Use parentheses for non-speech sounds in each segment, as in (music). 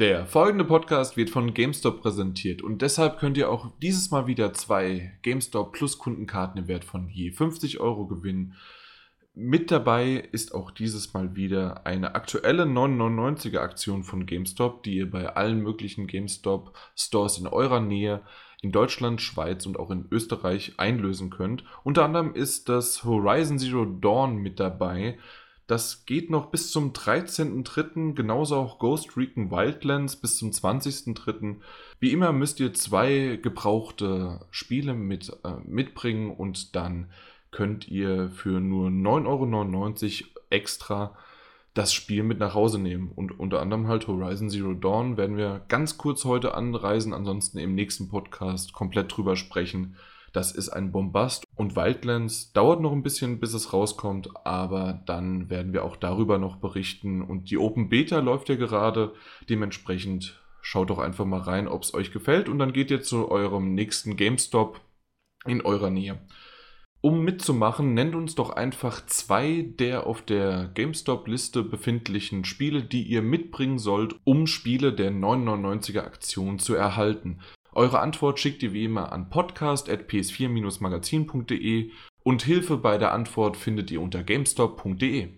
Der folgende Podcast wird von GameStop präsentiert und deshalb könnt ihr auch dieses Mal wieder zwei GameStop Plus Kundenkarten im Wert von je 50 Euro gewinnen. Mit dabei ist auch dieses Mal wieder eine aktuelle 999er Aktion von GameStop, die ihr bei allen möglichen GameStop Stores in eurer Nähe in Deutschland, Schweiz und auch in Österreich einlösen könnt. Unter anderem ist das Horizon Zero Dawn mit dabei. Das geht noch bis zum 13.03. Genauso auch Ghost Recon Wildlands bis zum 20.03. Wie immer müsst ihr zwei gebrauchte Spiele mit, äh, mitbringen und dann könnt ihr für nur 9,99 Euro extra das Spiel mit nach Hause nehmen. Und unter anderem halt Horizon Zero Dawn werden wir ganz kurz heute anreisen, ansonsten im nächsten Podcast komplett drüber sprechen. Das ist ein Bombast und Wildlands dauert noch ein bisschen, bis es rauskommt, aber dann werden wir auch darüber noch berichten. Und die Open Beta läuft ja gerade, dementsprechend schaut doch einfach mal rein, ob es euch gefällt und dann geht ihr zu eurem nächsten GameStop in eurer Nähe. Um mitzumachen, nennt uns doch einfach zwei der auf der GameStop-Liste befindlichen Spiele, die ihr mitbringen sollt, um Spiele der 999er Aktion zu erhalten. Eure Antwort schickt ihr wie immer an podcast.ps4-magazin.de und Hilfe bei der Antwort findet ihr unter gamestop.de.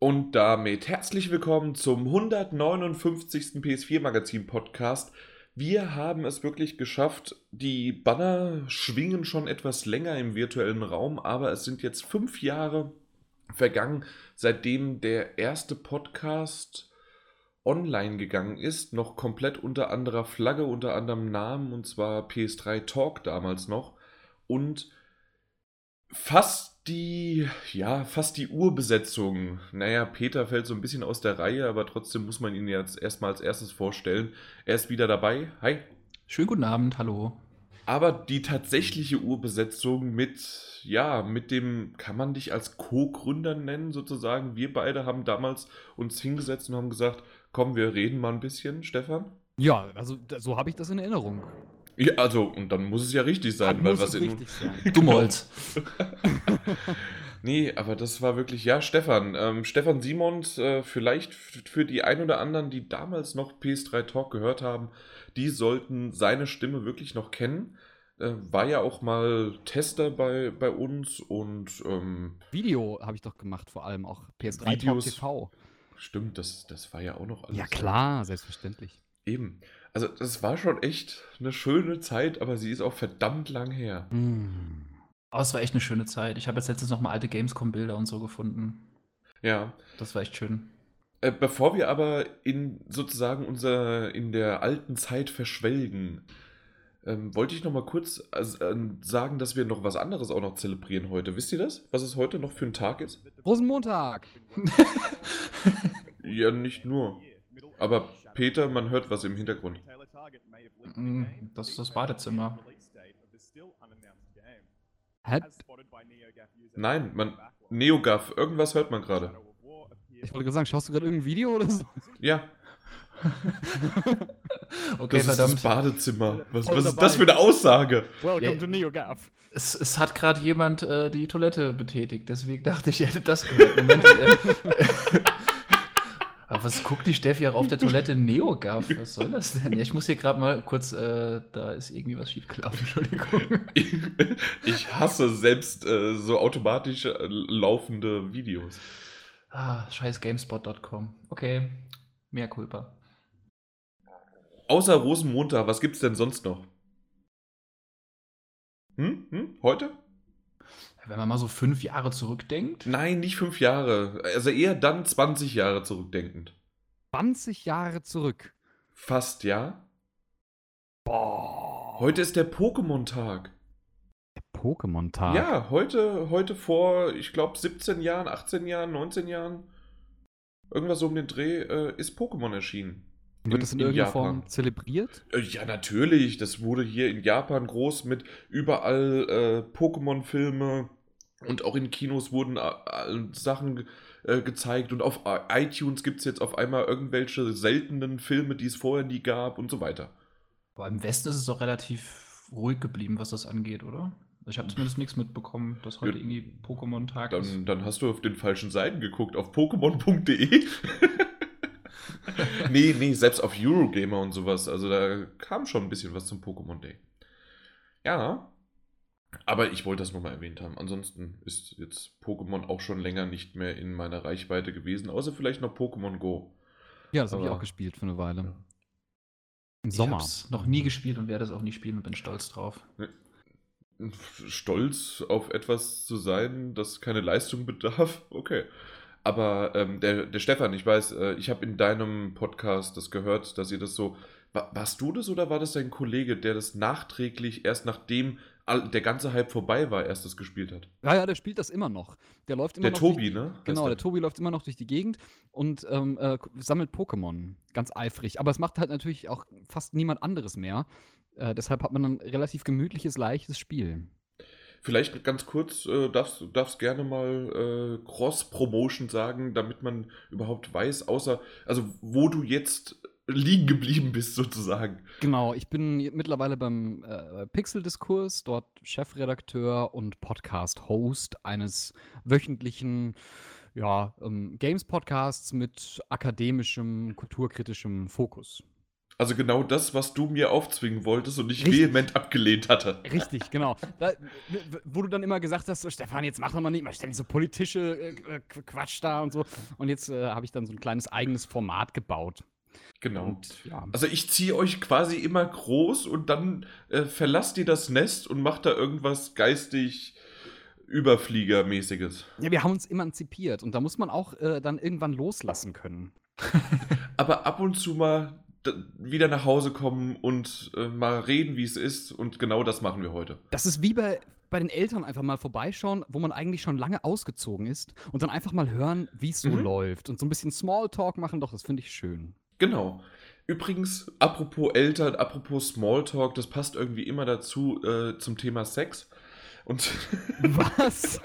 Und damit herzlich willkommen zum 159. PS4 Magazin Podcast. Wir haben es wirklich geschafft. Die Banner schwingen schon etwas länger im virtuellen Raum, aber es sind jetzt fünf Jahre vergangen, seitdem der erste Podcast online gegangen ist, noch komplett unter anderer Flagge, unter anderem Namen, und zwar PS3 Talk damals noch. Und fast die, ja, fast die Urbesetzung. Naja, Peter fällt so ein bisschen aus der Reihe, aber trotzdem muss man ihn jetzt erstmal als erstes vorstellen. Er ist wieder dabei. Hi. Schönen guten Abend, hallo. Aber die tatsächliche Urbesetzung mit, ja, mit dem, kann man dich als Co-Gründer nennen, sozusagen. Wir beide haben damals uns hingesetzt und haben gesagt, komm, wir reden mal ein bisschen, Stefan. Ja, also so habe ich das in Erinnerung. Ja, also, und dann muss es ja richtig sein, Dann weil was in. Genau. (laughs) Du Molz. Nee, aber das war wirklich, ja, Stefan. Ähm, Stefan Simons, äh, vielleicht für die ein oder anderen, die damals noch PS3 Talk gehört haben, die sollten seine Stimme wirklich noch kennen. Äh, war ja auch mal Tester bei, bei uns und ähm, Video habe ich doch gemacht, vor allem auch PS3 Videos. Talk TV. Stimmt, das, das war ja auch noch alles. Ja klar, selbstverständlich. Eben. Also, das war schon echt eine schöne Zeit, aber sie ist auch verdammt lang her. Mm. Aber es war echt eine schöne Zeit. Ich habe jetzt letztens noch mal alte Gamescom-Bilder und so gefunden. Ja. Das war echt schön. Äh, bevor wir aber in sozusagen unser in der alten Zeit verschwelgen, ähm, wollte ich noch mal kurz also, ähm, sagen, dass wir noch was anderes auch noch zelebrieren heute. Wisst ihr das? Was es heute noch für ein Tag ist? Rosenmontag. (laughs) Ja, nicht nur. Aber Peter, man hört was im Hintergrund. Mm, Das ist das Badezimmer. Hä? Nein, man. NeoGAF, irgendwas hört man gerade. Ich wollte gerade sagen, schaust du gerade irgendein Video oder so? Ja, (laughs) Okay, das ist das verdammt. Badezimmer. Was, was ist das für eine Aussage? Welcome Ja. to NeoGAF. Es, es hat gerade jemand äh, die Toilette betätigt, deswegen dachte ich, ihr hättet das gehört. Moment. äh, (laughs) Aber was guckt die Steffi auch auf der Toilette? Neogaf, was soll das denn? Ja, ich muss hier gerade mal kurz, äh, da ist irgendwie was schiefgelaufen, (laughs) Entschuldigung. Ich hasse selbst äh, so automatisch äh, laufende Videos. Ah, scheiß Gamespot.com. Okay, mehr Culpa. Außer Rosenmontag, was gibt's denn sonst noch? Hm? Hm? Heute? Wenn man mal so fünf Jahre zurückdenkt. Nein, nicht fünf Jahre. Also eher dann 20 Jahre zurückdenkend. 20 Jahre zurück. Fast, ja? Boah. Heute ist der Pokémon-Tag. Pokémon-Tag. Ja, heute, heute vor, ich glaube, 17 Jahren, 18 Jahren, 19 Jahren, irgendwas so um den Dreh, äh, ist Pokémon erschienen. Wird das in, irgendeiner Form zelebriert? Äh, Ja, natürlich. Das wurde hier in Japan groß mit überall äh, Pokémon-Filme und auch in Kinos wurden äh, Sachen äh, gezeigt und auf äh, iTunes gibt es jetzt auf einmal irgendwelche seltenen Filme, die es vorher nie gab und so weiter. Aber im Westen ist es doch relativ ruhig geblieben, was das angeht, oder? Ich habe zumindest nichts mitbekommen, dass heute Ja. irgendwie Pokémon-Tag ist. Dann, dann hast du auf den falschen Seiten geguckt, auf pokémon.de. (laughs) (laughs) nee, nee, selbst auf Eurogamer und sowas. Also da kam schon ein bisschen was zum Pokémon Day. Ja, aber ich wollte das nochmal erwähnt haben. Ansonsten ist jetzt Pokémon auch schon länger nicht mehr in meiner Reichweite gewesen, außer vielleicht noch Pokémon Go. Ja, das habe ich auch gespielt für eine Weile. Ja. Im Sommer. Ich noch nie gespielt und werde es auch nie spielen und bin stolz drauf. Stolz auf etwas zu sein, das keine Leistung bedarf? Okay. Aber ähm, der, der Stefan, ich weiß, äh, ich habe in deinem Podcast das gehört, dass ihr das so. War, warst du das oder war das dein Kollege, der das nachträglich erst nachdem der ganze Hype vorbei war, erst das gespielt hat. Ja, ja, der spielt das immer noch. Der läuft immer der noch. Tobi, die, ne? Genau, der Tobi läuft immer noch durch die Gegend und ähm, äh, sammelt Pokémon ganz eifrig. Aber es macht halt natürlich auch fast niemand anderes mehr. Äh, deshalb hat man ein relativ gemütliches, leichtes Spiel. Vielleicht ganz kurz, äh, darfst du darfst gerne mal äh, Cross-Promotion sagen, damit man überhaupt weiß, außer, also wo du jetzt liegen geblieben bist, sozusagen. Genau, ich bin mittlerweile beim äh, Pixel-Diskurs, dort Chefredakteur und Podcast-Host eines wöchentlichen ja, ähm, Games-Podcasts mit akademischem, kulturkritischem Fokus. Also genau das, was du mir aufzwingen wolltest und ich Richtig. vehement abgelehnt hatte. Richtig, genau. Da, wo du dann immer gesagt hast, so, Stefan, jetzt mach doch mal nicht mal ständig so politische äh, äh Quatsch da und so. Und jetzt äh, habe ich dann so ein kleines eigenes Format gebaut. Genau. Und, ja. Also ich ziehe euch quasi immer groß und dann äh, verlasst ihr das Nest und macht da irgendwas geistig Überfliegermäßiges. Ja, wir haben uns emanzipiert und da muss man auch äh, dann irgendwann loslassen können. (laughs) Aber ab und zu mal wieder nach Hause kommen und äh, mal reden, wie es ist. Und genau das machen wir heute. Das ist wie bei, bei den Eltern einfach mal vorbeischauen, wo man eigentlich schon lange ausgezogen ist und dann einfach mal hören, wie es so mhm. läuft und so ein bisschen Smalltalk machen. Doch, das finde ich schön. Genau. Übrigens, apropos Eltern, apropos Smalltalk, das passt irgendwie immer dazu äh, zum Thema Sex. Und Was?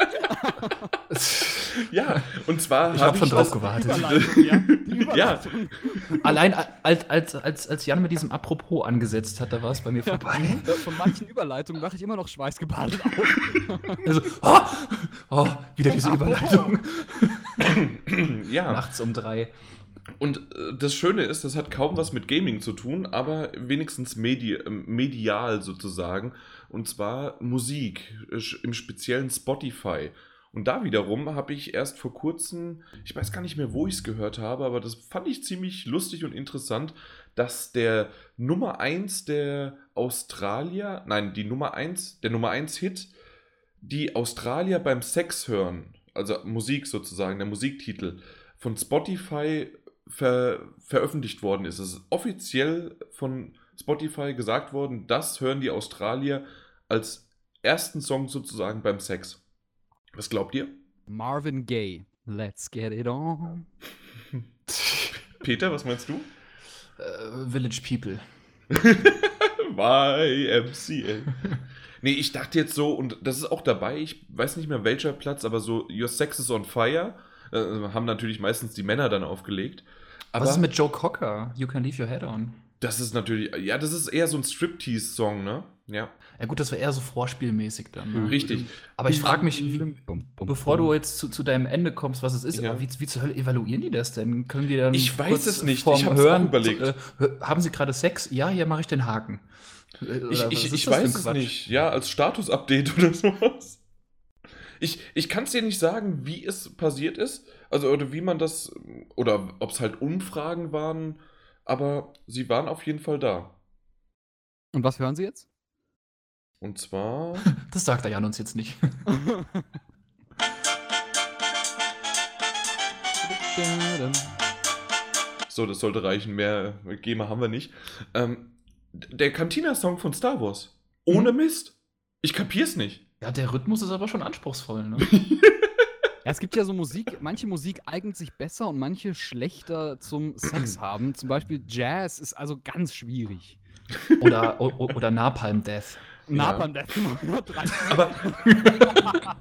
(laughs) ja, und zwar ich habe hab schon drauf gewartet. ja, ja. Allein als, als, als, als Jan mit diesem Apropos angesetzt hat, da war es bei mir vorbei. Ja, von manchen Überleitungen mache ich immer noch schweißgebadet auf. (laughs) Also, oh, oh, wieder diese Überleitung. (coughs) ja. Nachts um drei. Und äh, das Schöne ist, das hat kaum was mit Gaming zu tun, aber wenigstens medi ähm, medial sozusagen. Und zwar Musik, äh, im speziellen Spotify. Und da wiederum habe ich erst vor kurzem, ich weiß gar nicht mehr, wo ich es gehört habe, aber das fand ich ziemlich lustig und interessant, dass der Nummer 1 der Australier, nein, die Nummer 1, der Nummer 1 Hit, die Australier beim Sex hören, also Musik sozusagen, der Musiktitel, von Spotify ver veröffentlicht worden ist. Es ist offiziell von Spotify gesagt worden, das hören die Australier als ersten Song sozusagen beim Sex. Was glaubt ihr? Marvin Gaye, Let's Get It On. (laughs) Peter, was meinst du? Uh, Village People. (laughs) YMCA. nee, ich dachte jetzt so, und das ist auch dabei, ich weiß nicht mehr welcher Platz, aber so Your Sex is on Fire äh, haben natürlich meistens die Männer dann aufgelegt. Aber Was ist mit Joe Cocker? You can leave your head on. Das ist natürlich, ja, das ist eher so ein Striptease-Song, ne? Ja. Ja, gut, das war eher so vorspielmäßig dann. Ne? Richtig. Aber ich frage mich, wie, bevor du jetzt zu, zu, deinem Ende kommst, was es ist, ja. wie, wie zur Hölle evaluieren die das denn? Können die dann. Ich weiß es nicht, ich habe hören überlegt. Äh, haben sie gerade Sex? Ja, hier mache ich den Haken. Äh, ich, ich, ich weiß es nicht. Ja, als Status-Update (laughs) oder sowas. Ich, ich kann es dir nicht sagen, wie es passiert ist. Also, oder wie man das, oder ob es halt Umfragen waren, aber sie waren auf jeden Fall da. Und was hören Sie jetzt? Und zwar. (laughs) Das sagt der Jan uns jetzt nicht. (laughs) so, das sollte reichen. Mehr GEMA haben wir nicht. Ähm, der Cantina-Song von Star Wars. Ohne hm? Mist. Ich kapier's nicht. Ja, der Rhythmus ist aber schon anspruchsvoll, ne? (laughs) Ja, es gibt ja so Musik, manche Musik eignet sich besser und manche schlechter zum Sex (clears throat) haben. Zum Beispiel Jazz ist also ganz schwierig. Oder, oder Napalm Death. Napalm Death. Aber (laughs)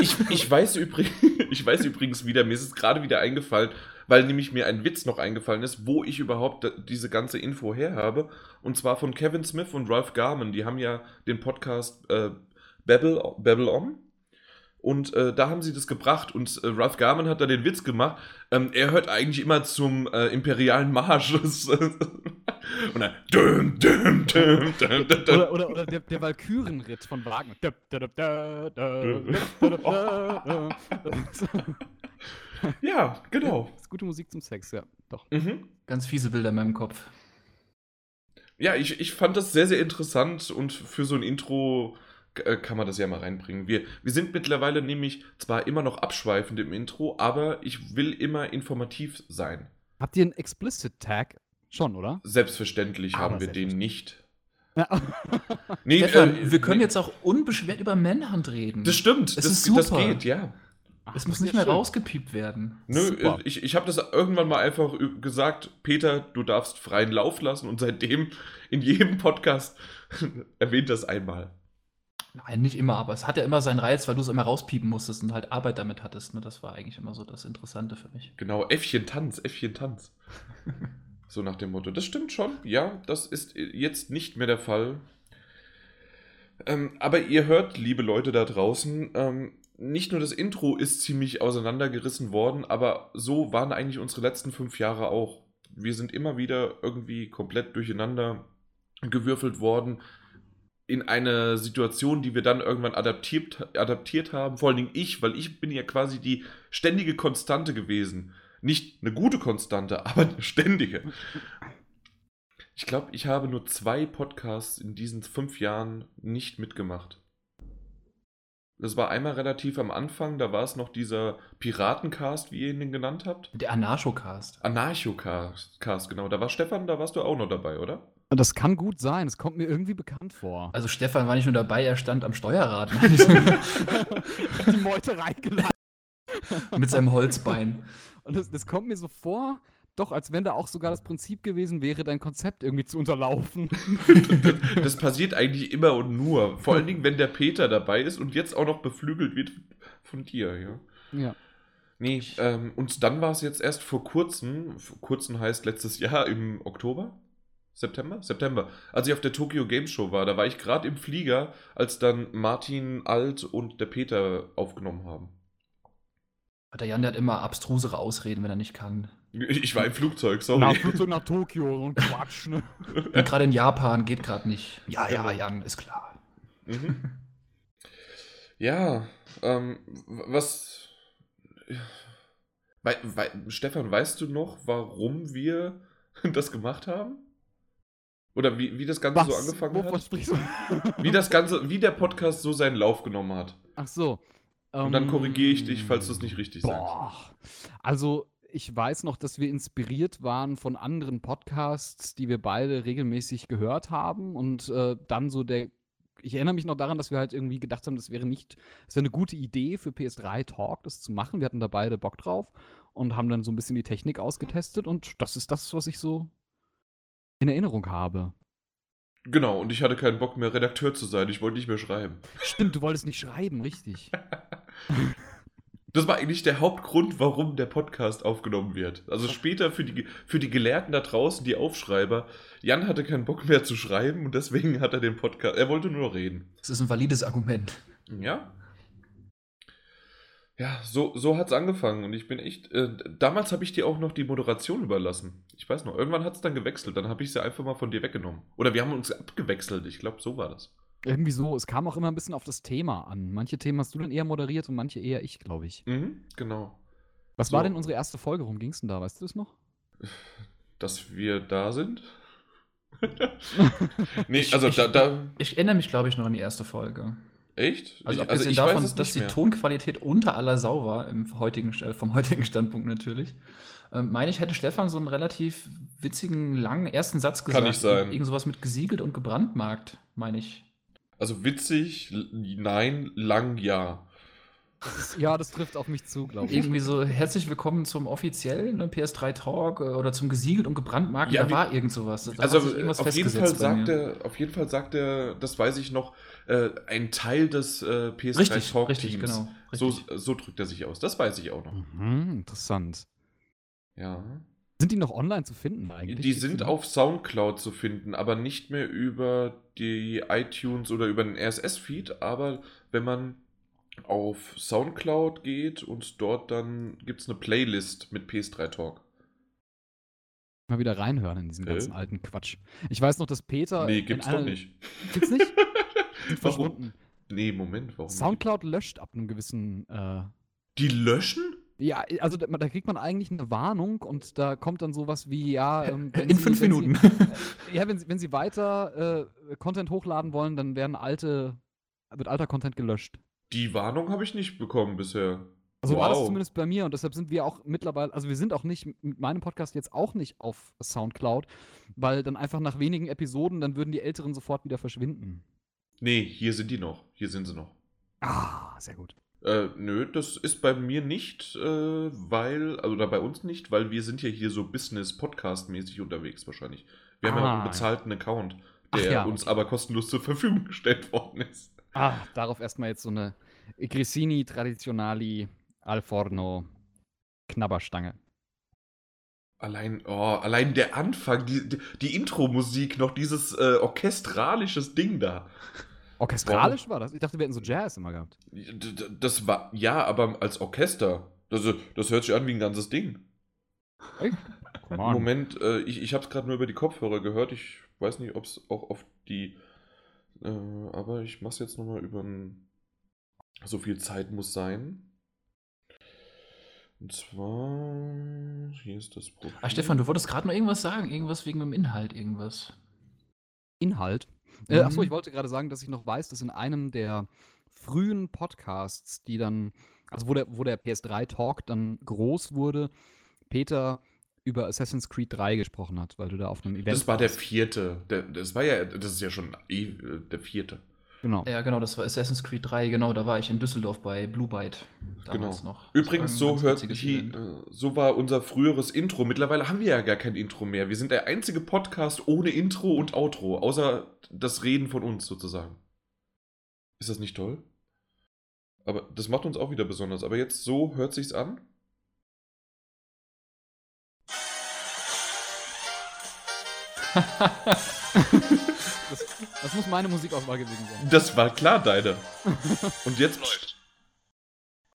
ich, ich, weiß übrigens, (laughs) ich weiß übrigens wieder, mir ist es gerade wieder eingefallen, weil nämlich mir ein Witz noch eingefallen ist, wo ich überhaupt diese ganze Info her habe. Und zwar von Kevin Smith und Ralph Garman. Die haben ja den Podcast äh, Babel, Babel On. Und äh, da haben sie das gebracht und äh, Ralph Garman hat da den Witz gemacht. Ähm, er hört eigentlich immer zum äh, imperialen Marsch. und dann. Düm, düm, düm, oder, oder, oder, der, der Valkyrenritt von Wagner. ja, genau. Das ist gute Musik zum Sex, ja, doch. Mhm. Ganz fiese Bilder in meinem Kopf. Ja, ich, ich fand das sehr, sehr interessant und für so ein Intro kann man das ja mal reinbringen. Wir, wir sind mittlerweile nämlich zwar immer noch abschweifend im Intro, aber ich will immer informativ sein. Habt ihr einen Explicit Tag? Schon, oder? Selbstverständlich Aber haben wir den nicht. Ja. (laughs) Nee, Stefan, äh, wir können nee, jetzt auch unbeschwert über Manhunt reden. Das stimmt, Es das, ist das super. geht, ja. Es Ach, muss das nicht mehr schön. rausgepiept werden. Nö, Super. äh, ich, ich habe das irgendwann mal einfach gesagt, Peter, du darfst freien Lauf lassen und seitdem in jedem Podcast (laughs) erwähnt das einmal. Nein, nicht immer, aber es hat ja immer seinen Reiz, weil du es immer rauspiepen musstest und halt Arbeit damit hattest. Ne? Das war eigentlich immer so das Interessante für mich. Genau, Äffchen Tanz, Äffchen Tanz. (laughs) so nach dem Motto. Das stimmt schon, ja, das ist jetzt nicht mehr der Fall. Ähm, aber ihr hört, liebe Leute da draußen, ähm, nicht nur das Intro ist ziemlich auseinandergerissen worden, aber so waren eigentlich unsere letzten fünf Jahre auch. Wir sind immer wieder irgendwie komplett durcheinander gewürfelt worden in eine Situation, die wir dann irgendwann adaptiert, adaptiert haben. Vor allen Dingen ich, weil ich bin ja quasi die ständige Konstante gewesen. Nicht eine gute Konstante, (laughs) aber eine ständige. Ich glaube, ich habe nur zwei Podcasts in diesen fünf Jahren nicht mitgemacht. Das war einmal relativ am Anfang, da war es noch dieser Piratencast, wie ihr ihn genannt habt. Der Anarchocast. Anarchocast, genau. Da war Stefan, da warst du auch noch dabei, oder? Das kann gut sein. Es kommt mir irgendwie bekannt vor. Also Stefan war nicht nur dabei, er stand am Steuerrad (laughs) (laughs) Die Meute reingeleitet. mit seinem Holzbein. Und das, das kommt mir so vor, doch, als wenn da auch sogar das Prinzip gewesen wäre, dein Konzept irgendwie zu unterlaufen. (laughs) Das passiert eigentlich immer und nur. Vor allen Dingen, wenn der Peter dabei ist und jetzt auch noch beflügelt wird von dir, ja. ja. Nee, ähm, und dann war es jetzt erst vor kurzem, vor kurzem heißt letztes Jahr im Oktober? September? September. Als ich auf der Tokyo Games Show war, da war ich gerade im Flieger, als dann Martin Alt und der Peter aufgenommen haben. Der Jan, der hat immer abstrusere Ausreden, wenn er nicht kann. Ich war im Flugzeug, Na, sorry. Flugzeug nach Tokio, so ein Quatsch, ne? Und gerade in Japan geht gerade nicht. Ja, ja, Jan, ist klar. Mhm. Ja, ähm, was. Wei, wei, Stefan, weißt du noch, warum wir (laughs) das gemacht haben? Oder wie, wie das Ganze so angefangen Wovon hat? sprichst du? (laughs) Wie das Ganze, wie der Podcast so seinen Lauf genommen hat. Ach so. Und dann ähm, korrigiere ich dich, falls du es nicht richtig sagst. Boah. Also, ich weiß noch, dass wir inspiriert waren von anderen Podcasts, die wir beide regelmäßig gehört haben. Und äh, dann so der. Ich erinnere mich noch daran, dass wir halt irgendwie gedacht haben, das wäre nicht, das wäre eine gute Idee für PS3 Talk, das zu machen. Wir hatten da beide Bock drauf und haben dann so ein bisschen die Technik ausgetestet und das ist das, was ich so in Erinnerung habe. Genau, und ich hatte keinen Bock mehr, Redakteur zu sein. Ich wollte nicht mehr schreiben. Stimmt, du wolltest nicht schreiben, richtig. (laughs) Das war eigentlich der Hauptgrund, warum der Podcast aufgenommen wird. Also später für die, für die Gelehrten da draußen, die Aufschreiber. Jan hatte keinen Bock mehr zu schreiben und deswegen hat er den Podcast. Er wollte nur reden. Das ist ein valides Argument. Ja. Ja, so, so hat es angefangen und ich bin echt. Äh, damals habe ich dir auch noch die Moderation überlassen. Ich weiß noch, irgendwann hat es dann gewechselt. Dann habe ich sie einfach mal von dir weggenommen. Oder wir haben uns abgewechselt. Ich glaube, so war das. Irgendwie so, es kam auch immer ein bisschen auf das Thema an. Manche Themen hast du dann eher moderiert und manche eher ich, glaube ich. Mhm, genau. Was So. war denn unsere erste Folge? Worum ging es denn da? Weißt du das noch? Dass wir da sind. (laughs) nee, also da, da. Ich erinnere mich, glaube ich, noch an die erste Folge. Echt? Also ich, abgesehen ich davon, weiß es dass nicht die mehr. Tonqualität unter aller Sau war, im heutigen, äh, vom (laughs) heutigen Standpunkt natürlich, ähm, meine ich, hätte Stefan so einen relativ witzigen, langen ersten Satz gesagt. nicht sein. Irgend sowas mit gesiegelt und gebrandmarkt, meine ich. Also witzig, nein, lang, ja. Das ist, ja, das trifft auf mich zu, glaube ich. Irgendwie so, herzlich willkommen zum offiziellen ne, PS3 Talk äh, oder zum gesiegelt und gebrandmarkt. Ja, da wie- war irgend sowas. Da Also hat sich irgendwas auf jeden, Fall sagt er, auf jeden Fall sagt er, das weiß ich noch, äh, ein Teil des äh, PS3 Richtig, Talk richtig, Teams. genau. So, richtig. so drückt er sich aus. Das weiß ich auch noch. Mhm, interessant. Ja. Sind die noch online zu finden eigentlich? Die sind auf Soundcloud zu finden, aber nicht mehr über die iTunes oder über den RSS-Feed. Aber wenn man auf Soundcloud geht und dort dann gibt es eine Playlist mit PS3 Talk. Mal wieder reinhören in diesen ganzen Äh? alten Quatsch. Ich weiß noch, dass Peter. Nee, gibt's doch nicht. Gibt's nicht? (laughs) Verschwunden. Nee, Moment, warum? nicht? Soundcloud löscht ab einem gewissen. Äh, Die löschen? ja, also da, da kriegt man eigentlich eine Warnung und da kommt dann sowas wie, ja, (laughs) ähm, wenn In Sie- fünf Minuten. Sie, (laughs) ja, wenn Sie, wenn Sie weiter äh, Content hochladen wollen, dann werden alte, wird alter Content gelöscht. Die Warnung habe ich nicht bekommen bisher. Also war das Wow. zumindest bei mir und deshalb sind wir auch mittlerweile, also wir sind auch nicht mit meinem Podcast jetzt auch nicht auf Soundcloud, weil dann einfach nach wenigen Episoden, dann würden die älteren sofort wieder verschwinden. Nee, hier sind die noch. Hier sind sie noch. Ah, sehr gut. Äh, nö, das ist bei mir nicht, äh, weil, also oder bei uns nicht, weil wir sind ja hier so Business-Podcast-mäßig unterwegs wahrscheinlich. Wir haben ja auch Ah, einen ja. bezahlten Account, Ach der ja, uns okay. aber kostenlos zur Verfügung (laughs) gestellt worden ist. Ah, darauf erstmal jetzt so eine Grissini Traditionali al Forno Knabberstange. Allein, oh, allein der Anfang, die, die, die Intro-Musik, noch dieses äh, orchestralisches Ding da. Orchestralisch war das? Ich dachte, wir hätten so Jazz immer gehabt. Das war, ja, aber als Orchester. Das, das hört sich an wie ein ganzes Ding. On. Moment, äh, ich, ich habe es gerade nur über die Kopfhörer gehört. Ich weiß nicht, ob es auch auf die. Äh, aber ich mache es jetzt nochmal über. So viel Zeit muss sein. Und zwar. Hier ist das Profil. Ah, Stefan, du wolltest gerade noch irgendwas sagen. Irgendwas wegen dem Inhalt, irgendwas. Inhalt. Äh, achso, Mhm. ich wollte gerade sagen, dass ich noch weiß, dass in einem der frühen Podcasts, die dann, also wo der, wo der PS3-Talk dann groß wurde, Peter über Assassin's Creed 3 gesprochen hat, weil du da auf einem Event Das war der warst. vierte. Der, das war ja. Das ist ja schon eh, äh, der vierte. Genau. Ja, genau, das war Assassin's Creed 3. Genau, da war ich in Düsseldorf bei Blue Byte. Damals Genau. noch. Übrigens, so hört Event. äh, so war unser früheres Intro. Mittlerweile haben wir ja gar kein Intro mehr. Wir sind der einzige Podcast ohne Intro und Outro, außer das Reden von uns sozusagen. Ist das nicht toll? Aber das macht uns auch wieder besonders. Aber jetzt so hört sich's an. (laughs) Das, das muss meine Musikauswahl gewesen sein. Das war klar, deine. Und jetzt. Läuft.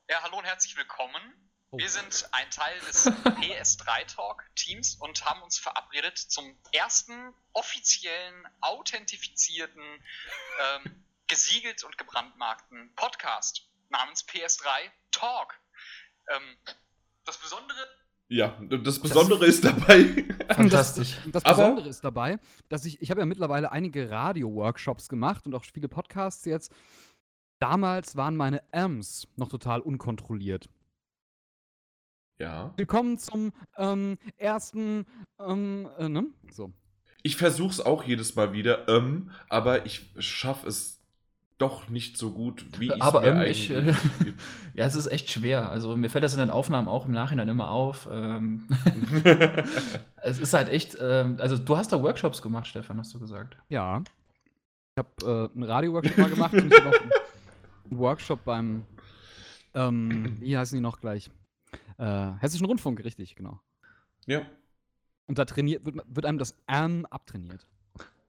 Ja, hallo und herzlich willkommen. Oh. Wir sind ein Teil des PS3 Talk Teams und haben uns verabredet zum ersten offiziellen, authentifizierten, ähm, gesiegelt und gebrandmarkten Podcast namens PS3 Talk. Ähm, das Besondere Ja, das Besondere ist dabei. (laughs) Fantastisch. Das, das Aber- Besondere ist dabei, dass ich, ich habe ja mittlerweile einige Radio-Workshops gemacht und auch viele Podcasts jetzt. Damals waren meine Ms noch total unkontrolliert. Ja. Willkommen zum ähm, ersten, ähm, äh, ne? So. Ich versuch's auch jedes Mal wieder, ähm, aber ich schaffe es doch nicht so gut, wie ich's Aber mir ähm, ich, äh, (laughs) eigentlich. (laughs) ja, es ist echt schwer. Also mir fällt das in den Aufnahmen auch im Nachhinein immer auf. Ähm, (laughs) es ist halt echt, ähm, also du hast da Workshops gemacht, Stefan, hast du gesagt. Ja. Ich habe äh, einen Radio-Workshop mal gemacht und ich habe auch einen Workshop beim, ähm, wie heißen die noch gleich? Äh, Hessischen Rundfunk, richtig, genau. ja. Und da trainiert, wird, wird einem das M abtrainiert.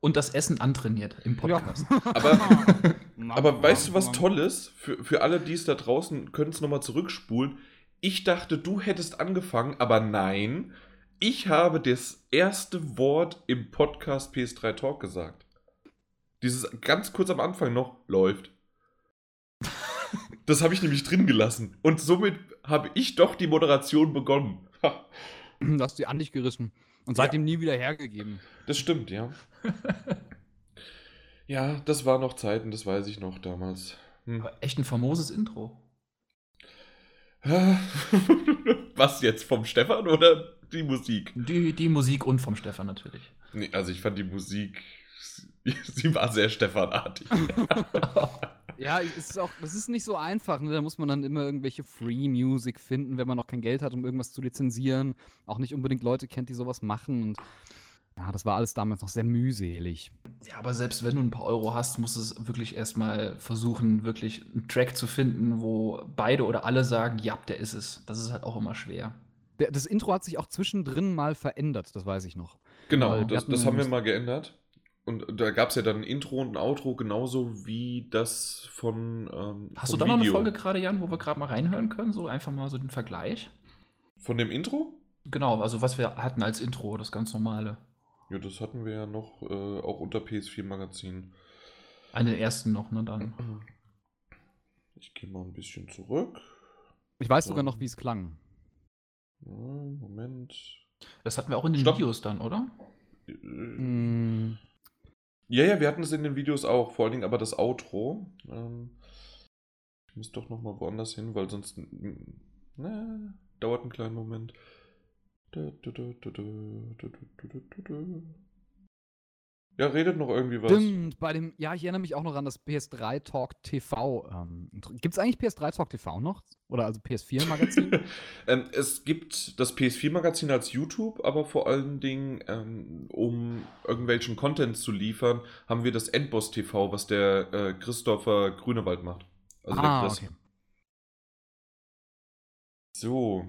Und das Essen antrainiert im Podcast. (laughs) Aber, aber weißt du, was toll ist? Für, für alle, die es da draußen, können es nochmal zurückspulen. Ich dachte, du hättest angefangen, aber nein. Ich habe das erste Wort im Podcast PS3 Talk gesagt. Dieses ganz kurz am Anfang noch läuft. Das habe ich nämlich drin gelassen. Und somit habe ich doch die Moderation begonnen. Du hast sie an dich gerissen und seitdem nie wieder hergegeben. Das stimmt, ja. (laughs) Ja, das war noch Zeiten, das weiß ich noch damals. Hm. Echt ein famoses Intro. (laughs) Was jetzt vom Stefan oder die Musik? Die, die Musik und vom Stefan natürlich. Nee, also ich fand die Musik, (laughs) sie war sehr Stefanartig. (laughs) Ja, es ist auch, das ist nicht so einfach. Ne? Da muss man dann immer irgendwelche Free Music finden, wenn man noch kein Geld hat, um irgendwas zu lizenzieren. Auch nicht unbedingt Leute kennt, die sowas machen. Und ja, das war alles damals noch sehr mühselig. Ja, aber selbst wenn du ein paar Euro hast, musst du es wirklich erstmal versuchen, wirklich einen Track zu finden, wo beide oder alle sagen, ja, der ist es. Das ist halt auch immer schwer. Der, das Intro hat sich auch zwischendrin mal verändert, das weiß ich noch. Genau, das, das haben wir mal geändert. Und da gab es ja dann ein Intro und ein Outro, genauso wie das von. Ähm, Hast du da noch eine. Folge gerade, Jan, wo wir gerade mal reinhören können? So einfach mal so den Vergleich? Von dem Intro? Genau, also was wir hatten als Intro, das ganz normale. Ja, das hatten wir ja noch äh, auch unter PS4 Magazin. An den ersten noch, ne, dann. (clears throat) Ich gehe mal ein bisschen zurück. Ich weiß sogar noch, wie es klang. Moment. Das hatten wir auch in den Stopp. Videos dann, oder? Äh, Mm, Ja, ja, wir hatten es in den Videos auch, vor allen Dingen aber das Outro. Ähm, ich muss doch noch mal woanders hin, weil sonst na, dauert einen kleinen Moment. Du, du, du, du, du, du, du, du, du, du. Ja, redet noch irgendwie was. Stimmt, bei dem, ja, ich erinnere mich auch noch an das PS3 Talk TV. Ähm, Gibt es eigentlich PS3 Talk TV noch? Oder also PS4 Magazin? (laughs) ähm, es gibt das PS4-Magazin als YouTube, aber vor allen Dingen, ähm, um irgendwelchen Content zu liefern, haben wir das Endboss TV, was der äh, Christopher Grünewald macht. Also ah, der Chris. okay. So,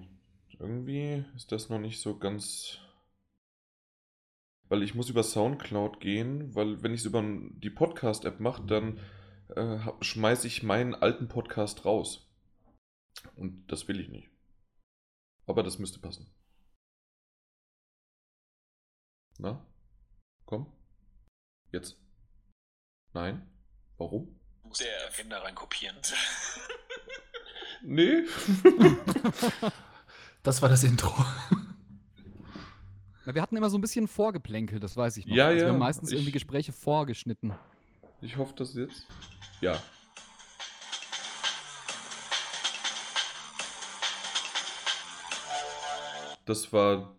irgendwie ist das noch nicht so ganz. Weil ich muss über Soundcloud gehen, weil wenn ich es über die Podcast-App mache, dann äh, schmeiße ich meinen alten Podcast raus. Und das will ich nicht. Aber das müsste passen. Na? Komm. Jetzt. Nein? Warum? Du musst der Agenda reinkopieren. (laughs) Nee. (laughs) Das war das Intro. (laughs) Na, wir hatten immer so ein bisschen Vorgeplänkel, das weiß ich noch. Ja, also ja, Wir haben meistens ich- irgendwie Gespräche vorgeschnitten. Ich hoffe, dass jetzt. Ja. Das war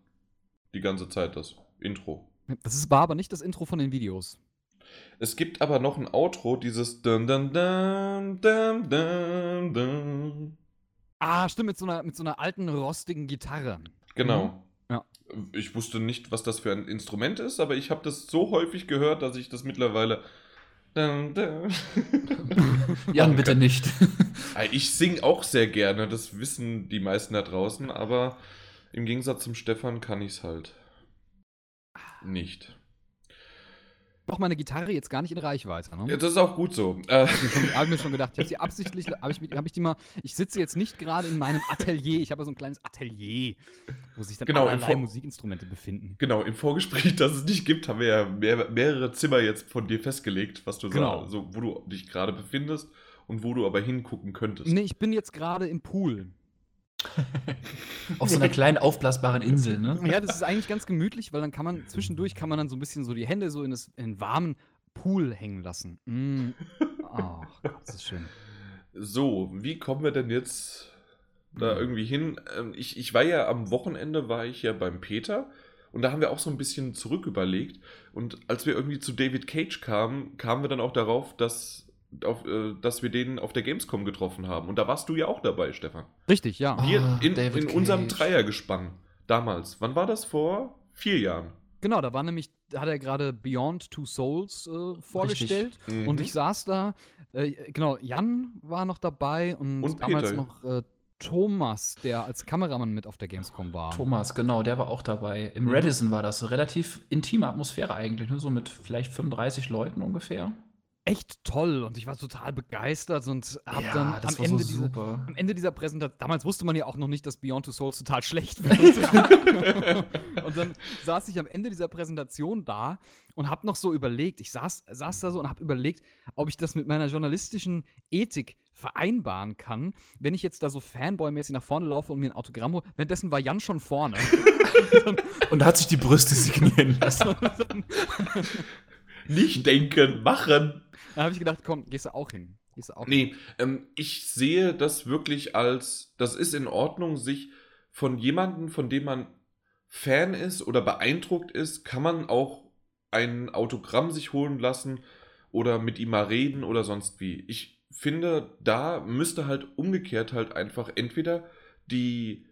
die ganze Zeit das Intro. Das ist, war aber nicht das Intro von den Videos. Es gibt aber noch ein Outro, dieses dun dun dun dun dun dun. Ah, stimmt, mit so einer, mit so einer alten, rostigen Gitarre. Genau. Mhm. Ja. Ich wusste nicht, was das für ein Instrument ist, aber ich habe das so häufig gehört, dass ich das mittlerweile. (laughs) Jan, bitte nicht. (laughs) Ich singe auch sehr gerne, das wissen die meisten da draußen, aber im Gegensatz zum Stefan kann ich es halt nicht. Auch meine Gitarre jetzt gar nicht in Reichweite. Ne? Ja, das ist auch gut so. (laughs) Äh, habe mir schon gedacht, ich habe sie absichtlich, habe ich, hab ich die mal, ich sitze jetzt nicht gerade in meinem Atelier, ich habe so ein kleines Atelier, wo sich dann Genau, allerlei Musikinstrumente befinden. genau, im Vorgespräch, (laughs) das es nicht gibt, haben wir ja mehr, mehrere Zimmer jetzt von dir festgelegt, was du Genau. sagst, wo du dich gerade befindest und wo du aber hingucken könntest. Nee, ich bin jetzt gerade im Pool. (laughs) Auf so einer kleinen aufblasbaren Insel, ne? Ja, das ist eigentlich ganz gemütlich, weil dann kann man, zwischendurch kann man dann so ein bisschen so die Hände so in, das, in den warmen Pool hängen lassen. Mm. Oh Gott, das ist schön. So, wie kommen wir denn jetzt da Mhm. irgendwie hin? Ähm, Ich, ich war ja am Wochenende, war ich ja beim Peter und da haben wir auch so ein bisschen zurück überlegt. Und als wir irgendwie zu David Cage kamen, kamen wir dann auch darauf, dass, auf, äh, dass wir den auf der Gamescom getroffen haben. Und da warst du ja auch dabei, Stefan. Richtig, ja. Ah, Hier in, in unserem. Dreiergespann damals. Wann war das? Vor vier Jahren. Genau, da war nämlich, da hat er gerade Beyond Two Souls äh, vorgestellt. Mhm. Und ich saß da, äh, genau, Jan war noch dabei und, Und damals Peter. noch äh, Thomas, der als Kameramann mit auf der Gamescom war. Thomas, genau, der war auch dabei. Im Mhm. Radisson war das. Relativ intime Atmosphäre eigentlich, ne? so mit vielleicht 35 Leuten ungefähr. Echt toll und ich war total begeistert und hab Ja, dann am war so Ende, diese, am Ende dieser Präsentation, damals wusste man ja auch noch nicht, dass Beyond Two Souls total schlecht (laughs) wird. und dann saß ich am Ende dieser Präsentation da und hab noch so überlegt, ich saß, saß da so und hab überlegt, ob ich das mit meiner journalistischen Ethik vereinbaren kann, wenn ich jetzt da so Fanboy-mäßig nach vorne laufe und mir ein Autogramm hole. Währenddessen war Jan schon vorne. (laughs) Und hat sich die Brüste signieren (laughs) lassen. Nicht denken, machen. Da habe ich gedacht, komm, gehst du auch hin. Gehst du auch hin. Nee, ähm, ich sehe das wirklich als, das ist in Ordnung, sich von jemandem, von dem man Fan ist oder beeindruckt ist, kann man auch ein Autogramm sich holen lassen oder mit ihm mal reden oder sonst wie. Ich finde, da müsste halt umgekehrt halt einfach entweder die,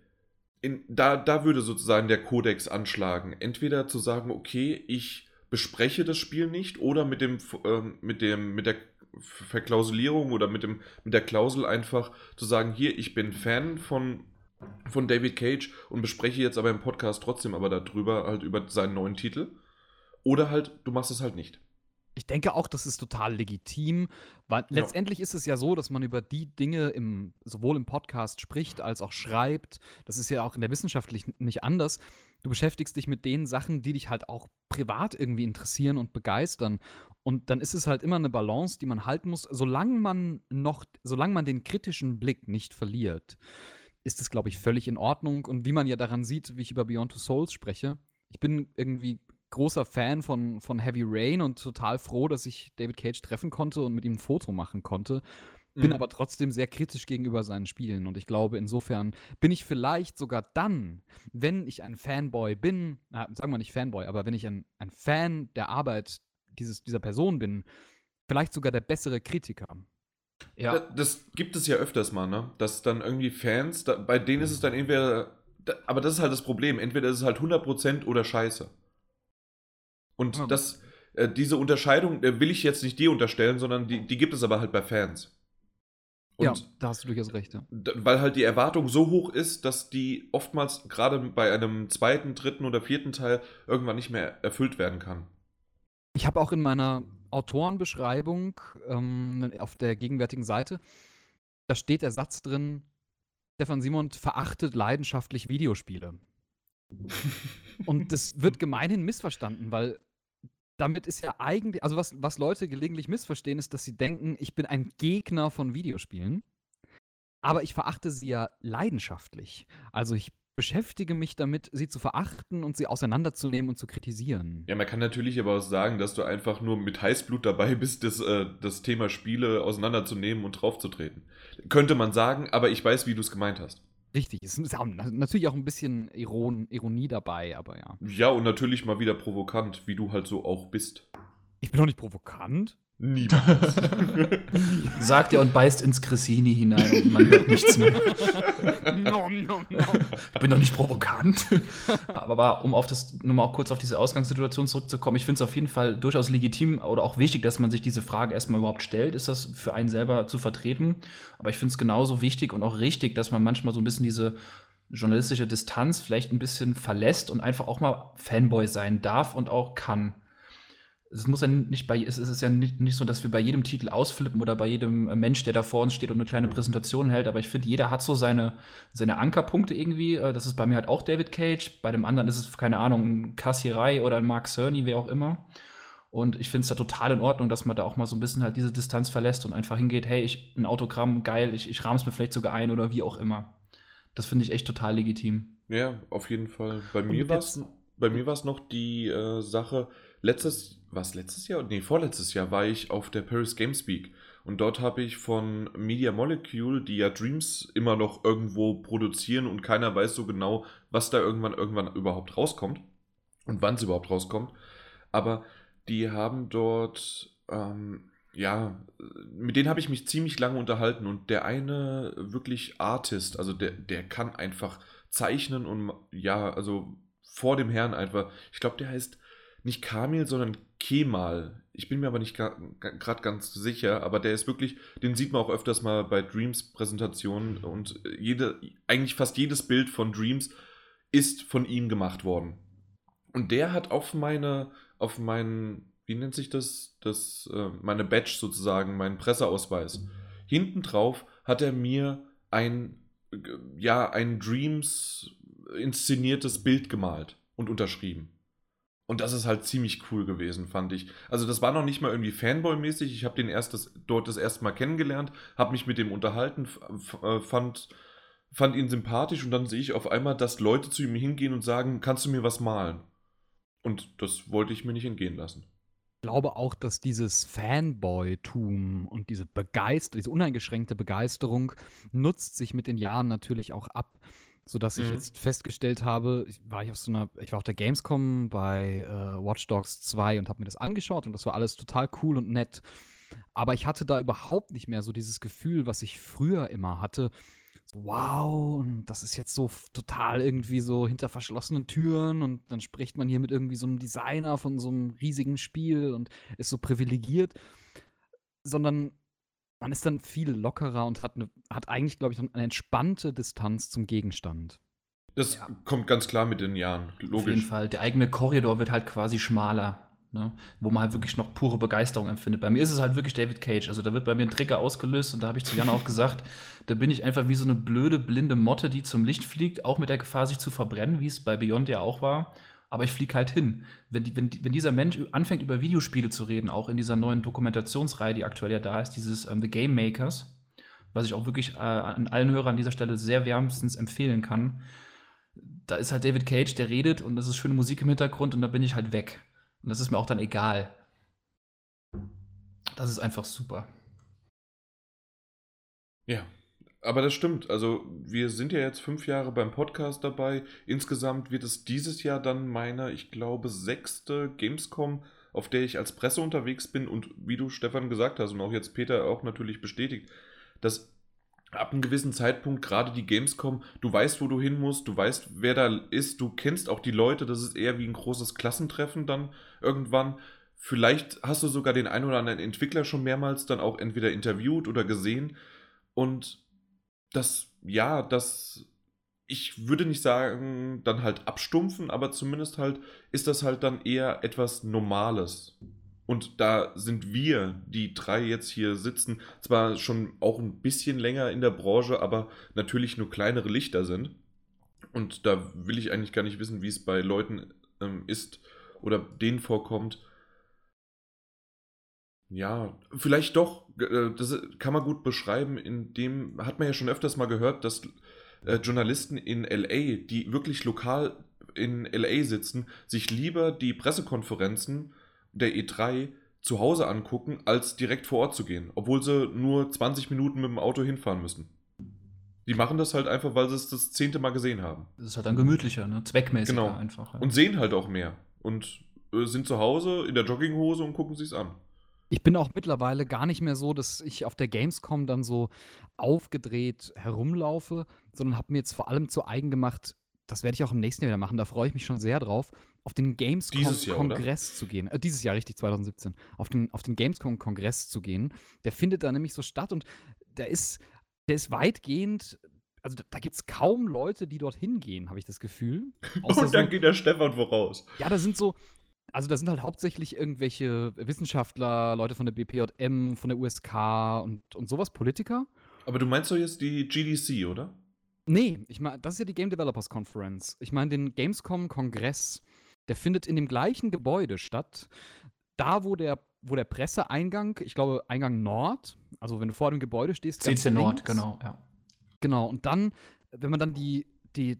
in, da, da würde sozusagen der Kodex anschlagen. Entweder zu sagen, okay, ich bespreche das Spiel nicht oder mit dem, ähm, mit dem, mit der Verklausulierung oder mit, dem, mit der Klausel einfach zu sagen, hier, ich bin Fan von, von David Cage und bespreche jetzt aber im Podcast trotzdem aber darüber, halt über seinen neuen Titel. Oder halt, du machst es halt nicht. Ich denke auch, das ist total legitim, weil Ja. letztendlich ist es ja so, dass man über die Dinge im, sowohl im Podcast spricht als auch schreibt. Das ist ja auch in der Wissenschaft nicht anders. Du beschäftigst dich mit den Sachen, die dich halt auch privat irgendwie interessieren und begeistern. Und dann ist es halt immer eine Balance, die man halten muss, solange man noch, solange man den kritischen Blick nicht verliert, ist es, glaube ich, völlig in Ordnung. Und wie man ja daran sieht, wie ich über Beyond Two Souls spreche, ich bin irgendwie großer Fan von, von Heavy Rain und total froh, dass ich David Cage treffen konnte und mit ihm ein Foto machen konnte. Bin Mhm. aber trotzdem sehr kritisch gegenüber seinen Spielen. Und ich glaube, insofern bin ich vielleicht sogar dann, wenn ich ein Fanboy bin, na, sagen wir nicht Fanboy, aber wenn ich ein, ein Fan der Arbeit dieses, dieser Person bin, vielleicht sogar der bessere Kritiker. Ja, Da- Das gibt es ja öfters mal, ne? Dass dann irgendwie Fans, da, bei denen ist es dann entweder. Da, aber das ist halt das Problem. Entweder ist es halt 100% oder Scheiße. Und Ja. das, äh, diese Unterscheidung äh, will ich jetzt nicht dir unterstellen, sondern die, die gibt es aber halt bei Fans. Und ja, da hast du durchaus recht. Ja. weil halt die Erwartung so hoch ist, dass die oftmals gerade bei einem zweiten, dritten oder vierten Teil irgendwann nicht mehr erfüllt werden kann. Ich habe auch in meiner Autorenbeschreibung ähm, auf der gegenwärtigen Seite, da steht der Satz drin, Stefan Simon verachtet leidenschaftlich Videospiele. (laughs) Und das wird gemeinhin missverstanden, weil damit ist ja eigentlich, also was, was Leute gelegentlich missverstehen, ist, dass sie denken, ich bin ein Gegner von Videospielen, aber ich verachte sie ja leidenschaftlich. Also ich beschäftige mich damit, sie zu verachten und sie auseinanderzunehmen und zu kritisieren. Ja, man kann natürlich aber auch sagen, dass du einfach nur mit Heißblut dabei bist, das, äh, das Thema Spiele auseinanderzunehmen und draufzutreten. Könnte man sagen, aber ich weiß, wie du es gemeint hast. Richtig, es ist natürlich auch ein bisschen Iron, Ironie dabei, aber ja. Ja, und natürlich mal wieder provokant, wie du halt so auch bist. Ich bin doch nicht provokant. Niemals. (laughs) sagt er und beißt ins Cressini hinein und man hört nichts mehr. Ich bin doch nicht provokant. Aber um auf das, nur mal auch kurz auf diese Ausgangssituation zurückzukommen, ich finde es auf jeden Fall durchaus legitim oder auch wichtig, dass man sich diese Frage erstmal überhaupt stellt. Ist das für einen selber zu vertreten? Aber ich finde es genauso wichtig und auch richtig, dass man manchmal so ein bisschen diese journalistische Distanz vielleicht ein bisschen verlässt und einfach auch mal Fanboy sein darf und auch kann. Es muss ja nicht bei, es ist ja nicht, nicht so, dass wir bei jedem Titel ausflippen oder bei jedem äh, Mensch, der da vor uns steht und eine kleine Präsentation hält, aber ich finde, jeder hat so seine, seine Ankerpunkte irgendwie. Äh, Das ist bei mir halt auch David Cage, bei dem anderen ist es, keine Ahnung, ein Cassierai oder ein Mark Cerny, wer auch immer. Und ich finde es da total in Ordnung, dass man da auch mal so ein bisschen halt diese Distanz verlässt und einfach hingeht, hey, ich, ein Autogramm, geil, ich, ich rahm's mir vielleicht sogar ein oder wie auch immer. Das finde ich echt total legitim. ja, auf jeden Fall. Bei mir jetzt- war es bei mir war's noch die äh, Sache, letztes, was letztes Jahr? Nee, vorletztes Jahr war ich auf der Paris Games Week und dort habe ich von Media Molecule, die ja Dreams immer noch irgendwo produzieren und keiner weiß so genau, was da irgendwann irgendwann überhaupt rauskommt und wann es überhaupt rauskommt. Aber die haben dort, ähm, ja, mit denen habe ich mich ziemlich lange unterhalten und der eine wirklich Artist, also der, der kann einfach zeichnen und ja, also vor dem Herrn einfach, ich glaube, der heißt nicht Kamil, sondern Kemal. Ich bin mir aber nicht gerade ganz sicher, aber der ist wirklich, den sieht man auch öfters mal bei Dreams Präsentationen und jede, eigentlich fast jedes Bild von Dreams ist von ihm gemacht worden. Und der hat auf meine, auf meinen, wie nennt sich das, das, äh, meine Badge sozusagen, meinen Presseausweis. Hinten drauf hat er mir ein, äh, ja, ein Dreams inszeniertes Bild gemalt und unterschrieben. Und das ist halt ziemlich cool gewesen, fand ich. Also das war noch nicht mal irgendwie Fanboy-mäßig. Ich habe den erst dort das erste Mal kennengelernt, habe mich mit dem unterhalten, äh, fand, fand ihn sympathisch und dann sehe ich auf einmal, dass Leute zu ihm hingehen und sagen, kannst du mir was malen? Und das wollte ich mir nicht entgehen lassen. Ich glaube auch, dass dieses Fanboy-Tum und diese Begeisterung, diese uneingeschränkte Begeisterung nutzt sich mit den Jahren natürlich auch ab. Sodass ich Mhm. jetzt festgestellt habe, ich war ich auf so einer, ich war auf der Gamescom bei äh, Watch Dogs 2 und habe mir das angeschaut und das war alles total cool und nett. Aber ich hatte da überhaupt nicht mehr so dieses Gefühl, was ich früher immer hatte. So, wow, und das ist jetzt so total irgendwie so hinter verschlossenen Türen und dann spricht man hier mit irgendwie so einem Designer von so einem riesigen Spiel und ist so privilegiert. Sondern man ist dann viel lockerer und hat, eine, hat eigentlich, glaube ich, eine entspannte Distanz zum Gegenstand. Das Ja. kommt ganz klar mit den Jahren, Auf jeden logisch. Fall. Der eigene Korridor wird halt quasi schmaler. Ne? Wo man halt wirklich noch pure Begeisterung empfindet. Bei mir ist es halt wirklich David Cage. Also da wird bei mir ein Trigger ausgelöst und da habe ich zu Jan auch gesagt, (laughs) da bin ich einfach wie so eine blöde, blinde Motte, die zum Licht fliegt, auch mit der Gefahr, sich zu verbrennen, wie es bei Beyond ja auch war. Aber ich fliege halt hin. Wenn, die, wenn, die, wenn, dieser Mensch anfängt, über Videospiele zu reden, auch in dieser neuen Dokumentationsreihe, die aktuell ja da ist, dieses ähm, The Game Makers, was ich auch wirklich äh, an allen Hörern an dieser Stelle sehr wärmstens empfehlen kann, da ist halt David Cage, der redet und das ist schöne Musik im Hintergrund und da bin ich halt weg. Und das ist mir auch dann egal. Das ist einfach super. Ja, aber das stimmt. Also, wir sind ja jetzt fünf Jahre beim Podcast dabei. Insgesamt wird es dieses Jahr dann meine, ich glaube, sechste Gamescom, auf der ich als Presse unterwegs bin. Und wie du, Stefan, gesagt hast und auch jetzt Peter auch natürlich bestätigt, dass ab einem gewissen Zeitpunkt gerade die Gamescom, du weißt, wo du hin musst, du weißt, wer da ist, du kennst auch die Leute. Das ist eher wie ein großes Klassentreffen dann irgendwann. Vielleicht hast du sogar den einen oder anderen Entwickler schon mehrmals dann auch entweder interviewt oder gesehen. Und das, ja, das, ich würde nicht sagen, dann halt abstumpfen, aber zumindest halt ist das halt dann eher etwas Normales. Und da sind wir, die drei jetzt hier sitzen, zwar schon auch ein bisschen länger in der Branche, aber natürlich nur kleinere Lichter sind. Und da will ich eigentlich gar nicht wissen, wie es bei Leuten ähm, ist oder denen vorkommt. Ja, vielleicht doch. Äh, das kann man gut beschreiben. In dem hat man ja schon öfters mal gehört, dass äh, Journalisten in LA, die wirklich lokal in LA sitzen, sich lieber die Pressekonferenzen der E3 zu Hause angucken, als direkt vor Ort zu gehen, obwohl sie nur 20 Minuten mit dem Auto hinfahren müssen. Die machen das halt einfach, weil sie es das zehnte Mal gesehen haben. Das ist halt dann gemütlicher, ne? zweckmäßiger genau. einfach. Ja. Und sehen halt auch mehr. Und äh, sind zu Hause in der Jogginghose und gucken sich's an. Ich bin auch mittlerweile gar nicht mehr so, dass ich auf der Gamescom dann so aufgedreht herumlaufe, sondern habe mir jetzt vor allem zu eigen gemacht, das werde ich auch im nächsten Jahr wieder machen, da freue ich mich schon sehr drauf, auf den Gamescom-Kongress zu gehen. Äh, dieses Jahr, richtig, 2017. Auf den, auf den Gamescom-Kongress zu gehen. Der findet da nämlich so statt und der ist, der ist weitgehend also da, da gibt es kaum Leute, die dorthin gehen, habe ich das Gefühl. (laughs) und dann so, geht der Stefan voraus. Ja, da sind so, also da sind halt hauptsächlich irgendwelche Wissenschaftler, Leute von der BPJM, von der USK und, und sowas, Politiker. Aber du meinst doch jetzt die GDC, oder? Nee, ich meine, das ist ja die Game Developers Conference. Ich meine den Gamescom-Kongress. Der findet in dem gleichen Gebäude statt. Da, wo der, wo der Presseeingang, ich glaube, Eingang Nord, also wenn du vor dem Gebäude stehst. CC Nord, genau, ja. Genau, und dann, wenn man dann die, die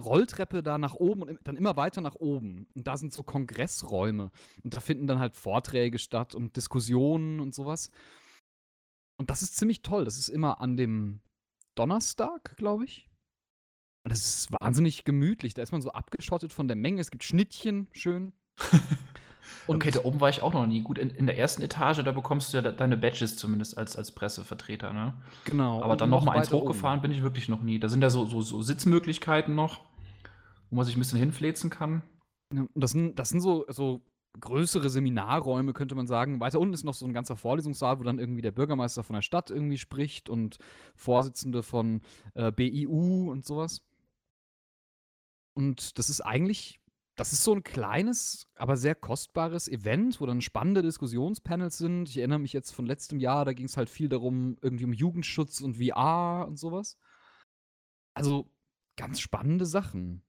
Rolltreppe da nach oben und dann immer weiter nach oben. Und da sind so Kongressräume. Und da finden dann halt Vorträge statt und Diskussionen und sowas. Und das ist ziemlich toll. Das ist immer an dem Donnerstag, glaube ich. Und das ist wahnsinnig gemütlich. Da ist man so abgeschottet von der Menge. Es gibt Schnittchen, schön. (laughs) Und okay, da oben war ich auch noch nie. Gut, in, in der ersten Etage, da bekommst du ja deine Badges zumindest als, als Pressevertreter, ne? Genau. Aber dann noch mal eins hochgefahren oben. bin ich wirklich noch nie. Da sind ja so, so, so Sitzmöglichkeiten noch, wo man sich ein bisschen hinfläzen kann. Das sind, das sind so, so größere Seminarräume, könnte man sagen. Weiter unten ist noch so ein ganzer Vorlesungssaal, wo dann irgendwie der Bürgermeister von der Stadt irgendwie spricht und Vorsitzende von äh, BIU und sowas. Und das ist eigentlich das ist so ein kleines, aber sehr kostbares Event, wo dann spannende Diskussionspanels sind. Ich erinnere mich jetzt von letztem Jahr, da ging es halt viel darum, irgendwie um Jugendschutz und VR und sowas. Also ganz spannende Sachen.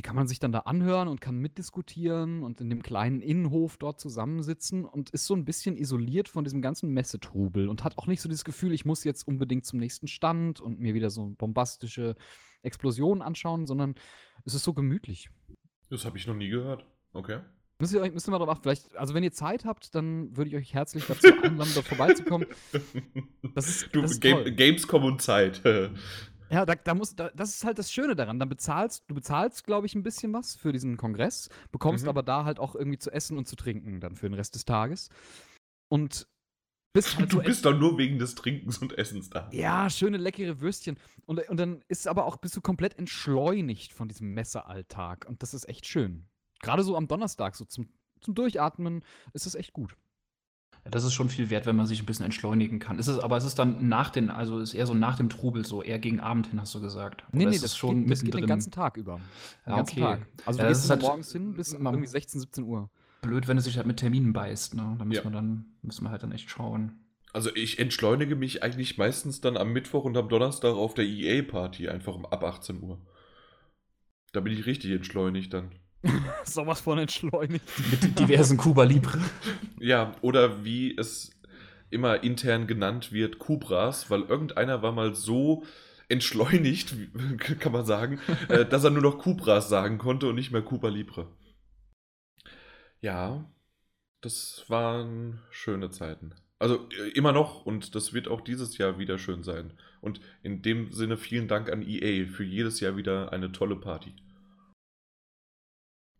Die kann man sich dann da anhören und kann mitdiskutieren und in dem kleinen Innenhof dort zusammensitzen und ist so ein bisschen isoliert von diesem ganzen Messetrubel und hat auch nicht so dieses Gefühl, ich muss jetzt unbedingt zum nächsten Stand und mir wieder so bombastische Explosionen anschauen, sondern es ist so gemütlich. Das habe ich noch nie gehört. Okay. Müsst ihr, euch, müsst ihr mal drauf achten. Vielleicht, also wenn ihr Zeit habt, dann würde ich euch herzlich dazu einladen, dort vorbeizukommen. (laughs) Das ist, du, das ist Game, Gamescom und Zeit. (laughs) ja, da, da muss, da, das ist halt das Schöne daran. Dann bezahlst, du bezahlst, glaube ich, ein bisschen was für diesen Kongress, bekommst mhm. aber da halt auch irgendwie zu essen und zu trinken dann für den Rest des Tages. Und bist halt du bist doch nur wegen des Trinkens und Essens da. Ja, schöne leckere Würstchen. Und, und dann ist aber auch, bist du komplett entschleunigt von diesem Messealltag. Und das ist echt schön. Gerade so am Donnerstag, so zum, zum Durchatmen, ist das echt gut. Ja, das ist schon viel wert, wenn man sich ein bisschen entschleunigen kann. Ist es, aber es ist dann nach den, also ist eher so nach dem Trubel, so eher gegen Abend hin, hast du gesagt. Nee, Oder nee, das, geht, das geht den ganzen Tag über. Den ja, okay. Tag. Also du ja, gehst halt morgens hin bis irgendwie 16, 17 Uhr. blöd, wenn es sich halt mit Terminen beißt. Ne? Da muss Ja. man dann, muss man halt dann echt schauen. Also ich entschleunige mich eigentlich meistens dann am Mittwoch und am Donnerstag auf der EA-Party, einfach um- ab 18 Uhr. Da bin ich richtig entschleunigt dann. (laughs) Sowas von entschleunigt. Mit diversen Cuba Libre. Ja, oder wie es immer intern genannt wird, Kubras, weil irgendeiner war mal so entschleunigt, wie- (laughs) kann man sagen, äh, dass er nur noch Kubras sagen konnte und nicht mehr Cuba Libre. Ja, das waren schöne Zeiten. Also äh, immer noch und das wird auch dieses Jahr wieder schön sein. Und in dem Sinne vielen Dank an EA für jedes Jahr wieder eine tolle Party.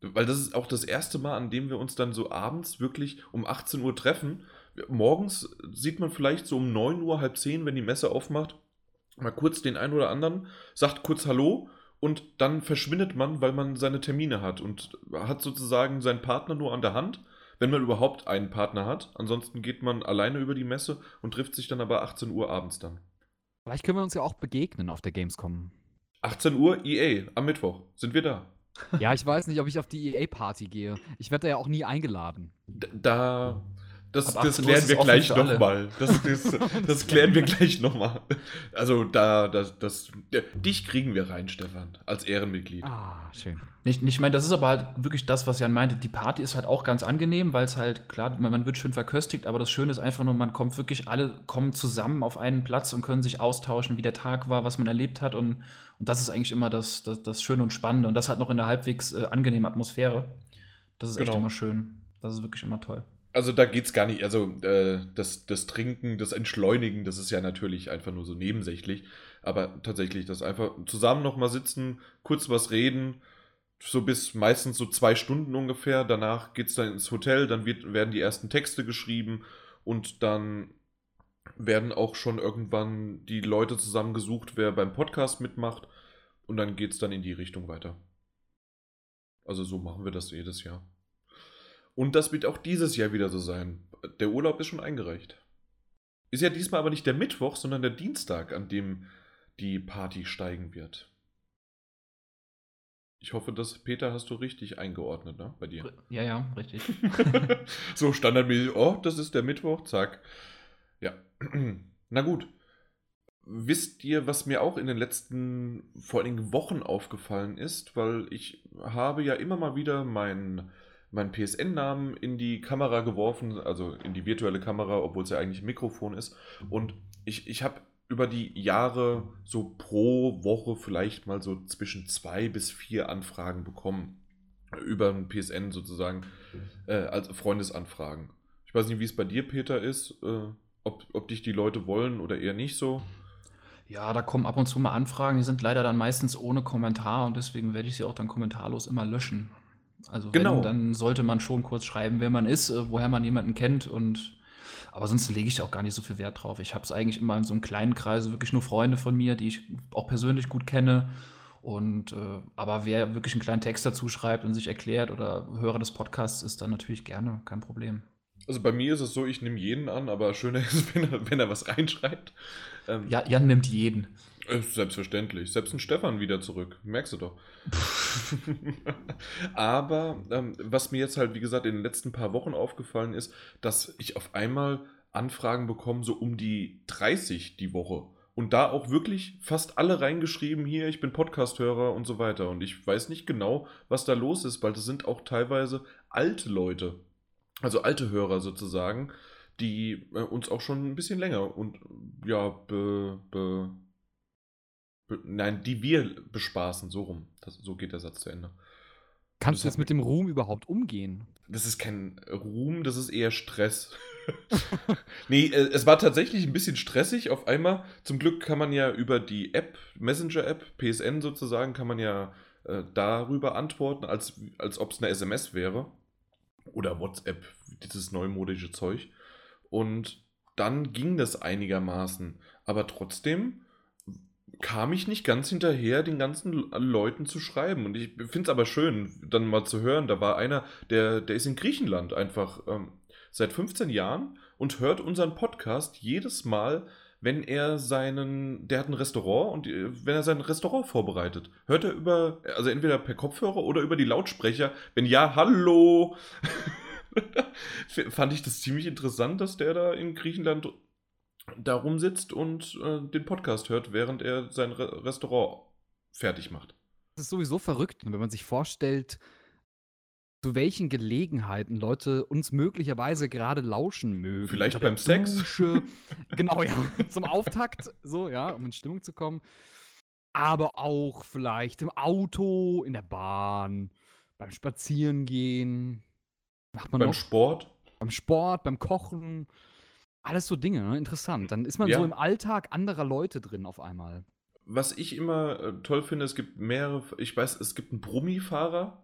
Weil das ist auch das erste Mal, an dem wir uns dann so abends wirklich um 18 Uhr treffen. Morgens sieht man vielleicht so um 9 Uhr, halb 10, wenn die Messe aufmacht, mal kurz den einen oder anderen, sagt kurz Hallo und dann verschwindet man, weil man seine Termine hat und hat sozusagen seinen Partner nur an der Hand, wenn man überhaupt einen Partner hat. Ansonsten geht man alleine über die Messe und trifft sich dann aber 18 Uhr abends dann. Vielleicht können wir uns ja auch begegnen auf der Gamescom. 18 Uhr EA am Mittwoch sind wir da. Ja, ich weiß nicht, ob ich auf die EA-Party gehe. Ich werde da ja auch nie eingeladen. Da. Das, das 18 Uhr klären wir gleich nochmal. Das, das, (laughs) das klären wir gleich nochmal. Also da, das, das, dich kriegen wir rein, Stefan, als Ehrenmitglied. Ah, schön. Ich, ich meine, das ist aber halt wirklich das, was Jan meinte. Die Party ist halt auch ganz angenehm, weil es halt, klar, man, man wird schön verköstigt, aber das Schöne ist einfach nur, man kommt wirklich, alle kommen zusammen auf einen Platz und können sich austauschen, wie der Tag war, was man erlebt hat. Und, und das ist eigentlich immer das, das, das Schöne und Spannende. Und das halt noch in einer halbwegs äh, angenehmen Atmosphäre. Das ist echt Genau. immer schön. Das ist wirklich immer toll. Also da geht's gar nicht, also äh, das, das Trinken, das Entschleunigen, das ist ja natürlich einfach nur so nebensächlich. Aber tatsächlich, das einfach zusammen nochmal sitzen, kurz was reden, so bis meistens so zwei Stunden ungefähr. Danach geht's dann ins Hotel, dann wird, werden die ersten Texte geschrieben und dann werden auch schon irgendwann die Leute zusammengesucht, wer beim Podcast mitmacht. Und dann geht's dann in die Richtung weiter. Also so machen wir das jedes Jahr. Und das wird auch dieses Jahr wieder so sein. Der Urlaub ist schon eingereicht. Ist ja diesmal aber nicht der Mittwoch, sondern der Dienstag, an dem die Party steigen wird. Ich hoffe, dass Peter hast du richtig eingeordnet, ne? Bei dir. Ja, ja, richtig. (laughs) (laughs) so standardmäßig, oh, das ist der Mittwoch, zack. Ja. (clears throat) Na gut. Wisst ihr, was mir auch in den letzten, vor allen Dingen Wochen aufgefallen ist, weil ich habe ja immer mal wieder meinen meinen PSN-Namen in die Kamera geworfen, also in die virtuelle Kamera, obwohl es ja eigentlich ein Mikrofon ist. Und ich, ich habe über die Jahre so pro Woche vielleicht mal so zwischen zwei bis vier Anfragen bekommen. Über ein PSN sozusagen, äh, als Freundesanfragen. Ich weiß nicht, wie es bei dir, Peter, ist, äh, ob, ob dich die Leute wollen oder eher nicht so. Ja, da kommen ab und zu mal Anfragen, die sind leider dann meistens ohne Kommentar und deswegen werde ich sie auch dann kommentarlos immer löschen. Also Genau. wenn, dann sollte man schon kurz schreiben, wer man ist, äh, woher man jemanden kennt und aber sonst lege ich da auch gar nicht so viel Wert drauf. Ich habe es eigentlich immer in so einem kleinen Kreis, wirklich nur Freunde von mir, die ich auch persönlich gut kenne. Und äh, aber wer wirklich einen kleinen Text dazu schreibt und sich erklärt oder Hörer des Podcasts ist, dann natürlich gerne, kein Problem. Also bei mir ist es so, ich nehme jeden an, aber schöner (laughs) ist, wenn er, wenn er was reinschreibt. Ähm, Ja, Jan nimmt jeden. Äh, Selbstverständlich. Selbst ein Stefan wieder zurück. Merkst du doch. (laughs) Aber ähm, was mir jetzt halt, wie gesagt, in den letzten paar Wochen aufgefallen ist, dass ich auf einmal Anfragen bekomme, so um die 30 die Woche. Und da auch wirklich fast alle reingeschrieben, hier, ich bin Podcast-Hörer und so weiter. Und ich weiß nicht genau, was da los ist, weil das sind auch teilweise alte Leute. Also alte Hörer sozusagen, die äh, uns auch schon ein bisschen länger und ja, be, be, nein, die wir bespaßen, so rum. Das, so geht der Satz zu Ende. Kannst du jetzt mit dem Ruhm überhaupt umgehen? Das ist kein Ruhm, das ist eher Stress. (laughs) nee, äh, es war tatsächlich ein bisschen stressig auf einmal. Zum Glück kann man ja über die App, Messenger-App, PSN sozusagen, kann man ja äh, darüber antworten, als, als ob es eine SMS wäre. Oder WhatsApp, dieses neumodische Zeug. Und dann ging das einigermaßen. Aber trotzdem kam ich nicht ganz hinterher, den ganzen Leuten zu schreiben. Und ich finde es aber schön, dann mal zu hören. Da war einer, der, der ist in Griechenland einfach ähm, seit 15 Jahren und hört unseren Podcast jedes Mal, wenn er seinen, der hat ein Restaurant und äh, wenn er sein Restaurant vorbereitet, hört er über, also entweder per Kopfhörer oder über die Lautsprecher, wenn ja, hallo. (laughs) fand ich das ziemlich interessant, dass der da in Griechenland da rumsitzt und äh, den Podcast hört, während er sein Re Restaurant fertig macht. Das ist sowieso verrückt, wenn man sich vorstellt, zu welchen Gelegenheiten Leute uns möglicherweise gerade lauschen mögen. Vielleicht beim Sex. Dusche. (laughs) genau, ja. Zum Auftakt, so, ja, um in Stimmung zu kommen. Aber auch vielleicht im Auto, in der Bahn, beim Spazierengehen. Macht man beim noch? Sport? Beim Sport, beim Kochen. Alles so Dinge, ne? interessant. Dann ist man ja. so im Alltag anderer Leute drin auf einmal. Was ich immer äh, toll finde, es gibt mehrere, ich weiß, es gibt einen Brummifahrer,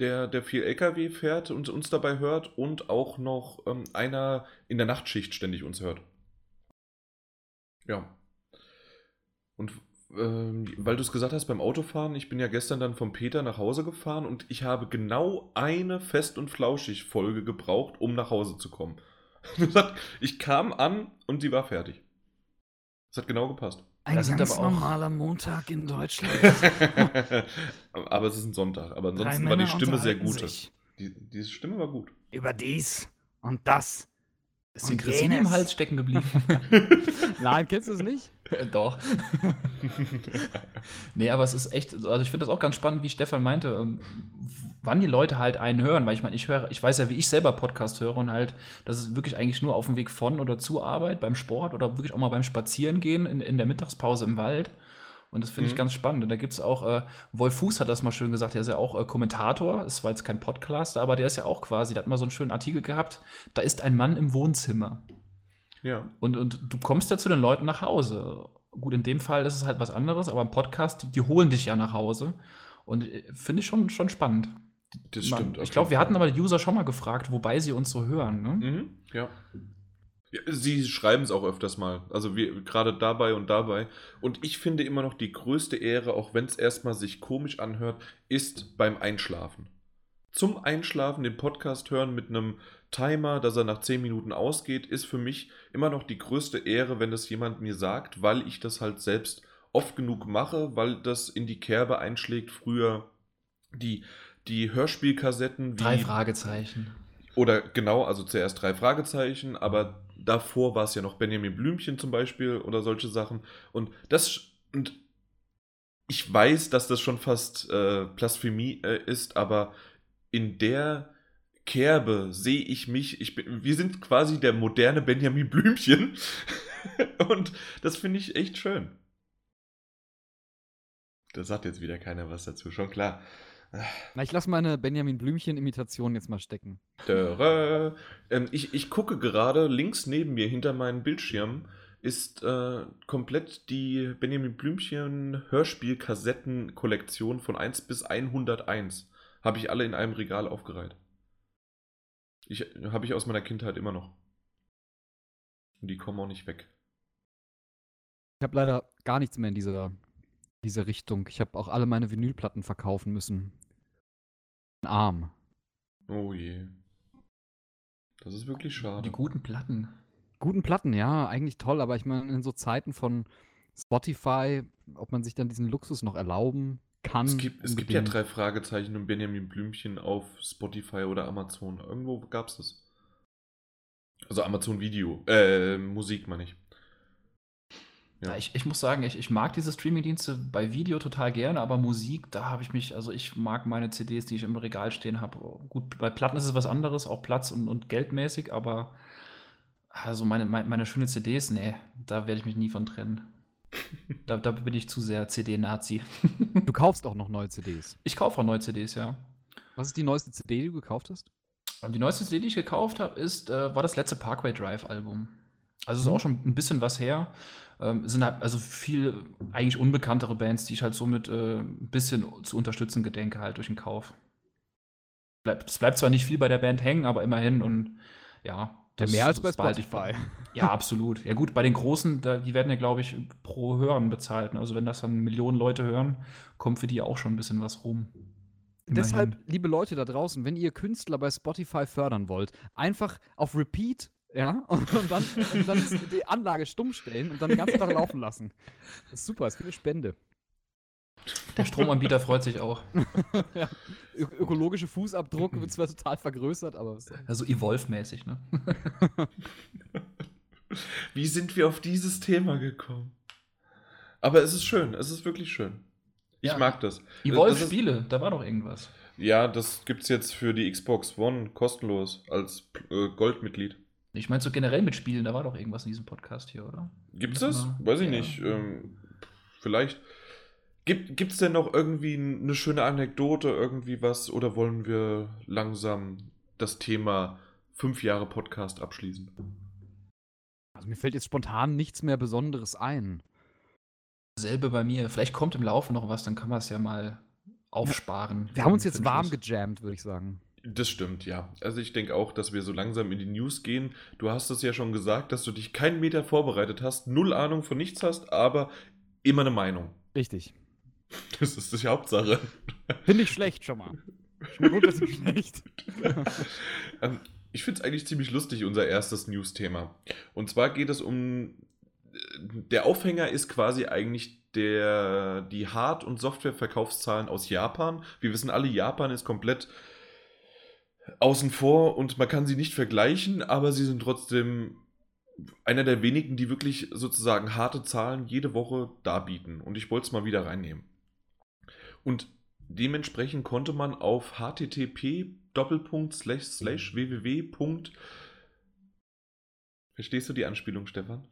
der, der viel LKW fährt und uns dabei hört und auch noch ähm, einer in der Nachtschicht ständig uns hört. Ja. Und ähm, weil du es gesagt hast beim Autofahren, ich bin ja gestern dann vom Peter nach Hause gefahren und ich habe genau eine Fest- und Flauschig-Folge gebraucht, um nach Hause zu kommen. (laughs) ich kam an und sie war fertig. Das hat genau gepasst. Ein das ganz normaler Montag in Deutschland. (laughs) aber es ist ein Sonntag. Aber ansonsten war die Stimme sehr gut. Die, diese Stimme war gut. Über dies und das. Ist die Christine im Hals stecken geblieben? (laughs) Nein, kennst du es nicht? Doch. nee, aber es ist echt, also ich finde das auch ganz spannend, wie Stefan meinte, ähm, wann die Leute halt einen hören, weil ich meine, ich höre, ich weiß ja, wie ich selber Podcast höre und halt, das ist wirklich eigentlich nur auf dem Weg von oder zur Arbeit, beim Sport oder wirklich auch mal beim Spazierengehen in, in der Mittagspause im Wald. Und das finde mhm. ich ganz spannend. Und da gibt es auch, äh, Wolf Fuß hat das mal schön gesagt, der ist ja auch äh, Kommentator, es war jetzt kein Podcast, aber der ist ja auch quasi, der hat mal so einen schönen Artikel gehabt, da ist ein Mann im Wohnzimmer. Ja. Und, und du kommst ja zu den Leuten nach Hause. Gut, in dem Fall ist es halt was anderes, aber im Podcast, die, die holen dich ja nach Hause. Und äh, finde ich schon, schon spannend. Das stimmt. Man, ich glaube, wir hatten aber die User schon mal gefragt, wobei sie uns so hören. Ne? Mhm, ja. Sie schreiben es auch öfters mal. Also gerade dabei und dabei. Und ich finde immer noch die größte Ehre, auch wenn es erstmal sich komisch anhört, ist beim Einschlafen. Zum Einschlafen den Podcast hören mit einem Timer, dass er nach 10 Minuten ausgeht, ist für mich immer noch die größte Ehre, wenn das jemand mir sagt, weil ich das halt selbst oft genug mache, weil das in die Kerbe einschlägt. Früher die die Hörspielkassetten. Wie, drei Fragezeichen. Oder genau, also zuerst drei Fragezeichen, aber davor war es ja noch Benjamin Blümchen zum Beispiel oder solche Sachen. Und das. Und ich weiß, dass das schon fast äh, Blasphemie äh, ist, aber in der Kerbe sehe ich mich. Ich bin, wir sind quasi der moderne Benjamin Blümchen. (laughs) Und das finde ich echt schön. Da sagt jetzt wieder keiner was dazu, schon klar. Na, ich lasse meine Benjamin Blümchen-Imitation jetzt mal stecken. Ähm, ich, ich gucke gerade links neben mir hinter meinem Bildschirm ist äh, komplett die Benjamin Blümchen Hörspiel-Kassetten-Kollektion von 1 bis 101. Habe ich alle in einem Regal aufgereiht. Ich, Habe ich aus meiner Kindheit immer noch. Und die kommen auch nicht weg. Ich habe leider gar nichts mehr in dieser diese Richtung. Ich habe auch alle meine Vinylplatten verkaufen müssen. Arm. Oh je. Das ist wirklich schade. Die guten Platten. Guten Platten, ja, eigentlich toll, aber ich meine, in so Zeiten von Spotify, ob man sich dann diesen Luxus noch erlauben kann. Es gibt, es gibt ja drei Fragezeichen und Benjamin Blümchen auf Spotify oder Amazon. Irgendwo gab es das. Also Amazon Video. Äh, Musik meine ich. Ja. ich, ich muss sagen, ich, ich mag diese Streaming-Dienste bei Video total gerne, aber Musik, da habe ich mich, also ich mag meine CDs, die ich im Regal stehen habe. Gut, bei Platten ist es was anderes, auch Platz und, und geldmäßig, aber also meine, meine, meine schönen CDs, nee, da werde ich mich nie von trennen. (laughs) da, da bin ich zu sehr CD-Nazi. (laughs) du kaufst auch noch neue CDs. Ich kaufe auch neue CDs, ja. Was ist die neueste CD, die du gekauft hast? Die neueste CD, die ich gekauft habe, ist, äh, war das letzte Parkway Drive-Album. Also ist mhm. auch schon ein bisschen was her. Ähm, sind halt also viel eigentlich unbekanntere Bands, die ich halt somit äh, ein bisschen zu unterstützen gedenke, halt durch den Kauf. Bleib, es bleibt zwar nicht viel bei der Band hängen, aber immerhin und ja. Das, mehr als bei Spotify. Ja, absolut. Ja gut, bei den Großen, da, die werden ja, glaube ich, pro Hören bezahlt. Ne? Also wenn das dann Millionen Leute hören, kommt für die auch schon ein bisschen was rum. Immerhin. Deshalb, liebe Leute da draußen, wenn ihr Künstler bei Spotify fördern wollt, einfach auf Repeat ja, und, (laughs) und dann, und dann die Anlage stumm stellen und dann den ganzen Tag laufen lassen. Das ist super, das ist eine Spende. Der Stromanbieter freut sich auch. (laughs) ja. Ökologische Fußabdruck wird zwar total vergrößert, aber. Also Evolve-mäßig, ne? (laughs) Wie sind wir auf dieses Thema gekommen? Aber es ist schön, es ist wirklich schön. Ich Ja. mag das. Evolve-Spiele, da war doch irgendwas. Ja, das gibt es jetzt für die Xbox One kostenlos als äh, Goldmitglied. Ich meine so generell mit Spielen, da war doch irgendwas in diesem Podcast hier, oder? Gibt's Ja. das? Weiß ich Ja. nicht. Ähm, vielleicht. Gibt es denn noch irgendwie eine schöne Anekdote, irgendwie was? Oder wollen wir langsam das Thema fünf Jahre Podcast abschließen? Also mir fällt jetzt spontan nichts mehr Besonderes ein. Selbe bei mir. Vielleicht kommt im Laufe noch was, dann kann man es ja mal aufsparen. Wir haben uns jetzt warm gejammt, würde ich sagen. Das stimmt, ja. Also ich denke auch, dass wir so langsam in die News gehen. Du hast es ja schon gesagt, dass du dich keinen Meter vorbereitet hast, null Ahnung von nichts hast, aber immer eine Meinung. Richtig. Das ist die Hauptsache. Finde ich schlecht schon mal. Schon mal grundsätzlich schlecht. (laughs) Ähm, ich finde es eigentlich ziemlich lustig, unser erstes News-Thema. Und zwar geht es um. Der Aufhänger ist quasi eigentlich der, die Hard- und Softwareverkaufszahlen aus Japan. Wir wissen alle, Japan ist komplett außen vor und man kann sie nicht vergleichen, aber sie sind trotzdem einer der wenigen, die wirklich sozusagen harte Zahlen jede Woche darbieten. Und ich wollte es mal wieder reinnehmen. Und dementsprechend konnte man auf http slash www. Verstehst du die Anspielung, Stefan?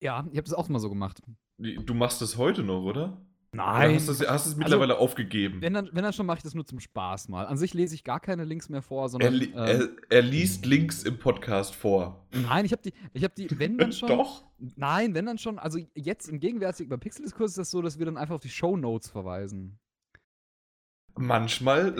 Ja, ich habe das auch mal so gemacht. Du machst das heute noch, oder? Nein. hast du es hast du es mittlerweile aufgegeben? Wenn dann, wenn dann schon mache ich das nur zum Spaß mal. An sich lese ich gar keine Links mehr vor, Er, sondern. li- ähm, er, er liest Links im Podcast vor. nein, ich habe die, ich habe die, wenn dann schon. Doch. Nein, wenn dann schon. Also jetzt im gegenwärtigen bei Pixel-Diskurs ist das so, dass wir dann einfach auf die Show Notes verweisen. Manchmal.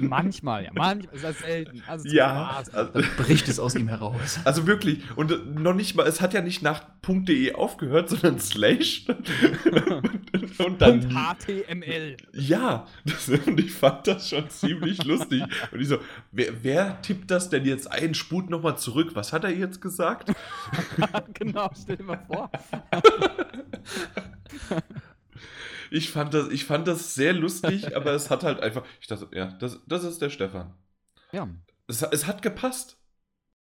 Manchmal, ja. Manchmal ist das selten. Also ja. Spaß. Also, Dann bricht es aus ihm heraus. also wirklich. Und äh, noch nicht mal, es hat ja nicht nach .de aufgehört, sondern slash. (laughs) und dann. Punkt HTML. Ja, das, und ich fand das schon ziemlich lustig. Und ich so, wer, wer tippt das denn jetzt ein? Spult nochmal zurück. Was hat er jetzt gesagt? (laughs) genau, stell dir mal vor. (laughs) Ich fand das, ich fand das sehr lustig, aber es hat halt einfach. Ich dachte, ja, das, das ist der Stefan. Ja, Es, es hat gepasst.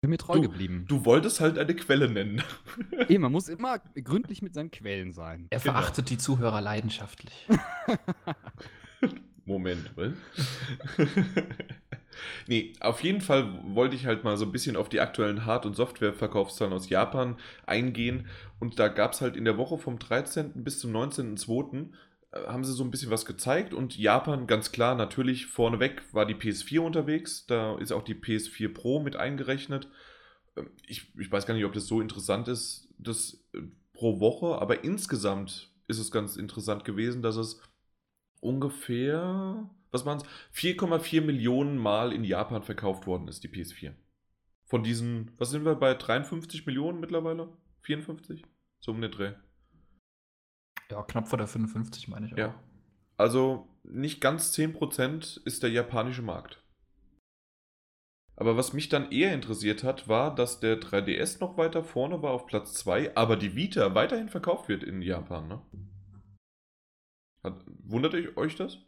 Bin mir treu Du- geblieben. Du wolltest halt eine Quelle nennen. (laughs) Ey, man muss immer gründlich mit seinen Quellen sein. Er Genau. verachtet die Zuhörer leidenschaftlich. (laughs) Moment, was? (laughs) nee, auf jeden Fall wollte ich halt mal so ein bisschen auf die aktuellen Hard- und Softwareverkaufszahlen aus Japan eingehen. Und da gab es halt in der Woche vom 13. bis zum 19.02. haben sie so ein bisschen was gezeigt. Und Japan, ganz klar, natürlich vorneweg war die PS4 unterwegs. Da ist auch die PS4 Pro mit eingerechnet. Ähm, Ich, ich weiß gar nicht, ob das so interessant ist, das äh, pro Woche, aber insgesamt ist es ganz interessant gewesen, dass es ungefähr, was waren es, 4,4 Millionen Mal in Japan verkauft worden ist, die PS4. Von diesen, was sind wir bei 53 Millionen mittlerweile? 54? So um den Dreh. Ja, knapp vor der 55, meine ich. auch. Ja. Also nicht ganz 10% ist der japanische Markt. Aber was mich dann eher interessiert hat, war, dass der 3DS noch weiter vorne war auf Platz 2, aber die Vita weiterhin verkauft wird in Japan, ne? Hat, wundert ihr euch das?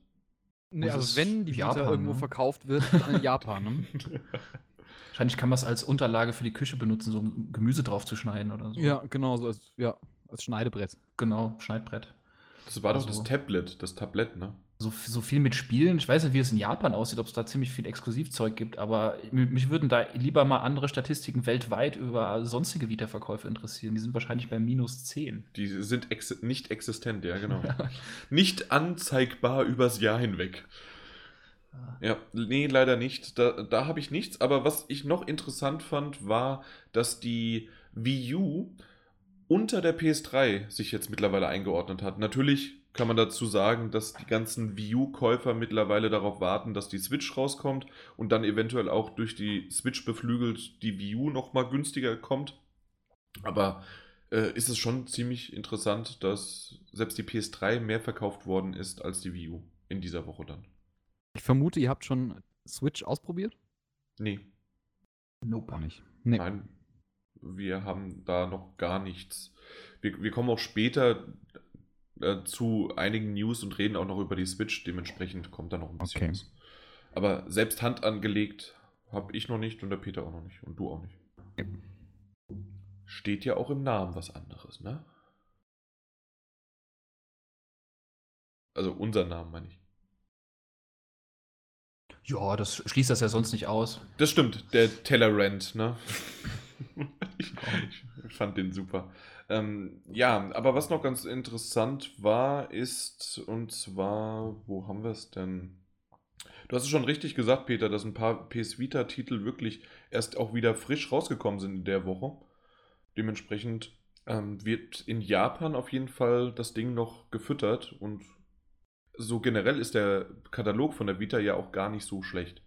Nee, also wenn die Vita Japan, irgendwo ne? verkauft wird, dann in Japan, ne? (laughs) Wahrscheinlich kann man es als Unterlage für die Küche benutzen, so um Gemüse drauf zu schneiden oder so. Ja, genau, so als, ja, als Schneidebrett. Genau, Schneidbrett. Das war doch Also- das Tablet, das Tablett, ne? So, so viel mit Spielen. Ich weiß nicht, wie es in Japan aussieht, ob es da ziemlich viel Exklusivzeug gibt, aber mi- mich würden da lieber mal andere Statistiken weltweit über sonstige Wiederverkäufe interessieren. Die sind wahrscheinlich bei minus 10. Die sind ex nicht existent, ja, genau. (laughs) Nicht anzeigbar übers Jahr hinweg. Ja, nee, leider nicht. Da, da habe ich nichts. Aber was ich noch interessant fand, war, dass die Wii U unter der PS3 sich jetzt mittlerweile eingeordnet hat. Natürlich kann man dazu sagen, dass die ganzen Wii U-Käufer mittlerweile darauf warten, dass die Switch rauskommt und dann eventuell auch durch die Switch beflügelt die Wii U nochmal günstiger kommt. Aber äh, ist es schon ziemlich interessant, dass selbst die PS3 mehr verkauft worden ist als die Wii U in dieser Woche dann. Ich vermute, ihr habt schon Switch ausprobiert? Nee, Nope. nicht. Nee. nein, wir haben da noch gar nichts. Wir, wir kommen auch später äh, zu einigen News und reden auch noch über die Switch. Dementsprechend kommt da noch ein bisschen Okay. was. Aber selbst Hand angelegt habe ich noch nicht und der Peter auch noch nicht. Und du auch nicht. Steht ja auch im Namen was anderes, ne? Also unser Name meine ich. Ja, das schließt das ja sonst nicht aus. Das stimmt, der Tellerrand, ne? (laughs) ich, ich fand den super. Ähm, ja, aber was noch ganz interessant war, ist, und zwar, wo haben wir es denn? Du hast es schon richtig gesagt, Peter, dass ein paar PS Vita-Titel wirklich erst auch wieder frisch rausgekommen sind in der Woche. Dementsprechend ähm, wird in Japan auf jeden Fall das Ding noch gefüttert und so generell ist der Katalog von der Vita ja auch gar nicht so schlecht.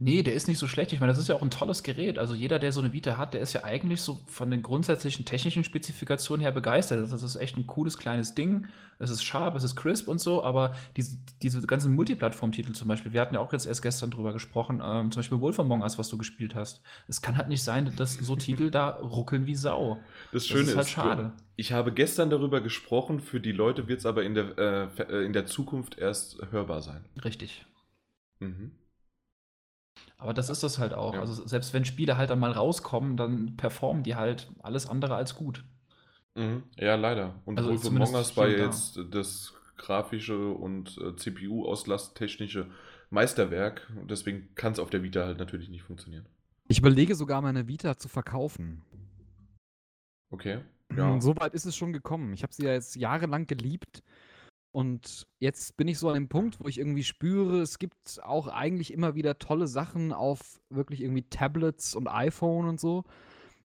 Nee, der ist nicht so schlecht. Ich meine, das ist ja auch ein tolles Gerät. Also jeder, der so eine Vita hat, der ist ja eigentlich so von den grundsätzlichen technischen Spezifikationen her begeistert. Das ist echt ein cooles kleines Ding. Es ist sharp, es ist crisp und so, aber diese, diese ganzen Multiplattform-Titel zum Beispiel, wir hatten ja auch jetzt erst gestern drüber gesprochen, ähm, zum Beispiel Wolf Among Us, was du gespielt hast. Es kann halt nicht sein, dass so Titel da ruckeln wie Sau. Das Schöne ist ist, halt schade. ich habe gestern darüber gesprochen, für die Leute wird es aber in der, äh, äh, in der Zukunft erst hörbar sein. Richtig. Mhm. Aber das ist das halt auch. Ja. Also selbst wenn Spiele halt dann mal rauskommen, dann performen die halt alles andere als gut. Mhm. Ja, leider. Und Also Wolf Among Us war jetzt das grafische und äh, CPU-auslasttechnische Meisterwerk. Und deswegen kann es auf der Vita halt natürlich nicht funktionieren. Ich überlege sogar, meine Vita zu verkaufen. Okay. Ja. Ja. So weit ist es schon gekommen. Ich habe sie ja jetzt jahrelang geliebt. Und jetzt bin ich so an dem Punkt, wo ich irgendwie spüre, es gibt auch eigentlich immer wieder tolle Sachen auf wirklich irgendwie Tablets und iPhone und so.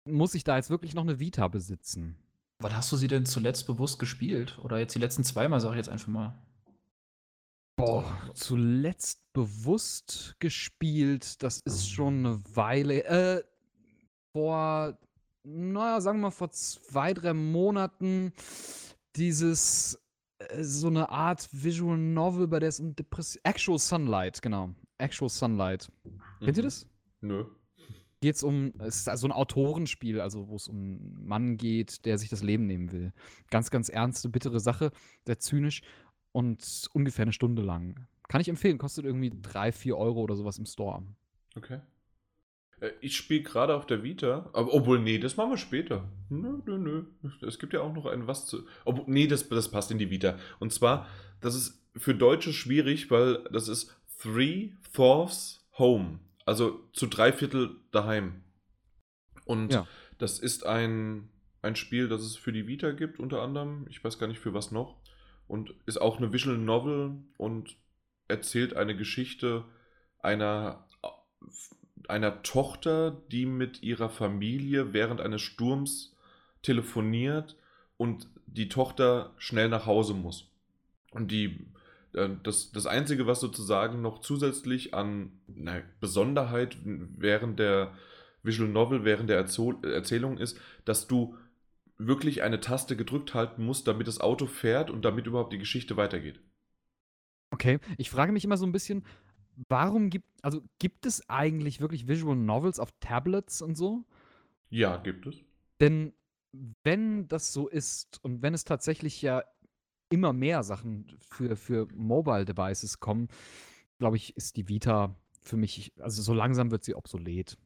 Muss ich da jetzt wirklich noch eine Vita besitzen? Wann hast du sie denn zuletzt bewusst gespielt? Oder jetzt die letzten zweimal, sag ich jetzt einfach mal. Boah, zuletzt bewusst gespielt, das ist schon eine Weile. Äh, vor, naja, sagen wir mal, vor zwei, drei Monaten dieses, so eine Art Visual Novel, bei der es um Depression. Actual Sunlight, genau. Actual Sunlight. Kennt ihr Mhm. das? Nö. Geht es um, es ist also ein Autorenspiel, also wo es um einen Mann geht, der sich das Leben nehmen will. Ganz, ganz ernste, bittere Sache, sehr zynisch und ungefähr eine Stunde lang. Kann ich empfehlen, kostet irgendwie 3, 4 Euro oder sowas im Store. Okay. Äh, Ich spiele gerade auf der Vita, aber obwohl, nee, das machen wir später. Nö, nö, nö. Es gibt ja auch noch ein was zu. Obwohl, nee, das, das passt in die Vita. Und zwar, das ist für Deutsche schwierig, weil das ist Three Fourths Home. Also zu drei Viertel daheim. Und Ja. das ist ein, ein Spiel, das es für die Vita gibt, unter anderem. Ich weiß gar nicht für was noch. Und ist auch eine Visual Novel und erzählt eine Geschichte einer, einer Tochter, die mit ihrer Familie während eines Sturms telefoniert und die Tochter schnell nach Hause muss. Und die, äh, das, das Einzige, was sozusagen noch zusätzlich an na, Besonderheit während der Visual Novel, während der Erzo Erzählung ist, dass du wirklich eine Taste gedrückt halten musst, damit das Auto fährt und damit überhaupt die Geschichte weitergeht. Okay, ich frage mich immer so ein bisschen, warum gibt, also gibt es eigentlich wirklich Visual Novels auf Tablets und so? Ja, gibt es. Denn wenn das so ist und wenn es tatsächlich ja immer mehr Sachen für, für Mobile Devices kommen, glaube ich, ist die Vita für mich, also so langsam wird sie obsolet.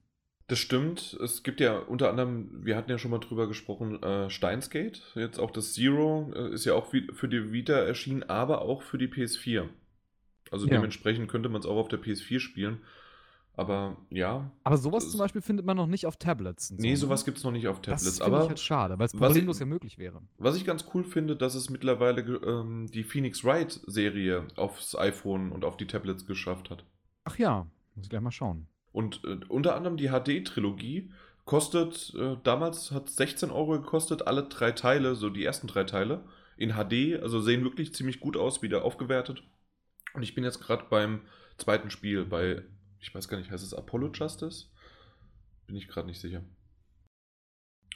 Das stimmt. Es gibt ja unter anderem, wir hatten ja schon mal drüber gesprochen, äh, Steinsgate. Jetzt auch das Zero äh, ist ja auch für die Vita erschienen, aber auch für die PS4. Also Ja. dementsprechend könnte man es auch auf der PS4 spielen. Aber ja, Aber sowas Das- zum Beispiel findet man noch nicht auf Tablets. Nee, so, ne? sowas gibt es noch nicht auf Das Tablets. finde Aber ich halt schade, weil es was problemlos ich- ja möglich wäre. was ich ganz cool finde, dass es mittlerweile ähm, die Phoenix Wright-Serie aufs iPhone und auf die Tablets geschafft hat. Ach ja, muss ich gleich mal schauen. Und äh, unter anderem die HD-Trilogie kostet, äh, damals hat 16 Euro gekostet, alle drei Teile, so die ersten drei Teile, in HD, also sehen wirklich ziemlich gut aus, wieder aufgewertet. Und ich bin jetzt gerade beim zweiten Spiel, bei, ich weiß gar nicht, heißt es Apollo Justice? Bin ich gerade nicht sicher.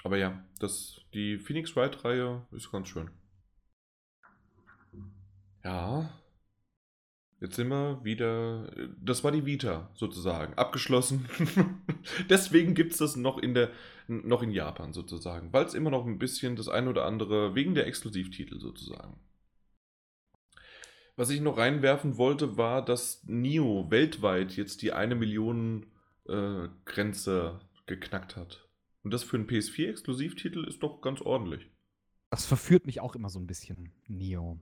Aber ja, das, die Phoenix Wright-Reihe ist ganz schön. Ja. Jetzt sind wir wieder. Das war die Vita sozusagen. Abgeschlossen. (laughs) Deswegen gibt es das noch in, der, noch in Japan sozusagen. Weil es immer noch ein bisschen das ein oder andere. Wegen der Exklusivtitel sozusagen. Was ich noch reinwerfen wollte, war, dass Nio weltweit jetzt die eine Million äh, Grenze geknackt hat. Und das für einen PS4-Exklusivtitel ist doch ganz ordentlich. Das verführt mich auch immer so ein bisschen, Nio.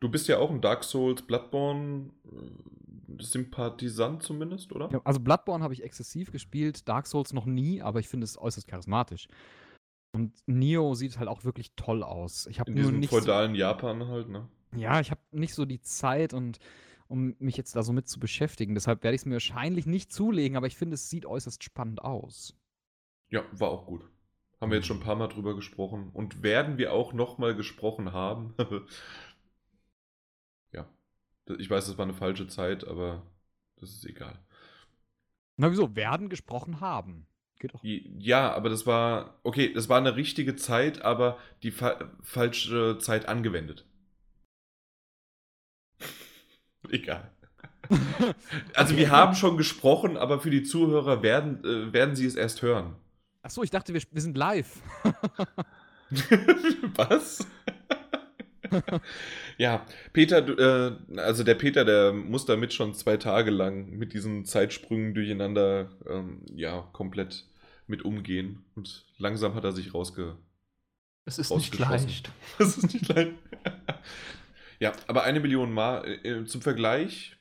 Du bist ja auch ein Dark Souls Bloodborne äh, Sympathisant zumindest, oder? Ja, also Bloodborne habe ich exzessiv gespielt, Dark Souls noch nie, aber ich finde es äußerst charismatisch. Und Nio sieht halt auch wirklich toll aus. Ich habe In nur diesem nicht feudalen Japan halt, ne? Ja, ich habe nicht so die Zeit und um mich jetzt da so mit zu beschäftigen. Deshalb werde ich es mir wahrscheinlich nicht zulegen, aber ich finde, es sieht äußerst spannend aus. Ja, war auch gut. Haben wir jetzt schon ein paar Mal drüber gesprochen und werden wir auch nochmal gesprochen haben. (laughs) ja. Ich weiß, das war eine falsche Zeit, aber das ist egal. Na wieso? Werden gesprochen haben. Geht auch. Ja, aber das war, okay, das war eine richtige Zeit, aber die fa falsche Zeit angewendet. Egal. (laughs) Also wir haben schon gesprochen, aber für die Zuhörer werden, äh, werden sie es erst hören. Achso, ich dachte, wir, wir sind live. (laughs) Was? (laughs) ja, Peter, du, äh, also der Peter, der muss damit schon zwei Tage lang mit diesen Zeitsprüngen durcheinander, ähm, ja, komplett mit umgehen. Und langsam hat er sich rausge... Es ist nicht leicht. Das ist nicht leicht. Ja, aber eine Million Mal äh, zum Vergleich,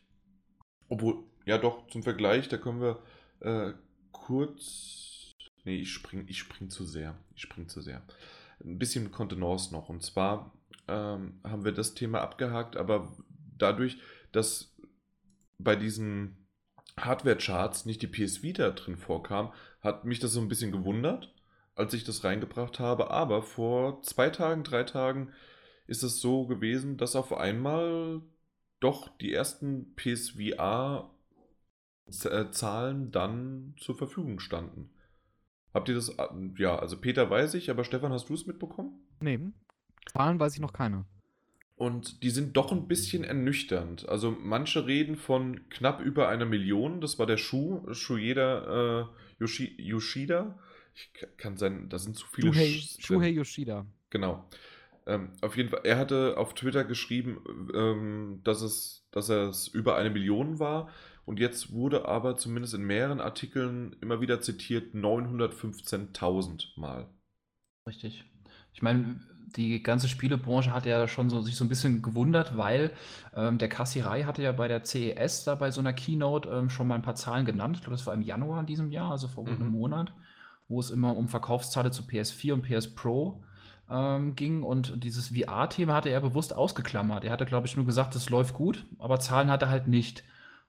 obwohl, ja doch, zum Vergleich, da können wir äh, kurz. Nee, ich spring, ich spring zu sehr. Ich spring zu sehr. Ein bisschen Kontenance noch. Und zwar ähm, haben wir das Thema abgehakt, aber dadurch, dass bei diesen Hardware-Charts nicht die PS Vita drin vorkam, hat mich das so ein bisschen gewundert, als ich das reingebracht habe. Aber vor zwei Tagen, drei Tagen ist es so gewesen, dass auf einmal doch die ersten PSVR-Zahlen dann zur Verfügung standen. Habt ihr das? äh, Ja, also Peter weiß ich, aber Stefan, hast du es mitbekommen? Nee, Zahlen weiß ich noch keine. Und die sind doch ein bisschen ernüchternd. Also manche reden von knapp über einer Million. Das war der Schuh, Shueda äh, Yoshi, Yoshida. Ich ka- kann sein, da sind zu viele Shuhei, Shuhei Yoshida. Genau. Ähm, auf jeden Fall, er hatte auf Twitter geschrieben, ähm, dass, es, dass es über eine Million war. Und jetzt wurde aber zumindest in mehreren Artikeln immer wieder zitiert 915.000 Mal. Richtig. Ich meine, die ganze Spielebranche hat ja schon so, sich so ein bisschen gewundert, weil ähm, der Kassirai hatte ja bei der CES da bei so einer Keynote ähm, schon mal ein paar Zahlen genannt. Ich glaube, das war im Januar in diesem Jahr, also vor gut einem Mhm. Monat, wo es immer um Verkaufszahlen zu PS4 und PS Pro ähm, ging. Und dieses VR-Thema hatte er bewusst ausgeklammert. Er hatte, glaube ich, nur gesagt, es läuft gut, aber Zahlen hat er halt nicht.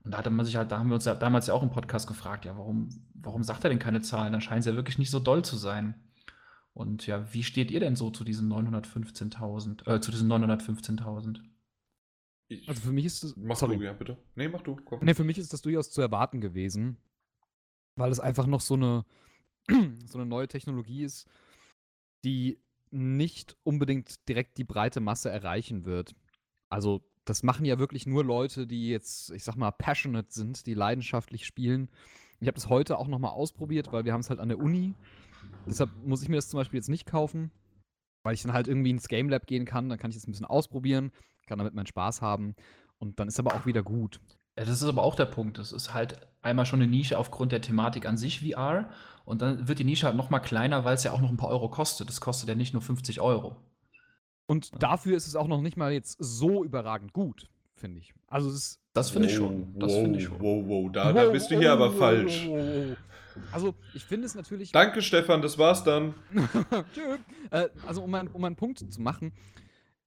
Und da hatte man sich halt, da haben wir uns ja damals ja auch im Podcast gefragt, ja, warum, warum sagt er denn keine Zahlen? Dann scheint es ja wirklich nicht so doll zu sein. Und ja, wie steht ihr denn so zu diesen 915.000, äh, zu diesen 915.000? Ich, Also für mich ist es. mach sorry. du, ja, bitte. Nee, mach du, komm. Nee, für mich ist das durchaus zu erwarten gewesen, weil es einfach noch so eine, (clears throat) so eine neue Technologie ist, die nicht unbedingt direkt die breite Masse erreichen wird. Also, das machen ja wirklich nur Leute, die jetzt, ich sag mal, passionate sind, die leidenschaftlich spielen. Ich habe das heute auch nochmal ausprobiert, weil wir haben es halt an der Uni. Deshalb muss ich mir das zum Beispiel jetzt nicht kaufen, weil ich dann halt irgendwie ins Game Lab gehen kann. Dann kann ich das ein bisschen ausprobieren, kann damit meinen Spaß haben. Und dann ist aber auch wieder gut. Ja, das ist aber auch der Punkt. Das ist halt einmal schon eine Nische aufgrund der Thematik an sich VR und dann wird die Nische halt noch mal kleiner, weil es ja auch noch ein paar Euro kostet. Das kostet ja nicht nur 50 Euro. Und dafür ist es auch noch nicht mal jetzt so überragend gut, finde ich. Also es ist. Das finde ich schon. Das wow, finde ich schon. Wow, wow, da, da bist du hier aber Wow, falsch. wow, wow, wow. Also ich finde es natürlich. Danke, Stefan, das war's dann. (laughs) Tschö. äh, also um, um einen Punkt zu machen,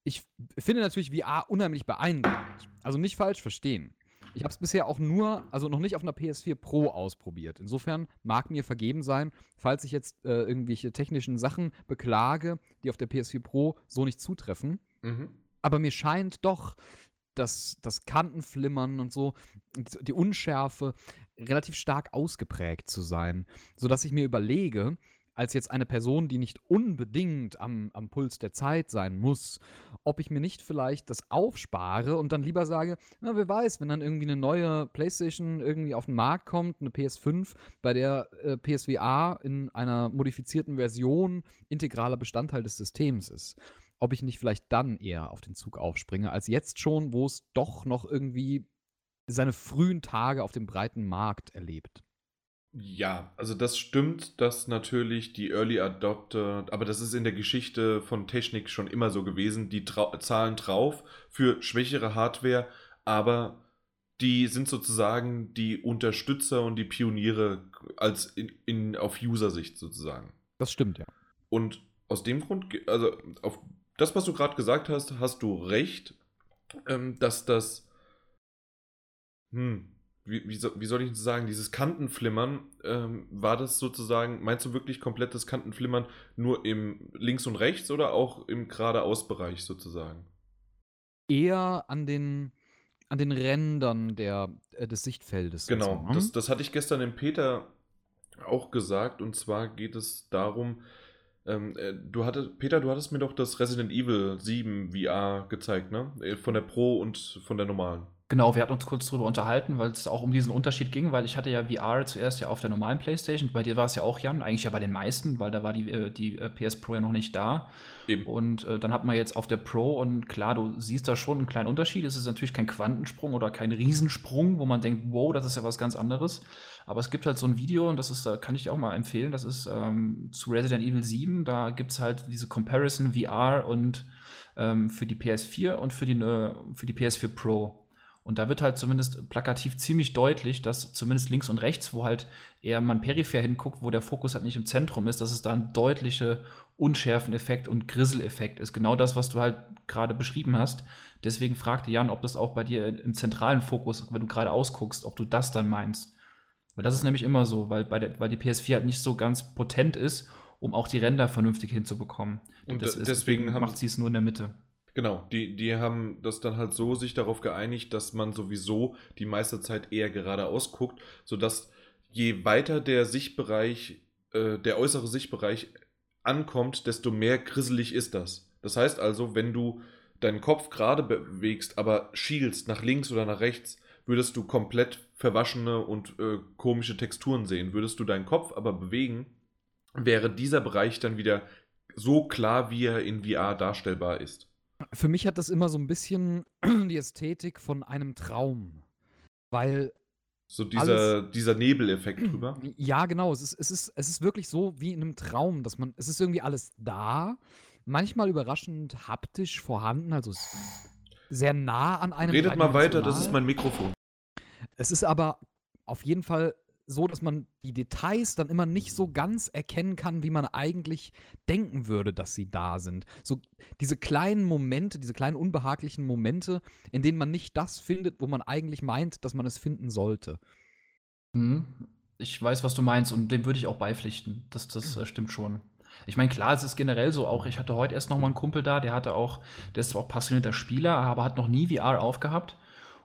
ich finde natürlich VR unheimlich beeindruckend. Also nicht falsch verstehen. Ich habe es bisher auch nur, also noch nicht auf einer PS4 Pro ausprobiert. Insofern mag mir vergeben sein, falls ich jetzt äh, irgendwelche technischen Sachen beklage, die auf der PS4 Pro so nicht zutreffen. Mhm. Aber mir scheint doch, dass das Kantenflimmern und so, die Unschärfe relativ stark ausgeprägt zu sein, sodass ich mir überlege, als jetzt eine Person, die nicht unbedingt am, am Puls der Zeit sein muss, ob ich mir nicht vielleicht das aufspare und dann lieber sage, na, wer weiß, wenn dann irgendwie eine neue PlayStation irgendwie auf den Markt kommt, eine PS5, bei der äh, PSVR in einer modifizierten Version integraler Bestandteil des Systems ist, ob ich nicht vielleicht dann eher auf den Zug aufspringe, als jetzt schon, wo es doch noch irgendwie seine frühen Tage auf dem breiten Markt erlebt. Ja, also das stimmt, dass natürlich die Early Adopter, aber das ist in der Geschichte von Technik schon immer so gewesen, die trau zahlen drauf für schwächere Hardware, aber die sind sozusagen die Unterstützer und die Pioniere als in, in, auf User-Sicht sozusagen. Das stimmt, ja. Und aus dem Grund, also auf das, was du gerade gesagt hast, hast du recht, ähm, dass das, hm, wie, wie, wie, soll ich sagen, dieses Kantenflimmern, ähm, war das sozusagen, meinst du wirklich komplettes Kantenflimmern nur im Links und Rechts oder auch im Geradeausbereich sozusagen? Eher an den, an den Rändern der, äh, des Sichtfeldes. Genau, so, ne? das, das hatte ich gestern dem Peter auch gesagt und zwar geht es darum, ähm, äh, du hattest, Peter, du hattest mir doch das Resident Evil 7 VR gezeigt, ne? Äh, von der Pro und von der normalen. Genau, wir hatten uns kurz darüber unterhalten, weil es auch um diesen Unterschied ging, weil ich hatte ja VR zuerst ja auf der normalen PlayStation. Bei dir war es ja auch, Jan, eigentlich ja bei den meisten, weil da war die, äh, die äh, PS Pro ja noch nicht da. Eben. Und äh, dann hat man jetzt auf der Pro und klar, du siehst da schon einen kleinen Unterschied. Es ist natürlich kein Quantensprung oder kein Riesensprung, wo man denkt, wow, das ist ja was ganz anderes. Aber es gibt halt so ein Video und das ist, da kann ich dir auch mal empfehlen, das ist ähm, zu Resident Evil 7. Da gibt es halt diese Comparison VR und ähm, für die PS4 und für die, äh, für die PS4 Pro. Und da wird halt zumindest plakativ ziemlich deutlich, dass zumindest links und rechts, wo halt eher man peripher hinguckt, wo der Fokus halt nicht im Zentrum ist, dass es da ein deutlicher Unschärfeneffekt und Grisseleffekt ist. Genau das, was du halt gerade beschrieben hast. Deswegen fragte Jan, ob das auch bei dir im zentralen Fokus, wenn du gerade ausguckst, ob du das dann meinst. Weil das ist nämlich immer so, weil, bei der, weil die PS4 halt nicht so ganz potent ist, um auch die Ränder vernünftig hinzubekommen. Und das deswegen, deswegen macht sie es nur in der Mitte. Genau, die, die haben das dann halt so sich darauf geeinigt, dass man sowieso die meiste Zeit eher geradeaus guckt, sodass je weiter der Sichtbereich, äh, der äußere Sichtbereich ankommt, desto mehr grisselig ist das. Das heißt also, wenn du deinen Kopf gerade bewegst, aber schielst nach links oder nach rechts, würdest du komplett verwaschene und äh, komische Texturen sehen. Würdest du deinen Kopf aber bewegen, wäre dieser Bereich dann wieder so klar, wie er in VR darstellbar ist. Für mich hat das immer so ein bisschen (clears throat) die Ästhetik von einem Traum. Weil. So dieser, dieser Nebeleffekt drüber. (clears throat) Ja, genau. Es ist, es, ist, es ist wirklich so wie in einem Traum, dass man. Es ist irgendwie alles da. Manchmal überraschend haptisch vorhanden, also sehr nah an einem. Redet mal weiter, das ist mein Mikrofon. Es ist aber auf jeden Fall so, dass man die Details dann immer nicht so ganz erkennen kann, wie man eigentlich denken würde, dass sie da sind. So diese kleinen Momente, diese kleinen unbehaglichen Momente, in denen man nicht das findet, wo man eigentlich meint, dass man es finden sollte. Mhm. Ich weiß, was du meinst und dem würde ich auch beipflichten. Das, das äh, stimmt schon. Ich meine, klar, es ist generell so auch. Ich hatte heute erst noch mal einen Kumpel da, der hatte auch, der ist zwar auch passionierter Spieler, aber hat noch nie VR aufgehabt.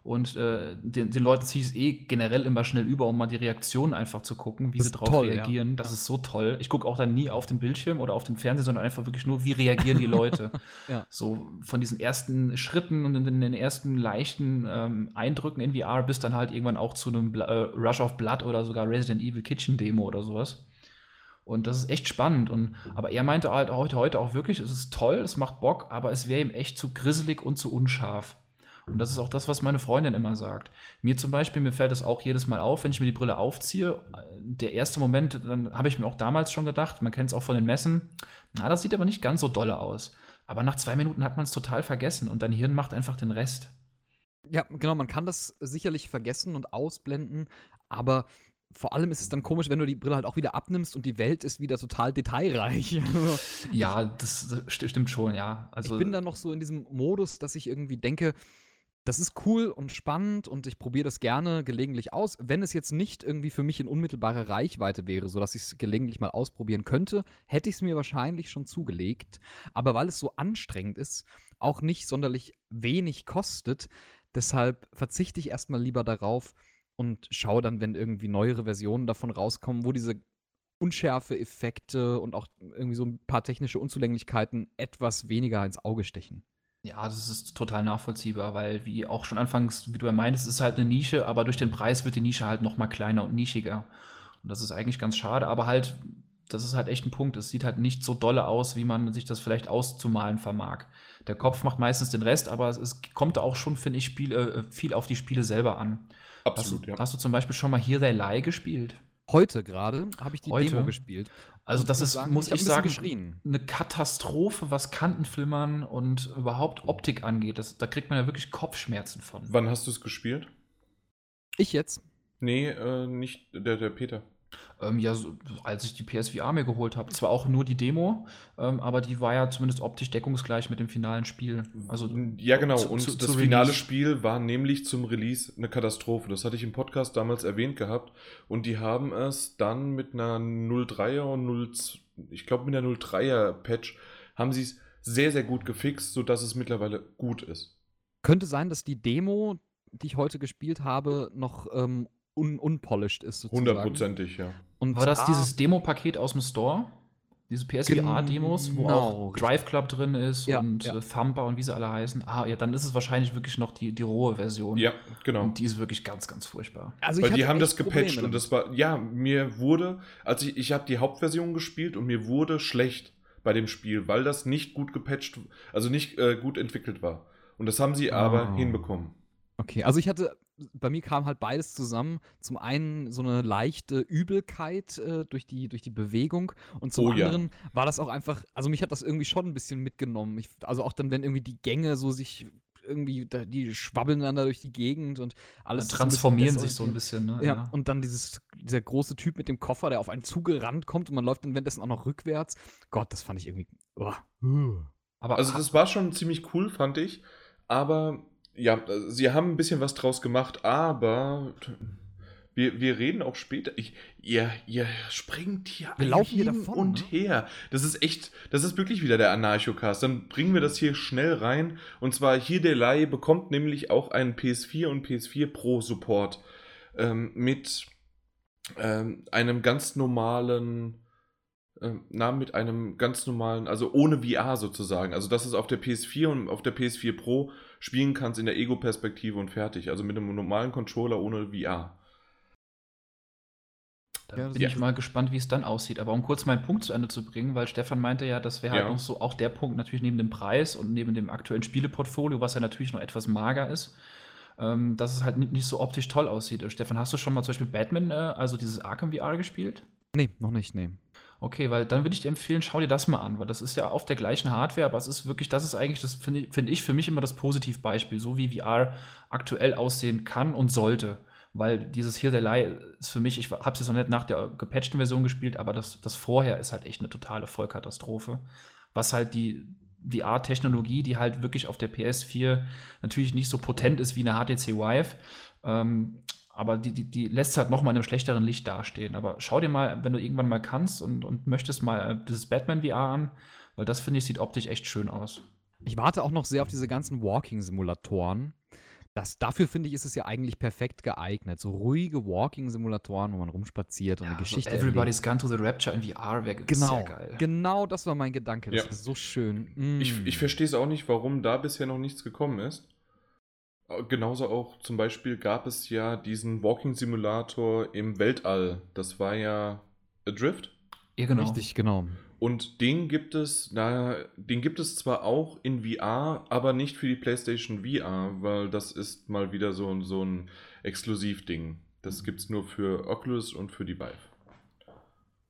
Und äh, den, den, Leuten ziehe ich es eh generell immer schnell über, um mal die Reaktionen einfach zu gucken, wie das sie darauf toll, reagieren. Ja. Das ist so toll. Ich gucke auch dann nie auf den Bildschirm oder auf den Fernseher, sondern einfach wirklich nur, wie reagieren die (laughs) Leute. ja. So von diesen ersten Schritten und in den ersten leichten ähm, Eindrücken in VR bis dann halt irgendwann auch zu einem Bla äh, Rush of Blood oder sogar Resident Evil Kitchen Demo oder sowas. Und das ist echt spannend. Und, aber er meinte halt heute, heute auch wirklich, es ist toll, es macht Bock, aber es wäre ihm echt zu grisselig und zu unscharf. Und das ist auch das, was meine Freundin immer sagt. Mir zum Beispiel, mir fällt das auch jedes Mal auf, wenn ich mir die Brille aufziehe. Der erste Moment, dann habe ich mir auch damals schon gedacht, man kennt es auch von den Messen, na, das sieht aber nicht ganz so dolle aus. Aber nach zwei Minuten hat man es total vergessen und dein Hirn macht einfach den Rest. Ja, genau, man kann das sicherlich vergessen und ausblenden, aber vor allem ist es dann komisch, wenn du die Brille halt auch wieder abnimmst und die Welt ist wieder total detailreich. ja, das stimmt schon, ja. Also, ich bin dann noch so in diesem Modus, dass ich irgendwie denke, das ist cool und spannend und ich probiere das gerne gelegentlich aus. Wenn es jetzt nicht irgendwie für mich in unmittelbarer Reichweite wäre, sodass ich es gelegentlich mal ausprobieren könnte, hätte ich es mir wahrscheinlich schon zugelegt. Aber weil es so anstrengend ist, auch nicht sonderlich wenig kostet, deshalb verzichte ich erstmal lieber darauf und schaue dann, wenn irgendwie neuere Versionen davon rauskommen, wo diese Unschärfe-Effekte und auch irgendwie so ein paar technische Unzulänglichkeiten etwas weniger ins Auge stechen. Ja, das ist total nachvollziehbar, weil wie auch schon anfangs, wie du ja meintest, ist halt eine Nische, aber durch den Preis wird die Nische halt noch mal kleiner und nischiger. Und das ist eigentlich ganz schade, aber halt, das ist halt echt ein Punkt. Es sieht halt nicht so dolle aus, wie man sich das vielleicht auszumalen vermag. Der Kopf macht meistens den Rest, aber es, es kommt auch schon, finde ich, Spiel, äh, viel auf die Spiele selber an. Absolut, hast, du, ja. hast du zum Beispiel schon mal Here They Lie gespielt? Heute gerade habe ich die Heute? Demo gespielt. Also das ist, sagen, muss ich ich sagen, geschrien. eine Katastrophe, was Kantenflimmern und überhaupt Optik angeht. Das, da kriegt man ja wirklich Kopfschmerzen von. Wann hast du es gespielt? Ich jetzt. Nee, äh, nicht der, der Peter. Ähm, ja, so, als ich die PSVR mir geholt habe, zwar auch nur die Demo, ähm, aber die war ja zumindest optisch deckungsgleich mit dem finalen Spiel. Also ja, genau. zu- und zu- das zu finale. Spiel war nämlich zum Release eine Katastrophe. Das hatte ich im Podcast damals erwähnt gehabt. Und die haben es dann mit einer 03er und 0, ich glaube mit einer 03er Patch, haben sie es sehr, sehr gut gefixt, sodass es mittlerweile gut ist. Könnte sein, dass die Demo, die ich heute gespielt habe, noch ähm, un unpolished ist. Sozusagen. Hundertprozentig, ja. Und war das da- dieses Demo-Paket aus dem Store? Diese PSVR-Demos, wo Genau, auch Drive Club drin ist Ja, und ja. äh, Thumper und wie sie alle heißen. Ah, ja, dann ist es wahrscheinlich wirklich noch die, die rohe Version. Ja, genau. Und die ist wirklich ganz, ganz furchtbar. Also Weil ich die haben das gepatcht Probleme und das war, ja, mir wurde, als ich, ich habe die Hauptversion gespielt und mir wurde schlecht bei dem Spiel, weil das nicht gut gepatcht, also nicht äh, gut entwickelt war. Und das haben sie aber Oh. hinbekommen. Okay, also ich hatte, bei mir kam halt beides zusammen. Zum einen so eine leichte Übelkeit äh, durch, die, durch die Bewegung und zum Oh ja. anderen war das auch einfach, also mich hat das irgendwie schon ein bisschen mitgenommen. Ich, also auch dann, wenn irgendwie die Gänge so sich irgendwie, da, die schwabbeln dann da durch die Gegend und alles. Dann transformieren sich so ein bisschen, ne? Ja, und dann dieses, dieser große Typ mit dem Koffer, der auf einen zugerannt kommt und man läuft dann währenddessen auch noch rückwärts. Gott, das fand ich irgendwie. Oh. aber Also das war schon ziemlich cool, fand ich. Aber ja, sie haben ein bisschen was draus gemacht, aber wir, wir reden auch später. Ich, ihr, ihr springt hier Wir laufen hier hin davon, und ne? her. Das ist echt, das ist wirklich wieder der Anarchocast. Dann bringen wir das hier schnell rein. Und zwar hier der Lai bekommt nämlich auch einen PS4 und PS4 Pro Support ähm, mit ähm, einem ganz normalen ähm, na, mit einem ganz normalen, also ohne VR sozusagen. Also, du es auf der PS4 und auf der PS4 Pro spielen kannst in der Ego-Perspektive und fertig. Also mit einem normalen Controller ohne VR. Da Ja, bin ist- ich mal gespannt, wie es dann aussieht. Aber um kurz meinen Punkt zu Ende zu bringen, weil Stefan meinte ja, das wäre halt Ja. noch so auch der Punkt natürlich neben dem Preis und neben dem aktuellen Spieleportfolio, was ja natürlich noch etwas mager ist, ähm, dass es halt ni- nicht so optisch toll aussieht. Äh, Stefan, hast du schon mal zum Beispiel Batman, äh, also dieses Arkham VR gespielt? Nee, noch nicht, nee. Okay, weil dann würde ich dir empfehlen, schau dir das mal an, weil das ist ja auf der gleichen Hardware, aber es ist wirklich, das ist eigentlich, das finde ich, finde ich für mich immer das Positivbeispiel, so wie VR aktuell aussehen kann und sollte. Weil dieses Here the Lie ist für mich, ich habe es jetzt noch nicht nach der gepatchten Version gespielt, aber das, das vorher ist halt echt eine totale Vollkatastrophe. Was halt die VR-Technologie, die halt wirklich auf der PS4 natürlich nicht so potent ist wie eine HTC Vive, ähm, aber die, die, die lässt halt noch mal in einem schlechteren Licht dastehen. Aber schau dir mal, wenn du irgendwann mal kannst und, und möchtest mal äh, dieses Batman VR an, weil das finde ich sieht optisch echt schön aus. Ich warte auch noch sehr auf diese ganzen Walking-Simulatoren. Das, dafür finde ich, ist es ja eigentlich perfekt geeignet. So ruhige Walking-Simulatoren, wo man rumspaziert und eine Geschichte. Everybody's Gone to the Rapture in VR wäre Genau, sehr geil. genau, das war mein Gedanke. Das Ja. ist so schön. Mm. Ich, ich verstehe es auch nicht, warum da bisher noch nichts gekommen ist. Äh, Genauso auch zum Beispiel gab es ja diesen Walking-Simulator im Weltall. Das war ja Adrift. Ja, genau. Richtig, genau. Und den gibt es, na, den gibt es zwar auch in VR, aber nicht für die PlayStation VR, weil das ist mal wieder so, ein- so ein Exklusivding. Das gibt es nur für Oculus und für die Vive.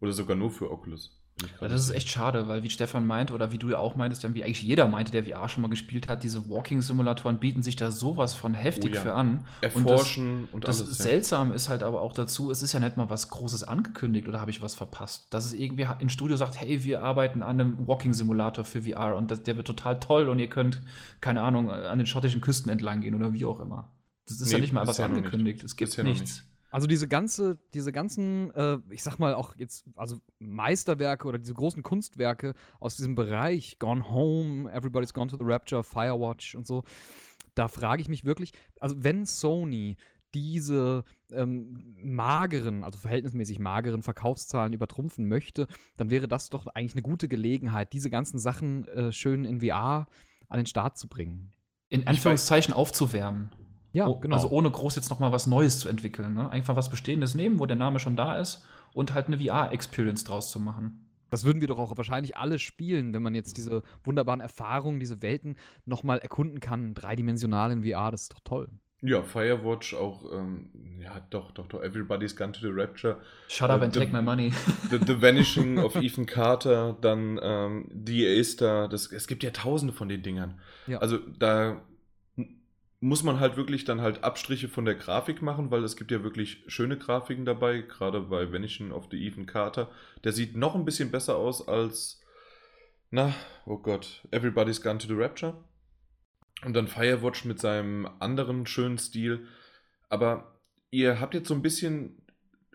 Oder sogar nur für Oculus. Ja, das ist echt schade, weil wie Stefan meint oder wie du ja auch meintest, dann wie eigentlich jeder meinte, der VR schon mal gespielt hat, diese Walking-Simulatoren bieten sich da sowas von heftig Oh ja. für an. Erforschen und, Das alles. ja. Seltsame ist halt aber auch dazu, es ist ja nicht mal was Großes angekündigt oder habe ich was verpasst. Dass es irgendwie im Studio sagt, hey, wir arbeiten an einem Walking-Simulator für VR und das, der wird total toll und ihr könnt, keine Ahnung, an den schottischen Küsten entlang gehen oder wie auch immer. Das ist ja Nee, nicht mal was nicht. angekündigt. Es gibt nichts. Also diese ganze, diese ganzen, äh, ich sag mal auch jetzt, also Meisterwerke oder diese großen Kunstwerke aus diesem Bereich, Gone Home, Everybody's Gone to the Rapture, Firewatch und so, da frage ich mich wirklich, also wenn Sony diese ähm, mageren, also verhältnismäßig mageren Verkaufszahlen übertrumpfen möchte, dann wäre das doch eigentlich eine gute Gelegenheit, diese ganzen Sachen äh, schön in VR an den Start zu bringen. In Anführungszeichen aufzuwärmen. Ja, Oh, genau. Also ohne groß jetzt noch mal was Neues zu entwickeln. Ne? Einfach was Bestehendes nehmen, wo der Name schon da ist und halt eine VR-Experience draus zu machen. Das würden wir doch auch wahrscheinlich alle spielen, wenn man jetzt diese wunderbaren Erfahrungen, diese Welten nochmal erkunden kann, dreidimensional in VR, das ist doch toll. Ja, Firewatch auch, ähm, ja, doch, doch, doch. Everybody's Gone to the Rapture. Shut up Äh, and the- take my money. (laughs) The, the Vanishing of Ethan Carter, dann ähm, The Aster. Das, es gibt ja tausende von den Dingern. Ja. Also da muss man halt wirklich dann halt Abstriche von der Grafik machen, weil es gibt ja wirklich schöne Grafiken dabei, gerade bei Vanishing of the Ethan Carter. Der sieht noch ein bisschen besser aus als, na, oh Gott, Everybody's Gone to the Rapture. Und dann Firewatch mit seinem anderen schönen Stil. Aber ihr habt jetzt so ein bisschen,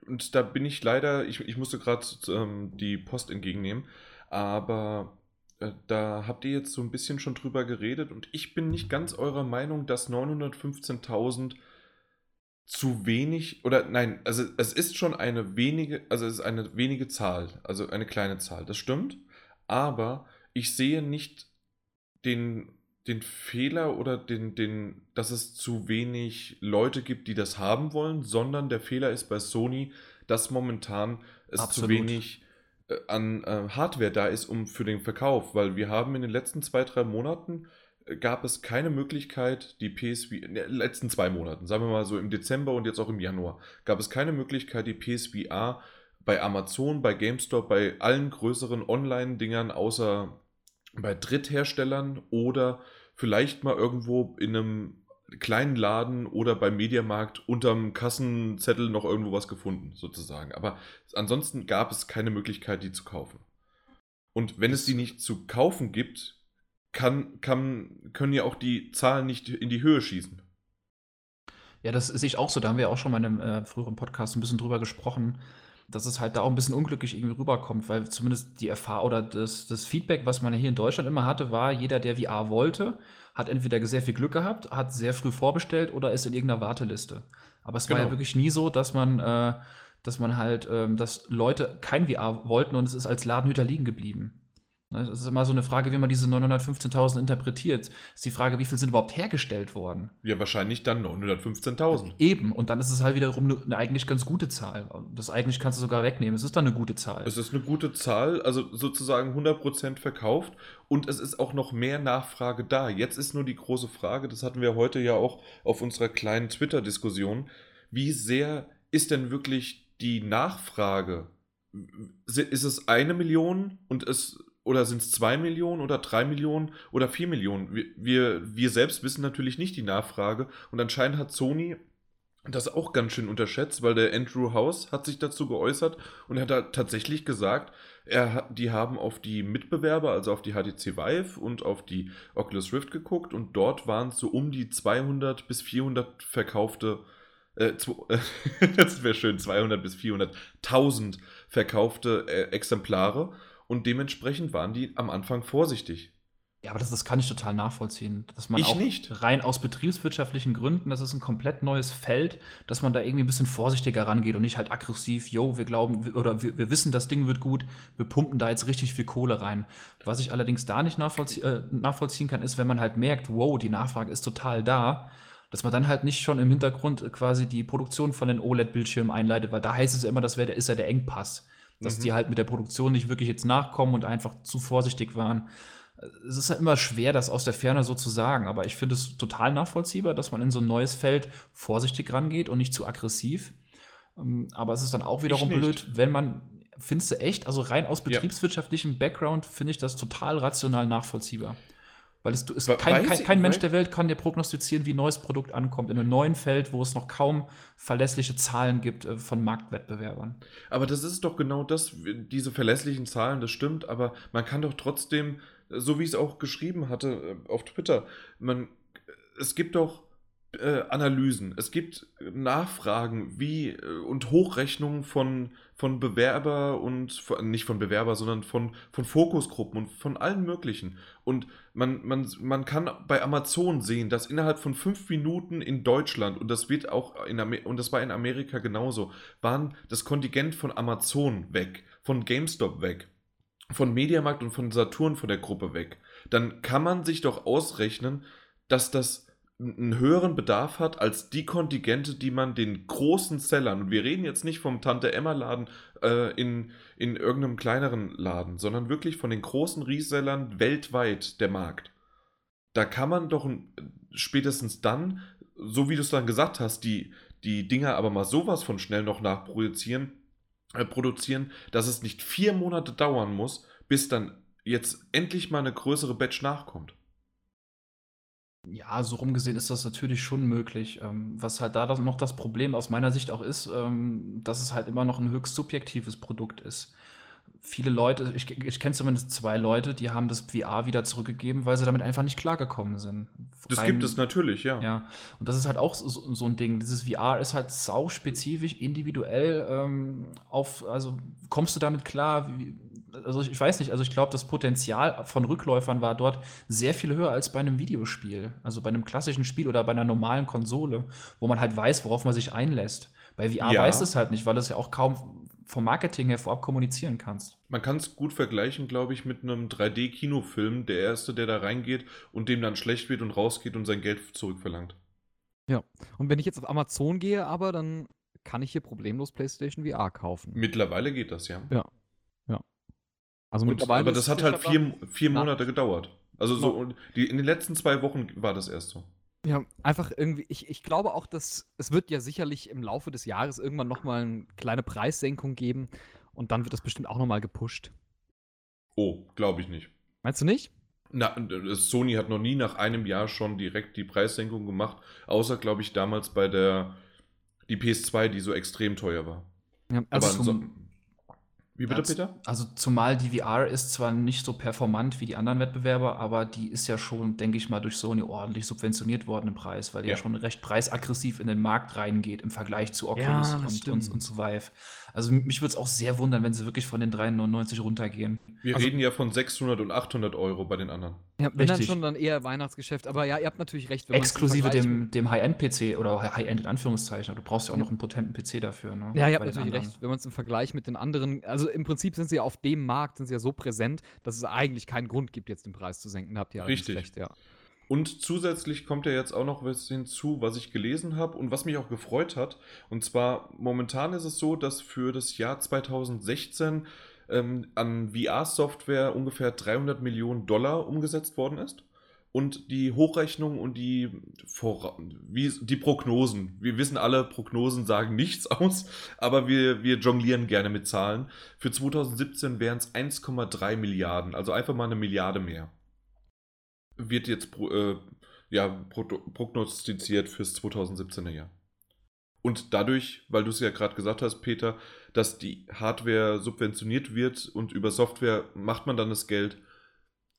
und da bin ich leider, ich, ich musste gerade ähm, die Post entgegennehmen, aber da habt ihr jetzt so ein bisschen schon drüber geredet und ich bin nicht ganz eurer Meinung, dass 915.000 zu wenig oder nein, also es ist schon eine wenige, also es ist eine wenige Zahl, also eine kleine Zahl, das stimmt, aber ich sehe nicht den, den Fehler oder den, den, dass es zu wenig Leute gibt, die das haben wollen, sondern der Fehler ist bei Sony, dass momentan es zu Absolut. wenig äh, an äh, Hardware da ist, um für den Verkauf, weil wir haben in den letzten zwei, drei Monaten äh, gab es keine Möglichkeit, die PSV, in den letzten zwei Monaten, sagen wir mal so im Dezember und jetzt auch im Januar, gab es keine Möglichkeit, die PSVR bei Amazon, bei GameStop, bei allen größeren Online-Dingern außer bei Drittherstellern oder vielleicht mal irgendwo in einem kleinen Laden oder beim Mediamarkt unterm Kassenzettel noch irgendwo was gefunden, sozusagen. Aber ansonsten gab es keine Möglichkeit, die zu kaufen. Und wenn es die nicht zu kaufen gibt, kann, kann, können ja auch die Zahlen nicht in die Höhe schießen. Ja, das sehe ich auch so. Da haben wir auch schon mal in einem äh, früheren Podcast ein bisschen drüber gesprochen, dass es halt da auch ein bisschen unglücklich irgendwie rüberkommt, weil zumindest die Erfahrung oder das, das Feedback, was man hier in Deutschland immer hatte, war, jeder, der VR wollte, hat entweder sehr viel Glück gehabt, hat sehr früh vorbestellt oder ist in irgendeiner Warteliste. Aber es war ja Genau. wirklich nie so, dass man, äh, dass man halt, ähm, dass Leute kein VR wollten und es ist als Ladenhüter liegen geblieben. Ne, Es ist immer so eine Frage, wie man diese 915.000 interpretiert. Ist die Frage, wie viel sind überhaupt hergestellt worden? Ja, wahrscheinlich dann 915.000. Eben, und dann ist es halt wiederum eine, eine eigentlich ganz gute Zahl. Das eigentlich kannst du sogar wegnehmen. Es ist dann eine gute Zahl. Es ist eine gute Zahl, also sozusagen 100% verkauft und es ist auch noch mehr Nachfrage da. Jetzt ist nur die große Frage, das hatten wir heute ja auch auf unserer kleinen Twitter-Diskussion, wie sehr ist denn wirklich die Nachfrage? Ist es eine Million und es oder sind es zwei Millionen oder drei Millionen oder vier Millionen? Wir, wir, wir selbst wissen natürlich nicht die Nachfrage und anscheinend hat Sony das auch ganz schön unterschätzt, weil der Andrew House hat sich dazu geäußert und hat da tatsächlich gesagt, er, die haben auf die Mitbewerber, also auf die HTC Vive und auf die Oculus Rift geguckt und dort waren es so um die 200 bis 400 verkaufte, äh, (laughs) das wäre schön, 200 bis 400.000 verkaufte äh, Exemplare und dementsprechend waren die am Anfang vorsichtig. Ja, aber das, das kann ich total nachvollziehen. Dass man Ich auch nicht. rein aus betriebswirtschaftlichen Gründen, das ist ein komplett neues Feld, dass man da irgendwie ein bisschen vorsichtiger rangeht und nicht halt aggressiv, yo, wir glauben oder wir, wir wissen, das Ding wird gut, wir pumpen da jetzt richtig viel Kohle rein. Was ich allerdings da nicht nachvollzie äh, nachvollziehen kann, ist, wenn man halt merkt, wow, die Nachfrage ist total da, dass man dann halt nicht schon im Hintergrund quasi die Produktion von den OLED-Bildschirmen einleitet, weil da heißt es ja immer, das wär, der- ist ja der Engpass. Dass Mhm. die halt mit der Produktion nicht wirklich jetzt nachkommen und einfach zu vorsichtig waren es ist ja immer schwer, das aus der Ferne so zu sagen, aber ich finde es total nachvollziehbar, dass man in so ein neues Feld vorsichtig rangeht und nicht zu aggressiv. Ähm, Aber es ist dann auch wiederum blöd, wenn man, findest du echt, also rein aus Ja. betriebswirtschaftlichem Background finde ich das total rational nachvollziehbar. Weil es, es kein, kein, kein Mensch der Welt kann dir prognostizieren, wie ein neues Produkt ankommt, in einem neuen Feld, wo es noch kaum verlässliche Zahlen gibt äh, von Marktwettbewerbern. Aber das ist doch genau das, diese verlässlichen Zahlen, das stimmt, aber man kann doch trotzdem, so wie ich es auch geschrieben hatte äh, auf Twitter, man, es gibt doch äh, Analysen, es gibt Nachfragen wie äh, und Hochrechnungen von, von Bewerber und von, nicht von Bewerber, sondern von, von Fokusgruppen und von allen möglichen. Und man, man, man kann bei Amazon sehen, dass innerhalb von fünf Minuten in Deutschland, und das wird auch in Amer und das war in Amerika genauso, waren das Kontingent von Amazon weg, von GameStop weg, von Mediamarkt und von Saturn von der Gruppe weg. Dann kann man sich doch ausrechnen, dass das einen höheren Bedarf hat als die Kontingente, die man den großen Sellern, und wir reden jetzt nicht vom Tante-Emma-Laden äh, in, in irgendeinem kleineren Laden, sondern wirklich von den großen Resellern weltweit der Markt. Da kann man doch spätestens dann, so wie du es dann gesagt hast, die, die Dinger aber mal sowas von schnell noch nachproduzieren, äh, produzieren, dass es nicht vier Monate dauern muss, bis dann jetzt endlich mal eine größere Batch nachkommt. Ja, so rumgesehen ist das natürlich schon möglich. Ähm, was halt da noch das Problem aus meiner Sicht auch ist, ähm, dass es halt immer noch ein höchst subjektives Produkt ist. Viele Leute, ich, ich kenne zumindest zwei Leute, die haben das VR wieder zurückgegeben, weil sie damit einfach nicht klargekommen sind. Das gibt es natürlich, ja. Ja, und das ist halt auch so, so ein Ding. Dieses VR ist halt sauspezifisch, individuell ähm, auf, also kommst du damit klar? Wie, also ich weiß nicht, also ich glaube, das Potenzial von Rückläufern war dort sehr viel höher als bei einem Videospiel. Also bei einem klassischen Spiel oder bei einer normalen Konsole, wo man halt weiß, worauf man sich einlässt. Bei VR ja. weiß es halt nicht, weil du es ja auch kaum vom Marketing her vorab kommunizieren kannst. Man kann es gut vergleichen, glaube ich, mit einem 3D-Kinofilm. Der Erste, der da reingeht und dem dann schlecht wird und rausgeht und sein Geld zurückverlangt. Ja, und wenn ich jetzt auf Amazon gehe, aber dann kann ich hier problemlos PlayStation VR kaufen. Mittlerweile geht das, ja. Ja. Ja. Also und, aber das hat halt vier, vier Monate gedauert. Also so, die, in den letzten zwei Wochen war das erst so. Ja, einfach irgendwie, ich, ich glaube auch, dass es wird ja sicherlich im Laufe des Jahres irgendwann nochmal eine kleine Preissenkung geben und dann wird das bestimmt auch nochmal gepusht. Oh, glaube ich nicht. Meinst du nicht? Na, Sony hat noch nie nach einem Jahr schon direkt die Preissenkung gemacht, außer, glaube ich, damals bei der die PS2, die so extrem teuer war. Ja, also Aber wie bitte, Peter? Also zumal die VR ist zwar nicht so performant wie die anderen Wettbewerber, aber die ist ja schon, denke ich mal, durch Sony ordentlich subventioniert worden im Preis, weil die ja, ja schon recht preisaggressiv in den Markt reingeht im Vergleich zu Oculus ja, und, und, und, zu Vive. Also mich würde es auch sehr wundern, wenn sie wirklich von den 3,99 runtergehen. Wir also, reden ja von 600 und 800 Euro bei den anderen. Ja, wenn dann schon dann eher Weihnachtsgeschäft. Aber ja, ihr habt natürlich recht. Exklusive dem, dem High-End-PC oder High-End in Anführungszeichen. Du brauchst ja auch noch einen potenten PC dafür. Ne? Ja, ihr habt natürlich recht. Wenn man es im Vergleich mit den anderen, also im Prinzip sind sie ja auf dem Markt, sind sie ja so präsent, dass es eigentlich keinen Grund gibt, jetzt den Preis zu senken. Da habt ihr Richtig. recht, ja. Und zusätzlich kommt ja jetzt auch noch was hinzu, was ich gelesen habe und was mich auch gefreut hat. Und zwar, momentan ist es so, dass für das Jahr 2016 ähm, an VR-Software ungefähr 300 Millionen Dollar umgesetzt worden ist. Und die Hochrechnung und die, Vor wie, die Prognosen. Wir wissen alle, Prognosen sagen (laughs) nichts aus, aber wir, wir jonglieren gerne mit Zahlen. Für 2017 wären es 1,3 Milliarden, also einfach mal eine Milliarde mehr wird jetzt äh, ja, prognostiziert fürs 2017er Jahr. Und dadurch, weil du es ja gerade gesagt hast, Peter, dass die Hardware subventioniert wird und über Software macht man dann das Geld,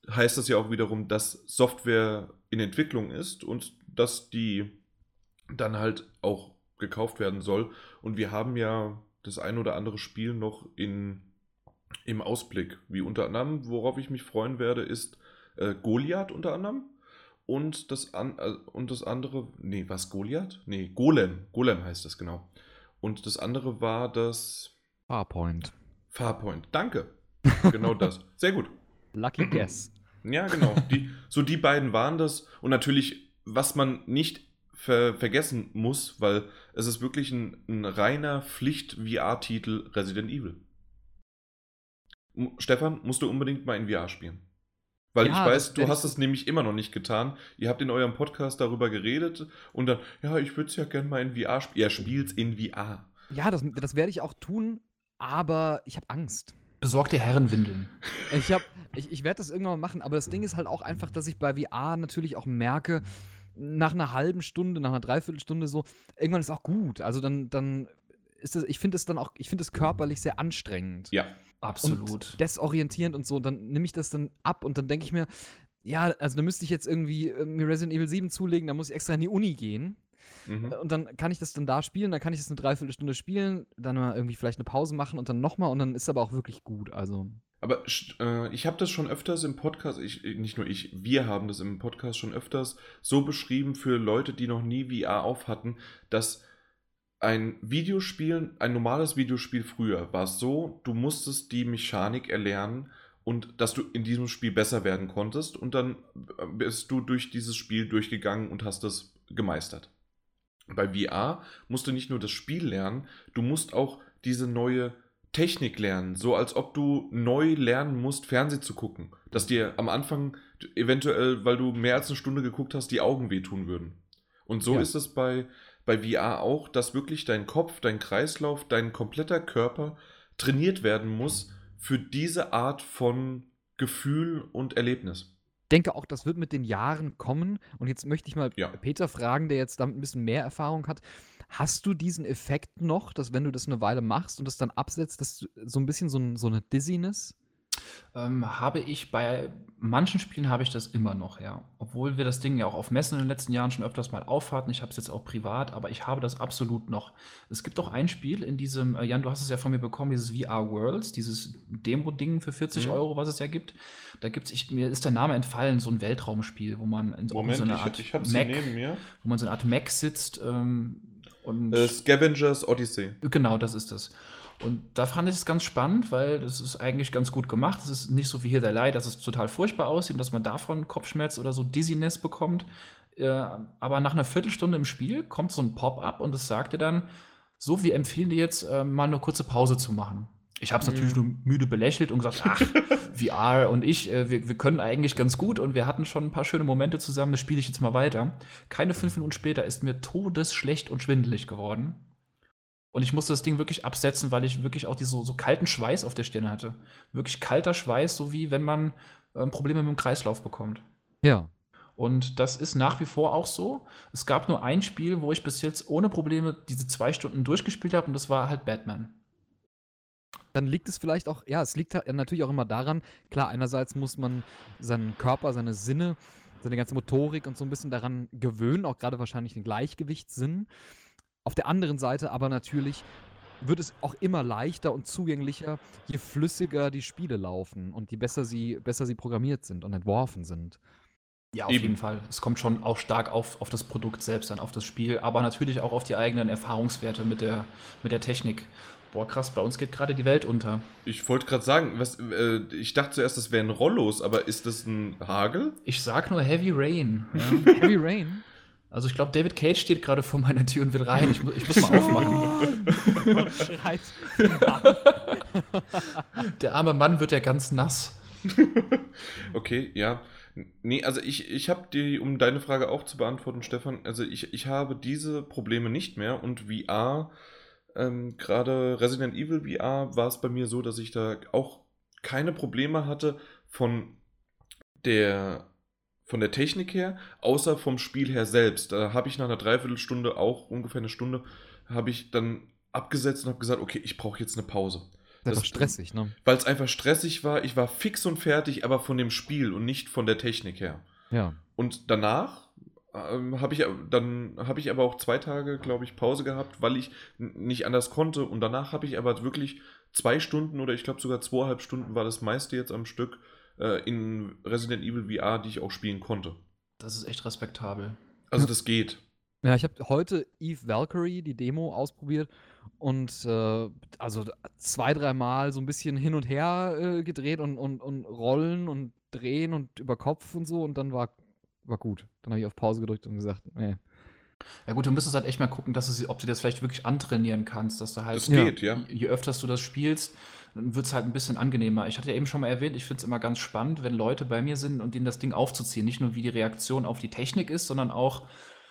heißt das ja auch wiederum, dass Software in Entwicklung ist und dass die dann halt auch gekauft werden soll. Und wir haben ja das ein oder andere Spiel noch in, im Ausblick. Wie unter anderem, worauf ich mich freuen werde, ist äh, Goliath unter anderem. Und das, an, äh, und das andere, nee, was Goliath? Nee, Golem. Golem heißt das genau. Und das andere war das. Farpoint. Farpoint, danke. (laughs) Genau das. Sehr gut. Lucky Guess. Ja, genau. (laughs) Die, so die beiden waren das. Und natürlich, was man nicht ver vergessen muss, weil es ist wirklich ein, ein reiner Pflicht-VR-Titel Resident Evil. M Stefan, musst du unbedingt mal in VR spielen. Weil ja, ich weiß, du hast es nämlich immer noch nicht getan. Ihr habt in eurem Podcast darüber geredet und dann, ja, ich würde es ja gerne mal in VR spielen. Er spielt in VR. Ja, das, das werde ich auch tun, aber ich habe Angst. Besorgt dir Herrenwindeln. Ich, ich, ich werde das irgendwann mal machen, aber das Ding ist halt auch einfach, dass ich bei VR natürlich auch merke, nach einer halben Stunde, nach einer Dreiviertelstunde so, irgendwann ist auch gut. Also dann, dann ist das, ich finde es dann auch, ich finde es körperlich sehr anstrengend. Ja. Absolut. Und desorientierend und so. Und dann nehme ich das dann ab und dann denke ich mir, ja, also da müsste ich jetzt irgendwie mir Resident Evil 7 zulegen, da muss ich extra in die Uni gehen. Mhm. Und dann kann ich das dann da spielen, dann kann ich das eine Dreiviertelstunde spielen, dann mal irgendwie vielleicht eine Pause machen und dann nochmal und dann ist aber auch wirklich gut. Also, Aber äh, ich habe das schon öfters im Podcast, ich, nicht nur ich, wir haben das im Podcast schon öfters so beschrieben für Leute, die noch nie VR auf hatten, dass ein Videospiel, ein normales Videospiel früher war es so, du musstest die Mechanik erlernen und dass du in diesem Spiel besser werden konntest und dann bist du durch dieses Spiel durchgegangen und hast das gemeistert. Bei VR musst du nicht nur das Spiel lernen, du musst auch diese neue Technik lernen, so als ob du neu lernen musst, Fernsehen zu gucken. Dass dir am Anfang eventuell, weil du mehr als eine Stunde geguckt hast, die Augen wehtun würden. Und so Ja. ist es bei, bei VR auch, dass wirklich dein Kopf, dein Kreislauf, dein kompletter Körper trainiert werden muss für diese Art von Gefühl und Erlebnis. Denke auch, das wird mit den Jahren kommen. Und jetzt möchte ich mal Ja. Peter fragen, der jetzt damit ein bisschen mehr Erfahrung hat. Hast du diesen Effekt noch, dass wenn du das eine Weile machst und das dann absetzt, dass du so ein bisschen so, ein, so eine Dizziness? Ähm, habe ich bei manchen Spielen habe ich das immer noch, ja. Obwohl wir das Ding ja auch auf Messen in den letzten Jahren schon öfters mal aufhatten. Ich habe es jetzt auch privat, aber ich habe das absolut noch. Es gibt auch ein Spiel in diesem, äh, Jan, du hast es ja von mir bekommen, dieses VR Worlds, dieses Demo-Ding für 40 Mhm. Euro, was es ja gibt. Da gibt es, mir ist der Name entfallen, so ein Weltraumspiel, wo man in so, Moment, so eine ich, Art ich sie Mac, neben mir. wo man so eine Art Mac sitzt ähm, und Äh, Scavengers Odyssey. Genau, das ist es. Und da fand ich es ganz spannend, weil das ist eigentlich ganz gut gemacht. Es ist nicht so wie hier der Leid, dass es total furchtbar aussieht und dass man davon Kopfschmerz oder so Dizziness bekommt. Äh, aber nach einer Viertelstunde im Spiel kommt so ein Pop-up und es sagt dir dann, so, wir empfehlen dir jetzt äh, mal eine kurze Pause zu machen. Ich habe es natürlich nur müde belächelt und gesagt, ach, (laughs) VR und ich, äh, wir, wir können eigentlich ganz gut und wir hatten schon ein paar schöne Momente zusammen, das spiele ich jetzt mal weiter. Keine fünf Minuten später ist mir todesschlecht und schwindelig geworden. Und ich musste das Ding wirklich absetzen, weil ich wirklich auch diesen so, so kalten Schweiß auf der Stirn hatte. Wirklich kalter Schweiß, so wie wenn man ähm, Probleme mit dem Kreislauf bekommt. Ja. Und das ist nach wie vor auch so. Es gab nur ein Spiel, wo ich bis jetzt ohne Probleme diese zwei Stunden durchgespielt habe und das war halt Batman. Dann liegt es vielleicht auch, ja, es liegt halt natürlich auch immer daran, klar, einerseits muss man seinen Körper, seine Sinne, seine ganze Motorik und so ein bisschen daran gewöhnen, auch gerade wahrscheinlich den Gleichgewichtssinn. Auf der anderen Seite aber natürlich wird es auch immer leichter und zugänglicher, je flüssiger die Spiele laufen und je besser sie, besser sie programmiert sind und entworfen sind. Ja, auf Eben. jeden Fall. Es kommt schon auch stark auf, auf das Produkt selbst an, auf das Spiel, aber natürlich auch auf die eigenen Erfahrungswerte mit der, mit der Technik. Boah, krass, bei uns geht gerade die Welt unter. Ich wollte gerade sagen, was, äh, ich dachte zuerst, das wären Rollos, aber ist das ein Hagel? Ich sag nur Heavy Rain. Ja. (laughs) Heavy Rain. Also ich glaube, David Cage steht gerade vor meiner Tür und will rein. Ich, mu- ich muss mal (laughs) aufmachen. Schreit. (laughs) Der arme Mann wird ja ganz nass. (laughs) Okay, ja. Nee, also ich, ich habe die, um deine Frage auch zu beantworten, Stefan, also ich, ich habe diese Probleme nicht mehr und VR, ähm, gerade Resident Evil VR, war es bei mir so, dass ich da auch keine Probleme hatte von der, von der Technik her, außer vom Spiel her selbst. Da habe ich nach einer Dreiviertelstunde, auch ungefähr eine Stunde, habe ich dann abgesetzt und habe gesagt, okay, ich brauche jetzt eine Pause. Das ist stressig, ne? Weil es einfach stressig war. Ich war fix und fertig, aber von dem Spiel und nicht von der Technik her. Ja. Und danach ähm, habe ich, dann habe ich aber auch zwei Tage, glaube ich, Pause gehabt, weil ich nicht anders konnte. Und danach habe ich aber wirklich zwei Stunden oder ich glaube sogar zweieinhalb Stunden war das meiste jetzt am Stück äh, in Resident Evil VR, die ich auch spielen konnte. Das ist echt respektabel. Also das geht. Ja, ich habe heute Eve Valkyrie, die Demo, ausprobiert und äh, also zwei, dreimal so ein bisschen hin und her äh, gedreht und, und, und rollen und drehen und über Kopf und so und dann war, war gut. Dann habe ich auf Pause gedrückt und gesagt, nee. Ja gut, du müsstest halt echt mal gucken, dass du, sie- ob du das vielleicht wirklich antrainieren kannst, dass du halt, Das geht, ja. je je öfters du das spielst, dann wird es halt ein bisschen angenehmer. Ich hatte ja eben schon mal erwähnt, ich finde es immer ganz spannend, wenn Leute bei mir sind und denen das Ding aufzuziehen. Nicht nur wie die Reaktion auf die Technik ist, sondern auch,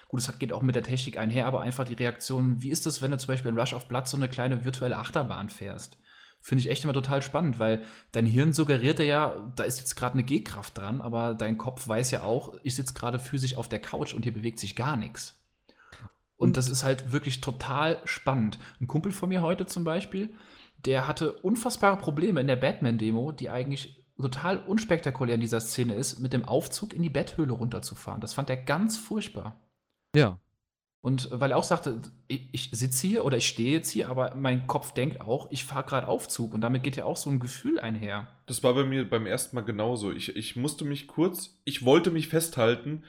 gut, es hat- geht auch mit der Technik einher, aber einfach die Reaktion, wie ist es, wenn du zum Beispiel in Rush of Blood so eine kleine virtuelle Achterbahn fährst? Finde ich echt immer total spannend, weil dein Hirn suggeriert dir ja, da ist jetzt gerade eine G-Kraft dran, aber dein Kopf weiß ja auch, ich sitze gerade physisch auf der Couch und hier bewegt sich gar nichts. Und, Und- das ist halt wirklich total spannend. Ein Kumpel von mir heute zum Beispiel, der hatte unfassbare Probleme in der Batman-Demo, die eigentlich total unspektakulär in dieser Szene ist, mit dem Aufzug in die Betthöhle runterzufahren. Das fand er ganz furchtbar. Ja. Und weil er auch sagte, ich, ich sitze hier oder ich stehe jetzt hier, aber mein Kopf denkt auch, ich fahre gerade Aufzug. Und damit geht ja auch so ein Gefühl einher. Das war bei mir beim ersten Mal genauso. Ich, ich musste mich kurz, ich wollte mich festhalten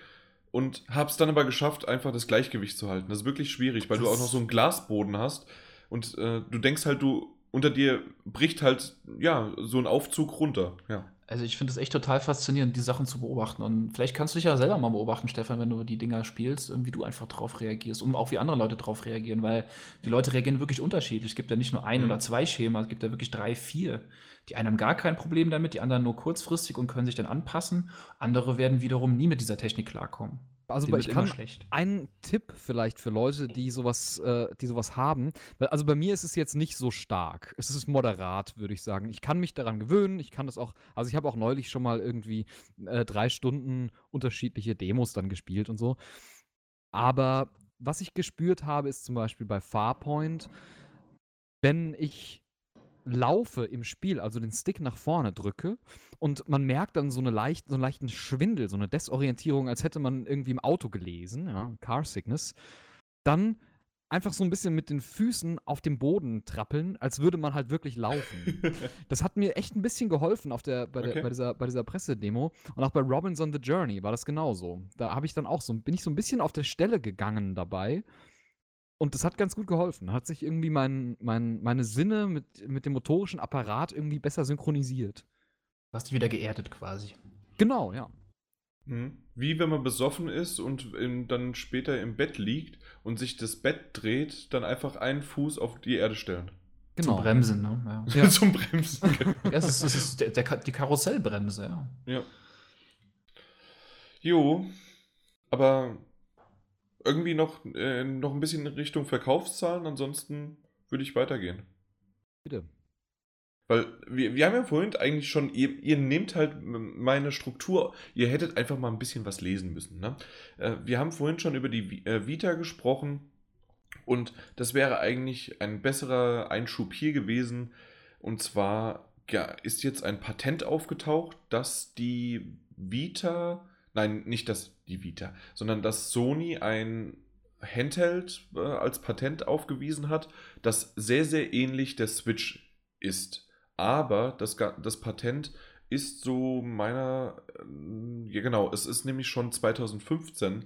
und habe es dann aber geschafft, einfach das Gleichgewicht zu halten. Das ist wirklich schwierig, weil Das du auch noch so einen Glasboden hast und äh, du denkst halt, du unter dir bricht halt ja so ein Aufzug runter. Ja. Also ich finde es echt total faszinierend, die Sachen zu beobachten. Und vielleicht kannst du dich ja selber mal beobachten, Stefan, wenn du die Dinger spielst, wie du einfach drauf reagierst und auch wie andere Leute drauf reagieren, weil die Leute reagieren wirklich unterschiedlich. Es gibt ja nicht nur ein Mhm. oder zwei Schema, es gibt ja wirklich drei, vier. Die einen haben gar kein Problem damit, die anderen nur kurzfristig und können sich dann anpassen. Andere werden wiederum nie mit dieser Technik klarkommen. Also ich kann einen Tipp vielleicht für Leute, die sowas, äh, die sowas haben. Also bei mir ist es jetzt nicht so stark. Es ist moderat, würde ich sagen. Ich kann mich daran gewöhnen. Ich kann das auch. Also ich habe auch neulich schon mal irgendwie äh, drei Stunden unterschiedliche Demos dann gespielt und so. Aber was ich gespürt habe, ist zum Beispiel bei Farpoint, wenn ich laufe im Spiel, also den Stick nach vorne drücke und man merkt dann so, eine leicht, so einen leichten Schwindel, so eine Desorientierung, als hätte man irgendwie im Auto gelesen, ja, Car Sickness, dann einfach so ein bisschen mit den Füßen auf dem Boden trappeln, als würde man halt wirklich laufen. (laughs) Das hat mir echt ein bisschen geholfen auf der, bei, der, Okay. bei, dieser, bei dieser Pressedemo. Und auch bei Robinson the Journey war das genauso. Da habe ich dann auch so, bin ich so ein bisschen auf der Stelle gegangen dabei. Und das hat ganz gut geholfen. Hat sich irgendwie mein, mein, meine Sinne mit, mit dem motorischen Apparat irgendwie besser synchronisiert. Du hast dich wieder geerdet quasi. Genau, ja. Mhm. Wie wenn man besoffen ist und in, dann später im Bett liegt und sich das Bett dreht, dann einfach einen Fuß auf die Erde stellen. Genau. Zum Bremsen, ne? Ja. (laughs) Ja. Zum Bremsen. (laughs) Ja, es ist, es ist der, der, die Karussellbremse, ja. ja. Jo, aber irgendwie noch, äh, noch ein bisschen in Richtung Verkaufszahlen, ansonsten würde ich weitergehen. Bitte. Weil wir, wir haben ja vorhin eigentlich schon, ihr, ihr nehmt halt meine Struktur, ihr hättet einfach mal ein bisschen was lesen müssen. Ne? Äh, wir haben vorhin schon über die äh, Vita gesprochen und das wäre eigentlich ein besserer Einschub hier gewesen. Und zwar ja, ist jetzt ein Patent aufgetaucht, dass die Vita, nein, nicht das die Vita, sondern dass Sony ein Handheld äh, als Patent aufgewiesen hat, das sehr, sehr ähnlich der Switch ist. Aber das, das Patent ist so meiner, ähm, ja genau, es ist nämlich schon 2015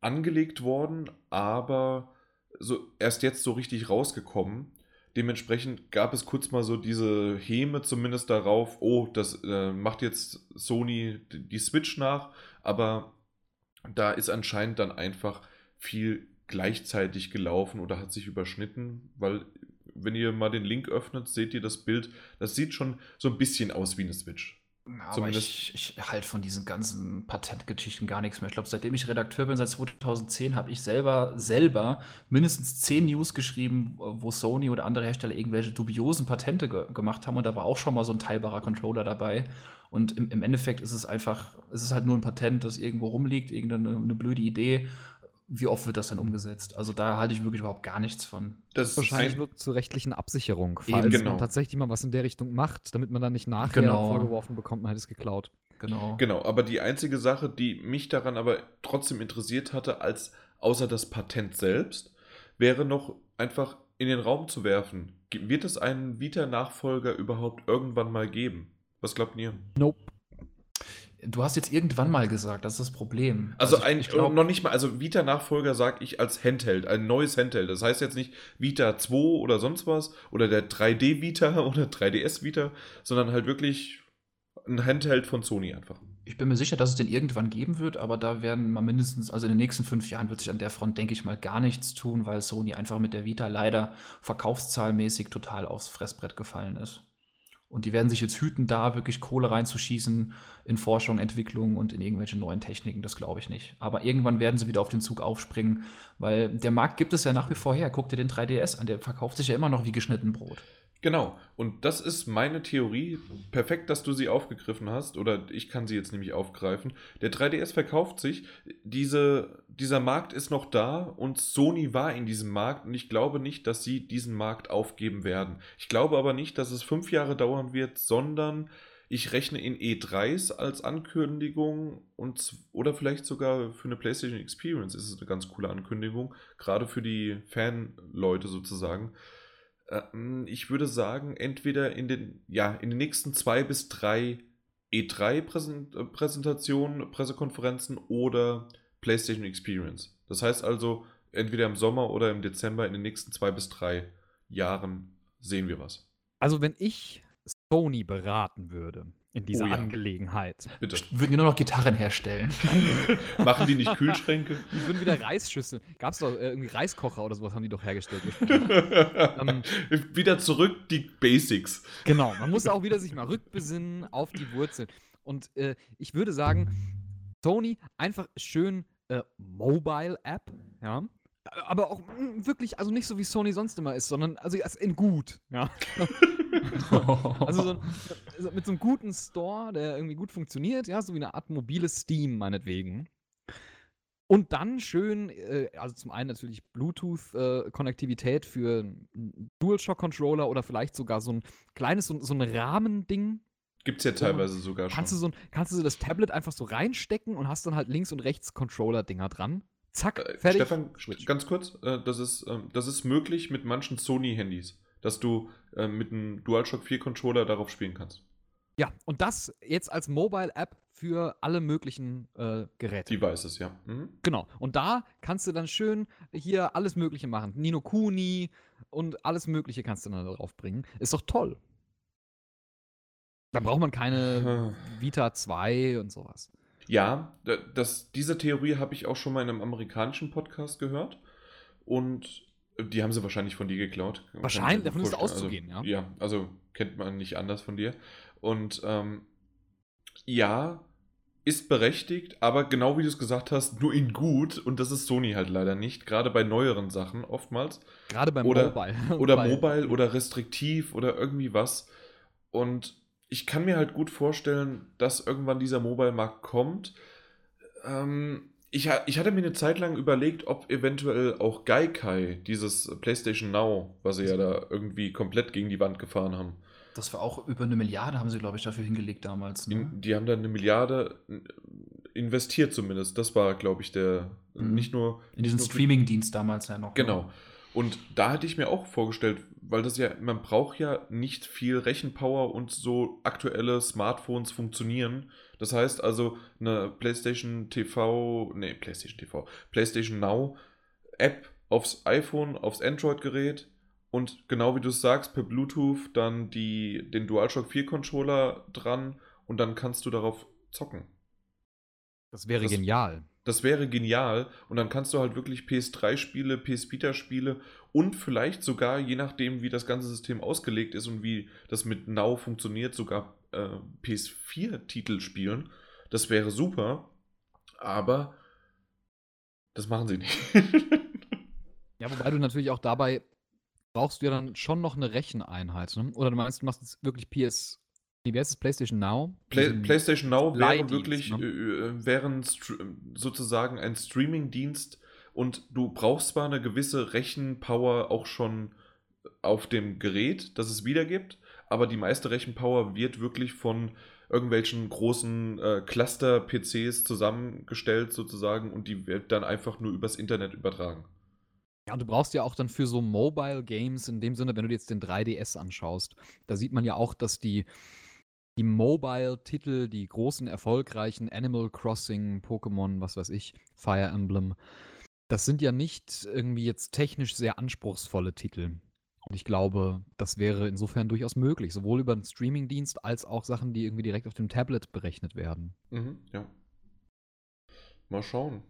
angelegt worden, aber so erst jetzt so richtig rausgekommen. Dementsprechend gab es kurz mal so diese Häme zumindest darauf, oh, das äh, macht jetzt Sony die Switch nach, aber da ist anscheinend dann einfach viel gleichzeitig gelaufen oder hat sich überschnitten, weil wenn ihr mal den Link öffnet, seht ihr das Bild, das sieht schon so ein bisschen aus wie eine Switch. Aber Zumindest- ich, ich halte von diesen ganzen Patentgeschichten gar nichts mehr. Ich glaube, seitdem ich Redakteur bin, seit 2010, habe ich selber, selber mindestens zehn News geschrieben, wo Sony oder andere Hersteller irgendwelche dubiosen Patente ge gemacht haben. Und da war auch schon mal so ein teilbarer Controller dabei. Und im, im Endeffekt ist es einfach, es ist halt nur ein Patent, das irgendwo rumliegt, irgendeine eine blöde Idee. Wie oft wird das dann umgesetzt? Also da halte ich wirklich überhaupt gar nichts von. Das ist Wahrscheinlich ein- nur zur rechtlichen Absicherung, Eben, falls genau. man tatsächlich mal was in der Richtung macht, damit man dann nicht nachher Genau. vorgeworfen bekommt, man hätte es geklaut. Genau. Genau, aber die einzige Sache, die mich daran aber trotzdem interessiert hatte, als außer das Patent selbst, wäre noch einfach in den Raum zu werfen. Wird es einen Vita-Nachfolger überhaupt irgendwann mal geben? Was glaubt ihr? Nope. Du hast jetzt irgendwann mal gesagt, das ist das Problem. Also, ich- ein, ich glaub- noch nicht mal, also Vita-Nachfolger sage ich als Handheld, ein neues Handheld. Das heißt jetzt nicht Vita 2 oder sonst was oder der 3D Vita (laughs) oder 3DS Vita, sondern halt wirklich ein Handheld von Sony einfach. Ich bin mir sicher, dass es den irgendwann geben wird, aber da werden mal mindestens, also in den nächsten fünf Jahren wird sich an der Front, denke ich mal, gar nichts tun, weil Sony einfach mit der Vita leider verkaufszahlmäßig total aufs Fressbrett gefallen ist. Und die werden sich jetzt hüten, da wirklich Kohle reinzuschießen in Forschung, Entwicklung und in irgendwelche neuen Techniken. Das glaube ich nicht. Aber irgendwann werden sie wieder auf den Zug aufspringen, weil der Markt gibt es ja nach wie vor her. Guck dir den 3DS an, der verkauft sich ja immer noch wie geschnitten Brot. Genau. Und das ist meine Theorie. Perfekt, dass du sie aufgegriffen hast. Oder ich kann sie jetzt nämlich aufgreifen. Der 3DS verkauft sich. Diese, dieser Markt ist noch da und Sony war in diesem Markt. Und ich glaube nicht, dass sie diesen Markt aufgeben werden. Ich glaube aber nicht, dass es fünf Jahre dauern wird, sondern Ich rechne in E3s als Ankündigung und oder vielleicht sogar für eine PlayStation Experience ist es eine ganz coole Ankündigung, gerade für die Fan-Leute sozusagen. Ähm, ich würde sagen, entweder in den, ja, in den nächsten zwei bis drei E3-Präsentationen, Pressekonferenzen oder PlayStation Experience. Das heißt also, entweder im Sommer oder im Dezember in den nächsten zwei bis drei Jahren sehen wir was. Also, wenn ich Sony beraten würde in dieser Oh ja. Angelegenheit, Bitte. Würden die nur noch Gitarren herstellen. (laughs) Machen die nicht Kühlschränke? (laughs) die würden wieder Reisschüsseln. Gab es doch äh, irgendwie Reiskocher oder sowas, haben die doch hergestellt. (laughs) Ähm. Wieder zurück die Basics. Genau, man muss auch wieder sich mal rückbesinnen auf die Wurzeln. Und äh, ich würde sagen, Sony einfach schön äh, Mobile-App, ja. Aber auch mm, wirklich, also nicht so wie Sony sonst immer ist, sondern also in gut, ja. (laughs) Also so, so mit so einem guten Store, der irgendwie gut funktioniert, ja, so wie eine Art mobiles Steam meinetwegen. Und dann schön, äh, also zum einen natürlich Bluetooth-Konnektivität für einen DualShock-Controller oder vielleicht sogar so ein kleines, so, so ein Rahmending. Gibt es ja teilweise sogar schon. Kannst du, so kannst du so das Tablet einfach so reinstecken und hast dann halt links und rechts Controller-Dinger dran. Zack, Äh, fertig. Stefan, Switch. ganz kurz, äh, das, ist, ähm, das ist möglich mit manchen Sony-Handys, dass du äh, mit einem DualShock 4 Controller darauf spielen kannst. Ja, und das jetzt als Mobile-App für alle möglichen äh, Geräte. Devices, ja. Mhm. Genau. Und da kannst du dann schön hier alles Mögliche machen. Nino Kuni und alles Mögliche kannst du dann da drauf bringen. Ist doch toll. Dann braucht man keine (laughs) Vita 2 und sowas. Ja, da- das, diese Theorie habe ich auch schon mal in einem amerikanischen Podcast gehört. Und die haben sie wahrscheinlich von dir geklaut. Wahrscheinlich, davon ist vorstellen. auszugehen, ja. also, ja. Ja, also kennt man nicht anders von dir. Und ähm, ja, ist berechtigt, aber genau wie du es gesagt hast, nur in gut. Und das ist Sony halt leider nicht. Gerade bei neueren Sachen oftmals. Gerade beim Oder- Mobile. (laughs) Oder mobile oder restriktiv oder irgendwie was. Und ich kann mir halt gut vorstellen, dass irgendwann dieser Mobile-Markt kommt. Ähm, ich, ich hatte mir eine Zeit lang überlegt, ob eventuell auch Gaikai, dieses PlayStation Now, was sie ja da irgendwie komplett gegen die Wand gefahren haben, Das war auch über eine Milliarde, haben sie, glaube ich, dafür hingelegt damals. Ne? in, die haben da eine Milliarde investiert zumindest. Das war, glaube ich, der Mhm. nicht nur In diesen Streaming-Dienst damals ja noch. Genau. Und da hatte ich mir auch vorgestellt, weil das ja, man braucht ja nicht viel Rechenpower und so aktuelle Smartphones funktionieren. Das heißt also, eine PlayStation TV, nee, PlayStation TV, PlayStation Now App aufs iPhone, aufs Android-Gerät und genau wie du es sagst, per Bluetooth dann die, den DualShock 4 Controller dran und dann kannst du darauf zocken. Das wäre Das- genial. Das wäre genial. Und dann kannst du halt wirklich PS3-Spiele, PS Vita-Spiele und vielleicht sogar, je nachdem, wie das ganze System ausgelegt ist und wie das mit Now funktioniert, sogar äh, PS4-Titel spielen. Das wäre super. Aber das machen sie nicht. (laughs) Ja, wobei du natürlich auch dabei brauchst du ja dann schon noch eine Recheneinheit. Ne? Oder du meinst, du machst jetzt wirklich PS. Wie heißt es? PlayStation Now? Play, PlayStation Now wäre wirklich ne? äh, äh, wäre ein Str- sozusagen ein Streaming-Dienst und du brauchst zwar eine gewisse Rechenpower auch schon auf dem Gerät, das es wiedergibt, aber die meiste Rechenpower wird wirklich von irgendwelchen großen äh, Cluster-PCs zusammengestellt sozusagen und die wird dann einfach nur übers Internet übertragen. Ja, und du brauchst ja auch dann für so Mobile Games, in dem Sinne, wenn du dir jetzt den 3DS anschaust, da sieht man ja auch, dass die, die Mobile-Titel, die großen, erfolgreichen Animal Crossing, Pokémon, was weiß ich, Fire Emblem, das sind ja nicht irgendwie jetzt technisch sehr anspruchsvolle Titel. Und ich glaube, das wäre insofern durchaus möglich, sowohl über einen Streaming-Dienst als auch Sachen, die irgendwie direkt auf dem Tablet berechnet werden. Mhm, ja. Mal schauen.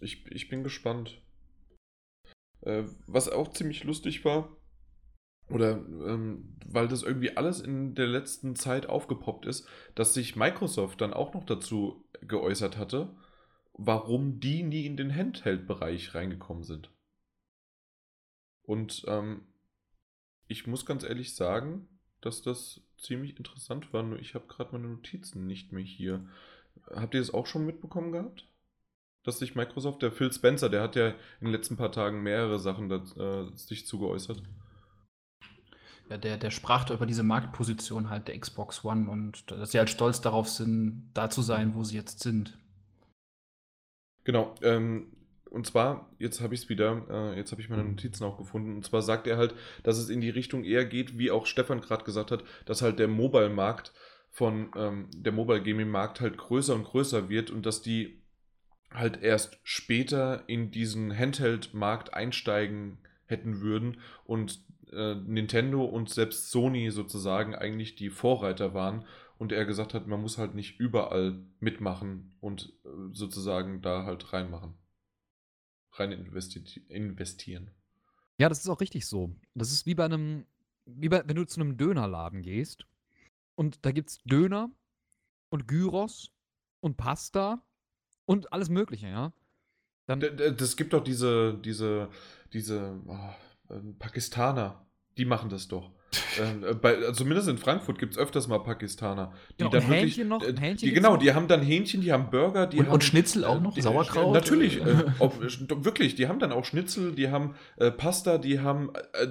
Ich, ich bin gespannt. Äh, was auch ziemlich lustig war, oder ähm, weil das irgendwie alles in der letzten Zeit aufgepoppt ist, dass sich Microsoft dann auch noch dazu geäußert hatte, warum die nie in den Handheld-Bereich reingekommen sind. Und ähm, ich muss ganz ehrlich sagen, dass das ziemlich interessant war, nur ich habe gerade meine Notizen nicht mehr hier. Habt ihr das auch schon mitbekommen gehabt? Dass sich Microsoft, der Phil Spencer, der hat ja in den letzten paar Tagen mehrere Sachen da, äh, sich zugeäußert. Ja, der, der sprach da über diese Marktposition halt der Xbox One und dass sie halt stolz darauf sind, da zu sein, wo sie jetzt sind. Genau. Ähm, und zwar, jetzt habe ich es wieder, äh, jetzt habe ich meine Notizen auch gefunden. Und zwar sagt er halt, dass es in die Richtung eher geht, wie auch Stefan gerade gesagt hat, dass halt der Mobile-Markt von ähm, der Mobile Gaming-Markt halt größer und größer wird und dass die halt erst später in diesen Handheld-Markt einsteigen hätten würden und äh, Nintendo und selbst Sony sozusagen eigentlich die Vorreiter waren und er gesagt hat, man muss halt nicht überall mitmachen und äh, sozusagen da halt reinmachen. Rein investi investieren. Ja, das ist auch richtig so. Das ist wie bei einem, wie bei, wenn du zu einem Dönerladen gehst und da gibt es Döner und Gyros und Pasta und alles Mögliche, ja. Dann das gibt doch diese, diese, diese oh, Pakistaner, die machen das doch. (laughs) äh, bei, also zumindest in Frankfurt gibt es öfters mal Pakistaner. Die genau, dann Hähnchen wirklich, noch? äh, Hähnchen die, genau, noch? die haben dann Hähnchen, die haben Burger, die und, haben. und Schnitzel auch noch? die, Sauerkraut? Natürlich, äh, (laughs) ob, wirklich, die haben dann auch Schnitzel, die haben äh, Pasta, die haben äh,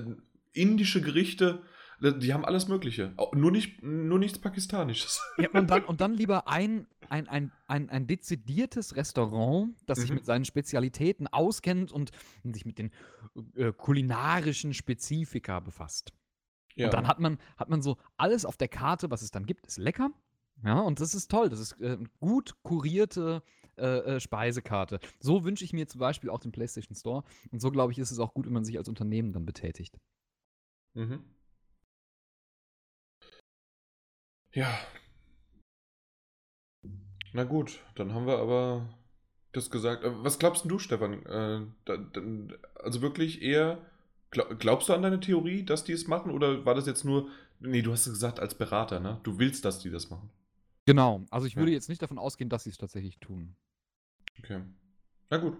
indische Gerichte. Die haben alles Mögliche. Nur, nicht, nur nichts Pakistanisches. Ja, und dann, (laughs) und dann lieber ein, ein, ein, ein, ein dezidiertes Restaurant, das sich Mhm. mit seinen Spezialitäten auskennt und sich mit den äh, kulinarischen Spezifika befasst. Ja. Und dann hat man, hat man so alles auf der Karte, was es dann gibt, ist lecker. Ja, und das ist toll. Das ist äh, gut kurierte äh, äh, Speisekarte. So wünsche ich mir zum Beispiel auch den PlayStation Store. Und so, glaube ich, ist es auch gut, wenn man sich als Unternehmen dann betätigt. Mhm. Ja. Na gut, dann haben wir aber das gesagt. Äh, Was glaubst denn du, Stefan? Äh, also wirklich eher, glaub, glaubst du an deine Theorie, dass die es machen? Oder war das jetzt nur, nee, du hast es gesagt als Berater, ne? Du willst, dass die das machen. Genau. Also ich Ja. würde jetzt nicht davon ausgehen, dass sie es tatsächlich tun. Okay. Na gut.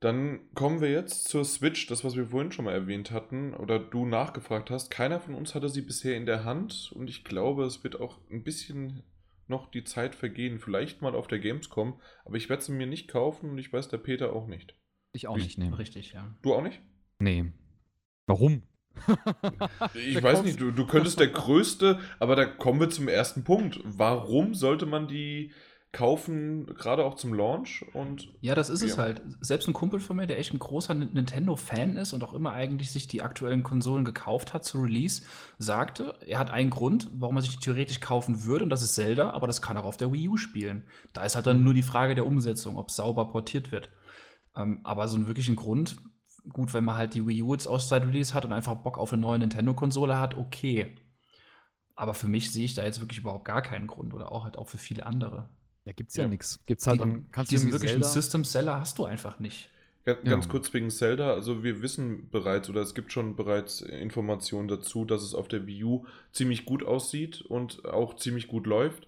Dann kommen wir jetzt zur Switch, das, was wir vorhin schon mal erwähnt hatten oder du nachgefragt hast. Keiner von uns hatte sie bisher in der Hand und ich glaube, es wird auch ein bisschen noch die Zeit vergehen. Vielleicht mal auf der Gamescom, aber ich werde sie mir nicht kaufen und ich weiß der Peter auch nicht. Ich auch Wie- nicht, nee. Richtig, ja. Du auch nicht? Nee. Warum? Ich weiß nicht, du, du könntest der Größte, aber da kommen wir zum ersten Punkt. Warum sollte man die kaufen, gerade auch zum Launch? Und Ja, das ist es Ja. halt. Selbst ein Kumpel von mir, der echt ein großer Ni- Nintendo-Fan ist und auch immer eigentlich sich die aktuellen Konsolen gekauft hat zu Release, sagte, er hat einen Grund, warum er sich die theoretisch kaufen würde, und das ist Zelda, aber das kann er auch auf der Wii U spielen. Da ist halt dann nur die Frage der Umsetzung, ob es sauber portiert wird. Ähm, aber so einen wirklichen Grund, gut, wenn man halt die Wii U jetzt aus Release hat und einfach Bock auf eine neue Nintendo-Konsole hat, okay. Aber für mich sehe ich da jetzt wirklich überhaupt gar keinen Grund oder auch halt auch für viele andere. Ja, gibt's ja, Ja. nichts. Gibt's halt dann, kannst du diesen irgendwie wirklichen System-Seller hast du einfach nicht. Ga- Ganz Ja. kurz wegen Zelda, also wir wissen bereits oder es gibt schon bereits Informationen dazu, dass es auf der Wii U ziemlich gut aussieht und auch ziemlich gut läuft.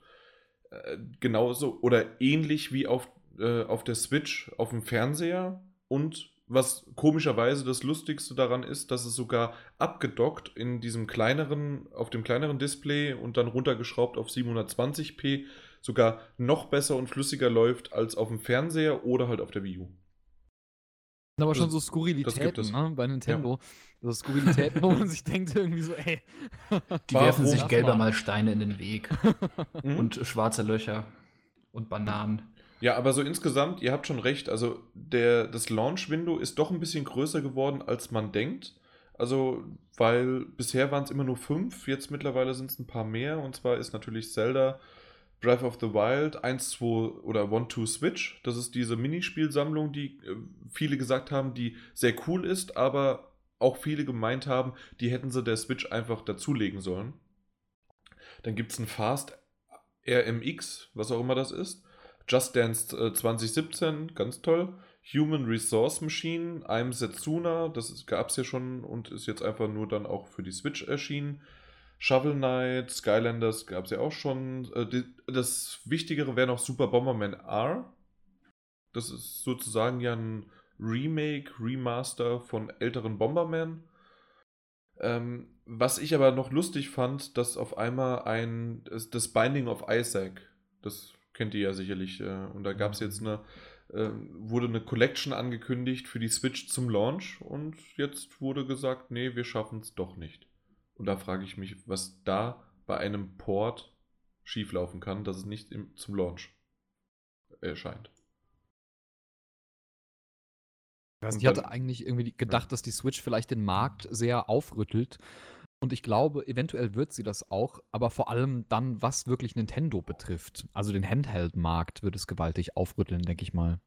Äh, Genauso oder ähnlich wie auf, äh, auf der Switch auf dem Fernseher und was komischerweise das Lustigste daran ist, dass es sogar abgedockt in diesem kleineren, auf dem kleineren Display und dann runtergeschraubt auf 720p sogar noch besser und flüssiger läuft als auf dem Fernseher oder halt auf der Wii U. sind aber schon so das gibt Skurrilitäten, es. ne? Bei Nintendo. So Skurrilitäten, wo man sich denkt irgendwie so, ey. Die Warum? werfen sich gelber mal. mal Steine in den Weg (laughs) Mhm. und schwarze Löcher und Bananen. Ja, aber so insgesamt, ihr habt schon recht, also der, das Launch-Window ist doch ein bisschen größer geworden, als man denkt. Also, weil bisher waren es immer nur fünf, jetzt mittlerweile sind es ein paar mehr. Und zwar ist natürlich Zelda Breath of the Wild 1, 2 oder 1, 2 Switch. Das ist diese Minispielsammlung, die äh, viele gesagt haben, die sehr cool ist, aber auch viele gemeint haben, die hätten sie der Switch einfach dazulegen sollen. Dann gibt es ein Fast RMX, was auch immer das ist. Just Dance äh, 2017, ganz toll. Human Resource Machine, I'm Setsuna, das gab es ja schon und ist jetzt einfach nur dann auch für die Switch erschienen. Shovel Knight, Skylanders gab es ja auch schon. Äh, das Wichtigere wäre noch Super Bomberman R. Das ist sozusagen ja ein Remake, Remaster von älteren Bomberman. Ähm, was ich aber noch lustig fand, dass auf einmal ein, das das Binding of Isaac, das kennt ihr ja sicherlich, äh, und da gab es jetzt eine, äh, wurde eine Collection angekündigt für die Switch zum Launch und jetzt wurde gesagt, nee, wir schaffen es doch nicht. Und da frage ich mich, was da bei einem Port schieflaufen kann, dass es nicht im, zum Launch erscheint. Und nicht, ich hatte eigentlich irgendwie gedacht, dass die Switch vielleicht den Markt sehr aufrüttelt. Und ich glaube, eventuell wird sie das auch, aber vor allem dann, was wirklich Nintendo betrifft. Also den Handheld-Markt wird es gewaltig aufrütteln, denke ich mal.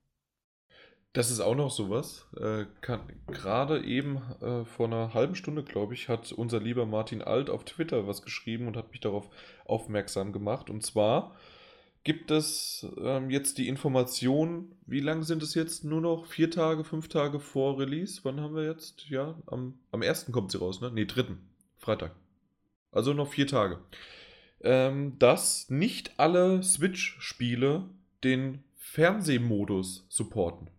Das ist auch noch sowas. Äh, Gerade eben äh, vor einer halben Stunde, glaube ich, hat unser lieber Martin Alt auf Twitter was geschrieben und hat mich darauf aufmerksam gemacht. Und zwar gibt es ähm, jetzt die Information, wie lang sind es jetzt? Nur noch vier Tage, fünf Tage vor Release? Wann haben wir jetzt? Ja, am, am 1. kommt sie raus, ne? Ne, 3. Freitag. Also noch vier Tage. Ähm, dass nicht alle Switch-Spiele den Fernsehmodus supporten.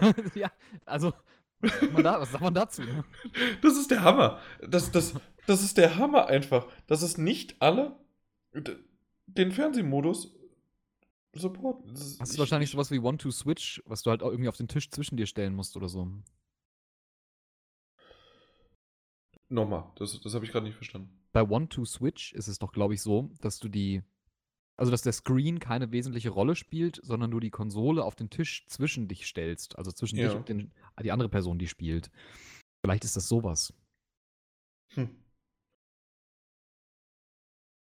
(laughs) ja, also, was sagt man, da, was sagt man dazu? ne? Das ist der Hammer. Das, das, das ist der Hammer einfach. Dass es nicht alle den Fernsehmodus supporten. Das ist- Hast du ich- wahrscheinlich sowas wie One-to-Switch, was du halt auch irgendwie auf den Tisch zwischen dir stellen musst oder so. Nochmal, das, das habe ich gerade nicht verstanden. Bei One-to-Switch ist es doch, glaube ich, so, dass du die, also dass der Screen keine wesentliche Rolle spielt, sondern du die Konsole auf den Tisch zwischen dich stellst. Also zwischen dich Ja. und den, die andere Person, die spielt. Vielleicht ist das sowas. Hm.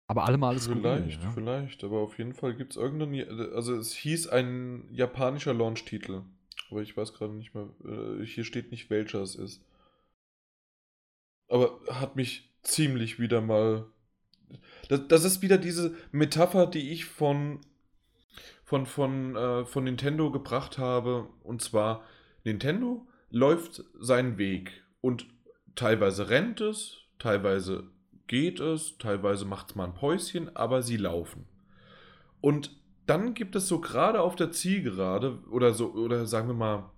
Aber allemal ist Vielleicht, ja? vielleicht, aber auf jeden Fall gibt es irgendeinen. Also, es hieß ein japanischer Launch-Titel. Aber ich weiß gerade nicht mehr. äh, Hier steht nicht, welcher es ist. Aber hat mich ziemlich wieder mal. Das, das ist wieder diese Metapher, die ich von, von, von, äh, von Nintendo gebracht habe. Und zwar: Nintendo läuft seinen Weg und teilweise rennt es, teilweise geht es, teilweise macht es mal ein Päuschen, aber sie laufen. Und dann gibt es so gerade auf der Zielgerade oder so, oder sagen wir mal,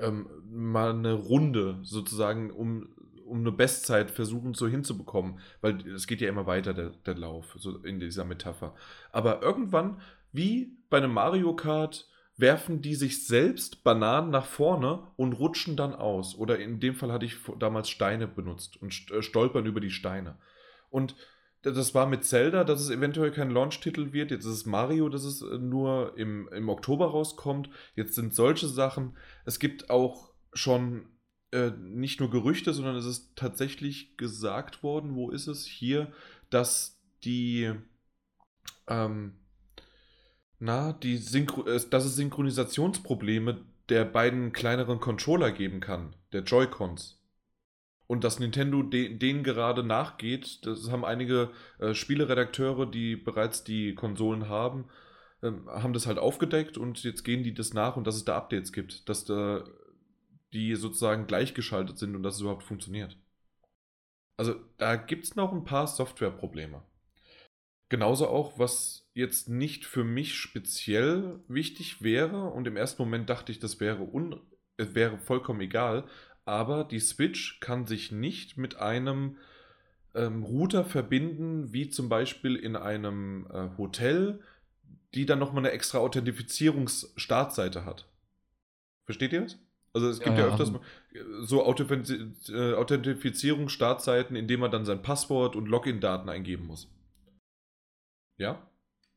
ähm, mal eine Runde sozusagen, um, um eine Bestzeit versuchen so hinzubekommen, weil es geht ja immer weiter, der, der Lauf, so in dieser Metapher. Aber irgendwann, wie bei einem Mario Kart, werfen die sich selbst Bananen nach vorne und rutschen dann aus. Oder in dem Fall hatte ich damals Steine benutzt und äh, stolpern über die Steine. Und das war mit Zelda, dass es eventuell kein Launch-Titel wird. Jetzt ist es Mario, dass es äh, nur im, im Oktober rauskommt. Jetzt sind solche Sachen. Es gibt auch schon äh, nicht nur Gerüchte, sondern es ist tatsächlich gesagt worden, wo ist es hier, dass die ähm, na, die Synchro äh, dass es Synchronisationsprobleme der beiden kleineren Controller geben kann, der Joy-Cons. Und dass Nintendo de denen gerade nachgeht, das haben einige äh, Spieleredakteure, die bereits die Konsolen haben, ähm, haben das halt aufgedeckt und jetzt gehen die das nach und dass es da Updates gibt, dass da die sozusagen gleichgeschaltet sind und dass es überhaupt funktioniert. Also da gibt es noch ein paar Softwareprobleme. Genauso auch, was jetzt nicht für mich speziell wichtig wäre, und im ersten Moment dachte ich, das wäre, un es wäre vollkommen egal, aber die Switch kann sich nicht mit einem ähm, Router verbinden, wie zum Beispiel in einem äh, Hotel, die dann nochmal eine extra Authentifizierungs-Startseite hat. Versteht ihr das? Also es gibt Ja, ja, ja. öfters mal, äh, so Authentifiz äh, Authentifizierungs-Startseiten, in denen man dann sein Passwort und Login-Daten eingeben muss. Ja?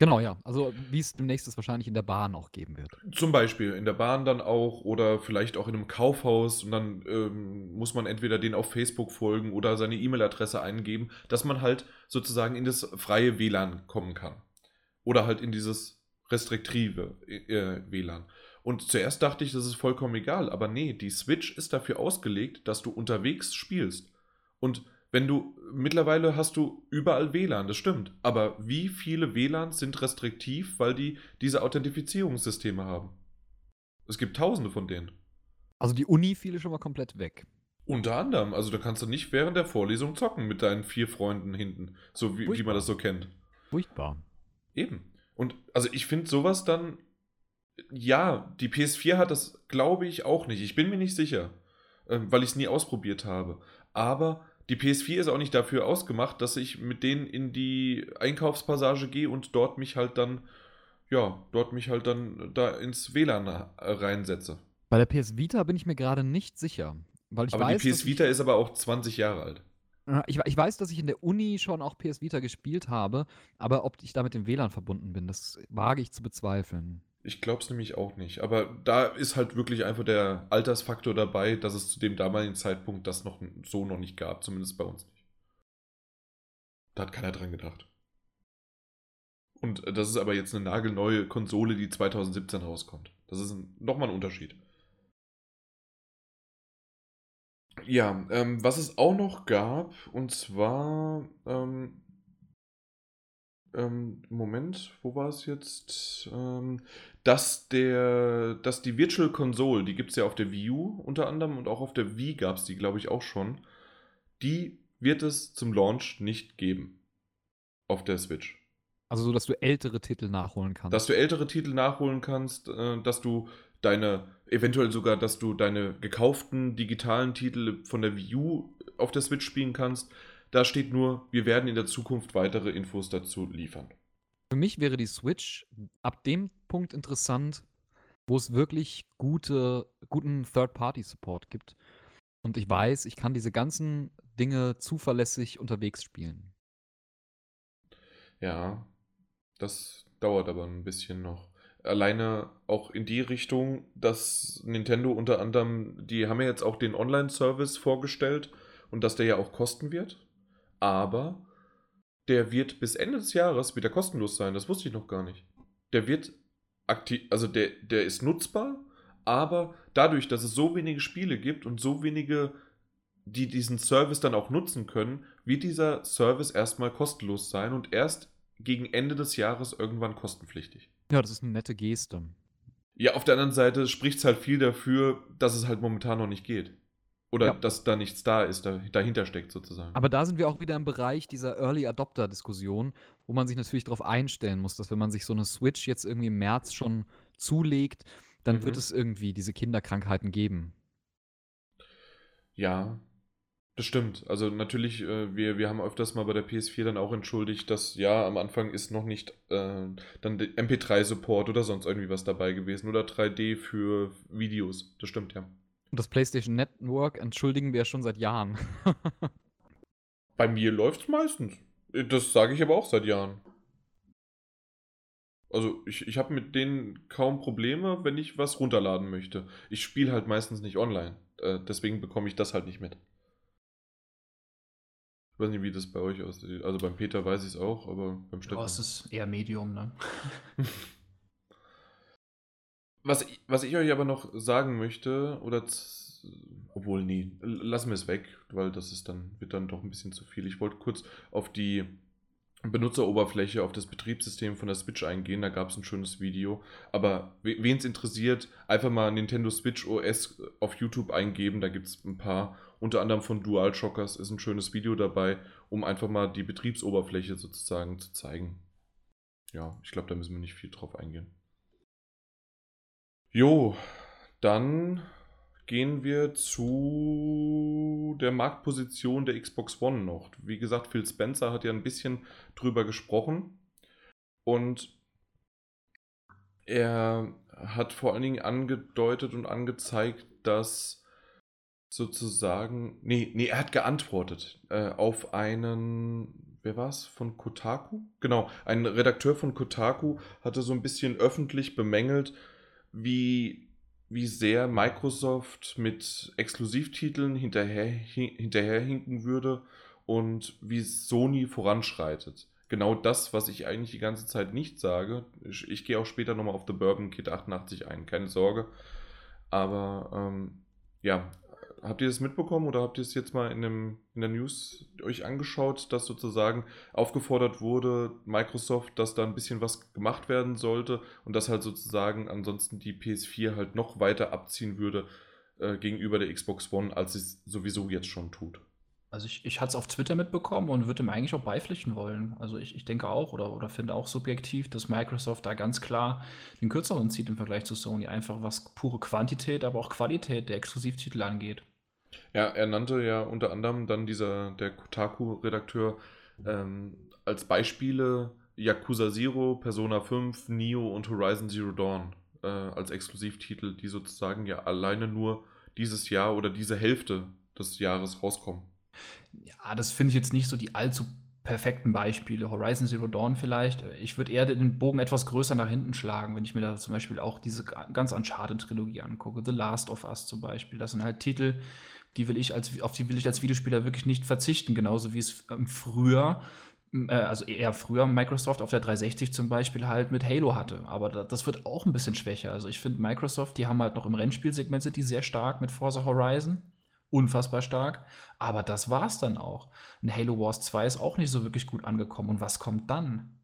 Genau, ja. Also wie es demnächst es wahrscheinlich in der Bahn auch geben wird. Zum Beispiel in der Bahn dann auch oder vielleicht auch in einem Kaufhaus und dann ähm, muss man entweder den auf Facebook folgen oder seine E-Mail-Adresse eingeben, dass man halt sozusagen in das freie WLAN kommen kann. Oder halt in dieses restriktive äh, WLAN. Und zuerst dachte ich, das ist vollkommen egal, aber nee, die Switch ist dafür ausgelegt, dass du unterwegs spielst. Und wenn du, mittlerweile hast du überall WLAN, das stimmt. Aber wie viele WLANs sind restriktiv, weil die diese Authentifizierungssysteme haben? Es gibt tausende von denen. Also die Uni fiel schon mal komplett weg. Unter anderem, also da kannst du nicht während der Vorlesung zocken mit deinen vier Freunden hinten, so wie, wie man das so kennt. Furchtbar. Eben. Und also ich finde sowas dann, ja, die PS4 hat das, glaube ich, auch nicht. Ich bin mir nicht sicher, ähm, weil ich es nie ausprobiert habe. Aber die PS4 ist auch nicht dafür ausgemacht, dass ich mit denen in die Einkaufspassage gehe und dort mich halt dann, ja, dort mich halt dann da ins WLAN reinsetze. Bei der PS Vita bin ich mir gerade nicht sicher. Weil ich aber weiß, die PS Vita ist aber auch 20 Jahre alt. Ich, ich weiß, dass ich in der Uni schon auch PS Vita gespielt habe, aber ob ich da mit dem WLAN verbunden bin, das wage ich zu bezweifeln. Ich glaube es nämlich auch nicht. Aber da ist halt wirklich einfach der Altersfaktor dabei, dass es zu dem damaligen Zeitpunkt das noch so noch nicht gab, zumindest bei uns nicht. Da hat keiner dran gedacht. Und äh, das ist aber jetzt eine nagelneue Konsole, die 2017 rauskommt. Das ist nochmal ein Unterschied. Ja, ähm, was es auch noch gab, und zwar, ähm, ähm, Moment, wo war es jetzt? Dass der, dass die Virtual Console, die gibt es ja auf der Wii U unter anderem und auch auf der Wii gab es die, glaube ich, auch schon. Die wird es zum Launch nicht geben. Auf der Switch. Also so, dass du ältere Titel nachholen kannst. Dass du ältere Titel nachholen kannst, äh, dass du deine, eventuell sogar, dass du deine gekauften digitalen Titel von der Wii U auf der Switch spielen kannst. Da steht nur, wir werden in der Zukunft weitere Infos dazu liefern. Für mich wäre die Switch ab dem Punkt interessant, wo es wirklich gute, guten Third-Party-Support gibt. Und ich weiß, ich kann diese ganzen Dinge zuverlässig unterwegs spielen. Ja, das dauert aber ein bisschen noch. Alleine auch in die Richtung, dass Nintendo unter anderem, die haben ja jetzt auch den Online-Service vorgestellt und dass der ja auch kosten wird. Aber der wird bis Ende des Jahres wieder kostenlos sein. Das wusste ich noch gar nicht. Der wird aktiv, also der, der ist nutzbar, aber dadurch, dass es so wenige Spiele gibt und so wenige, die diesen Service dann auch nutzen können, wird dieser Service erstmal kostenlos sein und erst gegen Ende des Jahres irgendwann kostenpflichtig. Ja, das ist eine nette Geste. Ja, auf der anderen Seite spricht es halt viel dafür, dass es halt momentan noch nicht geht. Oder Ja. dass da nichts da ist, da, dahinter steckt sozusagen. Aber da sind wir auch wieder im Bereich dieser Early Adopter-Diskussion, wo man sich natürlich darauf einstellen muss, dass wenn man sich so eine Switch jetzt irgendwie im März schon zulegt, dann Mhm. wird es irgendwie diese Kinderkrankheiten geben. Ja, das stimmt. Also natürlich, äh, wir, wir haben öfters mal bei der PS4 dann auch entschuldigt, dass ja, am Anfang ist noch nicht äh, dann der MP3-Support oder sonst irgendwie was dabei gewesen oder 3D für Videos. Das stimmt, ja. Und das PlayStation Network entschuldigen wir ja schon seit Jahren. (laughs) Bei mir läuft es meistens. Das sage ich aber auch seit Jahren. Also ich, ich habe mit denen kaum Probleme, wenn ich was runterladen möchte. Ich spiele halt meistens nicht online. Äh, deswegen bekomme ich das halt nicht mit. Ich weiß nicht, wie das bei euch aussieht. Also beim Peter weiß ich es auch, aber beim Ja, Stefan. es ist eher Medium, ne? (laughs) Was, ich- was ich euch aber noch sagen möchte, oder obwohl, nee, lassen wir es weg, weil das ist dann, wird dann doch ein bisschen zu viel. Ich wollte kurz auf die Benutzeroberfläche, auf das Betriebssystem von der Switch eingehen. Da gab es ein schönes Video. Aber wen es interessiert, einfach mal Nintendo Switch OS auf YouTube eingeben. Da gibt es ein paar, unter anderem von DualShockers ist ein schönes Video dabei, um einfach mal die Betriebsoberfläche sozusagen zu zeigen. Ja, ich glaube, da müssen wir nicht viel drauf eingehen. Jo, dann gehen wir zu der Marktposition der Xbox One noch. Wie gesagt, Phil Spencer hat ja ein bisschen drüber gesprochen und er hat vor allen Dingen angedeutet und angezeigt, dass sozusagen, nee, nee, er hat geantwortet äh, auf einen, wer war's, von Kotaku? Genau, ein Redakteur von Kotaku hatte so ein bisschen öffentlich bemängelt, wie, wie sehr Microsoft mit Exklusivtiteln hinterher, hi- hinterherhinken würde und wie Sony voranschreitet. Genau das, was ich eigentlich die ganze Zeit nicht sage. Ich, ich gehe auch später nochmal auf The Bourbon Kid 88 ein, keine Sorge. Aber ähm, ja, habt ihr das mitbekommen oder habt ihr es jetzt mal in, dem, in der News euch angeschaut, dass sozusagen aufgefordert wurde, Microsoft, dass da ein bisschen was gemacht werden sollte und dass halt sozusagen ansonsten die PS4 halt noch weiter abziehen würde äh, gegenüber der Xbox One, als es sowieso jetzt schon tut. Also ich, ich hatte es auf Twitter mitbekommen und würde ihm eigentlich auch beipflichten wollen. Also ich, ich denke auch oder, oder finde auch subjektiv, dass Microsoft da ganz klar den kürzeren zieht im Vergleich zu Sony. Einfach was pure Quantität, aber auch Qualität der Exklusivtitel angeht. Ja, er nannte ja unter anderem dann dieser, der Kotaku-Redakteur, ähm, als Beispiele Yakuza Zero, Persona 5, Neo und Horizon Zero Dawn äh, als Exklusivtitel, die sozusagen ja alleine nur dieses Jahr oder diese Hälfte des Jahres rauskommen. Ja, das finde ich jetzt nicht so die allzu perfekten Beispiele. Horizon Zero Dawn vielleicht. Ich würde eher den Bogen etwas größer nach hinten schlagen, wenn ich mir da zum Beispiel auch diese ganz Uncharted-Trilogie angucke. The Last of Us zum Beispiel. Das sind halt Titel, die will ich als, auf die will ich als Videospieler wirklich nicht verzichten. Genauso wie es ähm, früher, äh, also eher früher Microsoft auf der 360 zum Beispiel halt mit Halo hatte. Aber da, das wird auch ein bisschen schwächer. Also ich finde Microsoft, die haben halt noch im Rennspielsegment sind die sehr stark mit Forza Horizon unfassbar stark. Aber das war's dann auch. Ein Halo Wars 2 ist auch nicht so wirklich gut angekommen. Und was kommt dann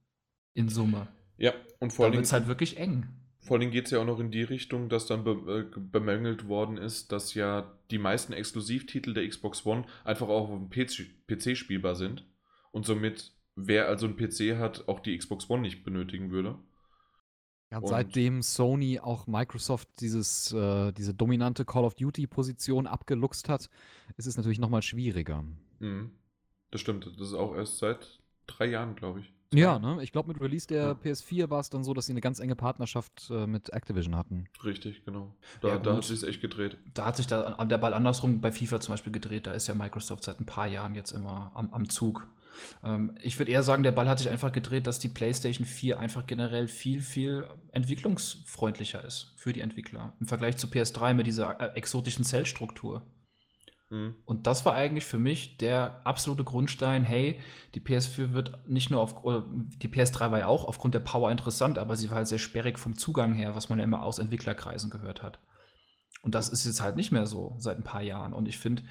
in Summe? Ja, und vor Dann allem. wird es halt wirklich eng. Vor Dingen geht es ja auch noch in die Richtung, dass dann be äh, bemängelt worden ist, dass ja die meisten Exklusivtitel der Xbox One einfach auch auf dem PC, PC spielbar sind. Und somit, wer also einen PC hat, auch die Xbox One nicht benötigen würde. Ja, Und- seitdem Sony auch Microsoft dieses, äh, diese dominante Call of Duty-Position abgeluchst hat, ist es natürlich nochmal schwieriger. Mhm. Das stimmt. Das ist auch erst seit drei Jahren, glaube ich. Ja, ne? Ich glaube, mit Release der Ja. PS4 war es dann so, dass sie eine ganz enge Partnerschaft äh, mit Activision hatten. Richtig, genau. Da, Ja, da hat sich echt gedreht. Da hat sich da der Ball andersrum bei FIFA zum Beispiel gedreht. Da ist ja Microsoft seit ein paar Jahren jetzt immer am, am Zug. Ähm, ich würde eher sagen, der Ball hat sich einfach gedreht, dass die PlayStation 4 einfach generell viel, viel entwicklungsfreundlicher ist für die Entwickler. Im Vergleich zu PS3 mit dieser äh, exotischen Zellstruktur. Mhm. Und das war eigentlich für mich der absolute Grundstein, hey, die PS4 wird nicht nur auf, oder die PS3 war ja auch aufgrund der Power interessant, aber sie war halt sehr sperrig vom Zugang her, was man ja immer aus Entwicklerkreisen gehört hat. Und das ist jetzt halt nicht mehr so seit ein paar Jahren. Und ich finde,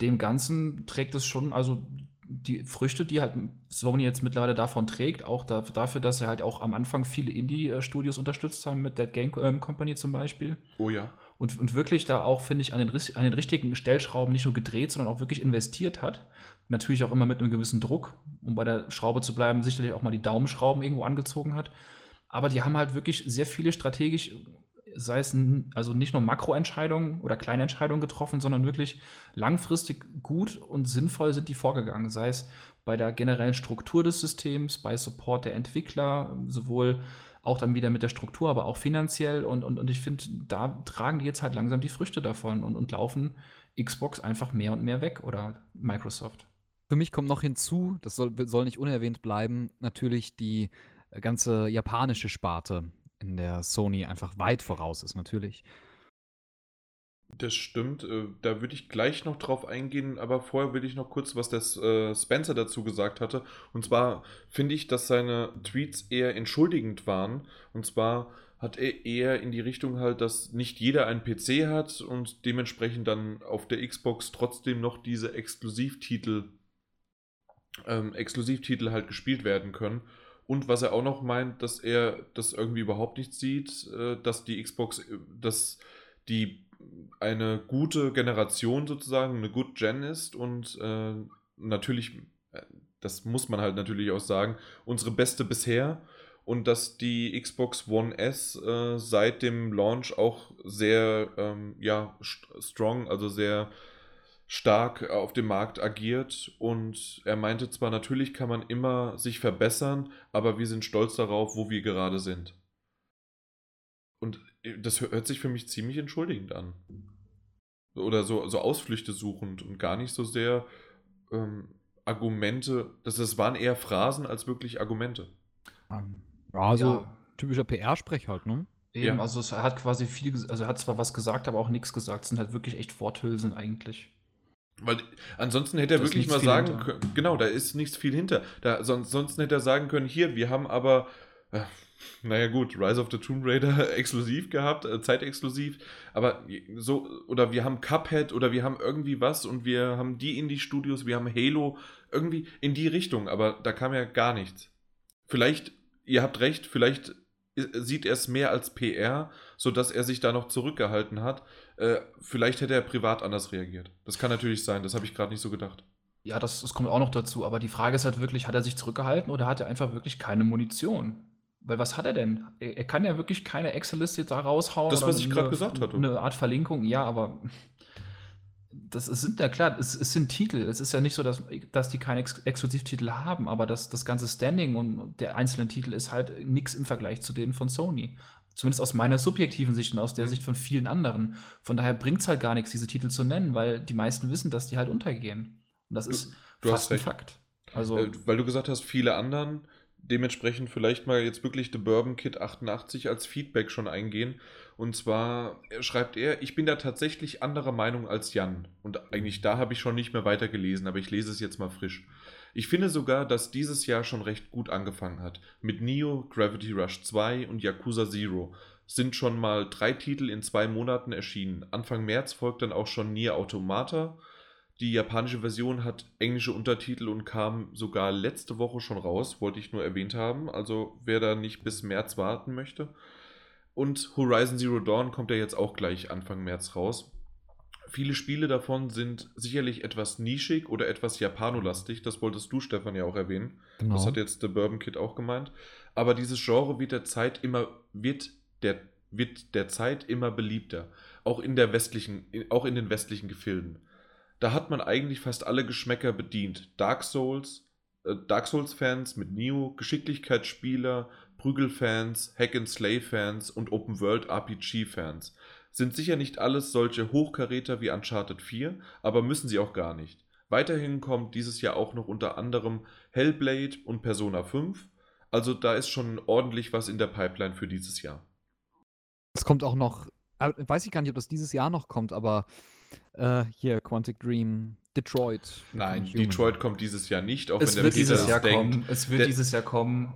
dem Ganzen trägt es schon, also die Früchte, die halt Sony jetzt mittlerweile davon trägt, auch da, dafür, dass sie halt auch am Anfang viele Indie-Studios unterstützt haben, mit Dead Game ähm, Company zum Beispiel. Oh ja. Und, und wirklich da auch, finde ich, an den, an den richtigen Stellschrauben nicht nur gedreht, sondern auch wirklich investiert hat. Natürlich auch immer mit einem gewissen Druck, um bei der Schraube zu bleiben, sicherlich auch mal die Daumenschrauben irgendwo angezogen hat. Aber die haben halt wirklich sehr viele strategisch, sei es also nicht nur Makroentscheidungen oder kleine Entscheidungen getroffen, sondern wirklich langfristig gut und sinnvoll sind die vorgegangen. Sei es bei der generellen Struktur des Systems, bei Support der Entwickler, sowohl auch dann wieder mit der Struktur, aber auch finanziell. Und, und, und ich finde, da tragen die jetzt halt langsam die Früchte davon und, und laufen Xbox einfach mehr und mehr weg oder Microsoft. Für mich kommt noch hinzu, das soll, soll nicht unerwähnt bleiben, natürlich die äh, ganze japanische Sparte, in der Sony einfach weit voraus ist, natürlich. Das stimmt. äh, Da würde ich gleich noch drauf eingehen, aber vorher will ich noch kurz, was der äh, Spencer dazu gesagt hatte. Und zwar finde ich, dass seine Tweets eher entschuldigend waren. Und zwar hat er eher in die Richtung halt, dass nicht jeder einen PC hat und dementsprechend dann auf der Xbox trotzdem noch diese Exklusivtitel, ähm, Exklusivtitel halt gespielt werden können. Und was er auch noch meint, dass er das irgendwie überhaupt nicht sieht, äh, dass die Xbox, dass die eine gute Generation sozusagen, eine Good Gen ist und äh, natürlich, äh, das muss man halt natürlich auch sagen, unsere beste bisher und dass die Xbox One S äh, seit dem Launch auch sehr ähm, ja, st strong, also sehr stark auf dem Markt agiert und er meinte zwar natürlich kann man immer sich verbessern, aber wir sind stolz darauf, wo wir gerade sind. Und das hört sich für mich ziemlich entschuldigend an. Oder so, so Ausflüchte suchend und gar nicht so sehr ähm, Argumente. Das, das waren eher Phrasen als wirklich Argumente. Ähm, ja, also Ja. typischer PR-Sprech halt, ne? Eben, Ja. also es hat quasi viel, also er hat zwar was gesagt, aber auch nichts gesagt. Es sind halt wirklich echt Worthülsen eigentlich. Weil ansonsten hätte er Da wirklich mal sagen hinter. können, genau, da ist nichts viel hinter. Da, sonst, sonst hätte er sagen können, hier, wir haben aber, äh, naja gut, Rise of the Tomb Raider (laughs) exklusiv gehabt, äh, zeitexklusiv, aber so, oder wir haben Cuphead oder wir haben irgendwie was und wir haben die Indie-Studios, wir haben Halo, irgendwie in die Richtung, aber da kam ja gar nichts. Vielleicht, ihr habt recht, vielleicht sieht er es mehr als PR, sodass er sich da noch zurückgehalten hat. Äh, vielleicht hätte er privat anders reagiert. Das kann natürlich sein, das habe ich gerade nicht so gedacht. Ja, das, das kommt auch noch dazu. Aber die Frage ist halt wirklich, hat er sich zurückgehalten oder hat er einfach wirklich keine Munition? Weil was hat er denn? Er, kann ja wirklich keine Excel-Liste da raushauen. Das, was ich gerade gesagt hatte. Eine Art Verlinkung, ja, aber das sind ja klar, es, es sind Titel. Es ist ja nicht so, dass, dass die keine Ex Exklusivtitel haben, aber das, das ganze Standing und der einzelnen Titel ist halt nichts im Vergleich zu denen von Sony. Zumindest aus meiner subjektiven Sicht und aus der. Sicht von vielen anderen. Von daher bringt es halt gar nichts, diese Titel zu nennen, weil die meisten wissen, dass die halt untergehen. Und das ist du fast hast ein. Fakt. Also, Äh, weil du gesagt hast, viele anderen, dementsprechend vielleicht mal jetzt wirklich The Bourbon Kid 88 als Feedback schon eingehen. Und zwar schreibt er, ich bin da tatsächlich anderer Meinung als Jan. Und eigentlich da habe ich schon nicht mehr weiter gelesen, aber ich lese es jetzt mal frisch. Ich finde sogar, dass dieses Jahr schon recht gut angefangen hat. Mit Neo, Gravity Rush 2 und Yakuza Zero sind schon mal drei Titel in zwei Monaten erschienen. Anfang März folgt dann auch schon Nier Automata. Die japanische Version hat englische Untertitel und kam sogar letzte Woche schon raus, wollte ich nur erwähnt haben. Also wer da nicht bis März warten möchte. Und Horizon Zero Dawn kommt ja jetzt auch gleich Anfang März raus. Viele Spiele davon sind sicherlich etwas nischig oder etwas japanolastig. Das wolltest du, Stefan, ja auch erwähnen. Genau. Das hat jetzt der Bourbon Kid auch gemeint. Aber dieses Genre wird der Zeit immer, wird der, wird der Zeit immer beliebter. Auch in der westlichen, auch in den westlichen Gefilden. Da hat man eigentlich fast alle Geschmäcker bedient. Dark Souls, äh, Dark Souls-Fans mit Neo, Geschicklichkeitsspieler, Prügelfans, Hack-and-Slay-Fans und Open-World-RPG-Fans. Sind sicher nicht alles solche Hochkaräter wie Uncharted 4, aber müssen sie auch gar nicht. Weiterhin kommt dieses Jahr auch noch unter anderem Hellblade und Persona 5. Also da ist schon ordentlich was in der Pipeline für dieses Jahr. Es kommt auch noch, äh, weiß ich gar nicht, ob das dieses Jahr noch kommt, aber äh, hier Quantic Dream, Detroit. Nein. Detroit kommt dieses Jahr nicht, auch es wenn der wird Peter dieses das Jahr denkt. kommen. Es wird Der- dieses Jahr kommen.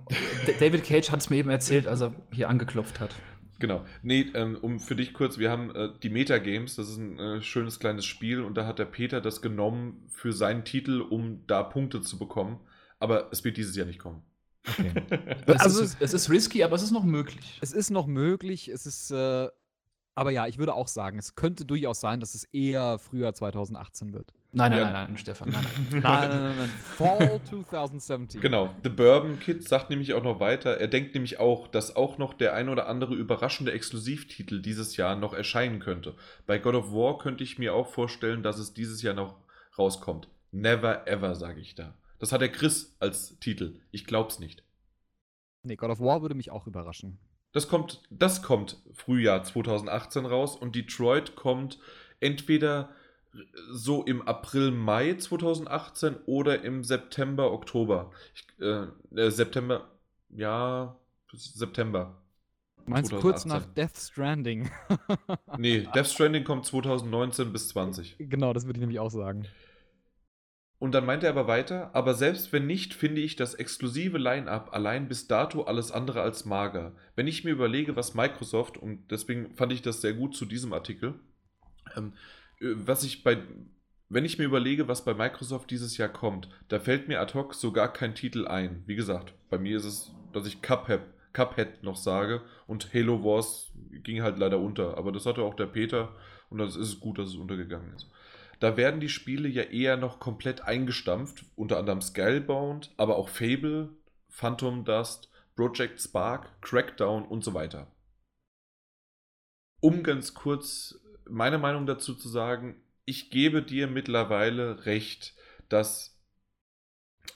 David Cage hat es mir eben erzählt, als er hier angeklopft hat. Genau. Nee, ähm, um für dich kurz, wir haben äh, die Metagames, das ist ein äh, schönes kleines Spiel und da hat der Peter das genommen für seinen Titel, um da Punkte zu bekommen. Aber es wird dieses Jahr nicht kommen. Okay. (laughs) Es, Also ist, es ist risky, aber es ist noch möglich. Es ist noch möglich, es ist, äh, aber ja, ich würde auch sagen, es könnte durchaus sein, dass es eher früher 2018 wird. Nein, nein, Ja. nein, nein, Stefan, nein, nein. (laughs) Nein, nein, nein, nein. Fall 2017. Genau. The Bourbon Kid sagt nämlich auch noch weiter, er denkt nämlich auch, dass auch noch der ein oder andere überraschende Exklusivtitel dieses Jahr noch erscheinen könnte. Bei God of War könnte ich mir auch vorstellen, dass es dieses Jahr noch rauskommt. Never ever, sage ich da. Das hat der Chris als Titel. Ich glaub's nicht. Nee, God of War würde mich auch überraschen. Das kommt, das kommt Frühjahr 2018 raus und Detroit kommt entweder so im April, Mai 2018 oder im September, Oktober. Ich, äh, äh, September, ja, September. Meinst du kurz 2018. nach Death Stranding? Nee, Death Stranding kommt 2019 bis 20. genau, das würde ich nämlich auch sagen. Und dann meint er aber weiter, aber selbst wenn nicht, finde ich das exklusive Line-up allein bis dato alles andere als mager. Wenn ich mir überlege, was Microsoft, und deswegen fand ich das sehr gut zu diesem Artikel, ähm, äh, was ich bei, wenn ich mir überlege, was bei Microsoft dieses Jahr kommt, da fällt mir ad hoc so gar kein Titel ein. Wie gesagt, bei mir ist es, dass ich Cuphead, Cuphead noch sage und Halo Wars ging halt leider unter, aber das hatte auch der Peter und das ist gut, dass es untergegangen ist. Da werden die Spiele ja eher noch komplett eingestampft, unter anderem Scalebound, aber auch Fable, Phantom Dust, Project Spark, Crackdown und so weiter. Um ganz kurz meine Meinung dazu zu sagen, ich gebe dir mittlerweile recht, dass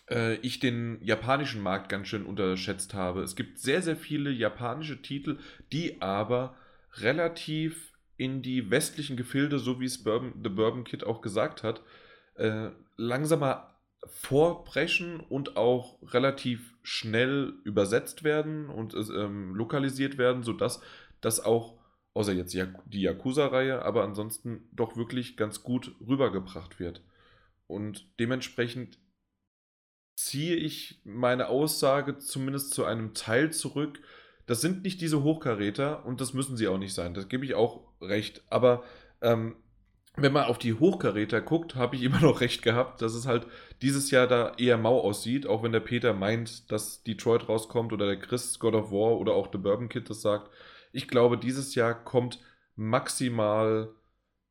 äh, ich den japanischen Markt ganz schön unterschätzt habe. Es gibt sehr, sehr viele japanische Titel, die aber relativ in die westlichen Gefilde, so wie es Bourbon, The Bourbon Kid auch gesagt hat, äh, langsamer vorbrechen und auch relativ schnell übersetzt werden und ähm, lokalisiert werden, sodass das auch, außer jetzt die Yakuza-Reihe, aber ansonsten doch wirklich ganz gut rübergebracht wird. Und dementsprechend ziehe ich meine Aussage zumindest zu einem Teil zurück. Das sind nicht diese Hochkaräter und das müssen sie auch nicht sein. Das gebe ich auch recht. Aber ähm, wenn man auf die Hochkaräter guckt, habe ich (laughs) immer noch recht gehabt, dass es halt dieses Jahr da eher mau aussieht, auch wenn der Peter meint, dass Detroit rauskommt oder der Chris God of War oder auch The Bourbon Kid das sagt. Ich glaube, dieses Jahr kommt maximal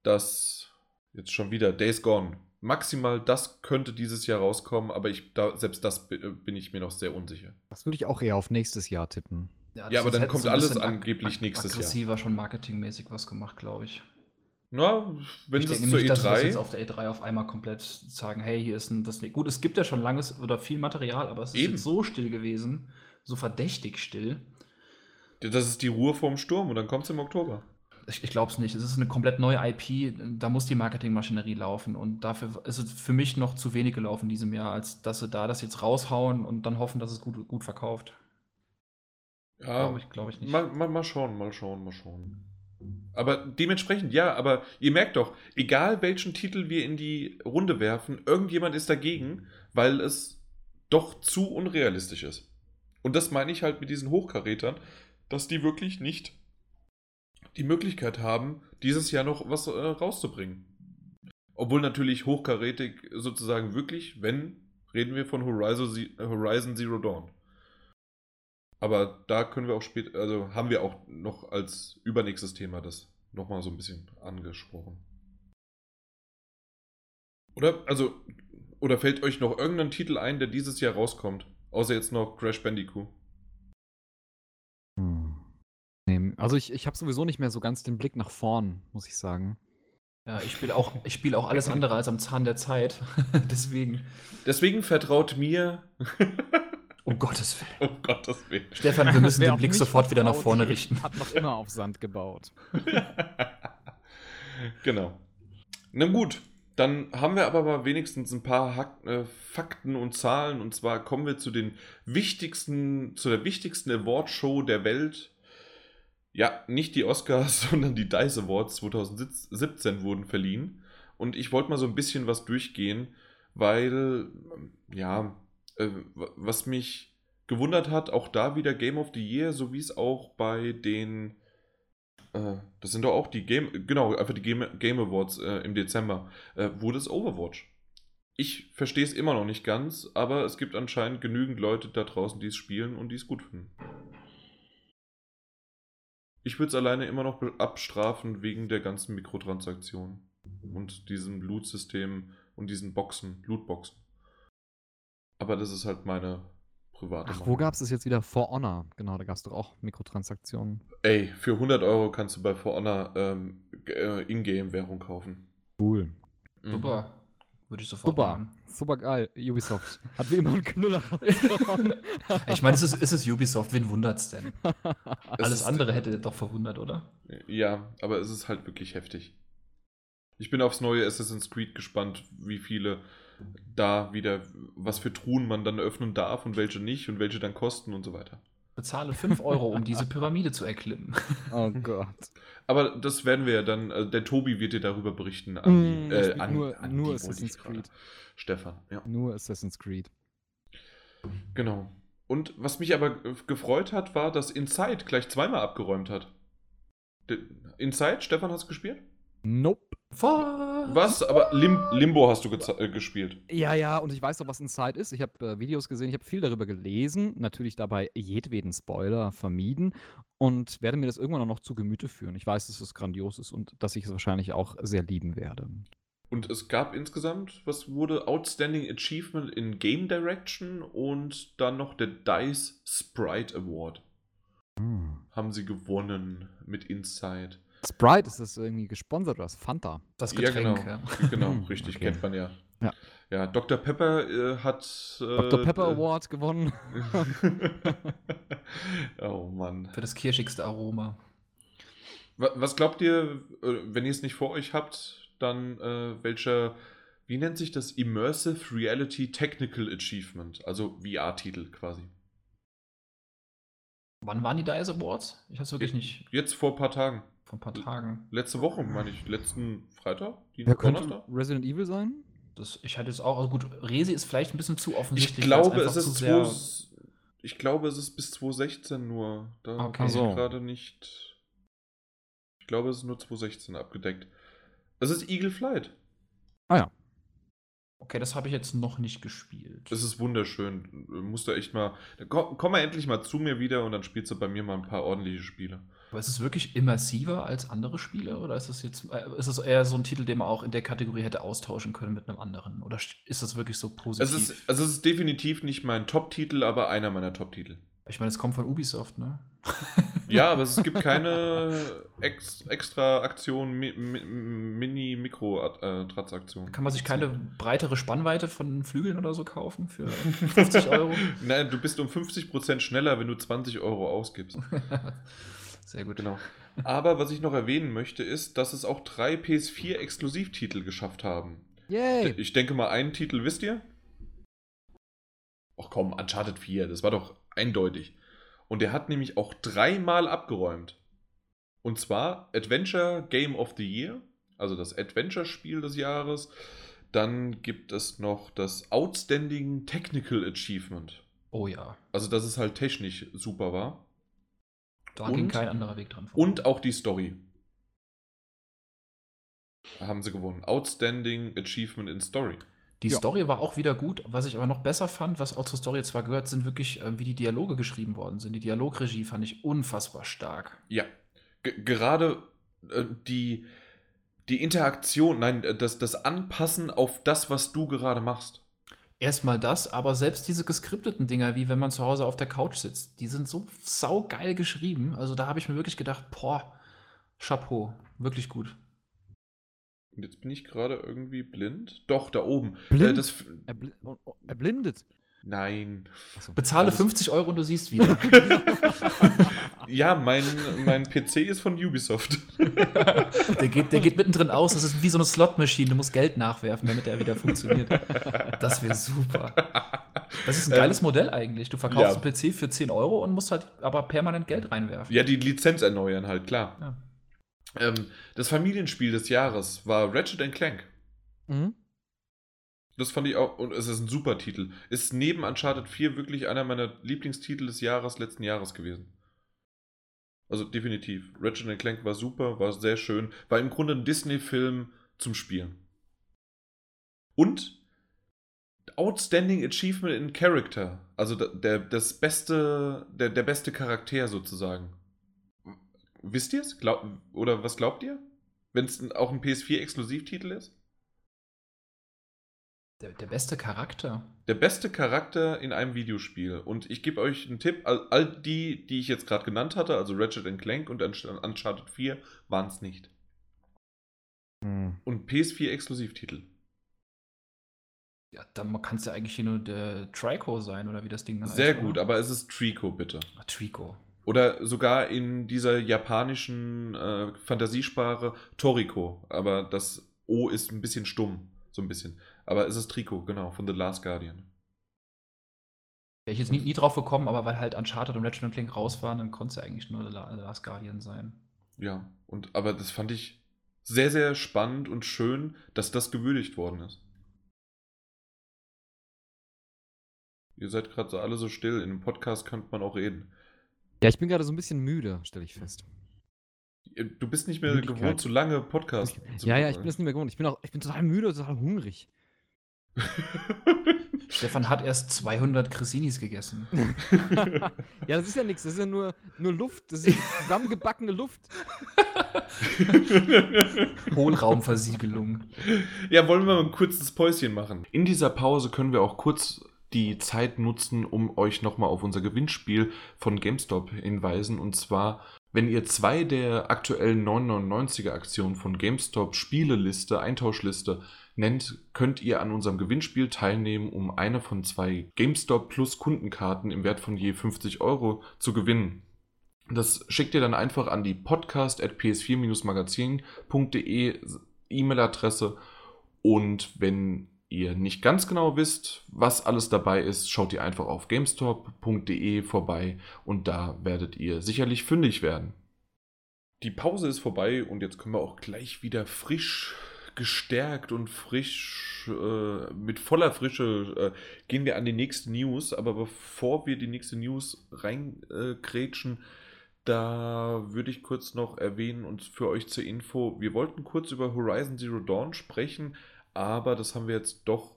das, jetzt schon wieder, Days Gone. Maximal das könnte dieses Jahr rauskommen, aber ich, da, selbst das bin ich mir noch sehr unsicher. Das würde ich auch eher auf nächstes Jahr tippen. Ja, das aber ist dann halt kommt alles angeblich nächstes Jahr. aggressiver schon marketingmäßig was gemacht, glaube ich. Na, wenn ich das denke zur nicht, dass wir das E3. jetzt auf der E3 auf einmal komplett sagen, hey, hier ist ein, das gut, es gibt ja schon langes oder viel Material, aber es ist Eben. jetzt so still gewesen, so verdächtig still. Das ist die Ruhe vorm Sturm und dann kommt es im Oktober. Ich, ich glaube es nicht. Es ist eine komplett neue IP. Da muss die Marketingmaschinerie laufen. Und dafür ist es für mich noch zu wenig gelaufen in diesem Jahr, als dass sie da das jetzt raushauen und dann hoffen, dass es gut, gut verkauft. Ja, Glaube ich, glaube ich nicht. Mal, mal, mal schauen, mal schauen, mal schauen. Aber dementsprechend, ja, aber ihr merkt doch, egal welchen Titel wir in die Runde werfen, irgendjemand ist dagegen, weil es doch zu unrealistisch ist. Und das meine ich halt mit diesen Hochkarätern, dass die wirklich nicht die Möglichkeit haben, dieses Jahr noch was äh, rauszubringen. Obwohl natürlich hochkarätig sozusagen wirklich, wenn, reden wir von Horizon, Ze- Horizon Zero Dawn. Aber da können wir auch später, also haben wir auch noch als übernächstes Thema das nochmal so ein bisschen angesprochen. Oder, also, oder fällt euch noch irgendein Titel ein, der dieses Jahr rauskommt? Außer jetzt noch Crash Bandicoot. Hm. Nee, also ich, ich habe sowieso nicht mehr so ganz den Blick nach vorn, muss ich sagen. Ja, ich spiele auch, ich spiele auch alles andere als am Zahn der Zeit. (laughs) Deswegen, Deswegen vertraut mir, (laughs) um Gottes Willen. um Gottes Willen. Stefan, wir müssen den Blick sofort wieder nach vorne richten. Hat noch immer auf Sand gebaut. (laughs) genau. Na gut, dann haben wir aber mal wenigstens ein paar Hak äh, Fakten und Zahlen. Und zwar kommen wir zu den wichtigsten, zu der wichtigsten Award-Show der Welt. Ja, nicht die Oscars, (laughs) sondern die DICE Awards 2017 wurden verliehen. Und ich wollte mal so ein bisschen was durchgehen, weil, ja, äh, was mich gewundert hat, auch da wieder Game of the Year, so wie es auch bei den äh, das sind doch auch die Game, genau, einfach die Game, Game Awards äh, im Dezember, äh, wurde es Overwatch. Ich verstehe es immer noch nicht ganz, aber es gibt anscheinend genügend Leute da draußen, die es spielen und die es gut finden. Ich würde es alleine immer noch abstrafen wegen der ganzen Mikrotransaktionen und diesem Loot-System und diesen Boxen, Lootboxen. Aber das ist halt meine private Ach, wo gab es das jetzt wieder? For Honor. Genau, da gab es doch auch Mikrotransaktionen. Ey, für 100 Euro kannst du bei For Honor ähm, äh, Ingame-Währung kaufen. Cool. Mhm. Super. Würde ich sofort Super. machen. Super geil. Ubisoft. Hat wie immer einen Knüller. (laughs) Ich meine, es ist, es ist Ubisoft, wen wundert's denn? (laughs) Es Alles andere hätte doch verwundert, oder? Ja, aber es ist halt wirklich heftig. Ich bin aufs neue Assassin's Creed gespannt, wie viele da wieder, was für Truhen man dann öffnen darf und welche nicht und welche dann kosten und so weiter. Bezahle 5 Euro, um diese Pyramide zu erklimmen. (laughs) oh Gott. Aber das werden wir ja dann, äh, der Tobi wird dir darüber berichten. An, Mm, die- ich äh, an, nur- an nur Assassin's. Creed. Stefan, ja. Nur Assassin's Creed. Genau. Und was mich aber gefreut hat, war, dass Inside gleich zweimal abgeräumt hat. De- Inside, Stefan, hast du gespielt? Nope. Was? Aber Lim Limbo hast du äh, gespielt. Ja, ja, und ich weiß doch, was Inside ist. Ich habe äh, Videos gesehen, ich habe viel darüber gelesen, natürlich dabei jedweden Spoiler vermieden und werde mir das irgendwann auch noch zu Gemüte führen. Ich weiß, dass es grandios ist und dass ich es wahrscheinlich auch sehr lieben werde. Und es gab insgesamt, was wurde Outstanding Achievement in Game Direction und dann noch der DICE Sprite Award. Haben sie gewonnen mit Inside. Sprite, ist das irgendwie gesponsert oder was? Fanta. Das Ja, Getränk, genau. ja. (laughs) Genau, (laughs) richtig, okay. kennt man ja. Ja. Ja, Dr. Pepper äh, hat. Äh, Dr. Pepper äh, Award gewonnen. (laughs) oh Mann. Für das kirschigste Aroma. Wa- Was glaubt ihr, äh, wenn ihr es nicht vor euch habt, dann äh, welcher, wie nennt sich das? Immersive Reality Technical Achievement, also VR-Titel quasi. Wann waren die DICE Awards? Ich hab's wirklich nicht Jetzt vor ein paar Tagen. Vor ein paar Tagen. Letzte Woche, meine ich. Letzten Freitag? Die Wer könnte Donnerstag? Resident Evil sein? Das, ich hatte jetzt auch, also gut, Resi ist vielleicht ein bisschen zu Ich offensichtlich. glaube, weil's es ist sehr- zwei, ich glaube, es ist bis 2016 nur. Da Okay. kann ich gerade nicht. Ich glaube, es ist nur 2016 abgedeckt. Es ist Eagle Flight. Ah ja. Okay, das habe ich jetzt noch nicht gespielt. Es ist wunderschön. Musst du echt mal. Komm, komm mal endlich mal zu mir wieder und dann spielst du bei mir mal ein paar ordentliche Spiele. Aber ist es wirklich immersiver als andere Spiele? Oder ist es jetzt äh, ist es eher so ein Titel, den man auch in der Kategorie hätte austauschen können mit einem anderen? Oder st- ist das wirklich so positiv? Es ist, also es ist definitiv nicht mein Top-Titel, aber einer meiner Top-Titel. ich meine, es kommt von Ubisoft, ne? (laughs) Ja, aber es gibt (laughs) keine ex, extra Aktion, Mi, Mi, Mini-Mikro-Transaktion. Kann man sich keine breitere Spannweite von Flügeln oder so kaufen für (laughs) 50 Euro? Nein, du bist um 50% schneller, wenn du 20 Euro ausgibst. Sehr gut. Genau. Aber was ich noch erwähnen möchte, ist, dass es auch drei PS4-Exklusivtitel geschafft haben. Yay! Ich denke mal, einen Titel wisst ihr? Ach komm, Uncharted 4, das war doch eindeutig. Und er hat nämlich auch dreimal abgeräumt. Und zwar Adventure Game of the Year, also das Adventure-Spiel des Jahres. Dann gibt es noch das Outstanding Technical Achievement. Oh ja. Also, dass es halt technisch super war. Da Und- ging kein anderer Weg dran. vorbei. Und auch die Story. Haben sie gewonnen. Outstanding Achievement in Story. Die Ja. Story war auch wieder gut. Was ich aber noch besser fand, was auch zur Story zwar gehört, sind wirklich, äh, wie die Dialoge geschrieben worden sind. Die Dialogregie fand ich unfassbar stark. Ja. G gerade äh, die, die Interaktion, nein, äh, das, das Anpassen auf das, was du gerade machst. Erstmal das, aber selbst diese geskripteten Dinger, wie wenn man zu Hause auf der Couch sitzt, die sind so saugeil geschrieben. Also da habe ich mir wirklich gedacht, boah, Chapeau, wirklich gut. Und jetzt bin ich gerade irgendwie blind. Doch, da oben. Blind? Äh, das, Er, bl nein. Achso. Bezahle Alles- 50 Euro und du siehst wieder. (laughs) Ja, mein, mein PC ist von Ubisoft. der, geht, der geht mittendrin aus, das ist wie so eine Slotmaschine, du musst Geld nachwerfen, damit er wieder funktioniert. Das wäre super. Das ist ein geiles Modell eigentlich. Du verkaufst ja. einen PC für 10 Euro und musst halt aber permanent Geld reinwerfen. Ja, die Lizenz erneuern halt, klar. Ja. Ähm, das Familienspiel des Jahres war Ratchet Clank. Mhm. Das fand ich auch, und es ist ein super Titel. Ist neben Uncharted 4 wirklich einer meiner Lieblingstitel des Jahres, letzten Jahres gewesen. Also definitiv. Ratchet Clank war super, war sehr schön. War im Grunde ein Disney-Film zum Spielen. Und Outstanding Achievement in Character. Also der, das beste, der, der beste Charakter sozusagen. Wisst ihr es? Glaub, oder was glaubt ihr? Wenn es auch ein PS4-Exklusivtitel ist? Der, der beste Charakter. Der beste Charakter in einem Videospiel. Und ich gebe euch einen Tipp: all, all die, die ich jetzt gerade genannt hatte, also Ratchet Clank und Unch- Uncharted 4, waren es nicht. Hm. Und PS4-Exklusivtitel. Ja, dann kann es ja eigentlich hier nur der Trico sein, oder wie das Ding heißt. Sehr oder? gut, aber es ist Trico, bitte. Ah, Trico. Oder sogar in dieser japanischen äh, Fantasiesprache Toriko. Aber das O ist ein bisschen stumm. So ein bisschen. Aber es ist Trico, genau, von The Last Guardian. Wäre ich jetzt nie, nie drauf gekommen, aber weil halt Uncharted und Ratchet Clank raus waren, dann konnte es ja eigentlich nur The La- The Last Guardian sein. Ja, und aber das fand ich sehr, sehr spannend und schön, dass das gewürdigt worden ist. Ihr seid gerade so alle so still. In einem Podcast könnte man auch reden. Ja, ich bin gerade so ein bisschen müde, stelle ich fest. Ihr- Du bist nicht mehr Müdigkeit. gewohnt, so lange Podcast zu Ja, ja, machen. ich bin das nicht mehr gewohnt. Ich bin auch, ich bin total müde, total hungrig. (laughs) Stefan hat erst 200 Cressinis gegessen. (laughs) Ja, das ist ja nichts, das ist ja nur, nur Luft, das ist zusammengebackene Luft. (laughs) Hohlraumversiegelung. Ja, wollen wir mal ein kurzes Päuschen machen. In dieser Pause können wir auch kurz die Zeit nutzen, um euch nochmal auf unser Gewinnspiel von GameStop hinweisen. Und zwar, wenn ihr zwei der aktuellen 999er Aktionen von GameStop Spieleliste, Eintauschliste nennt, könnt ihr an unserem Gewinnspiel teilnehmen, um eine von zwei GameStop Plus Kundenkarten im Wert von je 50 Euro zu gewinnen. Das schickt ihr dann einfach an die podcast.ps4-magazin.de E-Mail-Adresse. Und wenn ihr nicht ganz genau wisst, was alles dabei ist, schaut ihr einfach auf gamestop.de vorbei und da werdet ihr sicherlich fündig werden. Die Pause ist vorbei und jetzt können wir auch gleich wieder frisch gestärkt und frisch, äh, mit voller Frische äh, gehen wir an die nächste News. Aber bevor wir die nächste News reingrätschen, da würde ich kurz noch erwähnen und für euch zur Info, wir wollten kurz über Horizon Zero Dawn sprechen, aber das haben wir jetzt doch,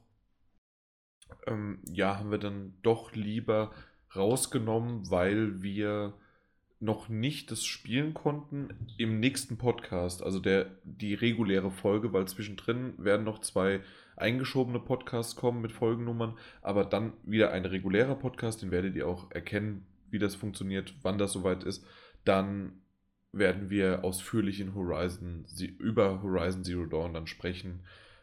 ähm, ja, haben wir dann doch lieber rausgenommen, weil wir noch nicht das spielen konnten im nächsten Podcast, also der, die reguläre Folge, weil zwischendrin werden noch zwei eingeschobene Podcasts kommen mit Folgennummern, aber dann wieder ein regulärer Podcast, den werdet ihr auch erkennen, wie das funktioniert, wann das soweit ist. Dann werden wir ausführlich in Horizon über Horizon Zero Dawn dann sprechen,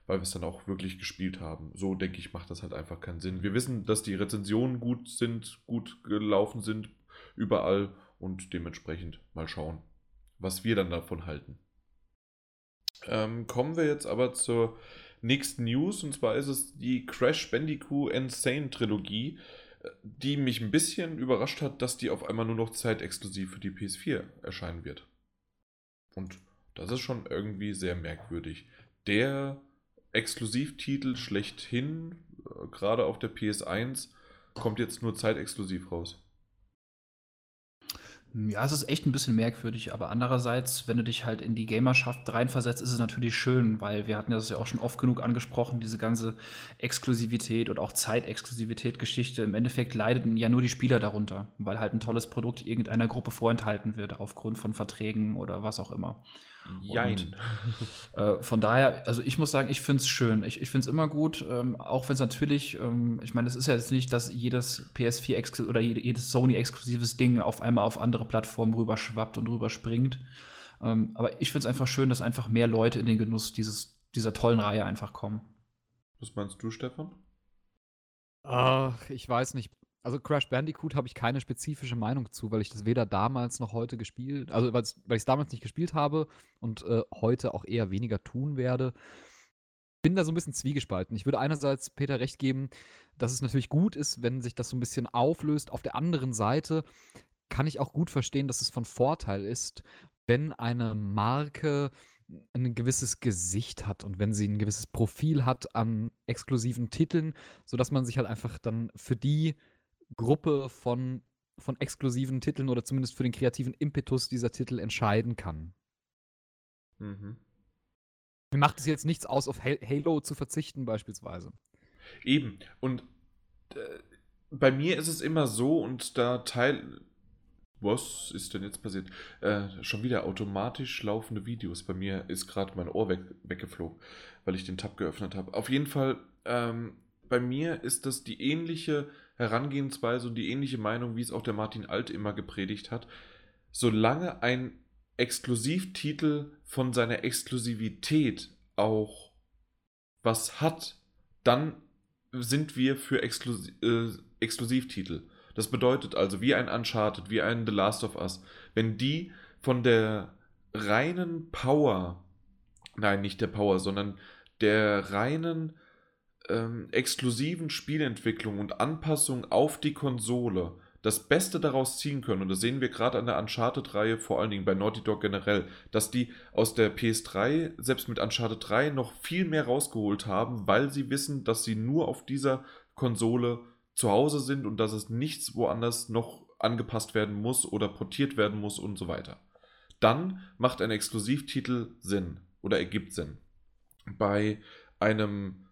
weil wir es dann auch wirklich gespielt haben. So denke ich, macht das halt einfach keinen Sinn. Wir wissen, dass die Rezensionen gut sind, gut gelaufen sind, überall und dementsprechend mal schauen, was wir dann davon halten. Ähm, kommen wir jetzt aber zur nächsten News und zwar ist es die Crash Bandicoot Insane Trilogie, die mich ein bisschen überrascht hat, dass die auf einmal nur noch zeitexklusiv für die PS4 erscheinen wird. Und das ist schon irgendwie sehr merkwürdig. Der Exklusivtitel schlechthin, äh, gerade auf der PS1, kommt jetzt nur zeitexklusiv raus. Ja, es ist echt ein bisschen merkwürdig, aber andererseits, wenn du dich halt in die Gamerschaft reinversetzt, ist es natürlich schön, weil wir hatten das ja auch schon oft genug angesprochen, diese ganze Exklusivität und auch Zeitexklusivität-Geschichte. Im Endeffekt leiden ja nur die Spieler darunter, weil halt ein tolles Produkt irgendeiner Gruppe vorenthalten wird, aufgrund von Verträgen oder was auch immer. Jein. Und, äh, von daher, also ich muss sagen, ich finde es schön. Ich, ich finde es immer gut, ähm, auch wenn es natürlich, ähm, ich meine, es ist ja jetzt nicht, dass jedes PS4 oder jedes Sony-exklusives Ding auf einmal auf andere Plattformen rüberschwappt und rüberspringt. Ähm, aber ich finde es einfach schön, dass einfach mehr Leute in den Genuss dieses, dieser tollen Reihe einfach kommen. Was meinst du, Stefan? Ach, ich weiß nicht. Also Crash Bandicoot habe ich keine spezifische Meinung zu, weil ich das weder damals noch heute gespielt, also weil ich es damals nicht gespielt habe und äh, heute auch eher weniger tun werde. Bin da so ein bisschen zwiegespalten. Ich würde einerseits Peter recht geben, dass es natürlich gut ist, wenn sich das so ein bisschen auflöst. Auf der anderen Seite kann ich auch gut verstehen, dass es von Vorteil ist, wenn eine Marke ein gewisses Gesicht hat und wenn sie ein gewisses Profil hat an exklusiven Titeln, sodass man sich halt einfach dann für die Gruppe von, von exklusiven Titeln oder zumindest für den kreativen Impetus dieser Titel entscheiden kann. Mhm. Mir macht es jetzt nichts aus, auf Halo zu verzichten, beispielsweise. Eben. Und äh, bei mir ist es immer so, und da teil. Was ist denn jetzt passiert? Äh, schon wieder automatisch laufende Videos. Bei mir ist gerade mein Ohr weg, weggeflogen, weil ich den Tab geöffnet habe. Auf jeden Fall, ähm, bei mir ist das die ähnliche Herangehensweise und die ähnliche Meinung, wie es auch der Martin Alt immer gepredigt hat. Solange ein Exklusivtitel von seiner Exklusivität auch was hat, dann sind wir für Exklus äh, Exklusivtitel. Das bedeutet also, wie ein Uncharted, wie ein The Last of Us, wenn die von der reinen Power, nein, nicht der Power, sondern der reinen ähm, exklusiven Spielentwicklung und Anpassung auf die Konsole das Beste daraus ziehen können, und das sehen wir gerade an der Uncharted-Reihe, vor allen Dingen bei Naughty Dog generell, dass die aus der PS3, selbst mit Uncharted 3, noch viel mehr rausgeholt haben, weil sie wissen, dass sie nur auf dieser Konsole zu Hause sind und dass es nichts woanders noch angepasst werden muss oder portiert werden muss und so weiter. Dann macht ein Exklusivtitel Sinn oder ergibt Sinn. Bei einem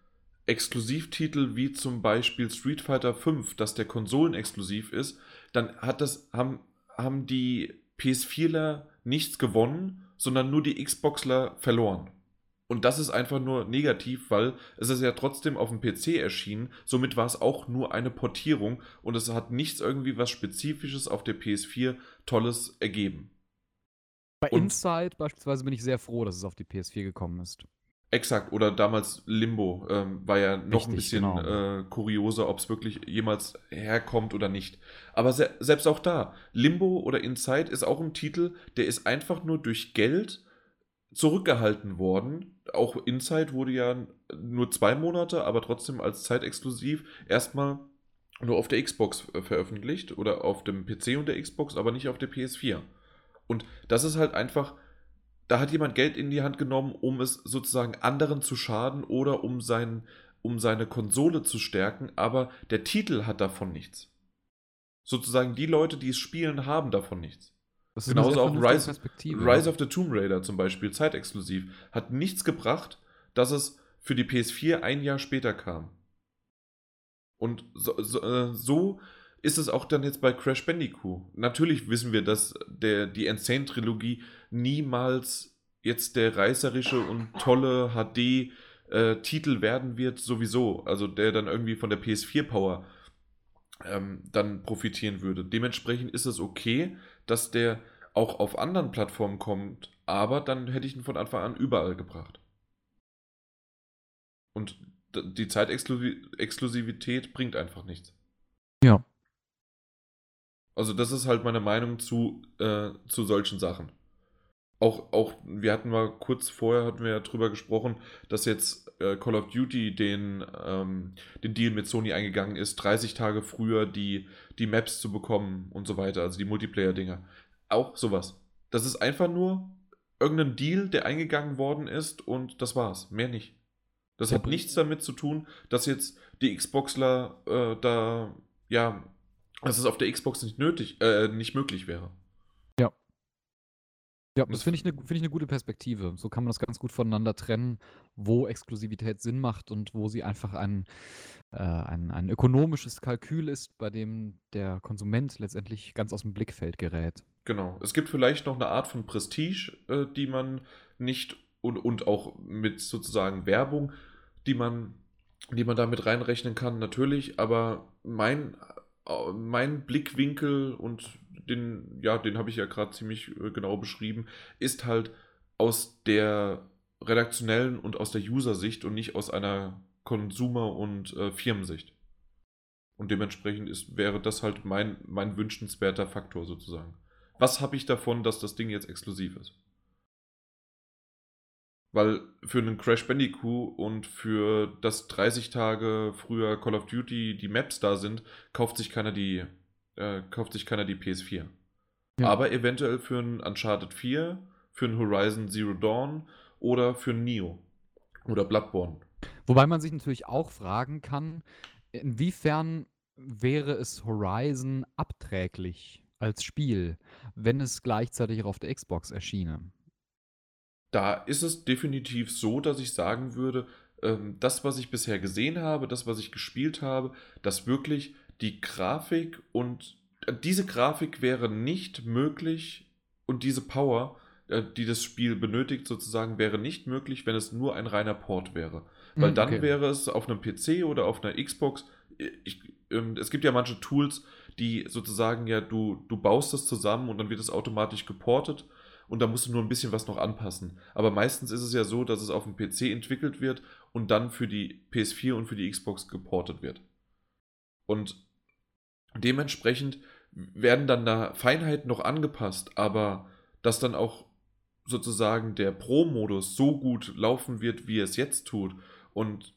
Exklusivtitel wie zum Beispiel Street Fighter V, das der Konsolen exklusiv ist, dann hat das, haben, haben die PS4ler nichts gewonnen, sondern nur die Xboxler verloren. Und das ist einfach nur negativ, weil es ist ja trotzdem auf dem PC erschienen. Somit war es auch nur eine Portierung und es hat nichts irgendwie was Spezifisches auf der PS4 Tolles ergeben. Bei und Inside beispielsweise bin ich sehr froh, dass es auf die PS4 gekommen ist. Exakt, oder damals Limbo ähm, war ja noch Richtig, ein bisschen genau. äh, kurioser, ob es wirklich jemals herkommt oder nicht. Aber se selbst auch da, Limbo oder Inside ist auch ein Titel, der ist einfach nur durch Geld zurückgehalten worden. Auch Inside wurde ja nur zwei Monate, aber trotzdem als zeitexklusiv erstmal nur auf der Xbox äh, veröffentlicht oder auf dem PC und der Xbox, aber nicht auf der PS4. Und das ist halt einfach da hat jemand Geld in die Hand genommen, um es sozusagen anderen zu schaden oder um, sein, um seine Konsole zu stärken, aber der Titel hat davon nichts. Sozusagen die Leute, die es spielen, haben davon nichts. Genauso auch Rise, Rise of the Tomb Raider zum Beispiel, zeitexklusiv, hat nichts gebracht, dass es für die PS4 ein Jahr später kam. Und so, so, äh, so ist es auch dann jetzt bei Crash Bandicoot. Natürlich wissen wir, dass der, die Insane-Trilogie niemals jetzt der reißerische und tolle HD-Titel äh, werden wird, sowieso. Also der dann irgendwie von der PS4-Power ähm, dann profitieren würde. Dementsprechend ist es okay, dass der auch auf anderen Plattformen kommt, aber dann hätte ich ihn von Anfang an überall gebracht. Und die Zeitexklusivität bringt einfach nichts. Ja. Also das ist halt meine Meinung zu, äh, zu solchen Sachen. Auch, auch, wir hatten mal kurz vorher, hatten wir ja drüber gesprochen, dass jetzt äh, Call of Duty den, ähm, den Deal mit Sony eingegangen ist, 30 Tage früher die, die Maps zu bekommen und so weiter, also die Multiplayer-Dinger. Auch sowas. Das ist einfach nur irgendein Deal, der eingegangen worden ist und das war's. Mehr nicht. Das hat nichts damit zu tun, dass jetzt die Xboxler äh, da, ja, dass es auf der Xbox nicht nötig, äh, nicht möglich wäre. Ja, das finde ich eine find ich eine gute Perspektive. So kann man das ganz gut voneinander trennen, wo Exklusivität Sinn macht und wo sie einfach ein, äh, ein, ein ökonomisches Kalkül ist, bei dem der Konsument letztendlich ganz aus dem Blickfeld gerät. Genau. Es gibt vielleicht noch eine Art von Prestige, äh, die man nicht und, und auch mit sozusagen Werbung, die man, die man da mit reinrechnen kann, natürlich, aber mein, mein Blickwinkel und den, ja, den habe ich ja gerade ziemlich äh, genau beschrieben, ist halt aus der redaktionellen und aus der User-Sicht und nicht aus einer Konsumer- und äh, Firmensicht. Und dementsprechend ist, wäre das halt mein, mein wünschenswerter Faktor sozusagen. Was habe ich davon, dass das Ding jetzt exklusiv ist? Weil für einen Crash Bandicoot und für das 30 Tage früher Call of Duty die Maps da sind, kauft sich keiner die, äh, kauft sich keiner die PS4. Ja. Aber eventuell für ein Uncharted 4, für ein Horizon Zero Dawn oder für ein Neo oder Bloodborne. Wobei man sich natürlich auch fragen kann, inwiefern wäre es Horizon abträglich als Spiel, wenn es gleichzeitig auch auf der Xbox erschiene? Da ist es definitiv so, dass ich sagen würde, ähm, das, was ich bisher gesehen habe, das, was ich gespielt habe, dass wirklich die Grafik und äh, diese Grafik wäre nicht möglich und diese Power, äh, die das Spiel benötigt, sozusagen, wäre nicht möglich, wenn es nur ein reiner Port wäre. Weil Hm, dann okay. wäre es auf einem PC oder auf einer Xbox. Ich, ähm, es gibt ja manche Tools, die sozusagen ja, du, du baust das zusammen und dann wird es automatisch geportet und da musst du nur ein bisschen was noch anpassen. Aber meistens ist es ja so, dass es auf dem PC entwickelt wird und dann für die PS4 und für die Xbox geportet wird. Und dementsprechend werden dann da Feinheiten noch angepasst, aber dass dann auch sozusagen der Pro-Modus so gut laufen wird, wie es jetzt tut. Und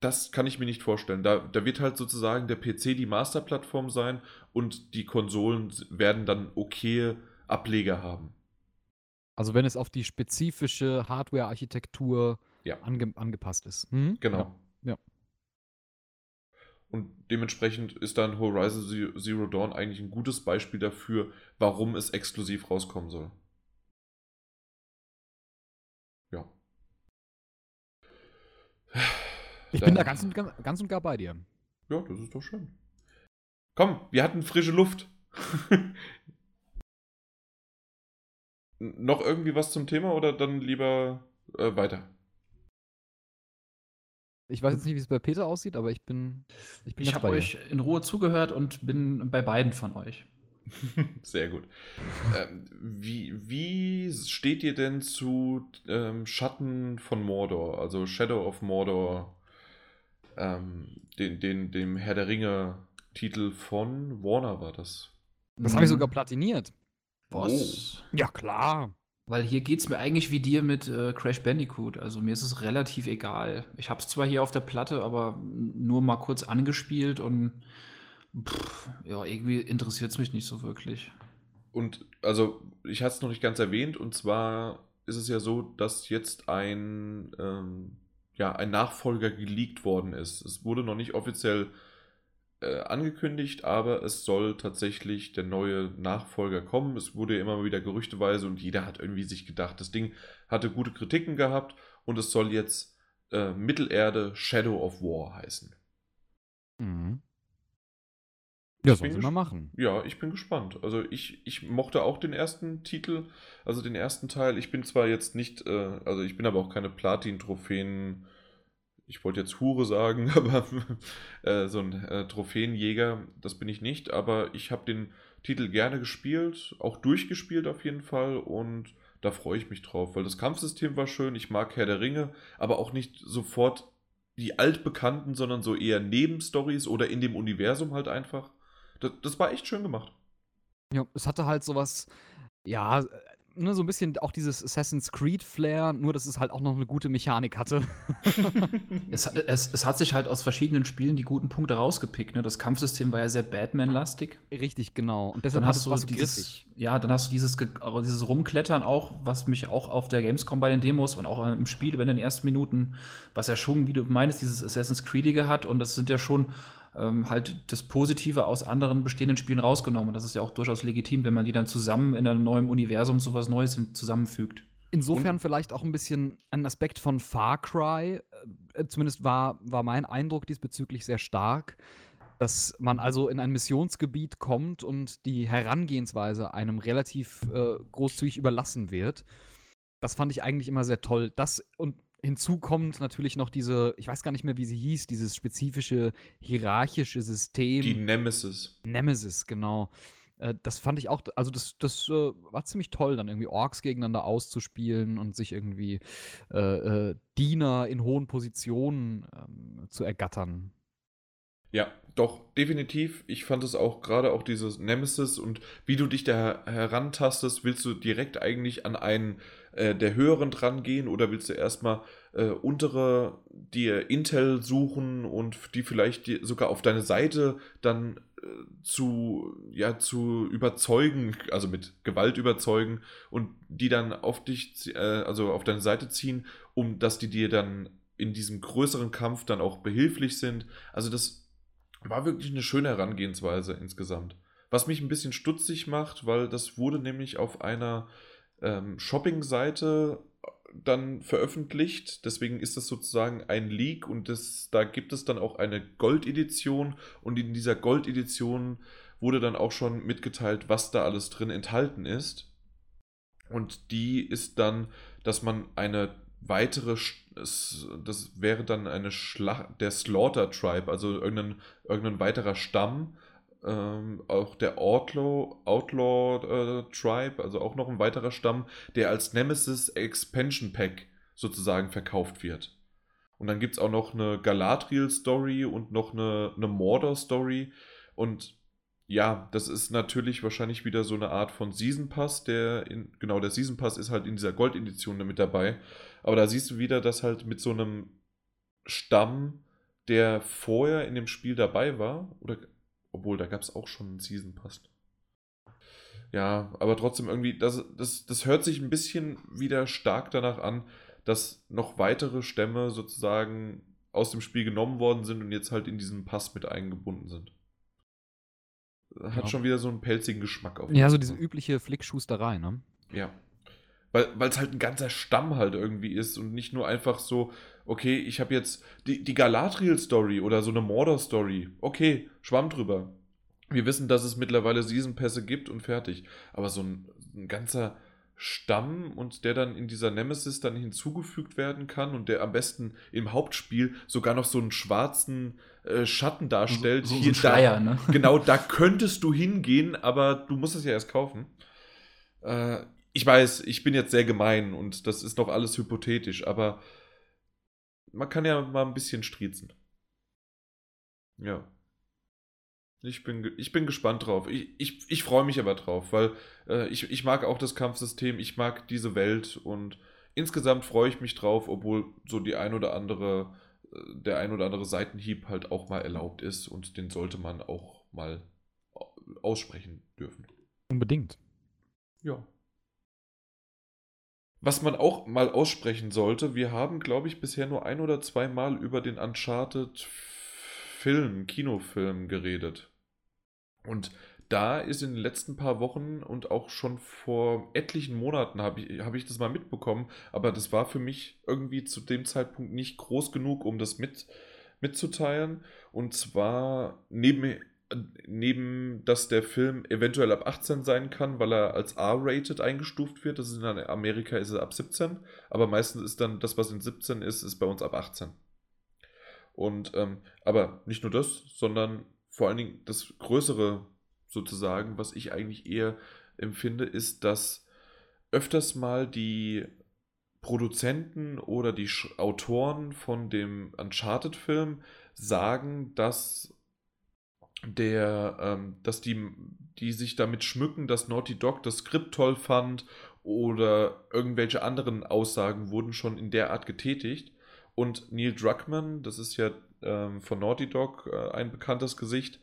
das kann ich mir nicht vorstellen. Da, da wird halt sozusagen der PC die Masterplattform sein und die Konsolen werden dann okay Ableger haben. Also wenn es auf die spezifische Hardware-Architektur Ja. ange angepasst ist. Hm? Genau. Ja. Und dementsprechend ist dann Horizon Ze- Zero Dawn eigentlich ein gutes Beispiel dafür, warum es exklusiv rauskommen soll. Ja. Ich bin da ganz und, ganz und gar bei dir. Ja, das ist doch schön. Komm, wir hatten frische Luft. (laughs) Noch irgendwie was zum Thema oder dann lieber äh, weiter? Ich weiß jetzt nicht, wie es bei Peter aussieht, aber ich bin, ich bin Ich habe euch in Ruhe zugehört und bin bei beiden von euch. (laughs) Sehr gut. Ähm, wie, wie steht ihr denn zu ähm, Schatten von Mordor, also Shadow of Mordor, ähm, den, den, dem Herr der Ringe-Titel von Warner war das? Das habe ich sogar platiniert. Was? Ja, klar. Weil hier geht es mir eigentlich wie dir mit äh, Crash Bandicoot. Also mir ist es relativ egal. Ich habe es zwar hier auf der Platte, aber nur mal kurz angespielt und pff, ja, irgendwie interessiert es mich nicht so wirklich. Und also, ich hatte es noch nicht ganz erwähnt, und zwar ist es ja so, dass jetzt ein, ähm, ja, ein Nachfolger geleakt worden ist. Es wurde noch nicht offiziell äh, angekündigt, aber es soll tatsächlich der neue Nachfolger kommen. Es wurde ja immer wieder gerüchteweise und jeder hat irgendwie sich gedacht, das Ding hatte gute Kritiken gehabt und es soll jetzt äh, Mittelerde Shadow of War heißen. Mhm. Ja, sollen sie mal machen. Ja, ich bin gespannt. Also ich, ich mochte auch den ersten Titel, also den ersten Teil. Ich bin zwar jetzt nicht, äh, also ich bin aber auch keine Platin-Trophäen, ich wollte jetzt Hure sagen, (laughs) aber äh, so ein äh, Trophäenjäger, das bin ich nicht, aber ich habe den Titel gerne gespielt, auch durchgespielt auf jeden Fall und da freue ich mich drauf, weil das Kampfsystem war schön, ich mag Herr der Ringe, aber auch nicht sofort die altbekannten, sondern so eher Nebenstories oder in dem Universum halt einfach. Das, das war echt schön gemacht. Ja, es hatte halt sowas, ja, ne, so ein bisschen auch dieses Assassin's Creed-Flair, nur dass es halt auch noch eine gute Mechanik hatte. (laughs) es, es, es, hat sich halt aus verschiedenen Spielen die guten Punkte rausgepickt. Ne? Das Kampfsystem war ja sehr Batman-lastig. Richtig, genau. Und deshalb dann hast du so dieses, ja, dann hast du dieses, dieses Rumklettern auch, was mich auch auf der Gamescom bei den Demos und auch im Spiel in den ersten Minuten, was ja schon, wie du meinst, dieses Assassin's Creedige hat. Und das sind ja schon ähm, halt das Positive aus anderen bestehenden Spielen rausgenommen. Und das ist ja auch durchaus legitim, wenn man die dann zusammen in einem neuen Universum so was Neues zusammenfügt. Insofern vielleicht auch ein bisschen ein Aspekt von Far Cry. Äh, zumindest war, war mein Eindruck diesbezüglich sehr stark, dass man also in ein Missionsgebiet kommt und die Herangehensweise einem relativ äh, großzügig überlassen wird. Das fand ich eigentlich immer sehr toll. Das und hinzu kommt natürlich noch diese, ich weiß gar nicht mehr, wie sie hieß, dieses spezifische hierarchische System. Die Nemesis. Nemesis, genau. Äh, das fand ich auch, also das, das äh, war ziemlich toll, dann irgendwie Orks gegeneinander auszuspielen und sich irgendwie äh, äh, Diener in hohen Positionen ähm, zu ergattern. Ja, doch, definitiv. Ich fand es auch gerade auch dieses Nemesis und wie du dich da herantastest, willst du direkt eigentlich an einen äh, der höheren dran gehen oder willst du erstmal äh, untere dir Intel suchen und die vielleicht die sogar auf deine Seite dann äh, zu, ja, zu überzeugen, also mit Gewalt überzeugen und die dann auf dich, äh, also auf deine Seite ziehen, um dass die dir dann in diesem größeren Kampf dann auch behilflich sind. Also das war wirklich eine schöne Herangehensweise insgesamt. Was mich ein bisschen stutzig macht, weil das wurde nämlich auf einer ähm, Shopping-Seite dann veröffentlicht. Deswegen ist das sozusagen ein Leak und das, da gibt es dann auch eine Gold-Edition und in dieser Gold-Edition wurde dann auch schon mitgeteilt, was da alles drin enthalten ist. Und die ist dann, dass man eine weitere, das wäre dann eine Schlacht, der Slaughter Tribe, also irgendein, irgendein weiterer Stamm, ähm, auch der Outlaw, Outlaw äh, Tribe, also auch noch ein weiterer Stamm, der als Nemesis Expansion Pack sozusagen verkauft wird. Und dann gibt es auch noch eine Galadriel Story und noch eine, eine Mordor Story. Und ja, das ist natürlich wahrscheinlich wieder so eine Art von Season Pass, der in, genau, der Season Pass ist halt in dieser Gold-Edition mit dabei. Aber da siehst du wieder, dass halt mit so einem Stamm, der vorher in dem Spiel dabei war, oder obwohl da gab es auch schon einen Season Pass. Ja, aber trotzdem irgendwie, das, das, das hört sich ein bisschen wieder stark danach an, dass noch weitere Stämme sozusagen aus dem Spiel genommen worden sind und jetzt halt in diesen Pass mit eingebunden sind. Hat ja. schon wieder so einen pelzigen Geschmack auf. Ja, so diese übliche Flickschusterei, ne? Ja. Weil es halt ein ganzer Stamm halt irgendwie ist und nicht nur einfach so, okay, ich habe jetzt die, die Galadriel-Story oder so eine Mordor-Story. Okay, schwamm drüber. Wir wissen, dass es mittlerweile Season-Pässe gibt und fertig. Aber so ein, ein ganzer Stamm und der dann in dieser Nemesis dann hinzugefügt werden kann und der am besten im Hauptspiel sogar noch so einen schwarzen äh, Schatten darstellt. So, so Hier, Schleier, da, ne? (laughs) Genau, da könntest du hingehen, aber du musst es ja erst kaufen. Äh, ich weiß, ich bin jetzt sehr gemein und das ist noch alles hypothetisch, aber man kann ja mal ein bisschen striezen. Ja. Ich bin, ich bin gespannt drauf. Ich, ich, ich freue mich aber drauf, weil äh, ich, ich mag auch das Kampfsystem, ich mag diese Welt und insgesamt freue ich mich drauf, obwohl so die ein oder andere, äh, der ein oder andere Seitenhieb halt auch mal erlaubt ist und den sollte man auch mal aussprechen dürfen. Unbedingt. Ja. Was man auch mal aussprechen sollte, wir haben, glaube ich, bisher nur ein oder zwei Mal über den Uncharted Film, Kinofilm geredet. Und da ist in den letzten paar Wochen und auch schon vor etlichen Monaten habe ich, hab ich das mal mitbekommen, aber das war für mich irgendwie zu dem Zeitpunkt nicht groß genug, um das mit, mitzuteilen. Und zwar neben, neben, dass der Film eventuell ab 18 sein kann, weil er als R-rated eingestuft wird. Das ist in Amerika ist er ab 17, aber meistens ist dann das, was in 17 ist, ist bei uns ab 18. Und ähm, aber nicht nur das, sondern vor allen Dingen das Größere sozusagen, was ich eigentlich eher empfinde, ist, dass öfters mal die Produzenten oder die Autoren von dem Uncharted-Film sagen, dass der, ähm, dass die die sich damit schmücken, dass Naughty Dog das Skript toll fand oder irgendwelche anderen Aussagen wurden schon in der Art getätigt. Und Neil Druckmann, das ist ja ähm, von Naughty Dog äh, ein bekanntes Gesicht,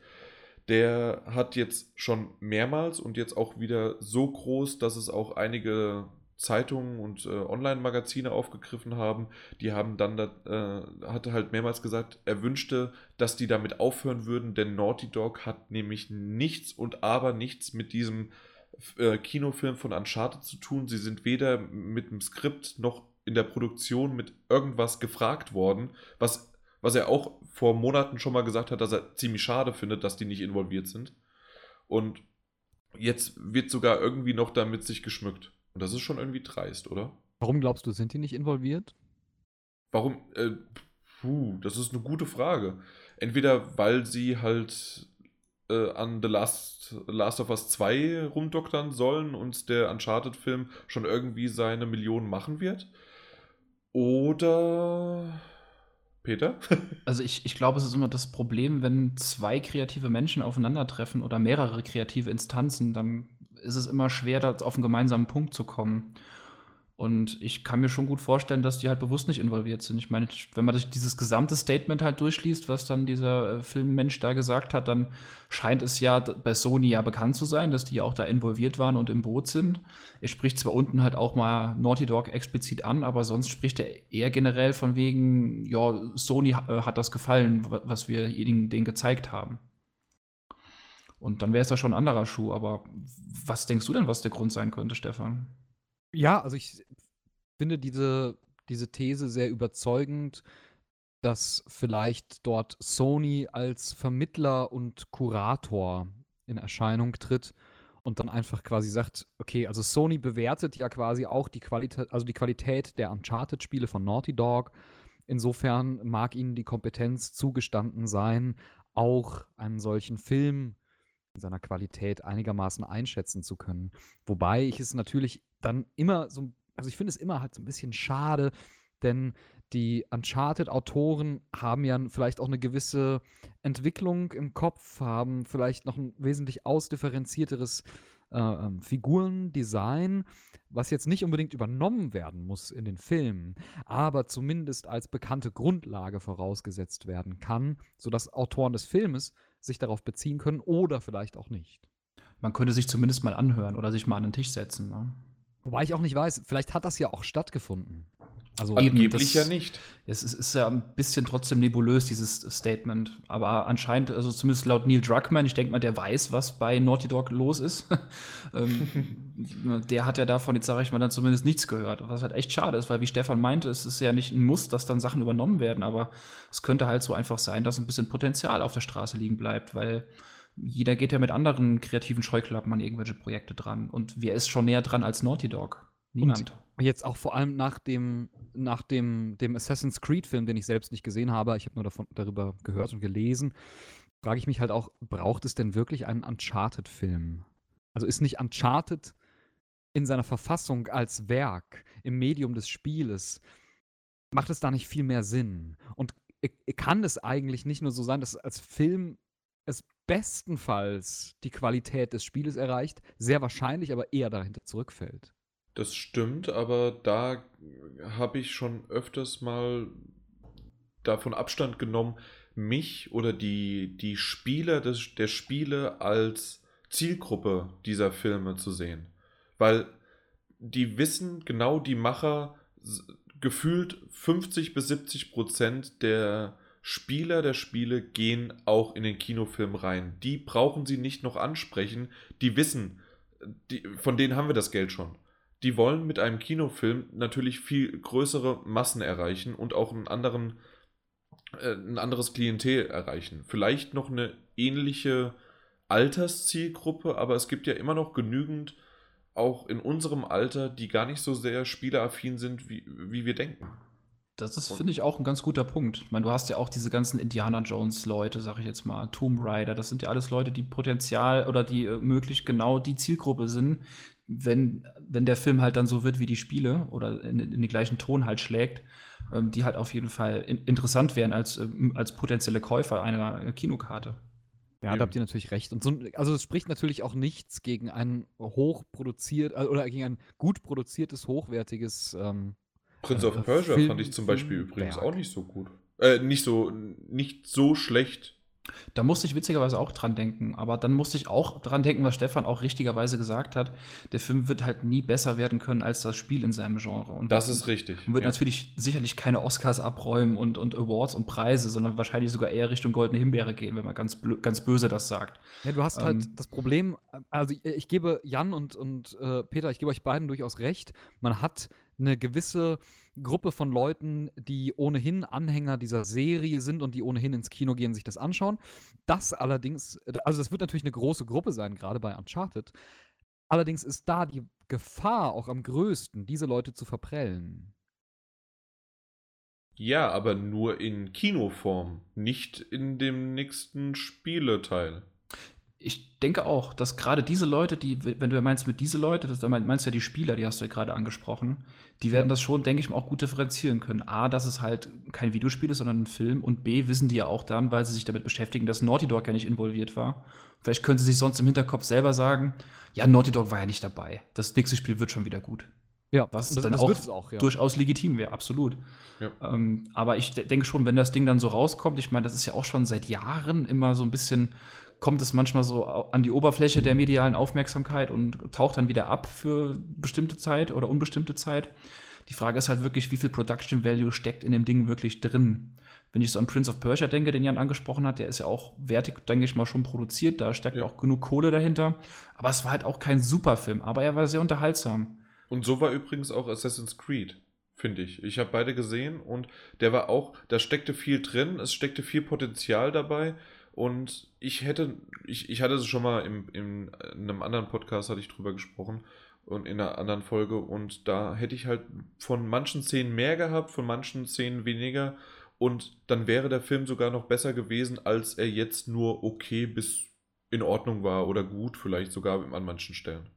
der hat jetzt schon mehrmals und jetzt auch wieder so groß, dass es auch einige Zeitungen und äh, Online-Magazine aufgegriffen haben. Die haben dann, da, äh, hatte halt mehrmals gesagt, er wünschte, dass die damit aufhören würden, denn Naughty Dog hat nämlich nichts und aber nichts mit diesem äh, Kinofilm von Uncharted zu tun. Sie sind weder mit dem Skript noch in der Produktion mit irgendwas gefragt worden, was, was er auch vor Monaten schon mal gesagt hat, dass er ziemlich schade findet, dass die nicht involviert sind. Und jetzt wird sogar irgendwie noch damit sich geschmückt. Und das ist schon irgendwie dreist, oder? Warum glaubst du, sind die nicht involviert? Warum? Äh, puh, das ist eine gute Frage. Entweder weil sie halt äh, an The Last, Last of Us 2 rumdoktern sollen und der Uncharted-Film schon irgendwie seine Millionen machen wird. Oder. Peter? (laughs) also ich, ich glaube, es ist immer das Problem, wenn zwei kreative Menschen aufeinandertreffen oder mehrere kreative Instanzen, dann ist es immer schwer, da auf einen gemeinsamen Punkt zu kommen. Und ich kann mir schon gut vorstellen, dass die halt bewusst nicht involviert sind. Ich meine, wenn man dieses gesamte Statement halt durchliest, was dann dieser äh, Filmmensch da gesagt hat, dann scheint es ja bei Sony ja bekannt zu sein, dass die ja auch da involviert waren und im Boot sind. Er spricht zwar unten halt auch mal Naughty Dog explizit an, aber sonst spricht er eher generell von wegen, ja, Sony äh, hat das gefallen, was wir ihnen denen gezeigt haben. Und dann wäre es ja schon ein anderer Schuh. Aber was denkst du denn, was der Grund sein könnte, Stefan? Ja, also ich finde diese, diese These sehr überzeugend, dass vielleicht dort Sony als Vermittler und Kurator in Erscheinung tritt und dann einfach quasi sagt, okay, also Sony bewertet ja quasi auch die Qualität, also die Qualität der Uncharted-Spiele von Naughty Dog. Insofern mag ihnen die Kompetenz zugestanden sein, auch einen solchen Film in seiner Qualität einigermaßen einschätzen zu können. Wobei ich es natürlich dann immer so, also ich finde es immer halt so ein bisschen schade, denn die Uncharted-Autoren haben ja vielleicht auch eine gewisse Entwicklung im Kopf, haben vielleicht noch ein wesentlich ausdifferenzierteres äh, ähm, Figurendesign, was jetzt nicht unbedingt übernommen werden muss in den Filmen, aber zumindest als bekannte Grundlage vorausgesetzt werden kann, sodass Autoren des Filmes sich darauf beziehen können oder vielleicht auch nicht. Man könnte sich zumindest mal anhören oder sich mal an den Tisch setzen. Ne? Wobei ich auch nicht weiß, vielleicht hat das ja auch stattgefunden. Also angeblich ja nicht. Es ist, ist, ja ein bisschen trotzdem nebulös, dieses Statement. Aber anscheinend, also zumindest laut Neil Druckmann, ich denke mal, der weiß, was bei Naughty Dog los ist. (laughs) ähm, der hat ja davon, jetzt sage ich mal, dann zumindest nichts gehört. Was halt echt schade ist, weil wie Stefan meinte, es ist ja nicht ein Muss, dass dann Sachen übernommen werden, aber es könnte halt so einfach sein, dass ein bisschen Potenzial auf der Straße liegen bleibt, weil jeder geht ja mit anderen kreativen Scheuklappen an irgendwelche Projekte dran. Und wer ist schon näher dran als Naughty Dog? Niemand. Und jetzt auch vor allem nach dem, nach dem, dem Assassin's Creed-Film, den ich selbst nicht gesehen habe, ich habe nur davon, darüber gehört und gelesen, frage ich mich halt auch, braucht es denn wirklich einen Uncharted-Film? Also ist nicht Uncharted in seiner Verfassung als Werk, im Medium des Spieles, macht es da nicht viel mehr Sinn? Und kann es eigentlich nicht nur so sein, dass als Film es bestenfalls die Qualität des Spieles erreicht, sehr wahrscheinlich aber eher dahinter zurückfällt? Das stimmt, aber da habe ich schon öfters mal davon Abstand genommen, mich oder die, die Spieler des, der Spiele als Zielgruppe dieser Filme zu sehen. Weil die wissen genau, die Macher gefühlt 50 bis 70 Prozent der Spieler der Spiele gehen auch in den Kinofilm rein. Die brauchen sie nicht noch ansprechen. Die wissen, die, von denen haben wir das Geld schon die wollen mit einem Kinofilm natürlich viel größere Massen erreichen und auch einen anderen, äh, ein anderes Klientel erreichen. Vielleicht noch eine ähnliche Alterszielgruppe, aber es gibt ja immer noch genügend, auch in unserem Alter, die gar nicht so sehr spieleraffin sind, wie, wie wir denken. Das ist, finde ich, auch ein ganz guter Punkt. Ich meine, du hast ja auch diese ganzen Indiana Jones-Leute, sag ich jetzt mal, Tomb Raider, das sind ja alles Leute, die Potenzial oder die äh, möglich genau die Zielgruppe sind, wenn, wenn der Film halt dann so wird wie die Spiele oder in, in den gleichen Ton halt schlägt, ähm, die halt auf jeden Fall in, interessant wären als, ähm, als potenzielle Käufer einer Kinokarte. Ja, da habt ihr natürlich recht. Und so, also es spricht natürlich auch nichts gegen ein hochproduziert äh, oder gegen ein gut produziertes, hochwertiges ähm, Prince of äh, Persia Film, fand ich zum Beispiel Film übrigens auch nicht so gut. Äh, nicht so, nicht so schlecht. Da musste ich witzigerweise auch dran denken, aber dann musste ich auch dran denken, was Stefan auch richtigerweise gesagt hat. Der Film wird halt nie besser werden können als das Spiel in seinem Genre. Und das ist richtig. Und wird ja. natürlich sicherlich keine Oscars abräumen und, und Awards und Preise, sondern wahrscheinlich sogar eher Richtung Goldene Himbeere gehen, wenn man ganz, ganz böse das sagt. Ja, du hast halt ähm, halt das Problem, also ich, ich gebe Jan und, und äh, Peter, ich gebe euch beiden durchaus recht. Man hat eine gewisse Gruppe von Leuten, die ohnehin Anhänger dieser Serie sind und die ohnehin ins Kino gehen, sich das anschauen. Das allerdings, also das wird natürlich eine große Gruppe sein, gerade bei Uncharted. Allerdings ist da die Gefahr auch am größten, diese Leute zu verprellen. Ja, aber nur in Kinoform, nicht in dem nächsten Spieleteil ich denke auch, dass gerade diese Leute, die, wenn du meinst mit diese Leute, das meinst du ja die Spieler, die hast du ja gerade angesprochen, die werden das schon, denke ich mal, auch gut differenzieren können. A, dass es halt kein Videospiel ist, sondern ein Film. Und B, wissen die ja auch dann, weil sie sich damit beschäftigen, dass Naughty Dog ja nicht involviert war. Vielleicht können sie sich sonst im Hinterkopf selber sagen, ja, Naughty Dog war ja nicht dabei. Das nächste Spiel wird schon wieder gut. Ja, was das, dann das auch, auch ja. durchaus legitim wäre, absolut. Ja. Ähm, aber ich denke schon, wenn das Ding dann so rauskommt, ich meine, das ist ja auch schon seit Jahren immer so ein bisschen kommt es manchmal so an die Oberfläche der medialen Aufmerksamkeit und taucht dann wieder ab für bestimmte Zeit oder unbestimmte Zeit. Die Frage ist halt wirklich, wie viel Production Value steckt in dem Ding wirklich drin. Wenn ich so an Prince of Persia denke, den Jan angesprochen hat, der ist ja auch wertig, denke ich mal, schon produziert. Da steckt ja. auch genug Kohle dahinter. Aber es war halt auch kein Superfilm, aber er war sehr unterhaltsam. Und so war übrigens auch Assassin's Creed, finde ich. Ich habe beide gesehen und der war auch, da steckte viel drin, es steckte viel Potenzial dabei. Und ich hätte, ich, ich hatte es schon mal im, im, in einem anderen Podcast, hatte ich drüber gesprochen und in einer anderen Folge und da hätte ich halt von manchen Szenen mehr gehabt, von manchen Szenen weniger und dann wäre der Film sogar noch besser gewesen, als er jetzt nur okay bis in Ordnung war oder gut, vielleicht sogar an manchen Stellen.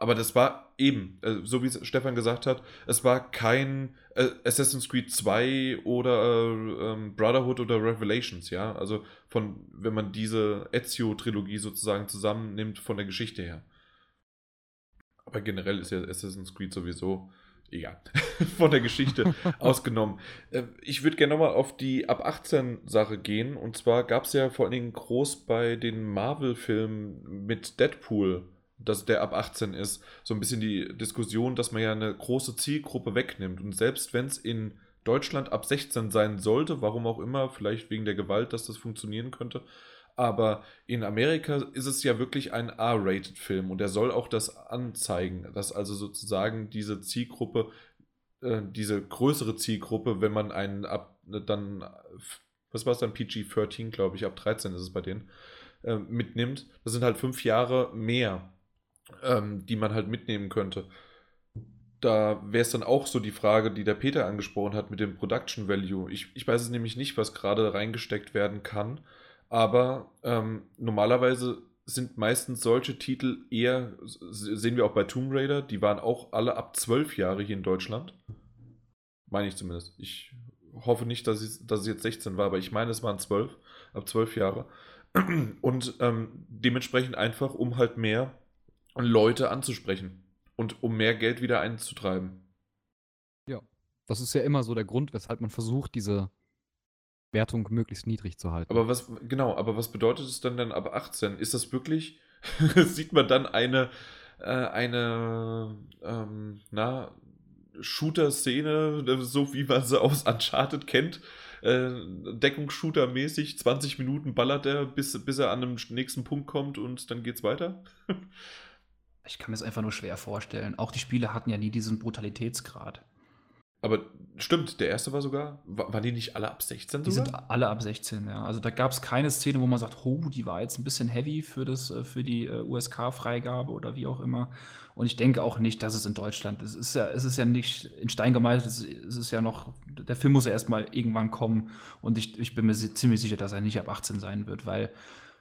Aber das war eben, äh, so wie Stefan gesagt hat, es war kein äh, Assassin's Creed 2 oder äh, ähm, Brotherhood oder Revelations, ja. Also von, wenn man diese Ezio-Trilogie sozusagen zusammennimmt von der Geschichte her. Aber generell ist ja Assassin's Creed sowieso egal. (laughs) von der Geschichte (laughs) ausgenommen. Äh, ich würde gerne nochmal auf die ab 18 Sache gehen. Und zwar gab es ja vor allen Dingen groß bei den Marvel-Filmen mit Deadpool dass der ab 18 ist, so ein bisschen die Diskussion, dass man ja eine große Zielgruppe wegnimmt. Und selbst wenn es in Deutschland ab 16 sein sollte, warum auch immer, vielleicht wegen der Gewalt, dass das funktionieren könnte, aber in Amerika ist es ja wirklich ein R-Rated-Film und er soll auch das anzeigen, dass also sozusagen diese Zielgruppe, äh, diese größere Zielgruppe, wenn man einen ab dann, was war es dann, PG-13, glaube ich, ab 13 ist es bei denen, äh, mitnimmt, das sind halt fünf Jahre mehr ähm, die man halt mitnehmen könnte. Da wäre es dann auch so die Frage, die der Peter angesprochen hat mit dem Production Value. Ich, ich weiß es nämlich nicht, was gerade reingesteckt werden kann, aber ähm, normalerweise sind meistens solche Titel eher, sehen wir auch bei Tomb Raider, die waren auch alle ab zwölf Jahre hier in Deutschland. Meine ich zumindest. Ich hoffe nicht, dass es, dass es jetzt 16 war, aber ich meine, es waren zwölf, ab zwölf Jahre. Und ähm, dementsprechend einfach, um halt mehr Leute anzusprechen und um mehr Geld wieder einzutreiben. Ja, das ist ja immer so der Grund, weshalb man versucht, diese Wertung möglichst niedrig zu halten. Aber was, genau, aber was bedeutet es dann dann ab 18? Ist das wirklich, (laughs) sieht man dann eine, äh, eine, ähm, na, Shooter-Szene, so wie man sie aus Uncharted kennt, äh, Deckungsshooter-mäßig, 20 Minuten ballert er, bis, bis er an den nächsten Punkt kommt und dann geht's weiter? (laughs) Ich kann mir es einfach nur schwer vorstellen. Auch die Spiele hatten ja nie diesen Brutalitätsgrad. Aber stimmt, der erste war sogar, waren die nicht alle ab 16 sogar? Die sind alle ab 16, ja. Also da gab es keine Szene, wo man sagt, oh, die war jetzt ein bisschen heavy für, das, äh, für die äh, USK-Freigabe oder wie auch immer. Und ich denke auch nicht, dass es in Deutschland, es ist ja, es ist ja nicht in Stein gemeißelt, es ist ja noch, der Film muss ja erstmal irgendwann kommen und ich, ich bin mir ziemlich sicher, dass er nicht ab 18 sein wird, weil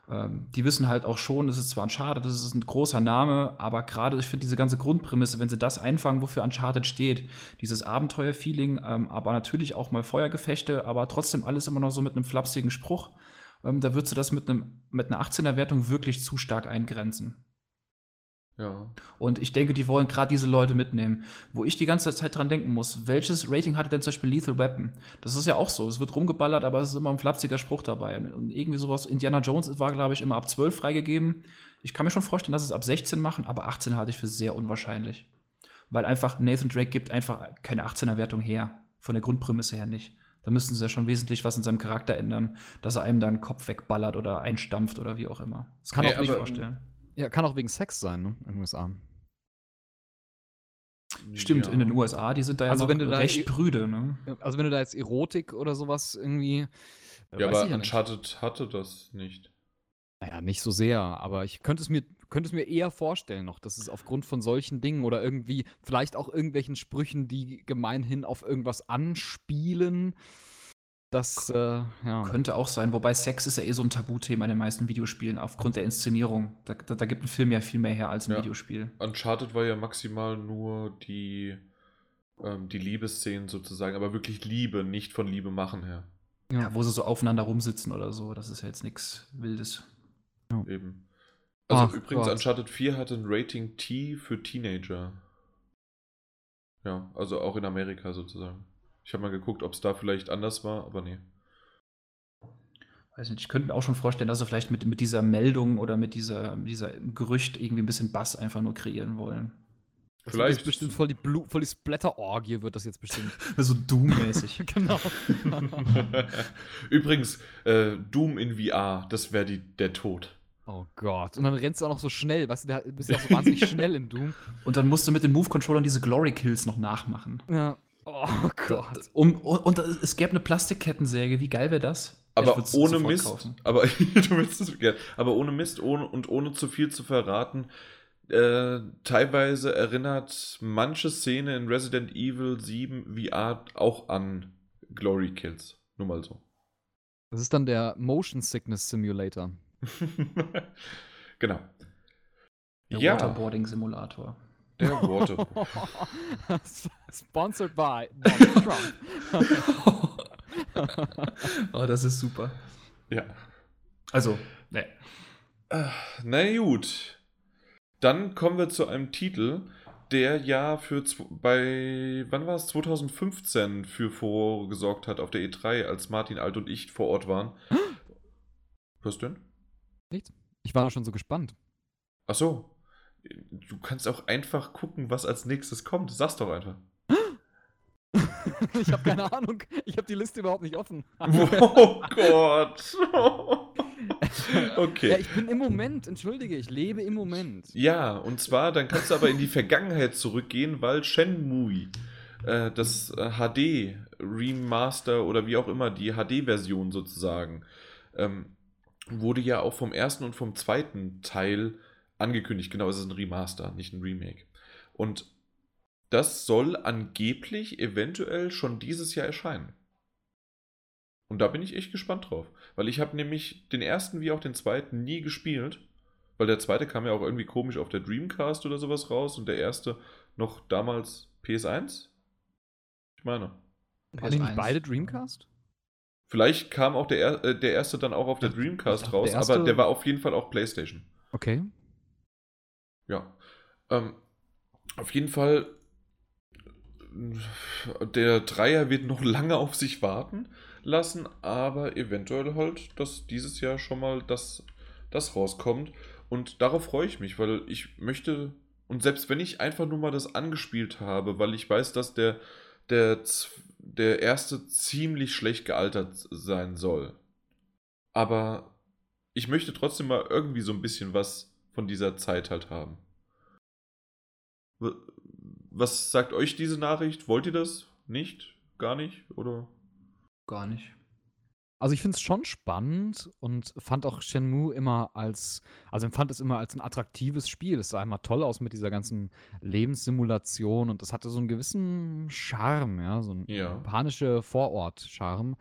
ähm, die wissen halt auch schon, es ist zwar Uncharted, das ist ein großer Name, aber gerade, ich finde diese ganze Grundprämisse, wenn sie das einfangen, wofür Uncharted steht, dieses Abenteuer-Feeling, ähm, aber natürlich auch mal Feuergefechte, aber trotzdem alles immer noch so mit einem flapsigen Spruch. ähm, da würdest du das mit, einem, mit einer 18er-Wertung wirklich zu stark eingrenzen. Ja. Und ich denke, die wollen gerade diese Leute mitnehmen. Wo ich die ganze Zeit dran denken muss, welches Rating hatte denn zum Beispiel Lethal Weapon? Das ist ja auch so. Es wird rumgeballert, aber es ist immer ein flapsiger Spruch dabei. Und irgendwie sowas, Indiana Jones war, glaube ich, immer ab 12 freigegeben. Ich kann mir schon vorstellen, dass es ab 16 machen, aber 18 halte ich für sehr unwahrscheinlich. Weil einfach Nathan Drake gibt einfach keine 18er-Wertung her. Von der Grundprämisse her nicht. Da müssten sie ja schon wesentlich was in seinem Charakter ändern, dass er einem dann Kopf wegballert oder einstampft oder wie auch immer. Das kann Nee, ich mir nicht vorstellen. Ja, kann auch wegen Sex sein, ne? In den USA. Stimmt, ja. in den USA, die sind da ja Also wenn du da recht prüde, ne? Also wenn du da jetzt Erotik oder sowas irgendwie. äh, Ja, aber ich ja nicht. Uncharted hatte das nicht. Naja, nicht so sehr, aber ich könnte es mir, könnte es mir eher vorstellen noch, dass es aufgrund von solchen Dingen oder irgendwie, vielleicht auch irgendwelchen Sprüchen, die gemeinhin auf irgendwas anspielen, dass, äh, ja. Könnte auch sein, wobei Sex ist ja eh so ein Tabuthema in den meisten Videospielen aufgrund der Inszenierung. Da, da, da gibt ein Film ja viel mehr her als ein Ja. Videospiel. Uncharted war ja maximal nur die, ähm, die Liebesszenen sozusagen, aber wirklich Liebe, nicht von Liebe machen her. Ja, wo sie so aufeinander rumsitzen oder so, das ist ja jetzt nichts Wildes. Eben. Also Ach übrigens, Gott. Uncharted 4 hatte ein Rating T für Teenager. Ja, also auch in Amerika sozusagen. Ich habe mal geguckt, ob es da vielleicht anders war, aber nee. Weiß nicht, ich könnte mir auch schon vorstellen, dass sie vielleicht mit, mit dieser Meldung oder mit dieser, mit dieser Gerücht irgendwie ein bisschen Bass einfach nur kreieren wollen. Das Vielleicht. Jetzt bestimmt voll die, Blu voll die Splatter-Orgie wird das jetzt bestimmt. (laughs) So Doom-mäßig. (laughs) genau. (laughs) Übrigens, äh, Doom in VR, das wäre der Tod. oh Gott. Und dann rennst du auch noch so schnell, weißt du, da bist du auch so wahnsinnig schnell in Doom. Und dann musst du mit den Move-Controllern diese Glory-Kills noch nachmachen. Ja. Oh (laughs) Gott. Um, und, und es gäbe eine Plastikkettensäge, wie geil wäre das? Aber ohne Mist, kaufen. aber (laughs) du willst es gerne. Aber ohne Mist ohne, und ohne zu viel zu verraten, äh, teilweise erinnert manche Szene in Resident Evil 7 VR auch an Glory Kills. Nur mal so. Das ist dann der Motion Sickness Simulator. (laughs) genau. Der ja, Waterboarding-Simulator. Der Water. (laughs) Sponsored by Donald Trump. (laughs) oh, das ist super. ja. Also, ne. Na gut. Dann kommen wir zu einem Titel, der ja für bei, wann war es, 2015 für Furore gesorgt hat auf der E3, als Martin Alt und ich vor Ort waren. Was denn? Ich war schon so gespannt. Ach so. Du kannst auch einfach gucken, was als nächstes kommt. Sag's doch einfach. (laughs) ich habe keine Ahnung. Ich habe die Liste überhaupt nicht offen. (laughs) Oh Gott. (laughs) Ja, okay. ich bin im Moment, entschuldige, ich lebe im Moment. Ja, und zwar, dann kannst du aber in die Vergangenheit zurückgehen, weil Shenmue, äh, das äh, HD Remaster oder wie auch immer, die HD-Version sozusagen, ähm, wurde ja auch vom ersten und vom zweiten Teil angekündigt. Genau, es ist ein Remaster, nicht ein Remake. Und das soll angeblich eventuell schon dieses Jahr erscheinen. Und da bin ich echt gespannt drauf. Weil ich habe nämlich den ersten wie auch den zweiten nie gespielt. Weil der zweite kam ja auch irgendwie komisch auf der Dreamcast oder sowas raus und der erste noch damals PS1? Ich meine. Waren die nicht PS1. beide Dreamcast? Vielleicht kam auch der, er äh, der erste dann auch auf der Dreamcast dachte, raus, der aber der war auf jeden Fall auch PlayStation. Okay. Ja. Ähm, auf jeden Fall, der Dreier wird noch (laughs) lange auf sich warten lassen, aber eventuell halt, dass dieses Jahr schon mal das, das rauskommt. Und darauf freue ich mich, weil ich möchte, und selbst wenn ich einfach nur mal das angespielt habe, weil ich weiß, dass der, der, der erste ziemlich schlecht gealtert sein soll. Aber ich möchte trotzdem mal irgendwie so ein bisschen was von dieser Zeit halt haben. Was sagt euch diese Nachricht? Wollt ihr das? Nicht? Gar nicht? Oder? Gar nicht. Also ich finde es schon spannend und fand auch Shenmue immer als, also empfand es immer als ein attraktives Spiel. Es sah immer toll aus mit dieser ganzen Lebenssimulation und es hatte so einen gewissen Charme, ja, so einen Ja. japanische Vorort-Charme.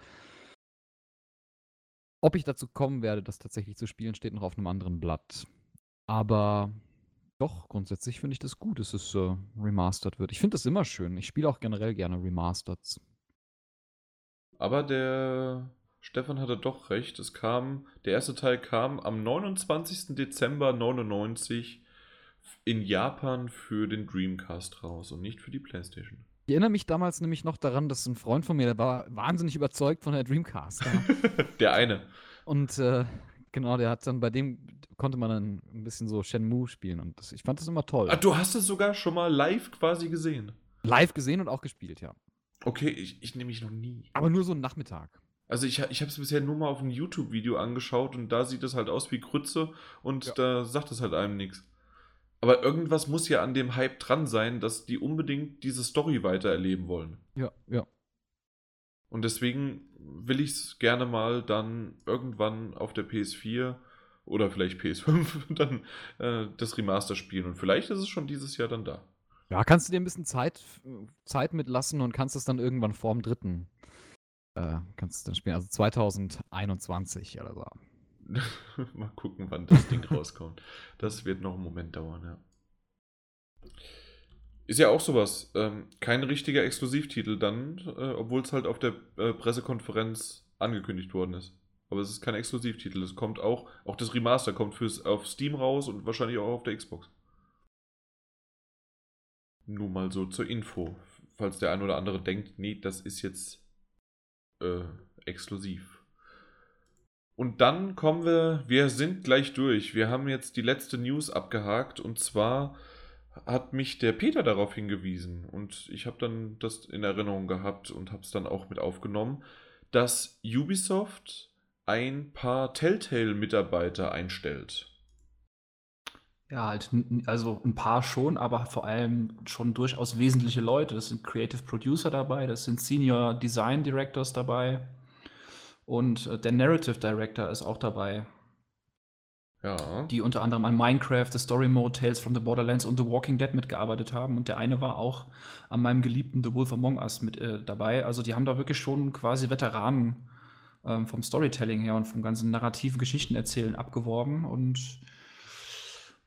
Ob ich dazu kommen werde, das tatsächlich zu spielen, steht noch auf einem anderen Blatt. Aber doch, grundsätzlich finde ich das gut, dass es äh, remastered wird. Ich finde das immer schön. Ich spiele auch generell gerne Remasters. Aber der Stefan hatte doch recht. Es kam, der erste Teil kam am 29. Dezember 99 in Japan für den Dreamcast raus und nicht für die PlayStation. Ich erinnere mich damals nämlich noch daran, dass ein Freund von mir, der war wahnsinnig überzeugt von der Dreamcast. (laughs) Der eine. Und äh, genau, der hat dann bei dem konnte man dann ein bisschen so Shenmue spielen und das, ich fand das immer toll. Ah, du hast es sogar schon mal live quasi gesehen. Live gesehen und auch gespielt, ja. Okay, ich, ich nehme mich noch nie. Aber nur so einen Nachmittag. Also ich, ich habe es bisher nur mal auf einem YouTube-Video angeschaut und da sieht es halt aus wie Grütze und Ja. da sagt es halt einem nichts. Aber irgendwas muss ja an dem Hype dran sein, dass die unbedingt diese Story weitererleben wollen. Ja, ja. Und deswegen will ich es gerne mal dann irgendwann auf der PS4 oder vielleicht PS5 (laughs) dann äh, das Remaster spielen. Und vielleicht ist es schon dieses Jahr dann da. Ja, kannst du dir ein bisschen Zeit, Zeit mitlassen und kannst es dann irgendwann vorm dritten äh, kannst du dann spielen. Also 2021 oder so. (laughs) Mal gucken, wann das Ding rauskommt. Das wird noch einen Moment dauern, ja. Ist ja auch sowas. Ähm, kein richtiger Exklusivtitel dann, äh, obwohl es halt auf der äh, Pressekonferenz angekündigt worden ist. Aber es ist kein Exklusivtitel. Es kommt auch, auch das Remaster kommt fürs, auf Steam raus und wahrscheinlich auch auf der Xbox. Nur mal so zur Info. Falls der ein oder andere denkt, nee, das ist jetzt äh, exklusiv. Und dann kommen wir, wir sind gleich durch. Wir haben jetzt die letzte News abgehakt und zwar hat mich der Peter darauf hingewiesen und ich habe dann das in Erinnerung gehabt und habe es dann auch mit aufgenommen, dass Ubisoft ein paar Telltale-Mitarbeiter einstellt. Ja, halt, also ein paar schon, aber vor allem schon durchaus wesentliche Leute. Das sind Creative Producer dabei, das sind Senior Design Directors dabei und äh, der Narrative Director ist auch dabei, Ja. die unter anderem an Minecraft, The Story Mode, Tales from the Borderlands und The Walking Dead mitgearbeitet haben. Und der eine war auch an meinem geliebten The Wolf Among Us mit äh, dabei. Also die haben da wirklich schon quasi Veteranen ähm, vom Storytelling her und vom ganzen narrativen Geschichtenerzählen abgeworben und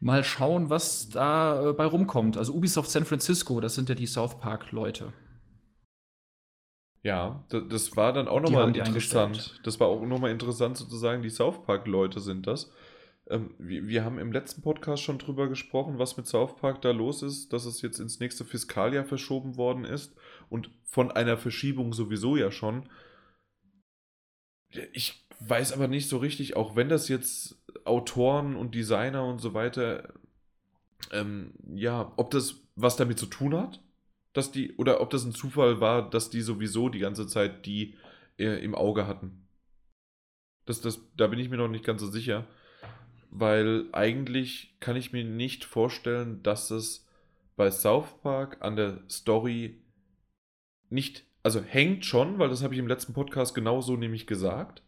mal schauen, was da äh, bei rumkommt. Also Ubisoft San Francisco, das sind ja die South Park Leute. Ja, da- das war dann auch nochmal interessant. Das war auch nochmal interessant sozusagen, die South Park-Leute sind das. Ähm, wir, wir haben im letzten Podcast schon drüber gesprochen, was mit South Park da los ist, dass es jetzt ins nächste Fiskaljahr verschoben worden ist und von einer Verschiebung sowieso ja schon. Ich weiß aber nicht so richtig, auch wenn das jetzt Autoren und Designer und so weiter, ähm, ja, ob das was damit zu tun hat, dass die, oder ob das ein Zufall war, dass die sowieso die ganze Zeit die äh, im Auge hatten. Das, das, da bin ich mir noch nicht ganz so sicher, weil eigentlich kann ich mir nicht vorstellen, dass es bei South Park an der Story nicht, also hängt schon, weil das habe ich im letzten Podcast genauso nämlich gesagt,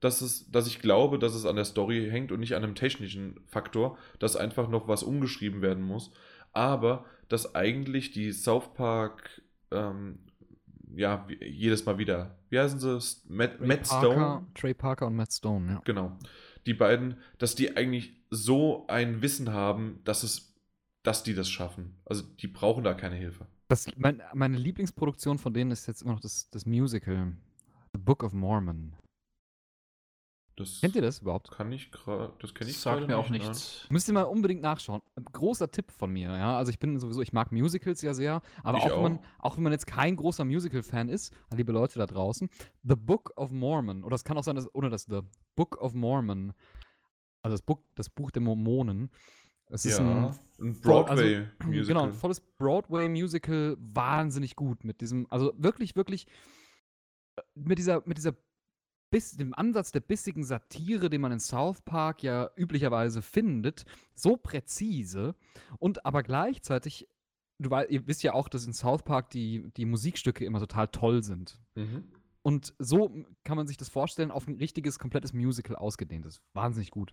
dass, es, dass ich glaube, dass es an der Story hängt und nicht an einem technischen Faktor, dass einfach noch was umgeschrieben werden muss. Aber dass eigentlich die South Park, ähm, ja, jedes Mal wieder, wie heißen sie? Matt, Trey Matt Parker, Stone? Trey Parker und Matt Stone, ja. Genau. Die beiden, dass die eigentlich so ein Wissen haben, dass es, dass die das schaffen. Also die brauchen da keine Hilfe. Das, mein, meine Lieblingsproduktion von denen ist jetzt immer noch das, das Musical The Book of Mormon. Das Kennt ihr das überhaupt? kann ich gerade, das kenne ich Sagt gerade mir auch nicht, nichts. Müsst ihr mal unbedingt nachschauen. Großer Tipp von mir, ja. Also ich bin sowieso, ich mag Musicals ja sehr, aber Ich auch, Wenn, man, auch. auch wenn man jetzt kein großer Musical-Fan ist, liebe Leute da draußen, The Book of Mormon, oder es kann auch sein, dass ohne das The Book of Mormon, also das Buch, das Buch der Mormonen, es ist Ja, ein ein voll- also, Broadway-Musical. (clears throat) Genau, ein volles Broadway-Musical, wahnsinnig gut. Mit diesem, also wirklich, wirklich, äh, mit dieser, mit dieser Biss, dem Ansatz der bissigen Satire, den man in South Park ja üblicherweise findet, so präzise und aber gleichzeitig, du wei- ihr wisst ja auch, dass in South Park die, die Musikstücke immer total toll sind. Mhm. Und so kann man sich das vorstellen, auf ein richtiges, komplettes Musical ausgedehnt. Das ist wahnsinnig gut.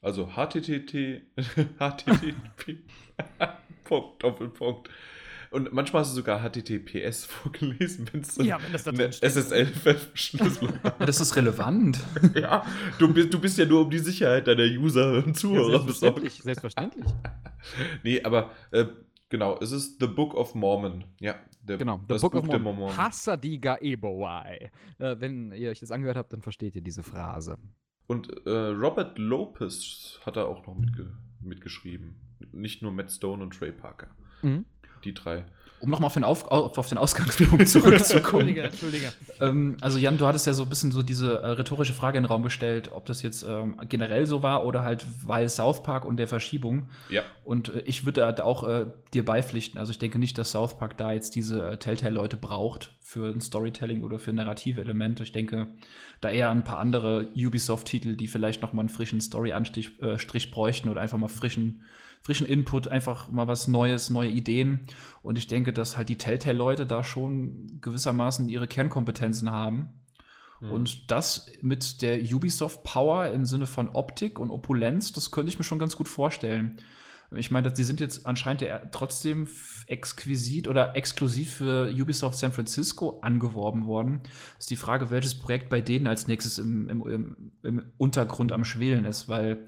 Also HTTT, HTTP, (laughs) (laughs) Punkt, Doppelpunkt. Und manchmal hast du sogar HTTPS (laughs) vorgelesen, wenn es Ja, wenn das da eine drin steht. SSL-Verschlüsselung (laughs) Das ist relevant. (laughs) Ja, du bist, du bist ja nur um die Sicherheit deiner User und Ja, Zuhörer besorgt. selbstverständlich, selbstverständlich. Nee, aber äh, Genau, es ist The Book of Mormon. Ja, der, Genau, das Book Buch of der Mormon. Mormonen. Hassadiga Ebowai. Äh, wenn ihr euch das angehört habt, dann versteht ihr diese Phrase. Und äh, Robert Lopez hat da auch noch mitge mitgeschrieben. Nicht nur Matt Stone und Trey Parker. Mhm. Die drei. Um nochmal auf, den auf, auf den Ausgangspunkt (laughs) zurückzukommen. Entschuldige, Entschuldige. ähm, also Jan, du hattest ja so ein bisschen so diese äh, rhetorische Frage in den Raum gestellt, ob das jetzt ähm, generell so war oder halt weil South Park und der Verschiebung. Ja. Und äh, ich würde da auch äh, dir beipflichten. Also ich denke nicht, dass South Park da jetzt diese äh, Telltale-Leute braucht für ein Storytelling oder für narrative Elemente. Ich denke da eher an ein paar andere Ubisoft-Titel, die vielleicht noch mal einen frischen Story-Anstrich äh, bräuchten oder einfach mal frischen, frischen Input, einfach mal was Neues, neue Ideen. Und ich denke, dass halt die Telltale-Leute da schon gewissermaßen ihre Kernkompetenzen haben. Mhm. Und das mit der Ubisoft Power im Sinne von Optik und Opulenz, das könnte ich mir schon ganz gut vorstellen. Ich meine, sie sind jetzt anscheinend ja trotzdem exquisit oder exklusiv für Ubisoft San Francisco angeworben worden. Ist die Frage, welches Projekt bei denen als nächstes im, im, im, im Untergrund am Schwelen ist, weil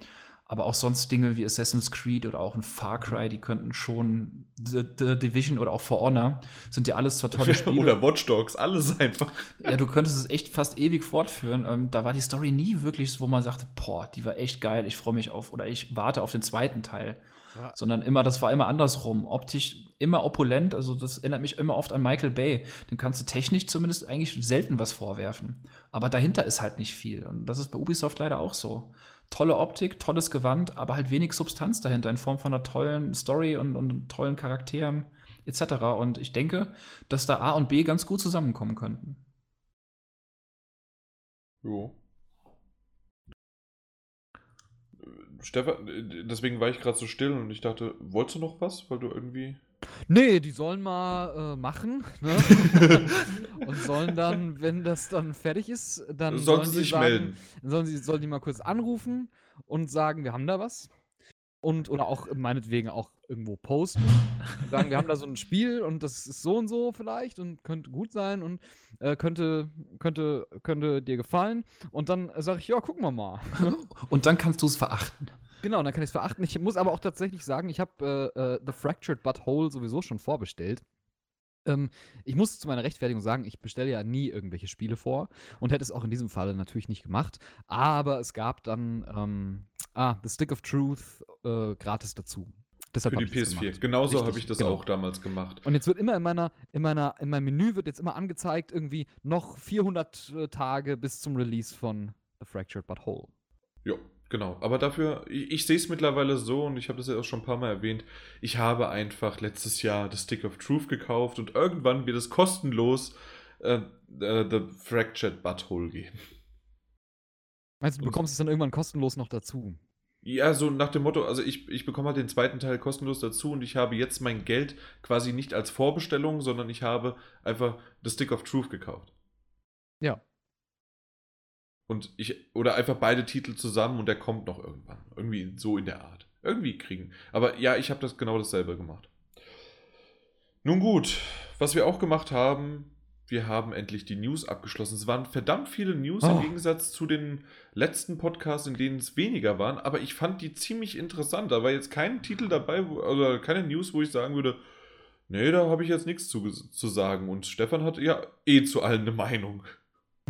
aber auch sonst Dinge wie Assassin's Creed oder auch ein Far Cry, die könnten schon The, The Division oder auch For Honor sind ja alles zwar tolle (laughs) Spiele. Oder Watch Dogs, alles einfach. Ja, du könntest es echt fast ewig fortführen. Ähm, da war die Story nie wirklich so, wo man sagte, boah, die war echt geil, ich freue mich auf oder ich warte auf den zweiten Teil. Ja. Sondern immer, das war immer andersrum. Optisch immer opulent, also das erinnert mich immer oft an Michael Bay. Den kannst du technisch zumindest eigentlich selten was vorwerfen. Aber dahinter ist halt nicht viel. Und das ist bei Ubisoft leider auch so. Tolle Optik, tolles Gewand, aber halt wenig Substanz dahinter in Form von einer tollen Story und, und tollen Charakteren etc. Und ich denke, dass da A und B ganz gut zusammenkommen könnten. Jo. Stefan, äh, deswegen war ich gerade so still und ich dachte, wolltest du noch was? Weil du irgendwie. Nee, die sollen mal äh, machen. Ne? (laughs) und sollen dann, wenn das dann fertig ist, dann Sollen sie die sich sagen, melden. Sollen sie sollen die mal kurz anrufen und sagen, wir haben da was. Und oder auch meinetwegen auch irgendwo posten. Sagen, wir haben da so ein Spiel und das ist so und so vielleicht und könnte gut sein und äh, könnte, könnte, könnte dir gefallen. Und dann sage ich, ja, gucken wir mal. (laughs) Und dann kannst du es verachten. Genau, dann kann ich es verachten. Ich muss aber auch tatsächlich sagen, ich habe äh, äh, The Fractured But Whole sowieso schon vorbestellt. Ähm, ich muss zu meiner Rechtfertigung sagen, ich bestelle ja nie irgendwelche Spiele vor und hätte es auch in diesem Falle natürlich nicht gemacht. Aber es gab dann ähm, ah, The Stick of Truth äh, gratis dazu. Deshalb Für die ich das PS4. gemacht. Genauso habe ich das genau. auch damals gemacht. Und jetzt wird immer in meiner, in meiner, in meinem Menü wird jetzt immer angezeigt, irgendwie noch 400 äh, Tage bis zum Release von The Fractured But Whole. Ja, genau. Aber dafür, ich, ich sehe es mittlerweile so und ich habe das ja auch schon ein paar Mal erwähnt. Ich habe einfach letztes Jahr das Stick of Truth gekauft und irgendwann wird es kostenlos äh, äh, The Fractured Butthole geben. Meinst du, du Und- bekommst es dann irgendwann kostenlos noch dazu? Ja, so nach dem Motto, also ich, ich bekomme halt den zweiten Teil kostenlos dazu und ich habe jetzt mein Geld quasi nicht als Vorbestellung, sondern ich habe einfach The Stick of Truth gekauft. Ja. Und ich, oder einfach beide Titel zusammen und der kommt noch irgendwann. Irgendwie so in der Art. Irgendwie kriegen. Aber ja, ich habe das genau dasselbe gemacht. Nun gut, was wir auch gemacht haben, wir haben endlich die News abgeschlossen. Es waren verdammt viele News im Oh. Gegensatz zu den letzten Podcasts, in denen es weniger waren, aber ich fand die ziemlich interessant. Da war jetzt kein Titel dabei, wo, oder keine News, wo ich sagen würde, nee, da habe ich jetzt nichts zu, zu sagen. Und Stefan hat ja eh zu allen eine Meinung.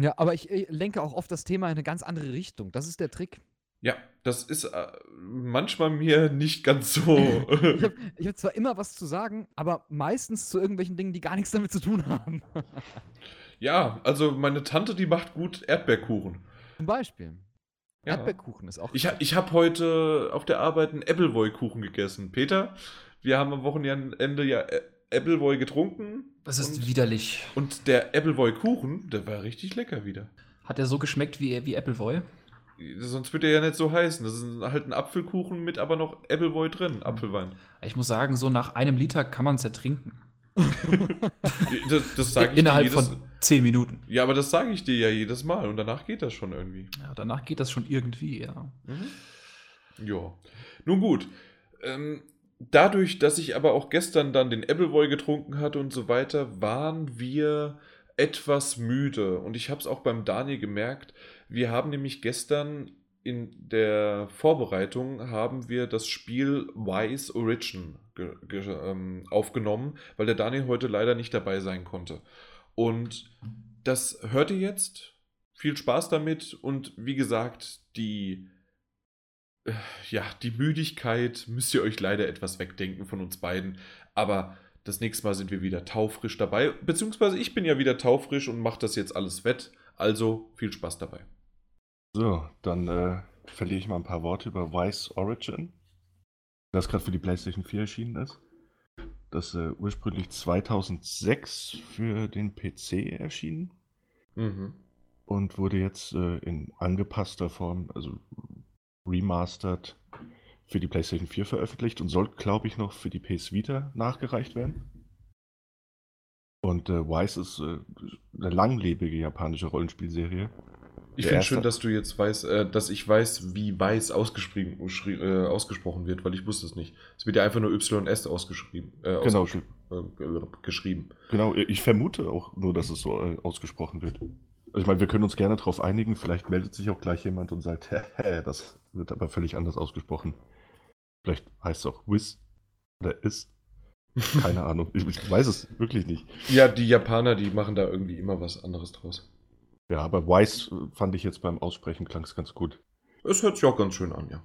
Ja, aber ich äh, lenke auch oft das Thema in eine ganz andere Richtung. Das ist der Trick. Ja, das ist äh, manchmal mir nicht ganz so. (laughs) Ich (laughs) habe ich hab zwar immer was zu sagen, aber meistens zu irgendwelchen Dingen, die gar nichts damit zu tun haben. (laughs) ja, also meine Tante, die macht gut Erdbeerkuchen. Zum Beispiel. Ja. Erdbeerkuchen ist auch. Ich, ha- ich habe heute auf der Arbeit einen Appleboy-Kuchen gegessen. Peter, wir haben am Wochenende ja Ä- Appleboy getrunken. Das ist und, widerlich. und der Appleboy-Kuchen, der war richtig lecker wieder. Hat er so geschmeckt wie, wie Appleboy? Sonst würde er ja nicht so heißen. Das ist halt ein Apfelkuchen mit aber noch Appleboy drin, Apfelwein. Ich muss sagen, so nach einem Liter kann man es ja trinken. (laughs) Das, das sage ich Innerhalb dir jedes, von zehn Minuten. Ja, aber das sage ich dir ja jedes Mal und danach geht das schon irgendwie. Ja, danach geht das schon irgendwie, ja. Mhm. Ja. Nun gut. Ähm, dadurch, dass ich aber auch gestern dann den Appleboy getrunken hatte und so weiter, waren wir etwas müde. Und ich habe es auch beim Daniel gemerkt. Wir haben nämlich gestern in der Vorbereitung haben wir das Spiel Wise Origin ähm, aufgenommen, weil der Daniel heute leider nicht dabei sein konnte. Und das hört ihr jetzt. Viel Spaß damit und wie gesagt, die ja, die Müdigkeit müsst ihr euch leider etwas wegdenken von uns beiden, aber das nächste Mal sind wir wieder taufrisch dabei, beziehungsweise ich bin ja wieder taufrisch und mache das jetzt alles wett, also viel Spaß dabei. So, dann äh, verliere ich mal ein paar Worte über Wise Origin, das gerade für die PlayStation 4 erschienen ist. Das äh, ursprünglich 2006 für den PC erschienen Mhm. und wurde jetzt äh, in angepasster Form, also remastered, für die PlayStation 4 veröffentlicht und soll, glaube ich, noch für die PS Vita nachgereicht werden. Und äh, Wise ist äh, eine langlebige japanische Rollenspielserie. Ich finde schön, dass du jetzt weißt, äh, dass ich weiß, wie weiß äh, ausgesprochen wird, weil ich wusste es nicht. Es wird ja einfach nur YS ausgeschrieben. Äh, Genau, äh, geschrieben. Genau, ich vermute auch nur, dass es so ausgesprochen wird. Also ich meine, wir können uns gerne darauf einigen, vielleicht meldet sich auch gleich jemand und sagt, (laughs) hä, das wird aber völlig anders ausgesprochen. Vielleicht heißt es auch Wiz oder Is. Keine Ahnung. Ich, ich weiß es wirklich nicht. Ja, die Japaner, die machen da irgendwie immer was anderes draus. Ja, aber Wise fand ich jetzt beim Aussprechen klang es ganz gut. Es hört sich auch ganz schön an, ja.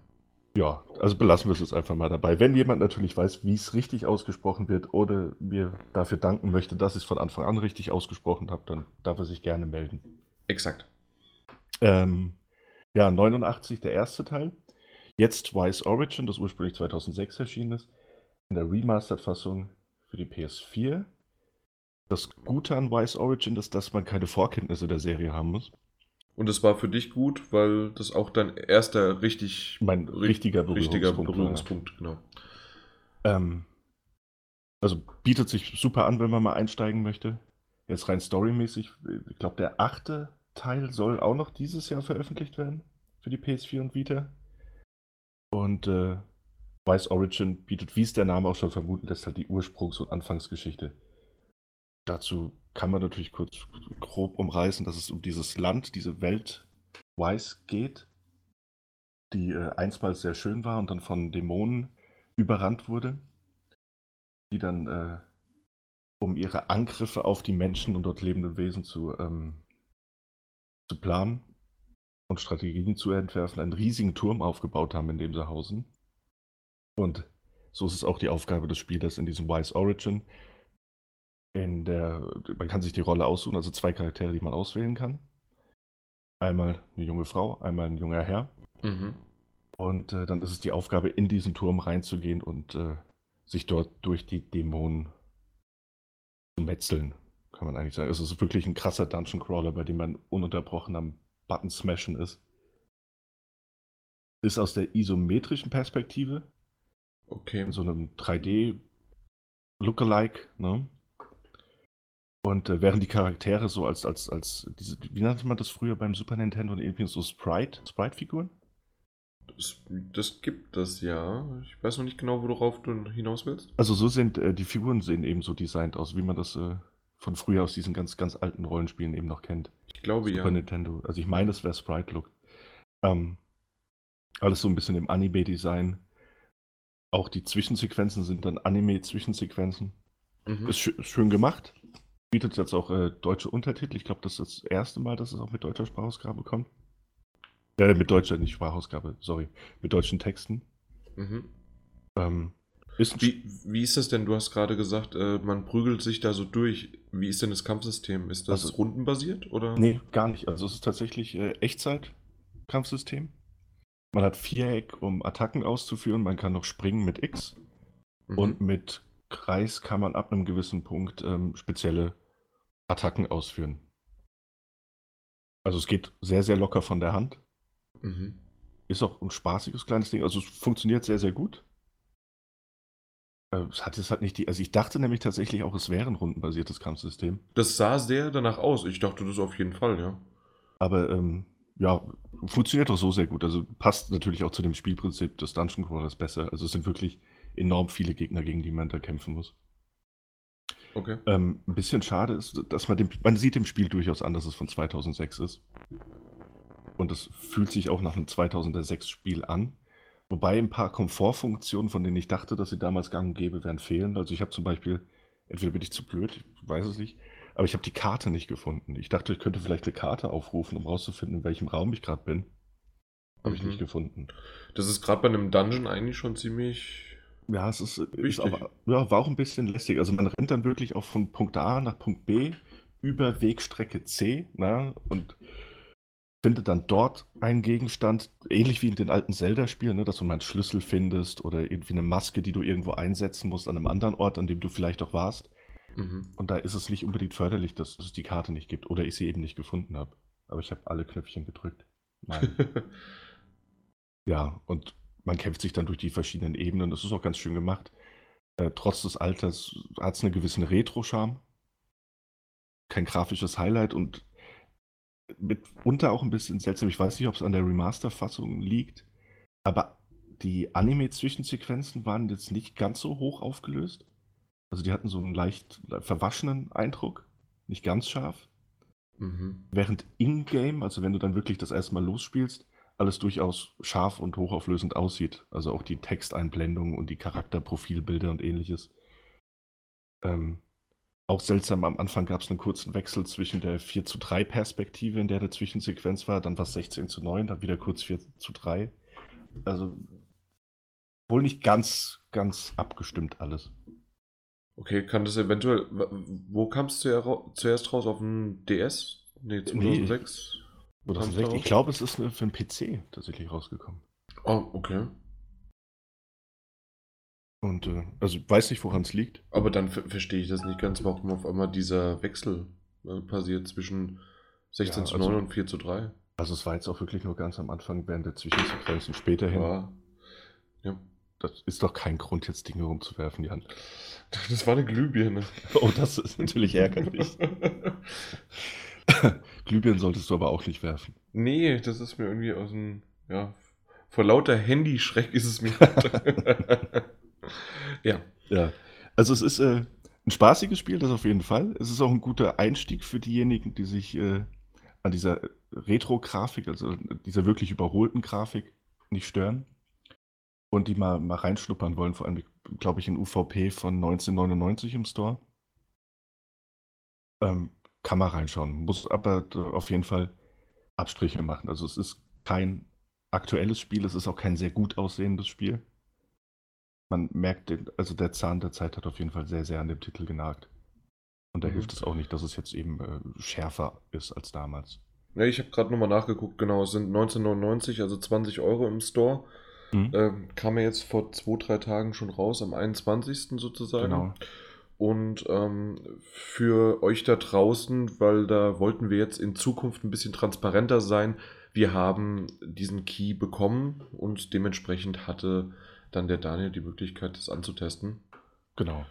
Ja, also belassen wir es jetzt einfach mal dabei. Wenn jemand natürlich weiß, wie es richtig ausgesprochen wird oder mir dafür danken möchte, dass ich es von Anfang an richtig ausgesprochen habe, dann darf er sich gerne melden. Exakt. Ähm, ja, 89 der erste Teil. Jetzt Wise Origin, das ursprünglich 2006 erschienen ist, in der Remastered-Fassung für die PS4. Das Gute an Wise Origin ist, dass man keine Vorkenntnisse der Serie haben muss. Und es war für dich gut, weil das auch dein erster richtig Mein richtiger richtiger Berührungspunkt war. Berührungspunkt, genau. Ähm, also bietet sich super an, wenn man mal einsteigen möchte. Jetzt rein storymäßig, ich glaube, der achte Teil soll auch noch dieses Jahr veröffentlicht werden für die PS4 und Vita. Und äh, Wise Origin bietet, wie es der Name auch schon vermuten lässt, halt die Ursprungs- und Anfangsgeschichte. Dazu kann man natürlich kurz grob umreißen, dass es um dieses Land, diese Welt Wise geht, die äh, einstmals sehr schön war und dann von Dämonen überrannt wurde, die dann, äh, um ihre Angriffe auf die Menschen und dort lebenden Wesen zu, ähm, zu planen und Strategien zu entwerfen, einen riesigen Turm aufgebaut haben, in dem sie hausen. Und so ist es auch die Aufgabe des Spielers in diesem Wise Origin. In der, man kann sich die Rolle aussuchen, also zwei Charaktere, die man auswählen kann. Einmal eine junge Frau, einmal ein junger Herr. Mhm. Und äh, dann ist es die Aufgabe, in diesen Turm reinzugehen und äh, sich dort durch die Dämonen zu metzeln, kann man eigentlich sagen. Es ist wirklich ein krasser Dungeon Crawler, bei dem man ununterbrochen am Button smashen ist. Ist aus der isometrischen Perspektive, Okay. in so einem 3D Lookalike, ne? Und äh, während die Charaktere so als, als, als, diese, wie nannte man das früher beim Super Nintendo und irgendwie so Sprite, Sprite-Figuren? Das, das gibt es ja. Ich weiß noch nicht genau, worauf du hinaus willst. Also so sind äh, die Figuren sehen eben so designt aus, wie man das äh, von früher aus diesen ganz, ganz alten Rollenspielen eben noch kennt. Ich glaube Super ja. Nintendo. Also ich meine, es wäre Sprite-Look. Ähm, alles so ein bisschen im Anime-Design. Auch die Zwischensequenzen sind dann Anime-Zwischensequenzen. Mhm. Ist, ist schön gemacht. Bietet jetzt auch äh, deutsche Untertitel. Ich glaube, das ist das erste Mal, dass es auch mit deutscher Sprachausgabe kommt. Äh, mit deutscher, nicht Sprachausgabe, sorry. Mit deutschen Texten. Mhm. Ähm, ist Wie, wie ist das denn? Du hast gerade gesagt, äh, man prügelt sich da so durch. Wie ist denn das Kampfsystem? Ist das Also- rundenbasiert oder? Nee, gar nicht. Also es ist tatsächlich äh, Echtzeit-Kampfsystem. Man hat Viereck, um Attacken auszuführen. Man kann noch springen mit X. Mhm. Und mit Kreis kann man ab einem gewissen Punkt ähm, spezielle Attacken ausführen. Also es geht sehr, sehr locker von der Hand. Mhm. Ist auch ein spaßiges kleines Ding. Also es funktioniert sehr, sehr gut. Äh, Es hat jetzt halt nicht die. Also ich dachte nämlich tatsächlich auch, es wäre ein rundenbasiertes Kampfsystem. Das sah sehr danach aus. Ich dachte das auf jeden Fall, ja. Aber ähm, ja, funktioniert auch so sehr gut. Also passt natürlich auch zu dem Spielprinzip des Dungeon Crawlers besser. Also es sind wirklich enorm viele Gegner, gegen die man da kämpfen muss. Okay. Ähm, ein bisschen schade ist, dass man dem, man sieht dem Spiel durchaus an, dass es von 2006 ist. und es fühlt sich auch nach einem 2006 Spiel an. Wobei ein paar Komfortfunktionen, von denen ich dachte, dass sie damals gang und gäbe wären, fehlen. Also ich habe zum Beispiel, entweder bin ich zu blöd, ich weiß es nicht, aber ich habe die Karte nicht gefunden. Ich dachte, ich könnte vielleicht eine Karte aufrufen, um rauszufinden, in welchem Raum ich gerade bin. Habe ich Mhm. nicht gefunden. Das ist gerade bei einem Dungeon eigentlich schon ziemlich. Ja, es ist, ist aber, ja, war auch ein bisschen lästig. Also man rennt dann wirklich auch von Punkt A nach Punkt B über Wegstrecke C ne, und findet dann dort einen Gegenstand, ähnlich wie in den alten Zelda-Spielen, ne, dass du mal einen Schlüssel findest oder irgendwie eine Maske, die du irgendwo einsetzen musst an einem anderen Ort, an dem du vielleicht auch warst. Mhm. Und da ist es nicht unbedingt förderlich, dass es die Karte nicht gibt oder ich sie eben nicht gefunden habe. Aber ich habe alle Knöpfchen gedrückt. Nein. (laughs) Ja, und man kämpft sich dann durch die verschiedenen Ebenen. Das ist auch ganz schön gemacht. Äh, trotz des Alters hat es einen gewissen Retro-Charme. Kein grafisches Highlight und mitunter auch ein bisschen seltsam. Ich weiß nicht, ob es an der Remaster-Fassung liegt, aber die Anime-Zwischensequenzen waren jetzt nicht ganz so hoch aufgelöst. Also die hatten so einen leicht verwaschenen Eindruck, nicht ganz scharf. mhm. Während in-game, also wenn du dann wirklich das erste Mal losspielst, alles durchaus scharf und hochauflösend aussieht. Also auch die Texteinblendungen und die Charakterprofilbilder und ähnliches. Ähm, auch seltsam, am Anfang gab es einen kurzen Wechsel zwischen der 4 zu 3 Perspektive, in der der Zwischensequenz war, dann war es 16 zu 9, dann wieder kurz 4 zu 3. Also wohl nicht ganz, ganz abgestimmt alles. Okay, kann das eventuell. Wo kam es zuerst raus? Auf dem DS? Nee, 2006? Wo Oder kam's vielleicht, da ich raus? glaube, es ist für den PC tatsächlich rausgekommen. Oh, okay. Und äh, also weiß nicht, woran es liegt. Aber dann ver verstehe ich das nicht ganz, warum auf einmal dieser Wechsel äh, passiert zwischen 16 Ja, zu also- 9 und 4 zu 3. Also es war jetzt auch wirklich nur ganz am Anfang während der Zwischensequenzen späterhin. Ja. ja. Das ist doch kein Grund, jetzt Dinge rumzuwerfen, Jan. (laughs) Das war eine Glühbirne. (laughs) Oh, das ist natürlich ärgerlich. (laughs) Glühbirnen solltest du aber auch nicht werfen. nee, das ist mir irgendwie aus dem. Ja. Vor lauter Handyschreck ist es mir. Ja. Ja. Also es ist äh, ein spaßiges Spiel, das auf jeden Fall. Es ist auch ein guter Einstieg für diejenigen, die sich äh, an dieser Retro-Grafik, also dieser wirklich überholten Grafik nicht stören. Und die mal, mal reinschnuppern wollen, vor allem, glaube ich, in UVP von 1999 im Store. Ähm, kann man reinschauen. Muss aber auf jeden Fall Abstriche machen. Also es ist kein aktuelles Spiel, es ist auch kein sehr gut aussehendes Spiel. Man merkt, den, also der Zahn der Zeit hat auf jeden Fall sehr, sehr an dem Titel genagt. Und da Mhm. hilft es auch nicht, dass es jetzt eben äh, schärfer ist als damals. Ja, ich habe gerade nochmal nachgeguckt, genau, es sind 1999, also 20 Euro im Store. Mhm. Ähm, kam ja jetzt vor zwei, drei Tagen schon raus, am 21. sozusagen. Genau. Und ähm, für euch da draußen, weil da wollten wir jetzt in Zukunft ein bisschen transparenter sein, wir haben diesen Key bekommen und dementsprechend hatte dann der Daniel die Möglichkeit, das anzutesten. Genau.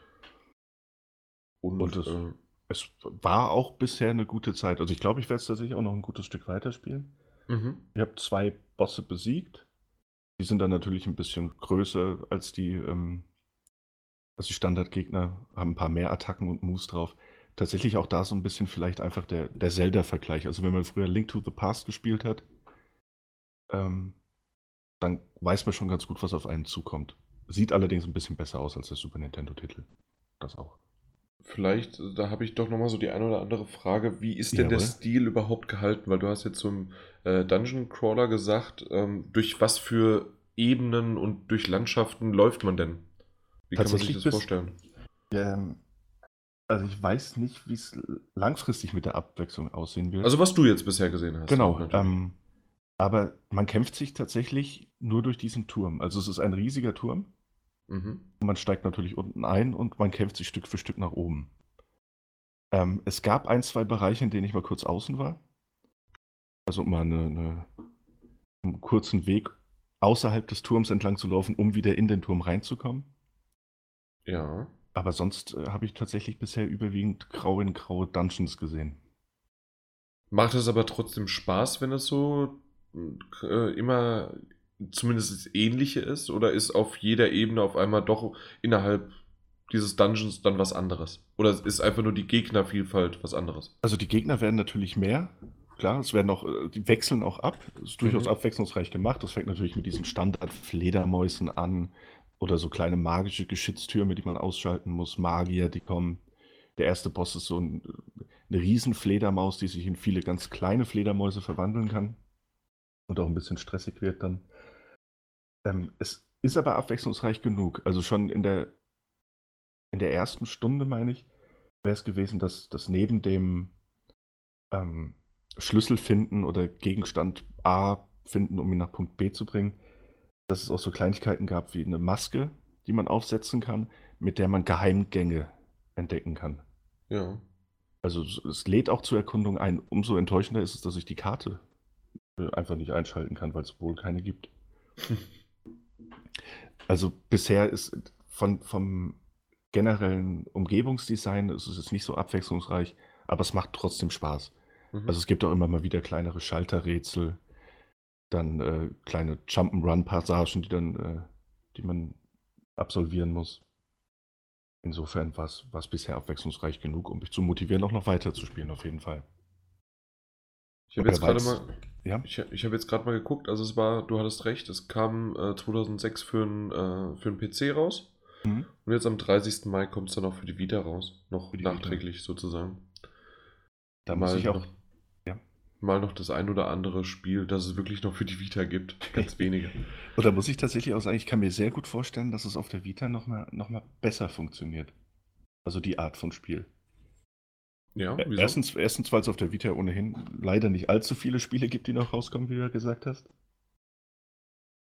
Und, Und es- äh, Es war auch bisher eine gute Zeit. Also ich glaube, ich werde es tatsächlich auch noch ein gutes Stück weiterspielen. mhm. Ich habe zwei Bosse besiegt. Die sind dann natürlich ein bisschen größer als die, ähm, als die Standardgegner, haben ein paar mehr Attacken und Moves drauf. Tatsächlich auch da so ein bisschen vielleicht einfach der, der Zelda-Vergleich. Also wenn man früher Link to the Past gespielt hat, ähm, dann weiß man schon ganz gut, was auf einen zukommt. Sieht allerdings ein bisschen besser aus als der Super Nintendo-Titel. Das auch. Vielleicht, äh, da habe ich doch nochmal so die eine oder andere Frage. Wie ist denn der Jawohl. Stil überhaupt gehalten? Weil du hast jetzt zum äh, Dungeon Crawler gesagt, ähm, durch was für Ebenen und durch Landschaften läuft man denn? Wie kann man sich das vorstellen? Ähm, also ich weiß nicht, wie es langfristig mit der Abwechslung aussehen wird. Also was du jetzt bisher gesehen hast. Genau. natürlich. Ähm, aber man kämpft sich tatsächlich nur durch diesen Turm. Also es ist ein riesiger Turm. mhm. Man steigt natürlich unten ein und man kämpft sich Stück für Stück nach oben. Ähm, es gab ein, zwei Bereiche, in denen ich mal kurz außen war. Also um mal eine, eine, einen kurzen Weg außerhalb des Turms entlang zu laufen, um wieder in den Turm reinzukommen. Ja. Aber sonst äh, habe ich tatsächlich bisher überwiegend grau in graue Dungeons gesehen. Macht es aber trotzdem Spaß, wenn es so äh, immer zumindest das Ähnliche ist? Oder ist auf jeder Ebene auf einmal doch innerhalb dieses Dungeons dann was anderes? Oder ist einfach nur die Gegnervielfalt was anderes? Also die Gegner werden natürlich mehr, klar, es werden auch, äh, die wechseln auch ab. Es ist durchaus Mhm. abwechslungsreich gemacht. Das fängt natürlich mit diesen Standard-Fledermäusen an oder so kleine magische Geschütztürme, die man ausschalten muss, Magier, die kommen. Der erste Boss ist so ein, eine Riesenfledermaus, die sich in viele ganz kleine Fledermäuse verwandeln kann und auch ein bisschen stressig wird dann. Ähm, es ist aber abwechslungsreich genug. Also schon in der, in der ersten Stunde, meine ich, wäre es gewesen, dass, dass neben dem ähm, Schlüssel finden oder Gegenstand A finden, um ihn nach Punkt B zu bringen, dass es auch so Kleinigkeiten gab wie eine Maske, die man aufsetzen kann, mit der man Geheimgänge entdecken kann. Ja. Also es- lädt auch zur Erkundung ein. Umso enttäuschender ist es, dass ich die Karte einfach nicht einschalten kann, weil es wohl keine gibt. (laughs) Also bisher ist von, vom generellen Umgebungsdesign ist es jetzt nicht so abwechslungsreich, aber es macht trotzdem Spaß. Mhm. Also es gibt auch immer mal wieder kleinere Schalterrätsel, dann äh, kleine Jump'n'Run-Passagen, die dann, äh, die man absolvieren muss. Insofern war es bisher abwechslungsreich genug, um mich zu motivieren, auch noch weiter zu spielen, auf jeden Fall. Ich habe jetzt gerade mal, Ja, ich, ich jetzt mal geguckt, also es war, du hattest recht, es kam äh, 2006 für einen äh, für PC raus Mhm. und jetzt am 30. Mai kommt es dann auch für die Vita raus, noch die Vita. nachträglich sozusagen. da muss ich auch. noch, ja. mal noch das ein oder andere Spiel, das es wirklich noch für die Vita gibt. (laughs) Ganz wenige. Oder muss ich tatsächlich auch sagen, ich kann mir sehr gut vorstellen, dass es auf der Vita nochmal noch mal besser funktioniert. Also die Art von Spiel. Ja, Äh, wieso? Erstens, erstens, weil es auf der Vita ohnehin leider nicht allzu viele Spiele gibt, die noch rauskommen, wie du ja gesagt hast.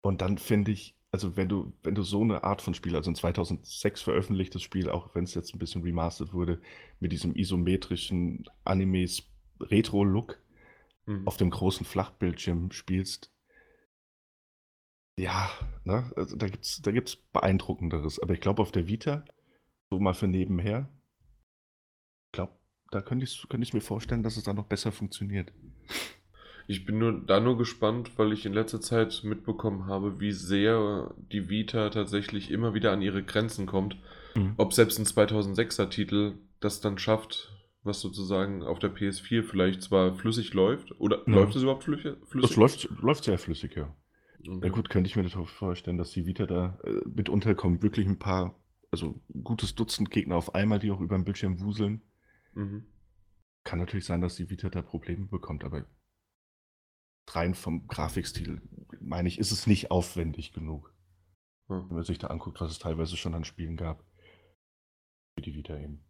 Und dann finde ich, also wenn du, wenn du so eine Art von Spiel, also ein 2006 veröffentlichtes Spiel, auch wenn es jetzt ein bisschen remastered wurde, mit diesem isometrischen Animes-Retro-Look Mhm. auf dem großen Flachbildschirm spielst, ja, ne, also da gibt es da gibt's Beeindruckenderes. Aber ich glaube, auf der Vita, so mal für nebenher, ich glaube, da könnte ich, könnte ich mir vorstellen, dass es da noch besser funktioniert. Ich bin nur da nur gespannt, weil ich in letzter Zeit mitbekommen habe, wie sehr die Vita tatsächlich immer wieder an ihre Grenzen kommt. Mhm. Ob selbst ein 2006er Titel das dann schafft, was sozusagen auf der PS4 vielleicht zwar flüssig läuft. Oder Ja. läuft es überhaupt flüssig? Das läuft, läuft sehr flüssig, ja. Okay. Ja gut, könnte ich mir das auch vorstellen, dass die Vita da äh, mit unterkommt. Wirklich ein paar, also ein gutes Dutzend Gegner auf einmal, die auch über den Bildschirm wuseln. Mhm. Kann natürlich sein, dass die Vita da Probleme bekommt, aber rein vom Grafikstil, meine ich, ist es nicht aufwendig genug. Ja. Wenn man sich da anguckt, was es teilweise schon an Spielen gab. Für die Vita eben.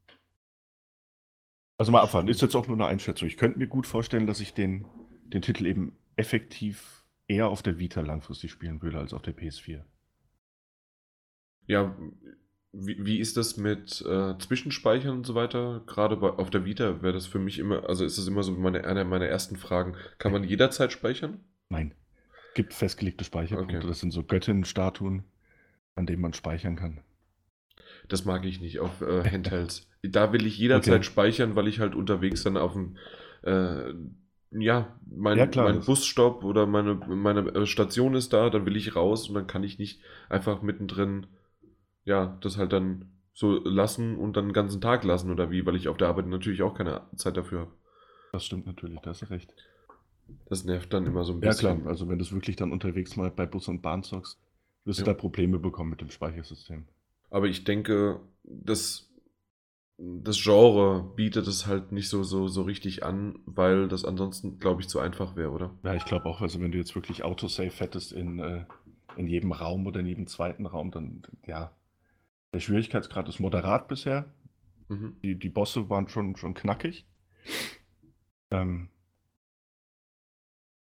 Also mal abwarten, ist jetzt auch nur eine Einschätzung. Ich könnte mir gut vorstellen, dass ich den, den Titel eben effektiv eher auf der Vita langfristig spielen würde als auf der PS4. Ja, wie, wie ist das mit äh, Zwischenspeichern und so weiter? Gerade bei, auf der Vita wäre das für mich immer, also ist das immer so meine, eine meiner ersten Fragen. Kann man jederzeit speichern? Nein. Gibt festgelegte Speicherpunkte. Okay. Das sind so Göttinnenstatuen, an denen man speichern kann. Das mag ich nicht auf äh, Handhelds. Da will ich jederzeit Okay. speichern, weil ich halt unterwegs dann auf dem, äh, ja, mein, Ja, klar, mein Busstopp oder meine, meine äh, Station ist da, dann will ich raus und dann kann ich nicht einfach mittendrin, ja, das halt dann so lassen und dann den ganzen Tag lassen oder wie, weil ich auf der Arbeit natürlich auch keine Zeit dafür habe. Das stimmt natürlich, da hast du recht. Das nervt dann immer so ein Ja, bisschen. klar. Also, wenn du es wirklich dann unterwegs mal bei Bus und Bahn zockst, wirst Ja. du da Probleme bekommen mit dem Speichersystem. Aber ich denke, das, das Genre bietet es halt nicht so, so, so richtig an, weil das ansonsten, glaube ich, zu einfach wäre, oder? Ja, ich glaube auch, also wenn du jetzt wirklich Autosave hättest in, äh, in jedem Raum oder in jedem zweiten Raum, dann, ja, der Schwierigkeitsgrad ist moderat bisher. Mhm. Die, die Bosse waren schon, schon knackig. Ähm,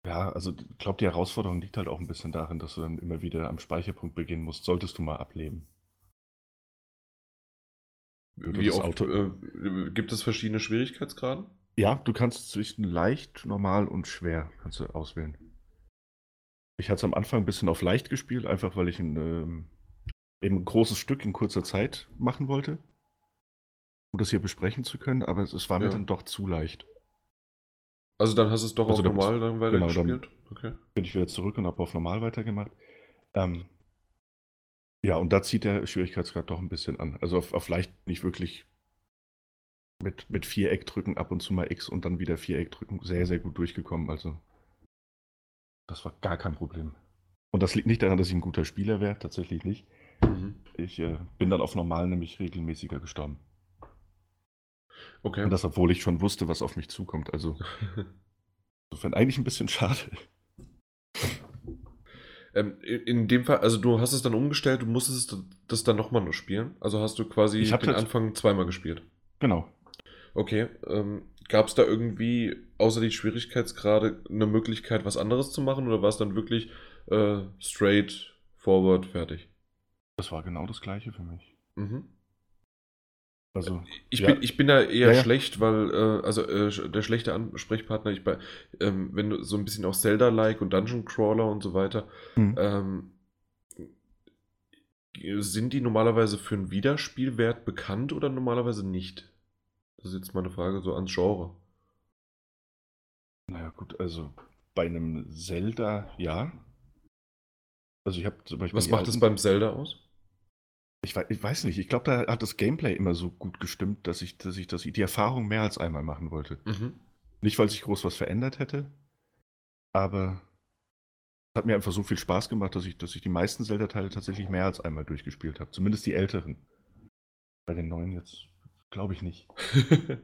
ja, also ich glaube, die Herausforderung liegt halt auch ein bisschen darin, dass du dann immer wieder am Speicherpunkt beginnen musst, solltest du mal ableben. Oder Wie oft äh, gibt es verschiedene Schwierigkeitsgraden? Ja, du kannst zwischen leicht, normal und schwer kannst du auswählen. Ich hatte es am Anfang ein bisschen auf leicht gespielt, einfach weil ich ein, ähm, eben ein großes Stück in kurzer Zeit machen wollte, um das hier besprechen zu können, aber es, es war mir Ja. dann doch zu leicht. Also dann hast du es doch Also auf normal dann weiter genau, dann- gespielt? Okay. Bin ich wieder zurück und habe auf normal weitergemacht. Ähm, ja, und da zieht der Schwierigkeitsgrad doch ein bisschen an. Also auf, auf leicht nicht wirklich mit, mit Viereck drücken, ab und zu mal X und dann wieder Viereck drücken, sehr, sehr gut durchgekommen. Also, das war gar kein Problem. Und das liegt nicht daran, dass ich ein guter Spieler wäre, tatsächlich nicht. Mhm. Ich äh, bin dann auf normal nämlich regelmäßiger gestorben. Okay. Und das, obwohl ich schon wusste, was auf mich zukommt. Also, (laughs) insofern eigentlich ein bisschen schade. ähm, in dem Fall, also du hast es dann umgestellt, du musstest das dann nochmal nur spielen. Also hast du quasi den Anfang zweimal gespielt. Genau. Okay. Ähm, Gab es da irgendwie, außer die Schwierigkeitsgrade, eine Möglichkeit, was anderes zu machen? Oder war es dann wirklich äh, straight, forward, fertig? Das war genau das Gleiche für mich. Mhm. Also, Ich, Ja. bin, ich bin da eher Ja, ja. schlecht, weil, äh, also äh, der schlechte Ansprechpartner, ich bei, ähm, wenn du so ein bisschen auch Zelda-like und Dungeon Crawler und so weiter, hm. ähm, sind die normalerweise für einen Wiederspielwert bekannt oder normalerweise nicht? Das ist jetzt meine Frage so ans Genre. naja, gut, also bei einem Zelda, ja. Also, ich habe zum Beispiel. Was macht es beim Zelda aus? Ich weiß, ich weiß nicht. Ich glaube, da hat das Gameplay immer so gut gestimmt, dass ich, dass ich, dass ich die Erfahrung mehr als einmal machen wollte. Mhm. Nicht, weil sich groß was verändert hätte, aber es hat mir einfach so viel Spaß gemacht, dass ich, dass ich die meisten Zelda-Teile tatsächlich mehr als einmal durchgespielt habe. Zumindest die älteren. Bei den neuen jetzt glaube ich nicht. (laughs)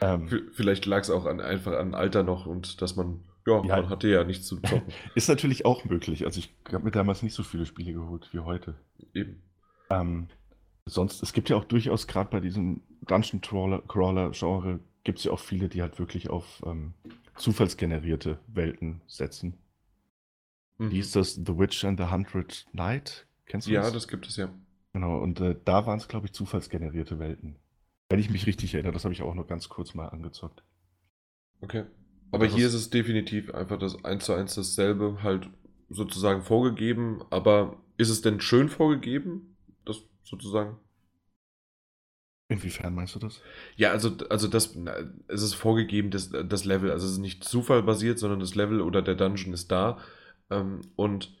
Ähm, Vielleicht lag es auch an, einfach an Alter noch und dass man, ja, Ja. man hatte ja nichts zu zocken. (laughs) ist natürlich auch möglich. Also ich habe mir damals nicht so viele Spiele geholt wie heute. Eben. Ähm, sonst, es gibt ja auch durchaus gerade bei diesem Dungeon Crawler, Crawler Genre, gibt es ja auch viele, die halt wirklich auf ähm, zufallsgenerierte Welten setzen. Mhm. Wie hieß das? The Witch and the Hundred Knight? Kennst du Ja, das? das gibt es ja. Genau, und äh, da waren es, glaube ich, zufallsgenerierte Welten. Wenn ich mich richtig erinnere, das habe ich auch nur ganz kurz mal angezockt. Okay. Aber Das hier ist- ist es definitiv einfach das eins zu eins dasselbe, halt sozusagen vorgegeben. Aber ist es denn schön vorgegeben? Das sozusagen? Inwiefern meinst du das? Ja, also, also das, es ist vorgegeben, das, das Level. Also es ist nicht zufallbasiert, sondern das Level oder der Dungeon ist da. Ähm, und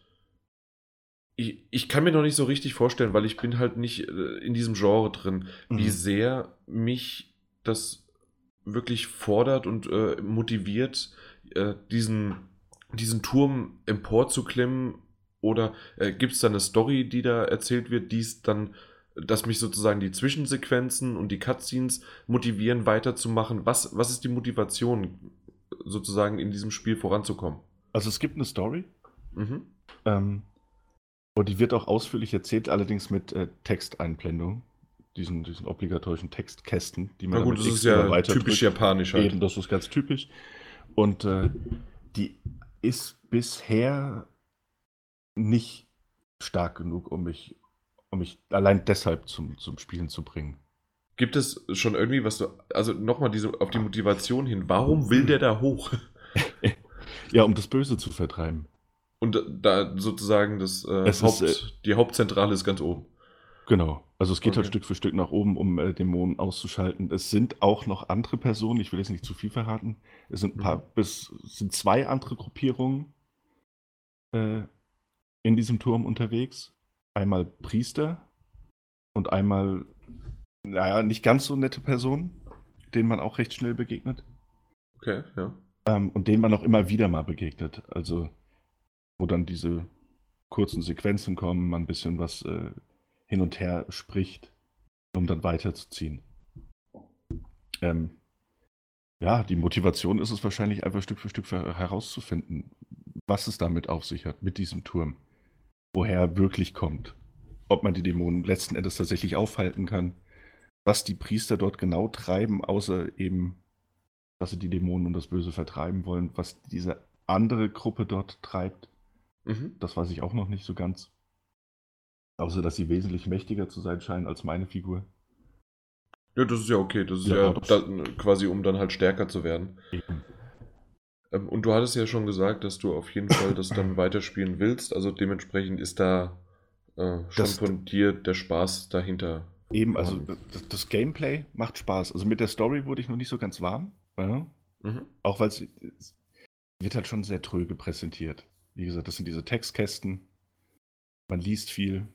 ich, ich kann mir noch nicht so richtig vorstellen, weil ich bin halt nicht äh, in diesem Genre drin, wie Mhm. sehr mich das wirklich fordert und äh, motiviert, äh, diesen, diesen Turm emporzuklimmen. Oder äh, gibt es da eine Story, die da erzählt wird, die es dann, dass mich sozusagen die Zwischensequenzen und die Cutscenes motivieren, weiterzumachen? Was, was ist die Motivation, sozusagen in diesem Spiel voranzukommen? Also es gibt eine Story, Mhm. ähm, und die wird auch ausführlich erzählt, allerdings mit äh, Texteinblendung. Diesen, diesen obligatorischen Textkästen, die man Na gut, das ist ja typisch japanisch halt. Eben, das ist ganz typisch. Und äh, die ist bisher nicht stark genug, um mich, um mich allein deshalb zum, zum Spielen zu bringen. Gibt es schon irgendwie was du, also nochmal diese, auf die Motivation hin, warum will der da hoch? (laughs) Ja, um das Böse zu vertreiben. Und da sozusagen das äh, Haupt, ist, äh, die Hauptzentrale ist ganz oben. Genau. Also es geht halt Okay. Stück für Stück nach oben, um äh, Dämonen auszuschalten. Es sind auch noch andere Personen, ich will jetzt nicht zu viel verraten. Es sind ein paar, Mhm. bis es sind zwei andere Gruppierungen äh, in diesem Turm unterwegs. Einmal Priester und einmal, naja, nicht ganz so nette Personen, denen man auch recht schnell begegnet. Okay, ja. Ähm, und denen man auch immer wieder mal begegnet. Also, wo dann diese kurzen Sequenzen kommen, man ein bisschen was äh, hin und her spricht, um dann weiterzuziehen. Ähm, ja, die Motivation ist es wahrscheinlich einfach Stück für Stück herauszufinden, was es damit auf sich hat, mit diesem Turm. Woher er wirklich kommt. Ob man die Dämonen letzten Endes tatsächlich aufhalten kann. Was die Priester dort genau treiben, außer eben dass sie die Dämonen und das Böse vertreiben wollen. Was diese andere Gruppe dort treibt, Mhm. das weiß ich auch noch nicht so ganz. Außer, dass sie wesentlich mächtiger zu sein scheinen als meine Figur. Ja, das ist ja okay. Das ist Ja, ja, das- da, quasi, um dann halt stärker zu werden. Eben. Ähm, und du hattest ja schon gesagt, dass du auf jeden Fall das dann weiterspielen willst. Also dementsprechend ist da äh, schon Das- von dir der Spaß dahinter. Eben, also das, das Gameplay macht Spaß. Also mit der Story wurde ich noch nicht so ganz warm. Ja? Mhm. Auch weil es wird halt schon sehr tröge präsentiert. Wie gesagt, das sind diese Textkästen. Man liest viel.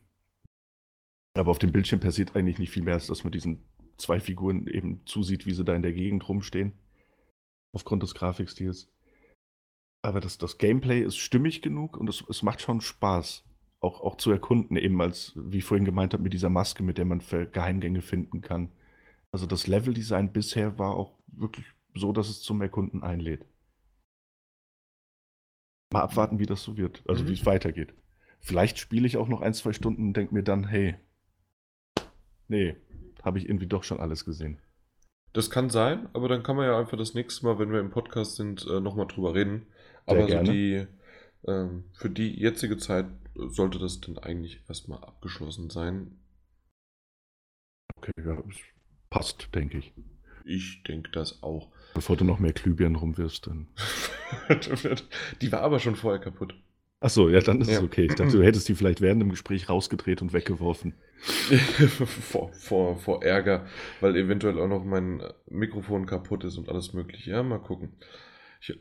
Aber auf dem Bildschirm passiert eigentlich nicht viel mehr, als dass man diesen zwei Figuren eben zusieht, wie sie da in der Gegend rumstehen. Aufgrund des Grafikstils. Aber das, das Gameplay ist stimmig genug und es, es macht schon Spaß. Auch, auch zu erkunden, eben als, wie ich vorhin gemeint habe, mit dieser Maske, mit der man Geheimgänge finden kann. Also das Leveldesign bisher war auch wirklich so, dass es zum Erkunden einlädt. Mal abwarten, wie das so wird, also Mhm. wie es weitergeht. Vielleicht spiele ich auch noch ein, zwei Stunden und denke mir dann, hey, nee, habe ich irgendwie doch schon alles gesehen. Das kann sein, aber dann kann man ja einfach das nächste Mal, wenn wir im Podcast sind, äh, nochmal drüber reden. Sehr Aber so gerne. die, ähm, für die jetzige Zeit sollte das dann eigentlich erstmal abgeschlossen sein. Okay, ja, passt, denke ich. Ich denke das auch. Bevor du noch mehr Glühbirnen rumwirfst, dann. (laughs) die war aber schon vorher kaputt. Achso, ja, dann ist Ja. es okay. Ich dachte, du hättest die vielleicht während dem Gespräch rausgedreht und weggeworfen. (laughs) vor, vor, vor Ärger, weil eventuell auch noch mein Mikrofon kaputt ist und alles mögliche. Ja, mal gucken. Ich,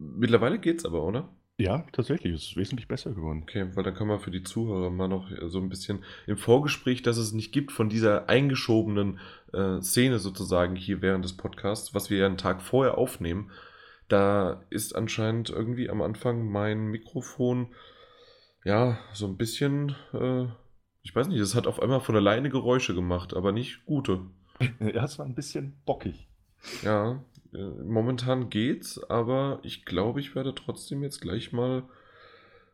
mittlerweile geht's aber, oder? Ja, tatsächlich, es ist wesentlich besser geworden. Okay, weil dann kann man für die Zuhörer mal noch so ein bisschen im Vorgespräch, dass es nicht gibt von dieser eingeschobenen äh, Szene sozusagen hier während des Podcasts, was wir ja einen Tag vorher aufnehmen. Da ist anscheinend irgendwie am Anfang mein Mikrofon, ja, so ein bisschen, äh, ich weiß nicht, es hat auf einmal von alleine Geräusche gemacht, aber nicht gute. (laughs) Ja, es war ein bisschen bockig. Ja, äh, momentan geht's, aber ich glaube, ich werde trotzdem jetzt gleich mal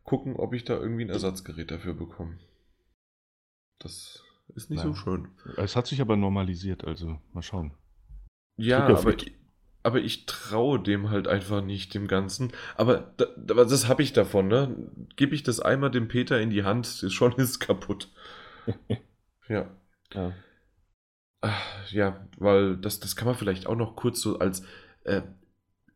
gucken, ob ich da irgendwie ein Ersatzgerät dafür bekomme. Das ist nicht so Ja. schön. Es hat sich aber normalisiert, also mal schauen. Ja, aber, Hit. aber ich traue dem halt einfach nicht, dem Ganzen. Aber, da, das habe ich davon, ne? Gebe ich das einmal dem Peter in die Hand, ist schon ist kaputt. (laughs) Ja. Ja. Ja, weil das, das kann man vielleicht auch noch kurz so als äh,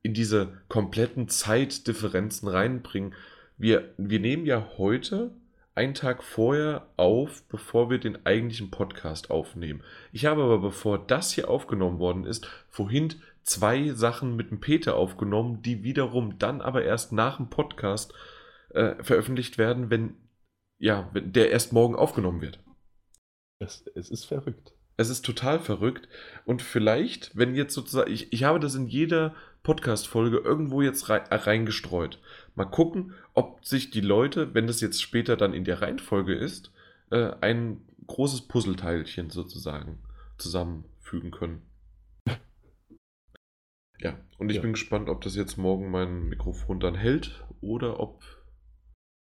in diese kompletten Zeitdifferenzen reinbringen. Wir, wir nehmen ja heute einen Tag vorher auf, bevor wir den eigentlichen Podcast aufnehmen. Ich habe aber, bevor das hier aufgenommen worden ist, vorhin zwei Sachen mit dem Peter aufgenommen, die wiederum dann aber erst nach dem Podcast äh, veröffentlicht werden, wenn, ja, wenn der erst morgen aufgenommen wird. Es, es ist verrückt. Es ist total verrückt. Und vielleicht, wenn jetzt sozusagen, ich, ich habe das in jeder Podcast-Folge irgendwo jetzt äh, reingestreut. Mal gucken, ob sich die Leute, wenn das jetzt später dann in der Reihenfolge ist, äh, ein großes Puzzleteilchen sozusagen zusammenfügen können. Ja, und ich Ja. bin gespannt, ob das jetzt morgen mein Mikrofon dann hält oder ob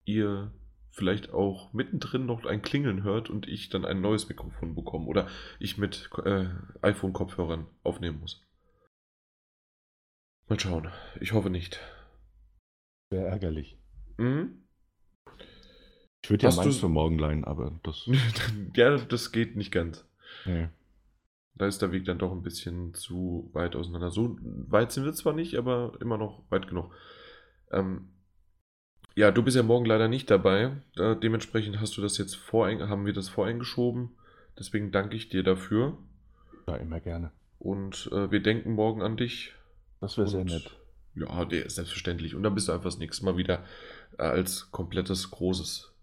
ihr vielleicht auch mittendrin noch ein Klingeln hört und ich dann ein neues Mikrofon bekomme oder ich mit äh, iPhone-Kopfhörern aufnehmen muss. Mal schauen. Ich hoffe nicht. Wäre ärgerlich. Mhm. Ich würde ja meins für morgen leihen, aber das. (laughs) ja, das geht nicht ganz. nee. Da ist der Weg dann doch ein bisschen zu weit auseinander. So weit sind wir zwar nicht, aber immer noch weit genug. Ähm, ja, du bist ja morgen leider nicht dabei. Äh, dementsprechend hast du das jetzt vorein, haben wir das voreingeschoben. Deswegen danke ich dir dafür. Ja, immer gerne. Und äh, wir denken morgen an dich. Das wäre sehr nett. Ja, der ist selbstverständlich. Und dann bist du einfach das nächste Mal wieder äh, als komplettes, großes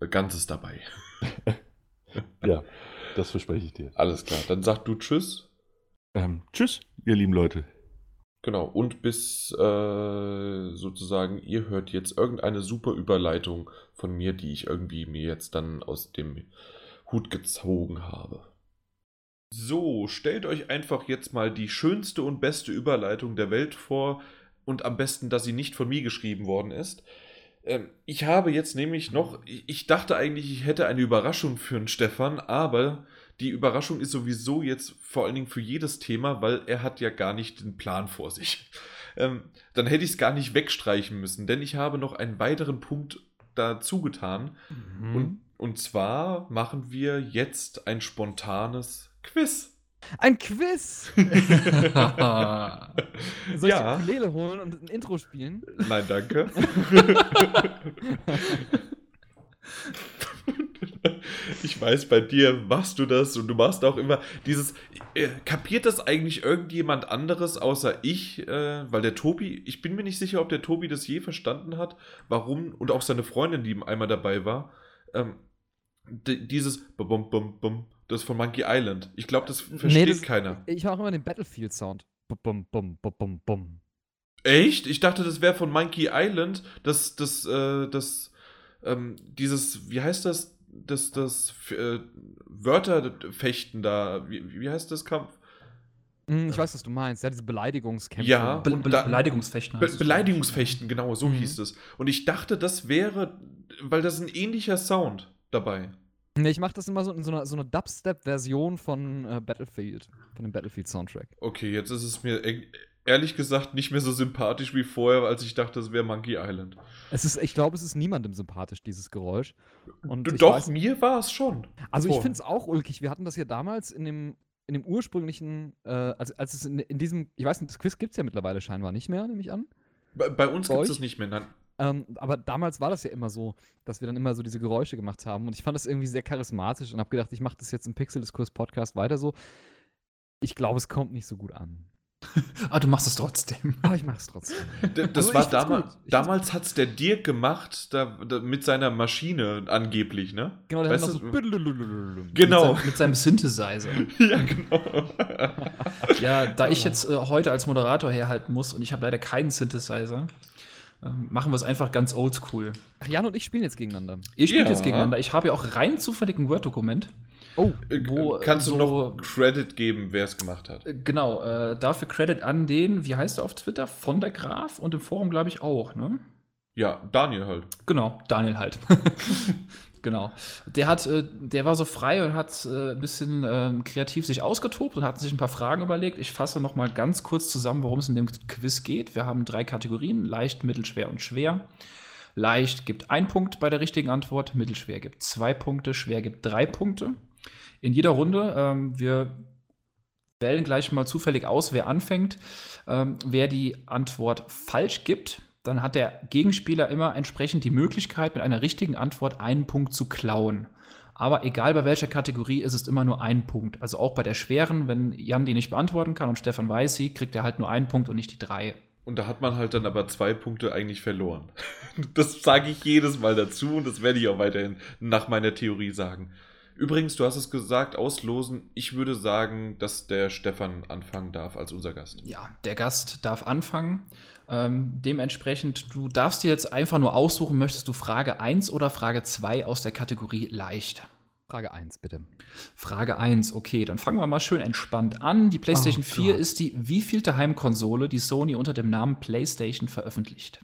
äh, Ganzes dabei. (laughs) Ja, das verspreche ich dir. Alles klar. Dann sag du Tschüss. Ähm, tschüss, ihr lieben Leute. Genau, und bis äh, sozusagen, ihr hört jetzt irgendeine super Überleitung von mir, die ich irgendwie mir jetzt dann aus dem Hut gezogen habe. So, stellt euch einfach jetzt mal die schönste und beste Überleitung der Welt vor und am besten, dass sie nicht von mir geschrieben worden ist. Ähm, ich habe jetzt nämlich noch, ich dachte eigentlich, ich hätte eine Überraschung für den Stefan, aber die Überraschung ist sowieso jetzt vor allen Dingen für jedes Thema, weil er hat ja gar nicht den Plan vor sich. (laughs) Ähm, dann hätte ich es gar nicht wegstreichen müssen, denn ich habe noch einen weiteren Punkt dazu getan. Mhm. Und, und zwar machen wir jetzt ein spontanes Quiz. Ein Quiz! (laughs) (laughs) Soll ich Ja. die Ukulele holen und ein Intro spielen? Nein, danke. Ich weiß, bei dir machst du das und du machst auch immer dieses. Äh, kapiert das eigentlich irgendjemand anderes außer ich? Äh, weil der Tobi, ich bin mir nicht sicher, ob der Tobi das je verstanden hat, warum, und auch seine Freundin, die einmal dabei war, ähm, di- dieses bum bum bum Das von Monkey Island. Ich glaube, das versteht das, keiner. Ich mache immer den Battlefield-Sound. Bum, bum, bum, bum, bum. Echt? Ich dachte, das wäre von Monkey Island. Das, das, äh, das, ähm, dieses, wie heißt das? Das, das, äh, Wörterfechten da. Wie, wie heißt das Kampf? Hm, Ich weiß, was du meinst. Ja, diese Beleidigungskämpfe. Ja. Be Be da- Beleidigungsfechten Be. Beleidigungsfechten, genau, so Mhm. hieß es. Und ich dachte, das wäre, weil das ist ein ähnlicher Sound dabei. Nee, ich mache das immer so in so einer, so einer Dubstep-Version von äh, Battlefield, von dem Battlefield-Soundtrack. Okay, jetzt ist es mir ehrlich gesagt nicht mehr so sympathisch wie vorher, als ich dachte, es wäre Monkey Island. Es ist, ich glaube, es ist niemandem sympathisch, dieses Geräusch. Und Doch, weiß- mir war es schon. Also ich finde es auch ulkig. Wir hatten das ja damals in dem, in dem ursprünglichen, äh, als, als es in, in diesem, ich weiß nicht, das Quiz gibt es ja mittlerweile scheinbar nicht mehr, nehme ich an. Bei, bei uns gibt es nicht mehr. Nein. Ähm, aber damals war das ja immer so, dass wir dann immer so diese Geräusche gemacht haben. Und ich fand das irgendwie sehr charismatisch und habe gedacht, ich mache das jetzt im Pixel-Diskurs-Podcast weiter so. Ich glaube, es kommt nicht so gut an. (laughs) Ah, du machst es trotzdem. Aber ich mache es trotzdem. D- Das Also war damals, damals hat es der Dirk gemacht, da, da, mit seiner Maschine angeblich, ne? Genau, der Weißt hat noch so. (laughs) Genau. Mit seinem, mit seinem Synthesizer. (laughs) ja, genau. Ja, da ich jetzt äh, heute als Moderator herhalten muss und ich habe leider keinen Synthesizer, ähm, machen wir es einfach ganz oldschool. Ach, Jan und ich spielen jetzt gegeneinander. Ihr spielt Ja. jetzt gegeneinander. Ich habe ja auch rein zufällig ein Word-Dokument. Oh, Wo, Kannst du so- noch Credit geben, wer es gemacht hat? Äh, Genau, äh, dafür Credit an den, wie heißt er auf Twitter? Von der Graf und im Forum glaube ich auch, ne? Ja, Daniel halt. Genau, Daniel halt. (laughs) genau. Der hat, äh, der war so frei und hat äh, ein bisschen ähm, kreativ sich ausgetobt und hat sich ein paar Fragen überlegt. Ich fasse noch mal ganz kurz zusammen, worum es in dem Quiz geht. Wir haben drei Kategorien: leicht, mittelschwer und schwer. Leicht gibt ein Punkt bei der richtigen Antwort, mittelschwer gibt zwei Punkte, schwer gibt drei Punkte. In jeder Runde, ähm, wir wählen gleich mal zufällig aus, wer anfängt. Ähm, wer die Antwort falsch gibt, dann hat der Gegenspieler immer entsprechend die Möglichkeit, mit einer richtigen Antwort einen Punkt zu klauen. Aber egal bei welcher Kategorie ist es immer nur ein Punkt. Also auch bei der schweren, wenn Jan die nicht beantworten kann und Stefan weiß sie, kriegt er halt nur einen Punkt und nicht die drei. Und da hat man halt dann aber zwei Punkte eigentlich verloren. (laughs) Das sage ich jedes Mal dazu und das werde ich auch weiterhin nach meiner Theorie sagen. Übrigens, du hast es gesagt, auslosen. Ich würde sagen, dass der Stefan anfangen darf als unser Gast. Ja, der Gast darf anfangen. Ähm, dementsprechend, du darfst dir jetzt einfach nur aussuchen, möchtest du Frage 1 oder Frage 2 aus der Kategorie leicht? Frage 1, bitte. Frage 1, okay, dann fangen wir mal schön entspannt an. Die PlayStation Oh 4 Gott. ist die wievielte Heimkonsole, die Sony unter dem Namen PlayStation veröffentlicht?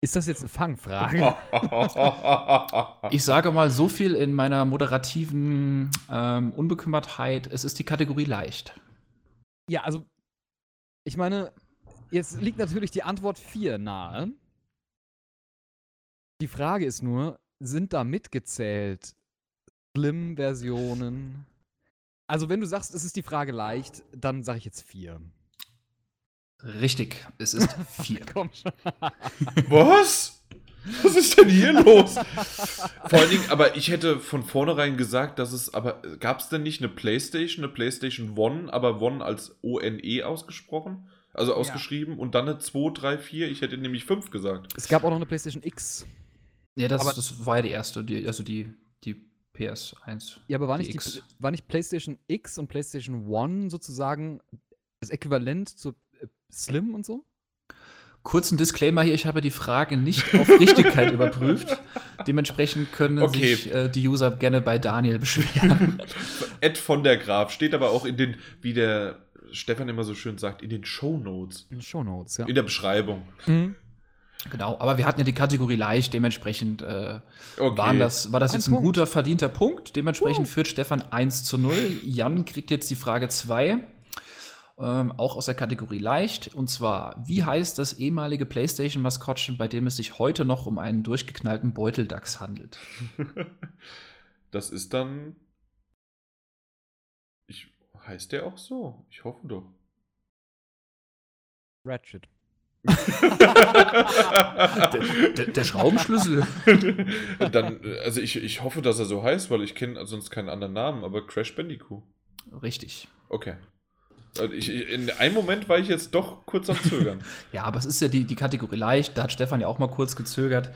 Ist das jetzt eine Fangfrage? (laughs) Ich sage mal so viel in meiner moderativen ähm, Unbekümmertheit, es ist die Kategorie leicht. Ja, also, ich meine, jetzt liegt natürlich die Antwort 4 nahe. Die Frage ist nur, sind da mitgezählt Slim-Versionen? Also, wenn du sagst, es ist die Frage leicht, dann sage ich jetzt 4. Richtig, es ist (laughs) 4. Komm schon. (laughs) Was? Was ist denn hier los? Vor allen Dingen, aber ich hätte von vornherein gesagt, dass es, aber gab es denn nicht eine Playstation, eine Playstation One, aber One als O-N-E ausgesprochen? Also ausgeschrieben und dann eine 2, 3, 4? Ich hätte nämlich 5 gesagt. Es gab auch noch eine PlayStation X. Ja, das, Aber- das war ja die erste, die, also die, die PS1. Ja, aber war Die nicht, die, X. war nicht PlayStation X und PlayStation One sozusagen das Äquivalent zu äh, Slim und so? Kurzen Disclaimer hier, ich habe die Frage nicht auf Richtigkeit (laughs) überprüft. Dementsprechend können Okay. sich äh, die User gerne bei Daniel beschweren. (laughs) Ed von der Graf steht aber auch in den, wie der Stefan immer so schön sagt, in den Shownotes. In Show Notes, ja. In der Beschreibung. Mhm. genau, aber wir hatten ja die Kategorie leicht, dementsprechend äh, Okay. das, war das Ein jetzt ein Punkt. guter, verdienter Punkt. Dementsprechend führt Stefan 1 zu 0. Jan kriegt jetzt die Frage 2. Ähm, auch aus der Kategorie leicht. Und zwar, wie heißt das ehemalige PlayStation-Maskottchen, bei dem es sich heute noch um einen durchgeknallten Beuteldachs handelt? (laughs) Das ist dann. Ich, heißt der auch so? Ich hoffe doch. Ratchet. Der, der Schraubenschlüssel. (laughs) dann, also ich, ich hoffe, dass er so heißt, weil ich kenne sonst keinen anderen Namen, aber Crash Bandicoot. Richtig. Okay. Also ich, in einem Moment war ich jetzt doch kurz am Zögern. (laughs) Ja, aber es ist ja die, die Kategorie leicht. Da hat Stefan ja auch mal kurz gezögert.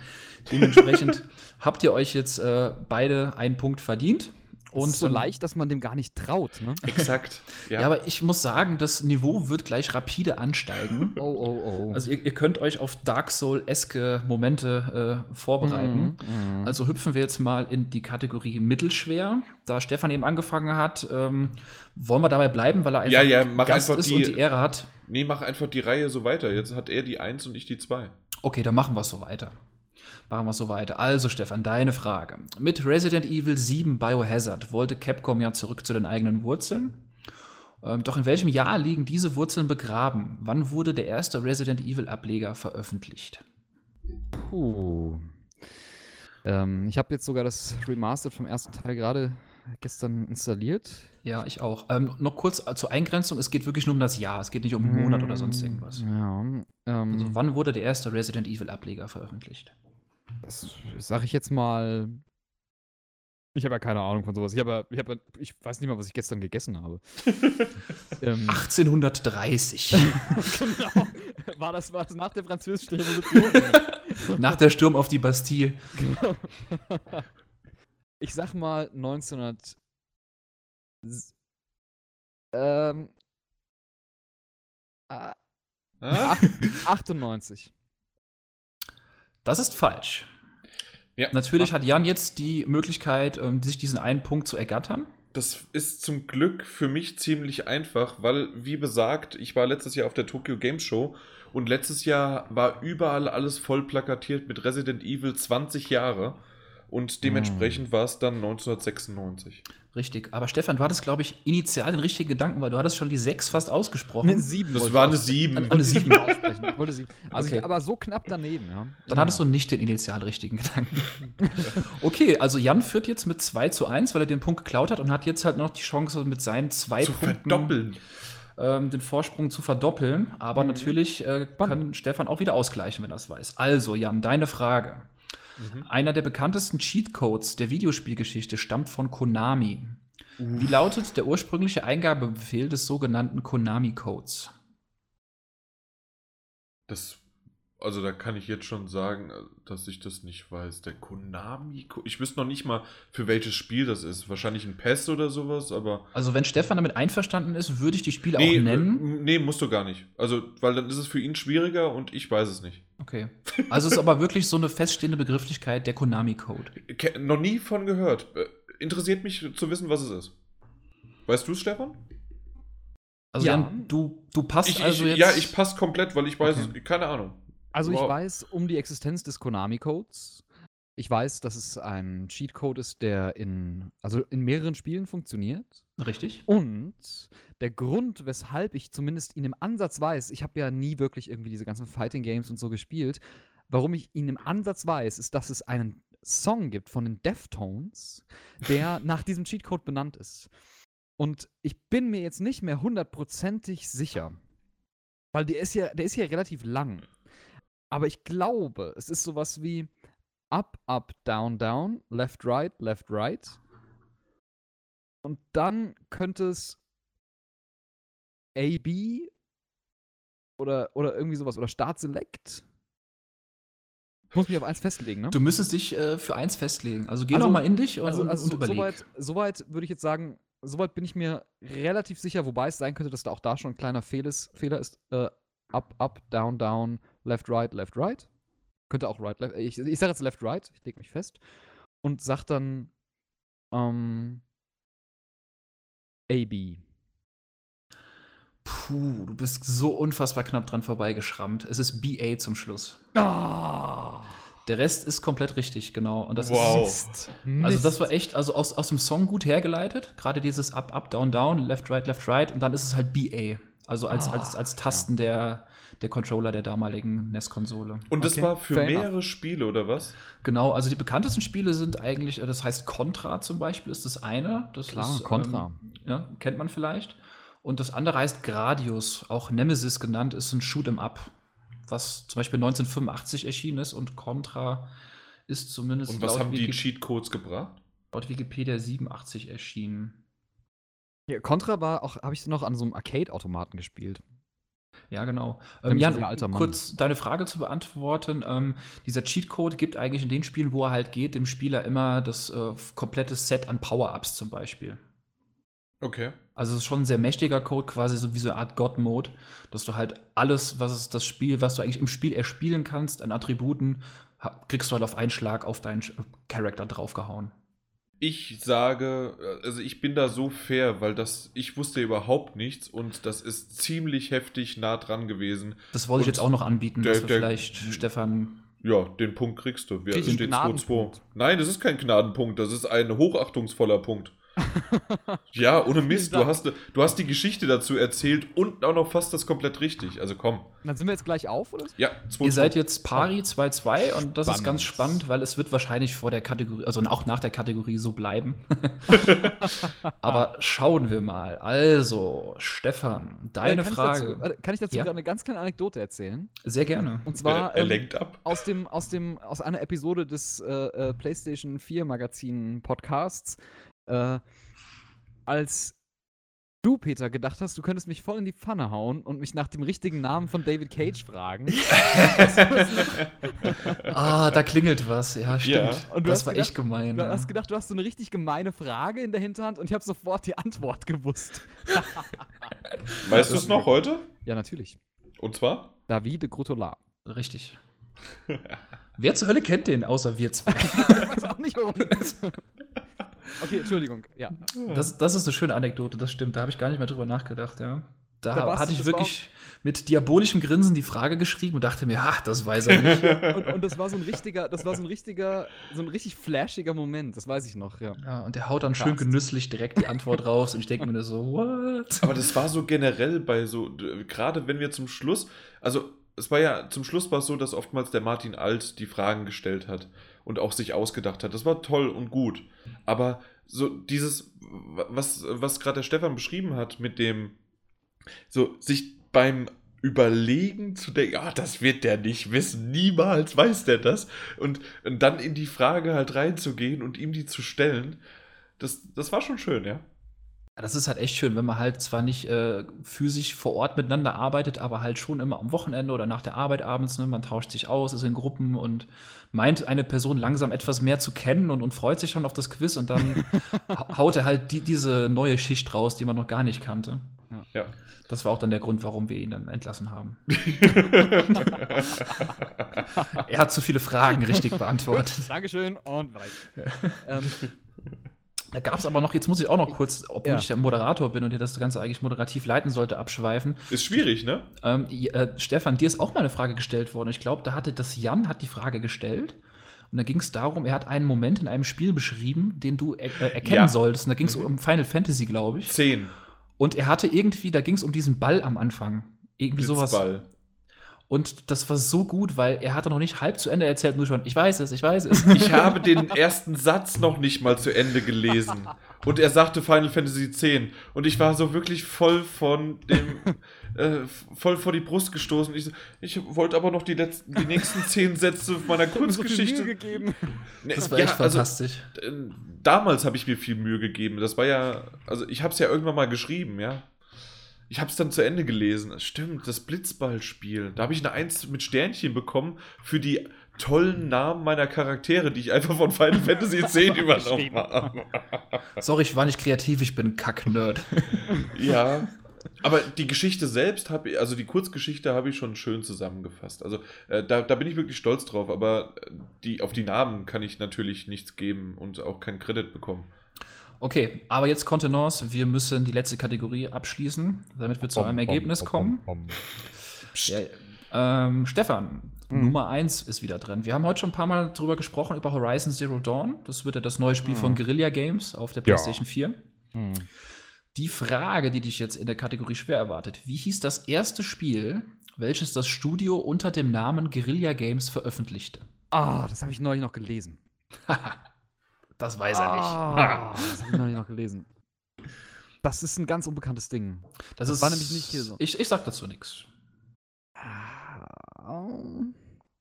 Dementsprechend (laughs) habt ihr euch jetzt äh, beide einen Punkt verdient. Und so leicht, dass man dem gar nicht traut, ne? Exakt. Ja. aber ich muss sagen, das Niveau wird gleich rapide ansteigen. (laughs) Oh, oh, oh. Also ihr, ihr könnt euch auf Dark Soul-eske Momente äh, vorbereiten. Mhm. Also hüpfen wir jetzt mal in die Kategorie mittelschwer. Da Stefan eben angefangen hat, ähm, wollen wir dabei bleiben, weil er einfach Ja, ja, mach Gast einfach ist die- und die Ehre hat. Nee, mach einfach die Reihe so weiter. Jetzt hat er die 1 und ich die 2. Okay, dann machen wir es so weiter. Machen wir es so weiter. Also, Stefan, deine Frage. Mit Resident Evil 7 Biohazard wollte Capcom ja zurück zu den eigenen Wurzeln. Ähm, doch in welchem Jahr liegen diese Wurzeln begraben? Wann wurde der erste Resident Evil Ableger veröffentlicht? Puh. Ähm, ich habe jetzt sogar das Remastered vom ersten Teil gerade gestern installiert. Ja, ich auch. Ähm, noch kurz zur Eingrenzung: Es geht wirklich nur um das Jahr. Es geht nicht um einen Monat oder sonst irgendwas. Ja, ähm, Also, wann wurde der erste Resident Evil Ableger veröffentlicht? Das sage ich jetzt mal. Ich habe ja keine Ahnung von sowas. Ich, ja, ich, ja, ich weiß nicht mal, was ich gestern gegessen habe. (laughs) ähm, 1830. (laughs) genau. War das, war das nach der französischen Revolution? Nach der Sturm auf die Bastille. Genau. Ich sag mal 1900. s- Ähm. ach- 98. Das ist falsch. Ja. Natürlich hat Jan jetzt die Möglichkeit, ähm, sich diesen einen Punkt zu ergattern. Das ist zum Glück für mich ziemlich einfach, weil, wie besagt, ich war letztes Jahr auf der Tokyo Game Show und letztes Jahr war überall alles voll plakatiert mit Resident Evil 20 Jahre und dementsprechend war es dann 1996. Richtig. Aber Stefan, du hattest, glaube ich, initial den richtigen Gedanken, weil du hattest schon die sechs fast ausgesprochen. Eine 7. Das war eine 7. Eine sieben. aussprechen. Ich wollte sieben. Also Okay. ich, aber so knapp daneben, ja. Dann hattest du nicht den initial richtigen Gedanken. (laughs) okay, also Jan führt jetzt mit 2 zu 1, weil er den Punkt geklaut hat und hat jetzt halt noch die Chance, mit seinen zwei Zu Punkten verdoppeln. ähm, den Vorsprung zu verdoppeln. Aber natürlich äh, kann Stefan auch wieder ausgleichen, wenn er es weiß. Also, Jan, deine Frage. Mhm. Einer der bekanntesten Cheatcodes der Videospielgeschichte stammt von Konami. Wie lautet der ursprüngliche Eingabebefehl des sogenannten Konami-Codes? Das, also da kann ich jetzt schon sagen, äh, dass ich das nicht weiß. Der Konami, ich wüsste noch nicht mal, für welches Spiel das ist. Wahrscheinlich ein PES oder sowas, aber Also, wenn Stefan damit einverstanden ist, würde ich die Spiele nee, auch nennen. äh, nee, musst du gar nicht. Also, weil dann ist es für ihn schwieriger und ich weiß es nicht. Okay. Also, es ist aber wirklich so eine feststehende Begrifflichkeit, der Konami-Code. Ke noch nie von gehört. Äh, Interessiert mich zu wissen, was es ist. Weißt du es, Stefan? Also, Ja. Jan, du, du passt Ich, also ich, jetzt. ja, ich passe komplett, weil ich weiß Okay. es. Keine Ahnung. Also ich Wow. weiß um die Existenz des Konami-Codes. Ich weiß, dass es ein Cheatcode ist, der in, also in mehreren Spielen funktioniert. Richtig. Und der Grund, weshalb ich zumindest ihn im Ansatz weiß, ich habe ja nie wirklich irgendwie diese ganzen Fighting Games und so gespielt, warum ich ihn im Ansatz weiß, ist, dass es einen Song gibt von den Deftones, der (laughs) nach diesem Cheatcode benannt ist. Und ich bin mir jetzt nicht mehr hundertprozentig sicher, weil der ist ja, der ist ja relativ lang. Aber ich glaube, es ist sowas wie Up, Up, Down, Down, Left, Right, Left, Right. Und dann könnte es A, B oder, oder irgendwie sowas oder Start Select. Ich muss mich auf eins festlegen, ne? Du müsstest dich äh, für eins festlegen. Also, geh Also- noch mal in dich und, also, also und überleg. soweit, soweit würde ich jetzt sagen, soweit bin ich mir relativ sicher, wobei es sein könnte, dass da auch da schon ein kleiner Fehl ist, Fehler ist. Äh, up, up, down, down, left, right, left, right. Könnte auch right, left. Ich, ich sage jetzt left, right, ich lege mich fest. Und sag dann ähm, A, B. Puh, du bist so unfassbar knapp dran vorbeigeschrammt. Es ist BA zum Schluss. Ah! Der Rest ist komplett richtig, genau. Und das Wow. ist. Also, das war echt, also aus, aus dem Song gut hergeleitet. Gerade dieses Up, Up, Down, Down, Left, Right, Left, Right. Und dann ist es halt BA. Also als, Ah, als, als Tasten der, der Controller der damaligen NES-Konsole. Und das Okay, war für fair enough. mehrere Spiele, oder was? Genau, also die bekanntesten Spiele sind eigentlich, äh, das heißt Contra zum Beispiel ist das eine. Das Klar, ist, Contra. Ähm, ja, kennt man vielleicht. Und das andere heißt Gradius, auch Nemesis genannt, ist ein Shoot'em Up, was zum Beispiel 1985 erschienen ist und Contra ist zumindest Und was haben die Wiki- Cheatcodes gebracht? laut Wikipedia 87 erschienen. Ja, Contra war auch, habe ich noch an so einem Arcade-Automaten gespielt. Ja, genau. Ähm, Jan, alter Mann. kurz deine Frage zu beantworten. Ähm, dieser Cheatcode gibt eigentlich in den Spielen, wo er halt geht, dem Spieler immer das äh, komplette Set an Power-Ups zum Beispiel. Okay. Also es ist schon ein sehr mächtiger Code, quasi so wie so eine Art God-Mode, dass du halt alles, was es das Spiel, was du eigentlich im Spiel erspielen kannst, an Attributen, kriegst du halt auf einen Schlag auf deinen Charakter draufgehauen. Ich sage, also ich bin da so fair, weil das, ich wusste überhaupt nichts und das ist ziemlich heftig nah dran gewesen. Das wollte ich Und jetzt auch noch anbieten, der- dass wir der- vielleicht Stefan. Ja, den Punkt kriegst du. Wir Krieg ich steht 2-2. Gnadenpunkt? Nein, das ist kein Gnadenpunkt, das ist ein hochachtungsvoller Punkt. Ja, (laughs) ohne Mist, du hast, du hast die Geschichte dazu erzählt und auch noch fast das komplett richtig. Also komm. Dann sind wir jetzt gleich auf, oder? Ja, 2-2. Ihr seid jetzt Pari 2-2 und das ist ganz spannend, weil es wird wahrscheinlich vor der Kategorie, also auch nach der Kategorie so bleiben. (laughs) Aber schauen wir mal. Also, Stefan, deine Äh, kann Frage. Ich dazu, kann ich dazu Ja. eine ganz kleine Anekdote erzählen? Sehr gerne. Und zwar er, er ähm, lenkt ab. aus dem, aus dem, aus einer Episode des äh, äh, PlayStation 4 Magazin Podcasts, äh, als du, Peter, gedacht hast, du könntest mich voll in die Pfanne hauen und mich nach dem richtigen Namen von David Cage fragen. (laughs) Ah, da klingelt was. Ja, stimmt. Ja. Das war gedacht- echt gemein. Du ja. hast gedacht, du hast so eine richtig gemeine Frage in der Hinterhand und ich habe sofort die Antwort gewusst. (laughs) Weißt du es noch heute? Ja, natürlich. Und zwar? David de Grotola. Richtig. (laughs) Wer zur Hölle kennt den, außer wir zwei? Ich weiß auch nicht, warum. Okay, Entschuldigung. Ja. Das, das ist eine schöne Anekdote, das stimmt. Da habe ich gar nicht mehr drüber nachgedacht, ja. Da, Da hatte ich wirklich mit diabolischem Grinsen die Frage geschrieben und dachte mir, ach, das weiß er nicht. (laughs) Und, und das war so ein richtiger, das war so ein richtiger, so ein richtig flashiger Moment, das weiß ich noch, ja. Ja, und der haut dann schön Krass. genüsslich direkt die Antwort (laughs) raus und ich denke mir so, what? Aber das war so generell bei so, gerade wenn wir zum Schluss, also es war ja, zum Schluss war es so, dass oftmals der Martin Alt die Fragen gestellt hat und auch sich ausgedacht hat. Das war toll und gut. Aber so dieses, was, was gerade der Stefan beschrieben hat, mit dem, so sich beim Überlegen zu denken, ah, das wird der nicht wissen, niemals weiß der das. Und, und dann in die Frage halt reinzugehen und ihm die zu stellen, das, das war schon schön, ja. Das ist halt echt schön, wenn man halt zwar nicht äh, physisch vor Ort miteinander arbeitet, aber halt schon immer am Wochenende oder nach der Arbeit abends, ne, man tauscht sich aus, ist in Gruppen und meint eine Person langsam etwas mehr zu kennen und, und freut sich schon auf das Quiz und dann (laughs) hau- haut er halt die, diese neue Schicht raus, die man noch gar nicht kannte. Ja. Das war auch dann der Grund, warum wir ihn dann entlassen haben. (laughs) er hat zu viele Fragen richtig beantwortet. Dankeschön und weiter. (laughs) ähm, Da gab es aber noch, jetzt muss ich auch noch kurz, obwohl Ja. ich der Moderator bin und dir das Ganze eigentlich moderativ leiten sollte, abschweifen. Ist schwierig, ne? Ähm, äh, Stefan, dir ist auch mal eine Frage gestellt worden. Ich glaube, da hatte das Jan hat die Frage gestellt. Und da ging es darum, er hat einen Moment in einem Spiel beschrieben, den du er äh, erkennen Ja. solltest. Und da ging es um Final Fantasy, glaube ich. Zehn. Und er hatte irgendwie, da ging es um diesen Ball am Anfang. Irgendwie sowas. Und das war so gut, weil er hatte noch nicht halb zu Ende erzählt, nur schon, ich weiß es, ich weiß es. (laughs) Ich habe den ersten Satz noch nicht mal zu Ende gelesen. Und er sagte Final Fantasy X. Und ich war so wirklich voll von dem, (laughs) äh, voll vor die Brust gestoßen. Ich, so, ich wollte aber noch die, letzten, die nächsten (laughs) zehn Sätze meiner so Kurzgeschichte. gegeben. Nee, Das war ja, echt also, fantastisch. äh, damals habe ich mir viel Mühe gegeben. Das war ja, also ich habe es ja irgendwann mal geschrieben, ja. Ich habe es dann zu Ende gelesen. Stimmt, das Blitzballspiel. Da habe ich eine Eins mit Sternchen bekommen für die tollen Namen meiner Charaktere, die ich einfach von Final (laughs) Fantasy X übernommen habe. Sorry, ich war nicht kreativ, ich bin ein Kack-Nerd. (laughs) Ja. Aber die Geschichte selbst habe ich, also die Kurzgeschichte habe ich schon schön zusammengefasst. Also äh, da, da bin ich wirklich stolz drauf, aber äh, die, auf die Namen kann ich natürlich nichts geben und auch keinen Credit bekommen. Okay, aber jetzt Kontenance. Wir müssen die letzte Kategorie abschließen, damit wir zu einem Ergebnis kommen. Ja, ähm, Stefan, Mhm. Nummer 1 ist wieder drin. Wir haben heute schon ein paar Mal drüber gesprochen, über Horizon Zero Dawn. Das wird ja das neue Spiel Mhm. von Guerilla Games auf der Ja. PlayStation 4. Hm. Die Frage, die dich jetzt in der Kategorie schwer erwartet: Wie hieß das erste Spiel, welches das Studio unter dem Namen Guerilla Games veröffentlichte? Ah, das habe ich neulich noch gelesen. (laughs) das weiß er nicht. Ah, (laughs) das habe ich neulich noch gelesen. Das ist ein ganz unbekanntes Ding. Das, das war nämlich nicht hier so. Ich, ich sag dazu nichts. Ah,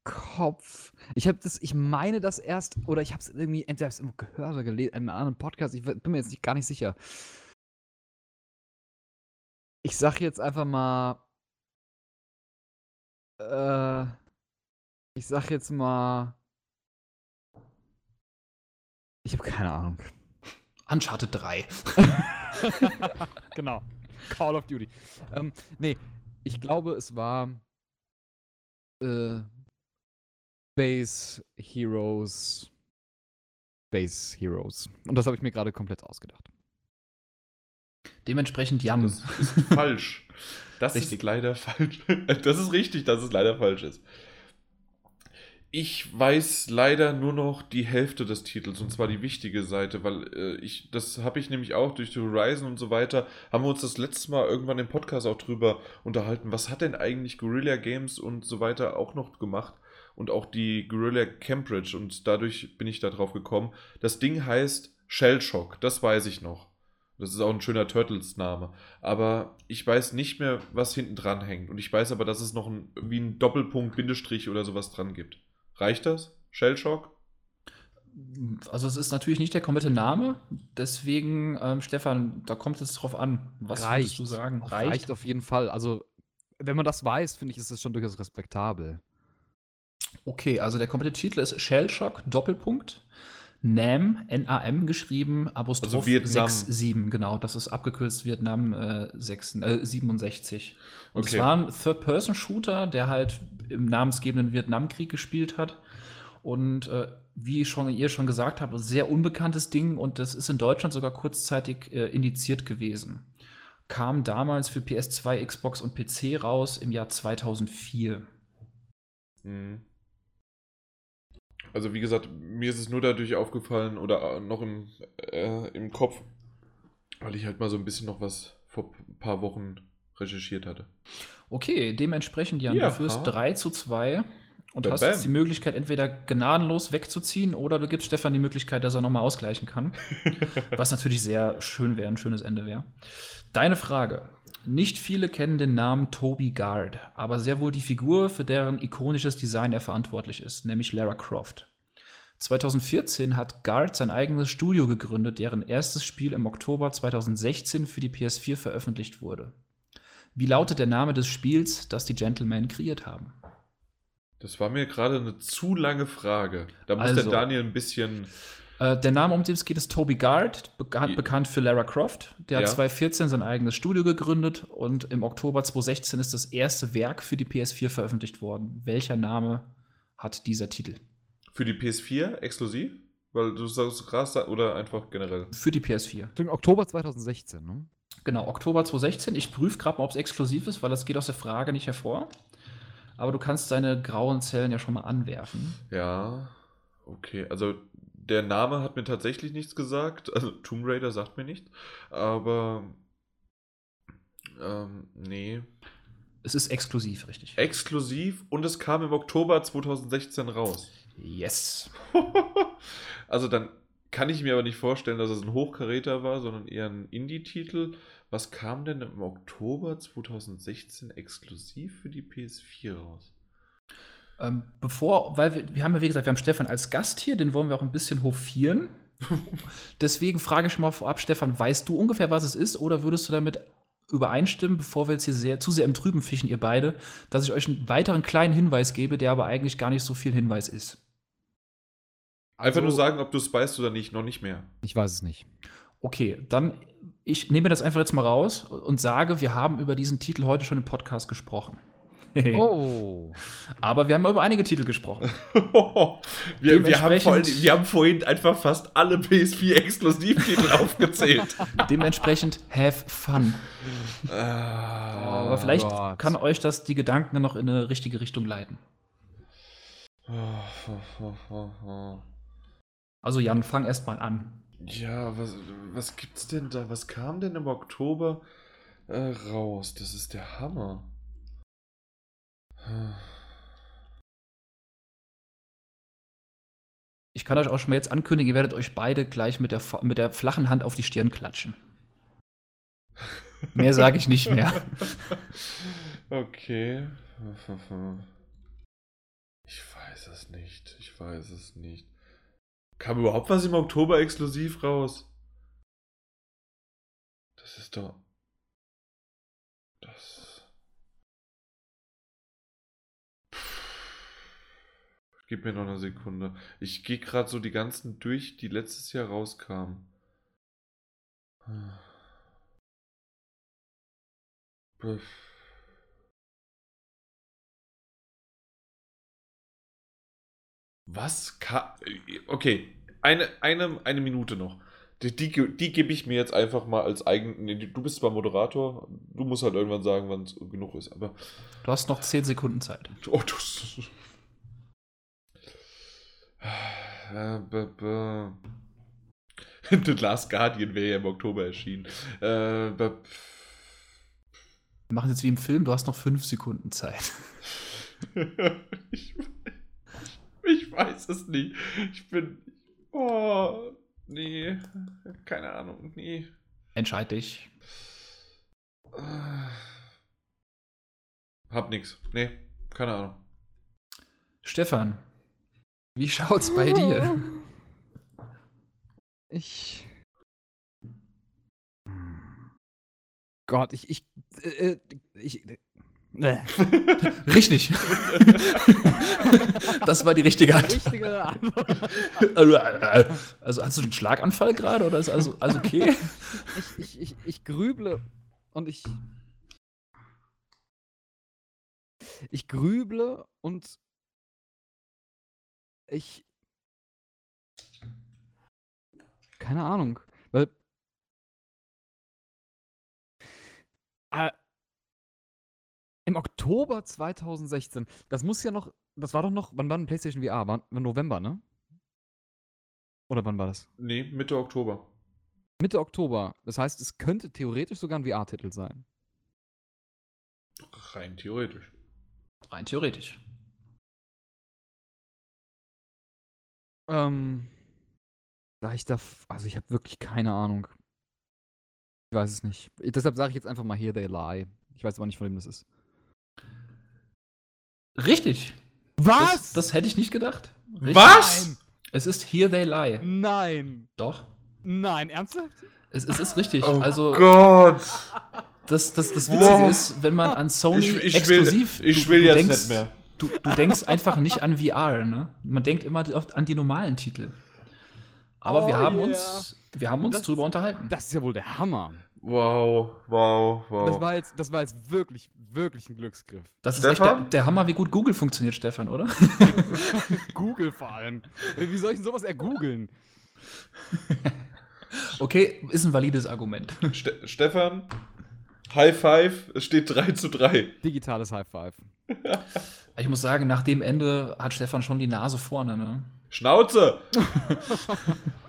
Kopf. Ich habe das, ich meine das erst, oder ich habe es irgendwie entweder irgendwo gehört oder gelesen, in einem anderen Podcast, ich bin mir jetzt nicht, gar nicht sicher. Ich sag jetzt einfach mal Äh, ich sag jetzt mal. Ich habe keine Ahnung. Uncharted 3. (laughs) genau. Call of Duty. Ähm, nee, ich glaube, es war äh, Base Heroes. Base Heroes. Und das habe ich mir gerade komplett ausgedacht. Dementsprechend Jan. Das ist falsch. Das Richtig. ist leider falsch. (laughs) Das ist richtig, dass es leider falsch ist. Ich weiß leider nur noch die Hälfte des Titels und zwar die wichtige Seite, weil äh, ich, das habe ich nämlich auch durch die Horizon und so weiter, haben wir uns das letzte Mal irgendwann im Podcast auch drüber unterhalten. Was hat denn eigentlich Guerilla Games und so weiter auch noch gemacht? Und auch die Guerilla Cambridge und dadurch bin ich da drauf gekommen. Das Ding heißt Shellshock, das weiß ich noch. Das ist auch ein schöner Turtles-Name. Aber ich weiß nicht mehr, was hinten dran hängt. Und ich weiß aber, dass es noch ein, wie ein Doppelpunkt, Bindestrich oder sowas dran gibt. Reicht das? Shellshock? Also es ist natürlich nicht der komplette Name, deswegen, ähm, Stefan, da kommt es drauf an. Was würdest du sagen? Reicht? auf jeden Fall. Also, wenn man das weiß, finde ich, ist es schon durchaus respektabel. Okay, also der komplette Titel ist Shellshock, Doppelpunkt. NAM, N-A-M geschrieben, Apostroph Also Vietnam. 6-7, genau, das ist abgekürzt Vietnam äh, 6, äh, 67. Und es Okay. war ein Third-Person-Shooter, der halt im namensgebenden Vietnamkrieg gespielt hat. Und äh, wie schon ihr schon gesagt habt, ein sehr unbekanntes Ding und das ist in Deutschland sogar kurzzeitig äh, indiziert gewesen. Kam damals für PS2, Xbox und PC raus im Jahr 2004. Mhm. Also wie gesagt, mir ist es nur dadurch aufgefallen oder äh, noch im, äh, im Kopf, weil ich halt mal so ein bisschen noch was vor ein paar Wochen recherchiert hatte. Okay, dementsprechend, Jan, Ja, du führst ha. 3 zu 2 und Bam, hast jetzt die Möglichkeit, entweder gnadenlos wegzuziehen oder du gibst Stefan die Möglichkeit, dass er nochmal ausgleichen kann. (laughs) Was natürlich sehr schön wäre, ein schönes Ende wäre. Deine Frage. Nicht viele kennen den Namen Toby Gard, aber sehr wohl die Figur, für deren ikonisches Design er verantwortlich ist, nämlich Lara Croft. 2014 hat Gard sein eigenes Studio gegründet, deren erstes Spiel im Oktober 2016 für die PS4 veröffentlicht wurde. Wie lautet der Name des Spiels, das die Gentlemen kreiert haben? Das war mir gerade eine zu lange Frage. Da muss Also. der Daniel ein bisschen. Äh, der Name, um den es geht, ist Toby Gard, bekannt, bekannt für Lara Croft. Der Ja. hat 2014 sein eigenes Studio gegründet und im Oktober 2016 ist das erste Werk für die PS4 veröffentlicht worden. Welcher Name hat dieser Titel? Für die PS4 exklusiv? Weil du sagst krass oder einfach generell. Für die PS4. Im Oktober 2016, ne? Genau, Oktober 2016. Ich prüfe gerade mal, ob es exklusiv ist, weil das geht aus der Frage nicht hervor. Aber du kannst deine grauen Zellen ja schon mal anwerfen. Ja, okay. Also der Name hat mir tatsächlich nichts gesagt. Also Tomb Raider sagt mir nichts. Aber ähm, nee. Es ist exklusiv, richtig. Exklusiv und es kam im Oktober 2016 raus. Yes. (laughs) also dann kann ich mir aber nicht vorstellen, dass es ein Hochkaräter war, sondern eher ein Indie-Titel. Was kam denn im Oktober 2016 exklusiv für die PS4 raus? Ähm, bevor, weil wir, wir haben ja wie gesagt, wir haben Stefan als Gast hier, den wollen wir auch ein bisschen hofieren. (laughs) Deswegen frage ich mal vorab, Stefan, weißt du ungefähr, was es ist, oder würdest du damit übereinstimmen, bevor wir jetzt hier sehr, zu sehr im Trüben fischen, ihr beide, dass ich euch einen weiteren kleinen Hinweis gebe, der aber eigentlich gar nicht so viel Hinweis ist? Einfach Also- nur sagen, ob du es weißt oder nicht, noch nicht mehr. Ich weiß es nicht. Okay, dann ich nehme das einfach jetzt mal raus und sage, wir haben über diesen Titel heute schon im Podcast gesprochen. Oh. (laughs) Aber wir haben über einige Titel gesprochen. (laughs) wir, wir, haben vorhin, wir haben vorhin einfach fast alle PS4-Exklusivtitel (laughs) aufgezählt. Dementsprechend have fun. Ah, Aber vielleicht Gott. kann euch das die Gedanken noch in eine richtige Richtung leiten. Also Jan, fang erst mal an. Ja, was, was gibt's denn da? Was kam denn im Oktober äh, raus? Das ist der Hammer. Ich kann euch auch schon mal jetzt ankündigen, ihr werdet euch beide gleich mit der, mit der flachen Hand auf die Stirn klatschen. Mehr sage ich nicht mehr. (laughs) Okay. Ich weiß es nicht. Ich weiß es nicht. Kam überhaupt was im Oktober exklusiv raus? Das ist doch. Gib mir noch eine Sekunde. Ich gehe gerade so die ganzen durch, die letztes Jahr rauskamen. Was? Ka okay, eine, eine, eine Minute noch. Die, die, die gebe ich mir jetzt einfach mal als eigen. Nee, du bist zwar Moderator, du musst halt irgendwann sagen, wann es genug ist, aber. Du hast noch 10 Sekunden Zeit. Oh, du. Äh, (laughs) The Last Guardian wäre ja im Oktober erschienen. Äh, Wir machen jetzt wie im Film, du hast noch 5 Sekunden Zeit. (laughs) ich, ich weiß es nicht. Ich bin. Oh. Nee, keine Ahnung, nee. Entscheid dich. Hab nix. Nee, keine Ahnung. Stefan, wie schaut's bei dir? Ich. Gott, ich. Ich. Äh, ich äh. (laughs) Richtig. (laughs) das war die richtige Antwort. Richtige Antwort. Also, äh, also hast du den Schlaganfall gerade oder ist also, also okay? Ich, ich, ich, ich grüble und ich. Ich grüble und ich. Keine Ahnung. Weil. Äh, Im Oktober 2016. Das muss ja noch. Das war doch noch. Wann war denn PlayStation VR? War, war November, ne? Oder wann war das? Nee, Mitte Oktober. Mitte Oktober. Das heißt, es könnte theoretisch sogar ein VR-Titel sein. Rein theoretisch. Rein theoretisch. Ähm, da ich da, also ich habe wirklich keine Ahnung. Ich weiß es nicht. Ich, deshalb sage ich jetzt einfach mal Here They Lie. Ich weiß aber nicht, von wem das ist. Richtig. Was? Das, das hätte ich nicht gedacht. Richtig. Was? Nein. Es ist Here They Lie. Nein. Doch. Nein, ernsthaft? Es, es ist richtig. Oh also, Gott. Das, das, das Witzige wow. ist, wenn man an Sony ich, ich exklusiv. Will, ich will jetzt denkst, nicht mehr. Du, du denkst einfach nicht an VR, ne? Man denkt immer oft an die normalen Titel. Aber oh, wir haben yeah. uns, wir haben uns das, drüber unterhalten. Das ist ja wohl der Hammer. Wow, wow, wow. Das war jetzt, das war jetzt wirklich, wirklich ein Glücksgriff. Das ist echt der, der, Hammer, wie gut Google funktioniert, Stefan, oder? (laughs) Google vor allem. Wie soll ich denn sowas ergoogeln? (laughs) okay, ist ein valides Argument. (laughs) Ste Stefan, High Five, es steht 3 zu 3. Digitales High Five. Ich muss sagen, nach dem Ende hat Stefan schon die Nase vorne, ne? Schnauze! (laughs)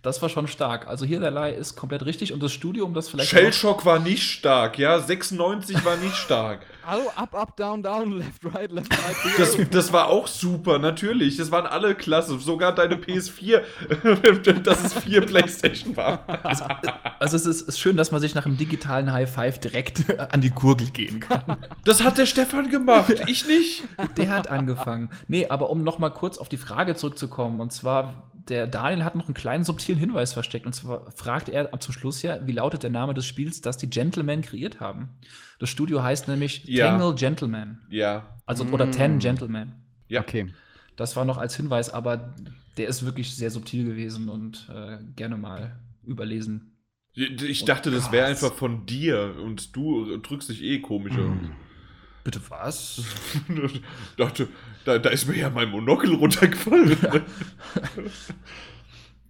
Das war schon stark. Also hier der Leih ist komplett richtig und das Studium, das vielleicht. Shellshock war nicht stark, ja. 96 war nicht stark. (laughs) Hallo, up, up, down, down, left, right, left, right. Das, das war auch super, natürlich. Das waren alle klasse. Sogar deine PS4, (laughs) dass es vier Playstation war. Also, (laughs) also es ist, ist, schön, dass man sich nach einem digitalen High Five direkt an die Gurgel gehen kann. Das hat der Stefan gemacht, ich nicht. Der hat angefangen. Nee, aber um nochmal kurz auf die Frage zurückzukommen, und zwar der Daniel hat noch einen kleinen subtilen Hinweis versteckt. Und zwar fragt er zum Schluss ja, wie lautet der Name des Spiels, das die Gentlemen kreiert haben. Das Studio heißt nämlich ja. Tangle Gentlemen. Ja. Also, oder mm. Ten Gentlemen. Ja. Okay. Das war noch als Hinweis, aber der ist wirklich sehr subtil gewesen und äh, gerne mal überlesen. Ich dachte, das wäre einfach von dir und du drückst dich eh komischer. Mm. Bitte was? (laughs) dachte, da, da, ist mir ja mein Monokel runtergefallen. (laughs)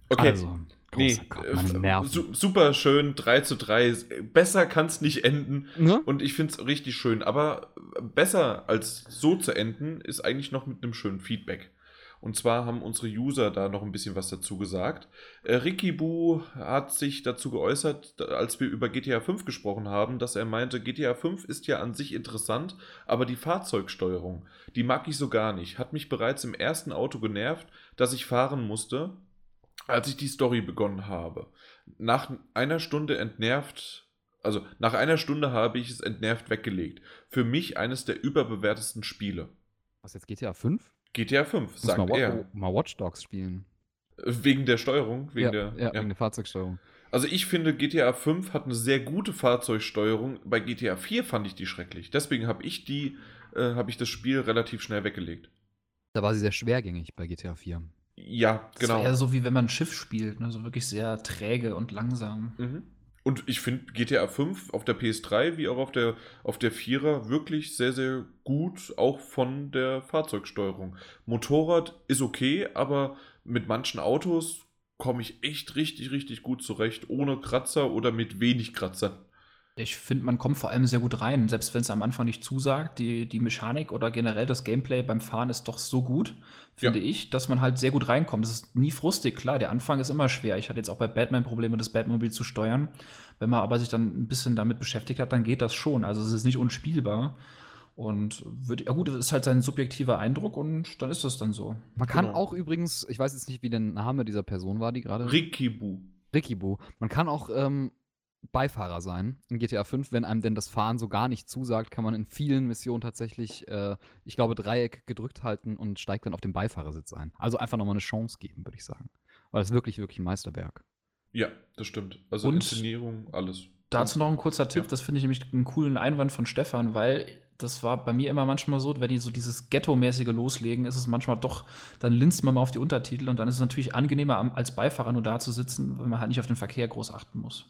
okay. Also, nee, Gott, äh, su super schön, 3 zu 3. Besser kann es nicht enden. Ja? Und ich finde es richtig schön. Aber besser als so zu enden, ist eigentlich noch mit einem schönen Feedback. Und zwar haben unsere User da noch ein bisschen was dazu gesagt. Äh, Ricky Bu hat sich dazu geäußert, als wir über GTA 5 gesprochen haben, dass er meinte, GTA 5 ist ja an sich interessant, aber die Fahrzeugsteuerung, die mag ich so gar nicht. Hat mich bereits im ersten Auto genervt, dass ich fahren musste, als ich die Story begonnen habe. Nach einer Stunde entnervt also nach einer Stunde habe ich es entnervt weggelegt. Für mich eines der überbewertesten Spiele. Was jetzt GTA 5? GTA 5, sagt mal, er. Mal Watch Dogs spielen. Wegen der Steuerung? Wegen ja, der, ja, ja, wegen der Fahrzeugsteuerung. Also ich finde, GTA 5 hat eine sehr gute Fahrzeugsteuerung. Bei GTA 4 fand ich die schrecklich. Deswegen habe ich die, äh, habe ich das Spiel relativ schnell weggelegt. Da war sie sehr schwergängig bei GTA 4. Ja, Das genau. war eher so, wie wenn man ein Schiff spielt, ne? so wirklich sehr träge und langsam. Mhm. Und ich finde GTA 5 auf der PS3 wie auch auf der, auf der 4er wirklich sehr, sehr gut, auch von der Fahrzeugsteuerung. Motorrad ist okay, aber mit manchen Autos komme ich echt richtig, richtig gut zurecht, ohne Kratzer oder mit wenig Kratzern. Ich finde, man kommt vor allem sehr gut rein, selbst wenn es am Anfang nicht zusagt. Die, die Mechanik oder generell das Gameplay beim Fahren ist doch so gut, finde Ja. ich, dass man halt sehr gut reinkommt. Es ist nie frustig, klar, der Anfang ist immer schwer. Ich hatte jetzt auch bei Batman Probleme, das Batmobil zu steuern. Wenn man aber sich dann ein bisschen damit beschäftigt hat, dann geht das schon. Also es ist nicht unspielbar. Und wird, ja gut, das ist halt sein subjektiver Eindruck und dann ist das dann so. Man kann Genau. auch übrigens, ich weiß jetzt nicht, wie der Name dieser Person war, die gerade. Rikibu. Rikibu. Man kann auch ähm, Beifahrer sein in GTA 5. Wenn einem denn das Fahren so gar nicht zusagt, kann man in vielen Missionen tatsächlich, äh, ich glaube, Dreieck gedrückt halten und steigt dann auf dem Beifahrersitz ein. Also einfach nochmal eine Chance geben, würde ich sagen. Weil das ist wirklich, wirklich ein Meisterwerk. Ja, das stimmt. Also Und- Inszenierung, alles. Dazu noch ein kurzer Tipp, Ja. das finde ich nämlich einen coolen Einwand von Stefan, weil das war bei mir immer manchmal so, wenn die so dieses Ghetto-mäßige loslegen, ist es manchmal doch, dann linst man mal auf die Untertitel und dann ist es natürlich angenehmer, als Beifahrer nur da zu sitzen, wenn man halt nicht auf den Verkehr groß achten muss.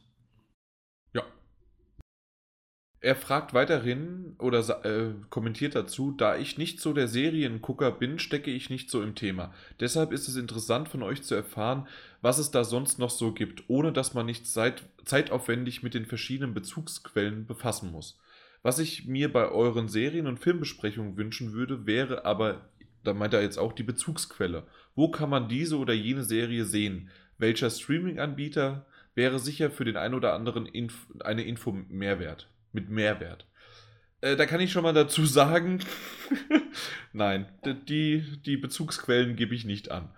Er fragt weiterhin oder äh, kommentiert dazu, da ich nicht so der Seriengucker bin, stecke ich nicht so im Thema. Deshalb ist es interessant von euch zu erfahren, was es da sonst noch so gibt, ohne dass man nicht zeit zeitaufwendig mit den verschiedenen Bezugsquellen befassen muss. Was ich mir bei euren Serien- und Filmbesprechungen wünschen würde, wäre aber, da meint er jetzt auch die Bezugsquelle. Wo kann man diese oder jene Serie sehen? Welcher Streaming-Anbieter wäre sicher für den einen oder anderen Inf eine Info Mehrwert, mit Mehrwert. Äh, da kann ich schon mal dazu sagen, (laughs) nein, die, die Bezugsquellen gebe ich nicht an.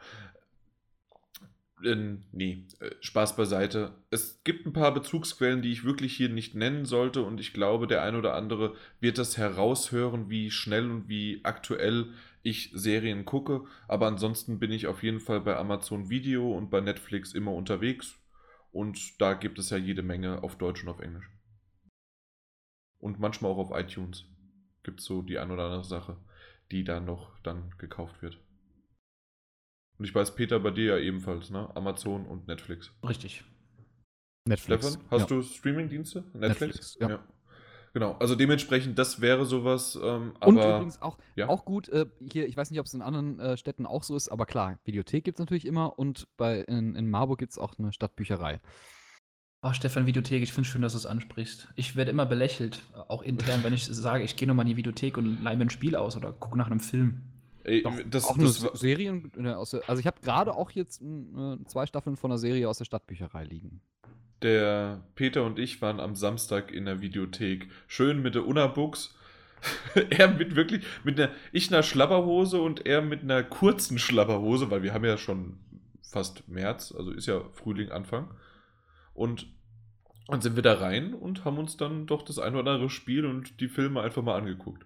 Äh, nee, Spaß beiseite. Es gibt ein paar Bezugsquellen, die ich wirklich hier nicht nennen sollte und ich glaube, der ein oder andere wird das heraushören, wie schnell und wie aktuell ich Serien gucke. Aber ansonsten bin ich auf jeden Fall bei Amazon Video und bei Netflix immer unterwegs und da gibt es ja jede Menge auf Deutsch und auf Englisch. Und manchmal auch auf iTunes gibt es so die ein oder andere Sache, die da noch dann gekauft wird. Und ich weiß, Peter, bei dir ja ebenfalls, ne? Amazon und Netflix. Richtig. Netflix. Stefan, hast ja. du Streamingdienste? Netflix, ja. Genau, also dementsprechend, das wäre sowas, ähm, Und aber übrigens auch, ja. auch gut, äh, hier, ich weiß nicht, ob es in anderen äh, Städten auch so ist, aber klar, Videothek gibt es natürlich immer und bei, in, in Marburg gibt es auch eine Stadtbücherei. Ach, Stefan, Videothek, ich finde es schön, dass du es ansprichst. Ich werde immer belächelt, auch intern, wenn ich sage, ich gehe nochmal in die Videothek und leihe mir ein Spiel aus oder gucke nach einem Film. ey, Doch, das, auch nur das Se- Serien, äh, also ich habe gerade auch jetzt äh, zwei Staffeln von einer Serie aus der Stadtbücherei liegen. der Peter und ich waren am Samstag in der Videothek. Schön mit der Unabooks. (laughs) er mit wirklich, mit einer, ich einer Schlabberhose und er mit einer kurzen Schlabberhose, weil wir haben ja schon fast März, also ist ja Frühling, Anfang. Und dann sind wir da rein und haben uns dann doch das ein oder andere Spiel und die Filme einfach mal angeguckt.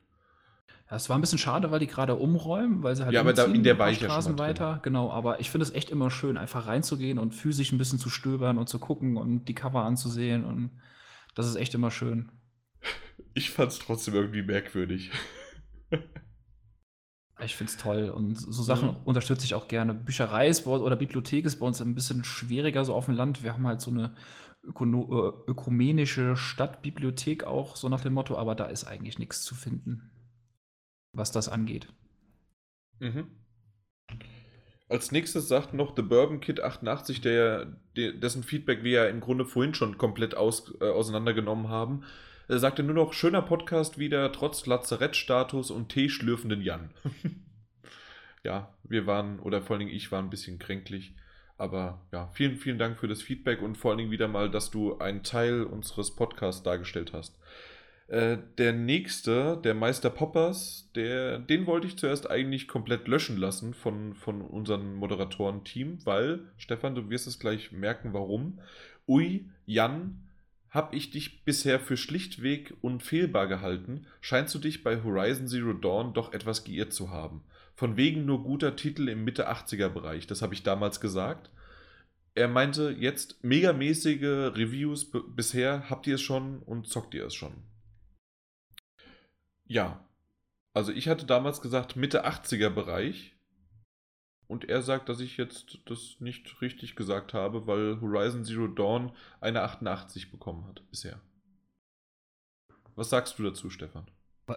Ja, es war ein bisschen schade, weil die gerade umräumen, weil sie halt Ja, aber da- in der war ich ja schon weiter. Genau, aber ich finde es echt immer schön, einfach reinzugehen und physisch ein bisschen zu stöbern und zu gucken und die Cover anzusehen und das ist echt immer schön. Ich fand es trotzdem irgendwie merkwürdig. (laughs) Ich finde es toll und so Sachen Mhm. unterstütze ich auch gerne. Bücherei ist bei oder Bibliothek ist bei uns ein bisschen schwieriger so auf dem Land. Wir haben halt so eine ökono äh, ökumenische Stadtbibliothek auch, so nach dem Motto, aber da ist eigentlich nichts zu finden, was das angeht. Mhm. Als nächstes sagt noch The Bourbon Kid 88, der, der, dessen Feedback wir ja im Grunde vorhin schon komplett aus, äh, auseinandergenommen haben. Er sagte nur noch, schöner Podcast wieder, trotz Lazarettstatus und teeschlürfenden Jan. (laughs) ja, wir waren, oder vor allen Dingen ich war ein bisschen kränklich. Aber ja, vielen, vielen Dank für das Feedback und vor allen Dingen wieder mal, dass du einen Teil unseres Podcasts dargestellt hast. Äh, der nächste, der Meister Poppers, der, den wollte ich zuerst eigentlich komplett löschen lassen von, von unserem Moderatoren-Team, weil, Stefan, du wirst es gleich merken, warum. Ui, Jan, hab ich dich bisher für schlichtweg unfehlbar gehalten, scheinst du dich bei Horizon Zero Dawn doch etwas geirrt zu haben. Von wegen nur guter Titel im Mitte 80er Bereich, das habe ich damals gesagt. Er meinte jetzt megamäßige Reviews bisher, habt ihr es schon und zockt ihr es schon? Ja. Also ich hatte damals gesagt Mitte 80er Bereich. Und er sagt, dass ich jetzt das nicht richtig gesagt habe, weil Horizon Zero Dawn eine 88 bekommen hat bisher. Was sagst du dazu, Stefan?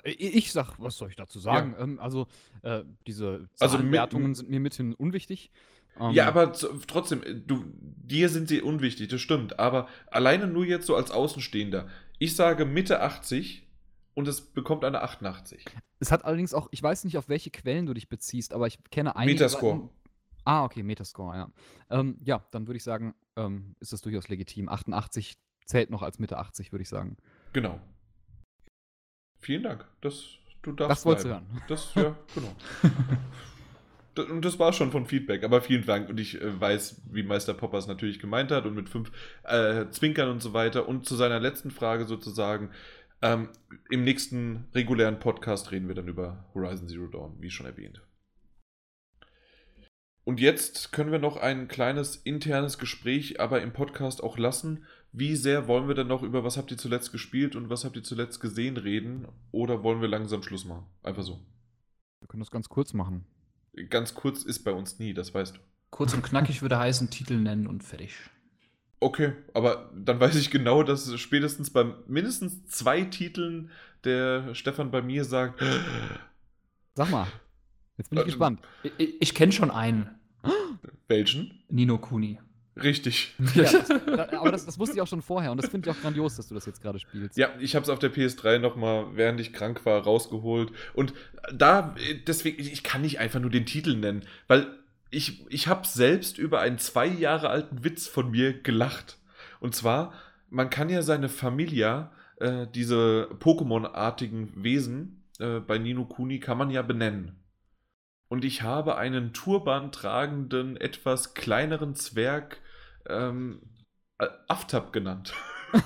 Ich sag, was soll ich dazu sagen? Ähm, also, äh, diese Also mit- Zahlenwertungen sind mir mithin unwichtig. Ähm, Ja, aber trotzdem, äh, du, dir sind sie unwichtig, das stimmt. Aber alleine nur jetzt so als Außenstehender. Ich sage Mitte 80 und es bekommt eine 88. Es hat allerdings auch, ich weiß nicht, auf welche Quellen du dich beziehst, aber ich kenne einige. Metascore. Seiten- Ah, okay, Metascore, ja. Ähm, ja, dann würde ich sagen, ähm, ist das durchaus legitim. 88 zählt noch als Mitte 80, würde ich sagen. Genau. Vielen Dank. Das, du darfst Das wolltest du hören. Das, ja, (laughs) genau. Und das war schon von Feedback, aber vielen Dank. Und ich äh, weiß, wie Meister Poppers natürlich gemeint hat und mit fünf äh, Zwinkern und so weiter. Und zu seiner letzten Frage sozusagen, ähm, im nächsten regulären Podcast reden wir dann über Horizon Zero Dawn, wie schon erwähnt. Und jetzt können wir noch ein kleines internes Gespräch aber im Podcast auch lassen. Wie sehr wollen wir denn noch über was habt ihr zuletzt gespielt und was habt ihr zuletzt gesehen reden? Oder wollen wir langsam Schluss machen? Einfach so. Wir können das ganz kurz machen. Ganz kurz ist bei uns nie, das weißt du. Kurz und knackig würde heißen, Titel nennen und fertig. Okay, aber dann weiß ich genau, dass spätestens bei mindestens zwei Titeln der Stefan bei mir sagt, Sag mal. Jetzt bin ich Äh, gespannt. Ich, ich, kenne schon einen. welchen? Nino Kuni. Richtig. (laughs) Ja, das, da, aber das, das wusste ich auch schon vorher und das finde ich auch grandios, dass du das jetzt gerade spielst. Ja, ich habe es auf der PS3 nochmal, während ich krank war, rausgeholt. Und da, deswegen, ich kann nicht einfach nur den Titel nennen, weil ich, ich habe selbst über einen zwei Jahre alten Witz von mir gelacht. Und zwar, man kann ja seine Familia, äh, diese Pokémon-artigen Wesen, äh, bei Nino Kuni kann man ja benennen. Und ich habe einen Turban tragenden, etwas kleineren Zwerg ähm, äh, Aftab genannt. (laughs)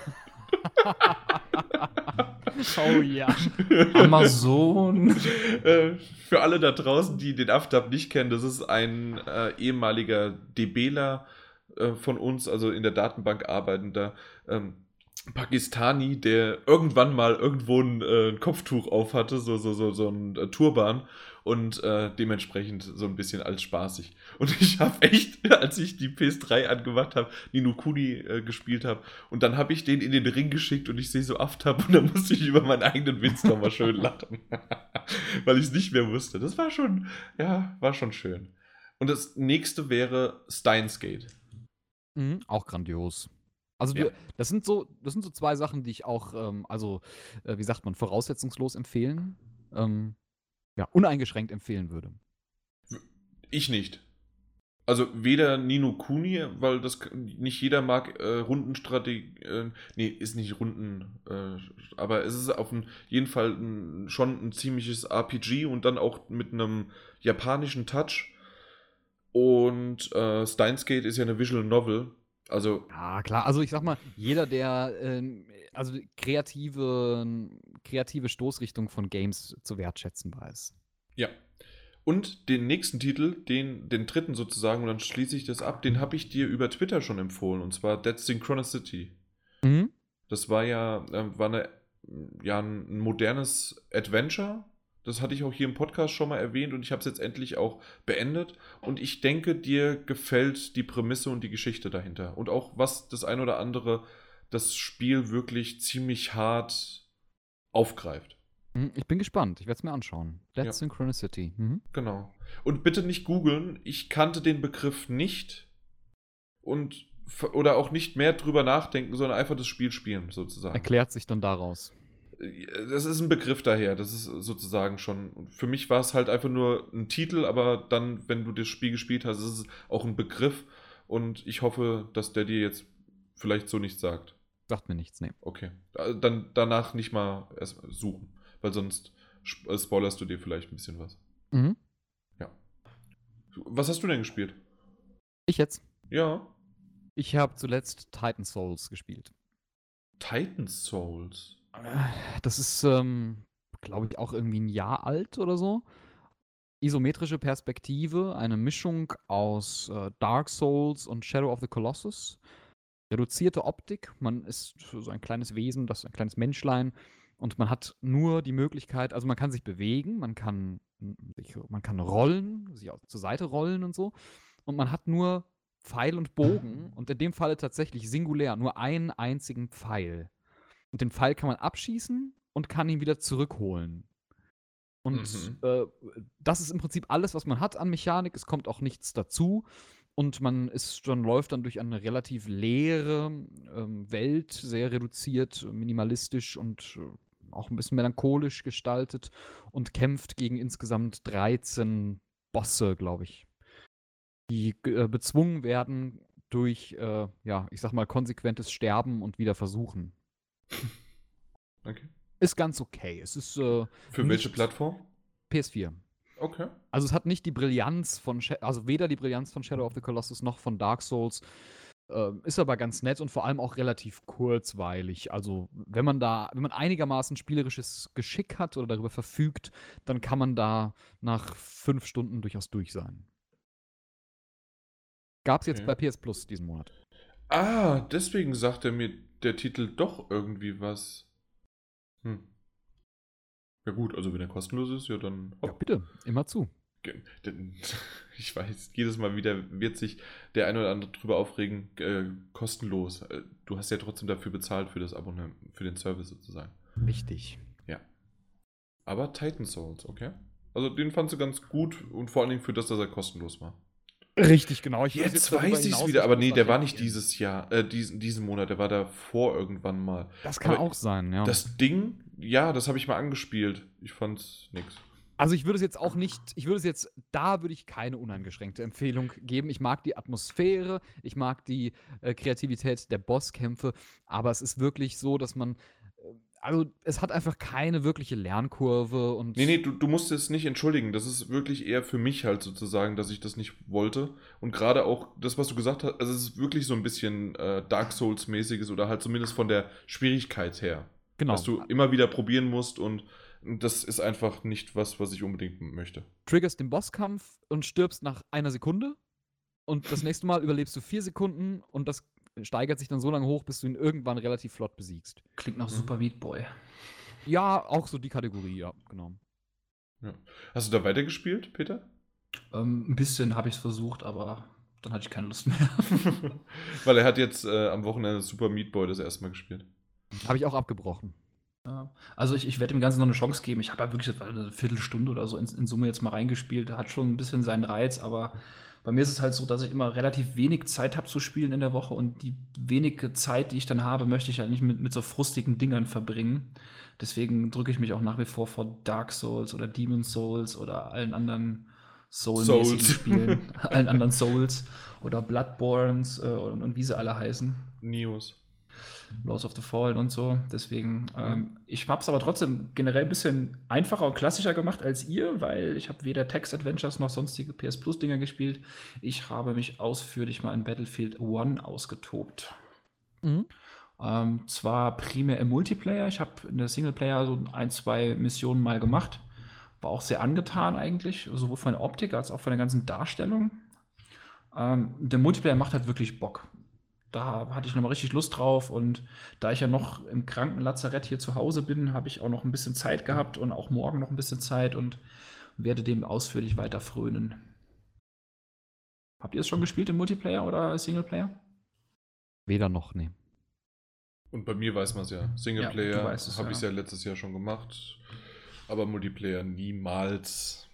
(laughs) oh ja. (laughs) Amazon. Äh, Für alle da draußen, die den Aftab nicht kennen, das ist ein äh, ehemaliger DBler äh, von uns, also in der Datenbank arbeitender ähm, Pakistani, der irgendwann mal irgendwo ein, äh, ein Kopftuch auf hatte, so, so, so, so ein äh, Turban und äh, dementsprechend so ein bisschen als spaßig. (laughs) Und ich habe echt, als ich die PS3 angemacht habe, Nino Kuni äh, gespielt habe und dann habe ich den in den Ring geschickt und ich sehe so Aftab (laughs) und dann musste ich über meinen eigenen Witz nochmal schön lachen. (laughs) Weil ich es nicht mehr wusste. Das war schon, ja, war schon schön. Und das nächste wäre Steins Gate. Mhm, auch grandios. Also Ja. du, das sind so, das sind so zwei Sachen, die ich auch, ähm, also äh, wie sagt man, voraussetzungslos empfehlen. Ähm, ja, uneingeschränkt empfehlen würde. Ich nicht. Also weder Nino Kuni, weil das nicht jeder mag äh, Rundenstrategie. Äh, nee, ist nicht Runden, äh, aber es ist auf ein, jeden Fall ein, schon ein ziemliches RPG und dann auch mit einem japanischen Touch. Und äh, Steins Gate ist ja eine Visual Novel. Also Ja, klar. Also ich sag mal, jeder, der ähm, also kreative, kreative Stoßrichtung von Games zu wertschätzen weiß. Ja. Und den nächsten Titel, den, den dritten sozusagen, und dann schließe ich das ab, den habe ich dir über Twitter schon empfohlen, und zwar Dead Synchronicity. Mhm. Das war ja, ähm, war eine, ja ein modernes Adventure. Das hatte ich auch hier im Podcast schon mal erwähnt und ich habe es jetzt endlich auch beendet. Und ich denke, dir gefällt die Prämisse und die Geschichte dahinter. Und auch was das ein oder andere das Spiel wirklich ziemlich hart aufgreift. Mhm, Ich bin gespannt. Ich werde es mir anschauen. Dead Ja. Synchronicity. Mhm. Genau. Und bitte nicht googeln. Ich kannte den Begriff nicht und oder auch nicht mehr drüber nachdenken, sondern einfach das Spiel spielen, sozusagen. Erklärt sich dann daraus. Das ist ein Begriff daher, das ist sozusagen schon. Für mich war es halt einfach nur ein Titel, aber dann, wenn du das Spiel gespielt hast, ist es auch ein Begriff. Und ich hoffe, dass der dir jetzt vielleicht so nichts sagt. Sagt mir nichts, nee. Okay. Da- Dann danach nicht mal erst suchen, weil sonst äh, spoilerst du dir vielleicht ein bisschen was. Mhm. Was hast du denn gespielt? Ich jetzt. Ja. Ich habe zuletzt Titan Souls gespielt. Titan Souls. Das ist, ähm, glaube ich, auch irgendwie ein Jahr alt oder so. Isometrische Perspektive, eine Mischung aus äh, Dark Souls und Shadow of the Colossus. Reduzierte Optik, man ist so ein kleines Wesen, das ein kleines Menschlein Und man hat nur die Möglichkeit, also man kann sich bewegen, man kann, sich, man kann rollen, sich auch zur Seite rollen und so. Und man hat nur Pfeil und Bogen (clears throat) und in dem Falle tatsächlich singulär, nur einen einzigen Pfeil. Und den Pfeil kann man abschießen und kann ihn wieder zurückholen. Und Mhm. äh, das ist im Prinzip alles, was man hat an Mechanik. Es kommt auch nichts dazu. Und man ist schon, läuft dann durch eine relativ leere ähm, Welt, sehr reduziert, minimalistisch und äh, auch ein bisschen melancholisch gestaltet und kämpft gegen insgesamt 13 Bosse, glaube ich, die äh, bezwungen werden durch, äh, ja, ich sag mal, konsequentes Sterben und wieder versuchen. (laughs) Okay. Ist ganz okay. Es ist äh, Für welche Plattform? PS4. Okay. Also es hat nicht die Brillanz von, Sha also weder die Brillanz von Shadow of the Colossus noch von Dark Souls. Ähm, ist aber ganz nett und vor allem auch relativ kurzweilig. Also wenn man da, wenn man einigermaßen spielerisches Geschick hat oder darüber verfügt, dann kann man da nach fünf Stunden durchaus durch sein. Gab es jetzt Okay. bei PS Plus diesen Monat. Ah, deswegen sagt er mir der Titel doch irgendwie was. Hm. Ja gut, also wenn er kostenlos ist, ja dann. Ja, hopp. bitte, immer zu. (laughs) Ich weiß, jedes Mal wieder wird sich der eine oder andere drüber aufregen, äh, kostenlos. Äh, Du hast ja trotzdem dafür bezahlt für das Abonnement, für den Service sozusagen. Richtig. Ja. Aber Titan Souls, okay. Also den fandst du ganz gut und vor allen Dingen für das, dass er kostenlos war. Richtig, genau. Ich Jetzt weiß ich es wieder, aber nee, der war nicht dieses Jahr, äh, diesen, diesen Monat, der war davor irgendwann mal. Das kann aber auch sein, ja. Das Ding, ja, das habe ich mal angespielt. Ich fand's nix. Also ich würde es jetzt auch nicht, ich würde es jetzt, da würde ich keine uneingeschränkte Empfehlung geben. Ich mag die Atmosphäre, ich mag die äh, Kreativität der Bosskämpfe, aber es ist wirklich so, dass man, äh, also es hat einfach keine wirkliche Lernkurve und Nee, nee, du, du musst es nicht entschuldigen. Das ist wirklich eher für mich halt sozusagen, dass ich das nicht wollte. Und gerade auch das, was du gesagt hast, also es ist wirklich so ein bisschen äh, Dark Souls-mäßiges oder halt zumindest von der Schwierigkeit her. Genau, Dass du immer wieder probieren musst und das ist einfach nicht was, was ich unbedingt möchte. triggerst den Bosskampf und stirbst nach einer Sekunde und das nächste Mal überlebst du vier Sekunden und das steigert sich dann so lange hoch, bis du ihn irgendwann relativ flott besiegst. Klingt nach Mhm. Super Meat Boy. Ja, auch so die Kategorie, ja, genau. Hast du da weitergespielt, Peter? Ähm, ein bisschen habe ich es versucht, aber dann hatte ich keine Lust mehr. (laughs) Weil er hat jetzt äh, am Wochenende Super Meat Boy das erste Mal gespielt. Habe ich auch abgebrochen. Ja. Also ich, ich werde dem Ganzen noch eine Chance geben. Ich habe ja wirklich das war eine Viertelstunde oder so in, in Summe jetzt mal reingespielt. Hat schon ein bisschen seinen Reiz, aber bei mir ist es halt so, dass ich immer relativ wenig Zeit habe zu spielen in der Woche und die wenige Zeit, die ich dann habe, möchte ich halt nicht mit, mit so frustigen Dingern verbringen. Deswegen drücke ich mich auch nach wie vor vor Dark Souls oder Demon Souls oder allen anderen Soul-mäßigen Souls. (laughs) Spielen, allen anderen Souls oder Bloodborns äh, und, und wie sie alle heißen. Neos. Laws of the Fallen und so. Deswegen, ähm, ich habe es aber trotzdem generell ein bisschen einfacher und klassischer gemacht als ihr, weil ich habe weder Text Adventures noch sonstige PS Plus Dinger gespielt. Ich habe mich ausführlich mal in Battlefield 1 ausgetobt. Mhm. Ähm, zwar primär im Multiplayer, ich habe in der Singleplayer so ein, zwei Missionen mal gemacht. War auch sehr angetan eigentlich, sowohl von der Optik als auch von der ganzen Darstellung. Ähm, der Multiplayer macht halt wirklich Bock. Da hatte ich nochmal richtig Lust drauf und da ich ja noch im Krankenlazarett hier zu Hause bin, habe ich auch noch ein bisschen Zeit gehabt und auch morgen noch ein bisschen Zeit und werde dem ausführlich weiter frönen. Habt ihr es schon gespielt im Multiplayer oder Singleplayer? Weder noch, nee. Und bei mir weiß man es ja. Ja, Singleplayer es, habe ich ja. ja letztes Jahr schon gemacht. Aber Multiplayer niemals.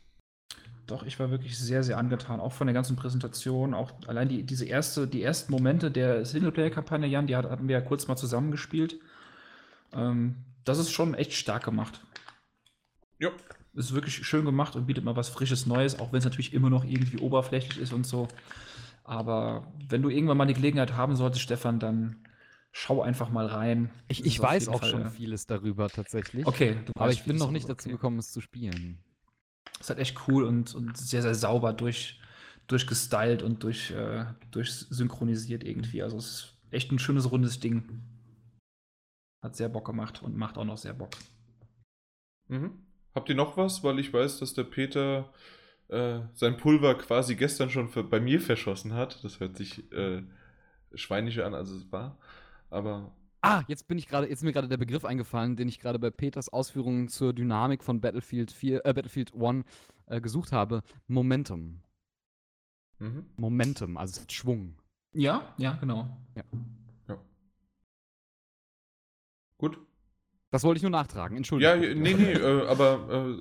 Doch, ich war wirklich sehr, sehr angetan, auch von der ganzen Präsentation, auch allein die, diese erste, die ersten Momente der Singleplayer-Kampagne, Jan, die hat, hatten wir ja kurz mal zusammengespielt. Ähm, das ist schon echt stark gemacht. Ja. Ist wirklich schön gemacht und bietet mal was Frisches Neues, auch wenn es natürlich immer noch irgendwie oberflächlich ist und so. Aber wenn du irgendwann mal die Gelegenheit haben solltest, Stefan, dann schau einfach mal rein. Ich, ich weiß auch Fall, schon äh, vieles darüber tatsächlich. Okay, du Aber ich bin noch nicht dazu okay. gekommen, es zu spielen. Ist halt echt cool und, und sehr, sehr sauber durch, durchgestylt und durch, äh, durchsynchronisiert irgendwie. Also es ist echt ein schönes, rundes Ding. Hat sehr Bock gemacht und macht auch noch sehr Bock. Mhm. Habt ihr noch was? Weil ich weiß, dass der Peter äh, sein Pulver quasi gestern schon für, bei mir verschossen hat. Das hört sich äh, schweinischer an, als es war. Aber Ah, jetzt bin ich gerade, jetzt ist mir gerade der Begriff eingefallen, den ich gerade bei Peters Ausführungen zur Dynamik von Battlefield 4, äh, Battlefield 1 äh, gesucht habe. Momentum. Mhm. Momentum, also Schwung. Ja, ja, genau. Gut. Das wollte ich nur nachtragen, Entschuldigung. Ja, nee, nee, äh, aber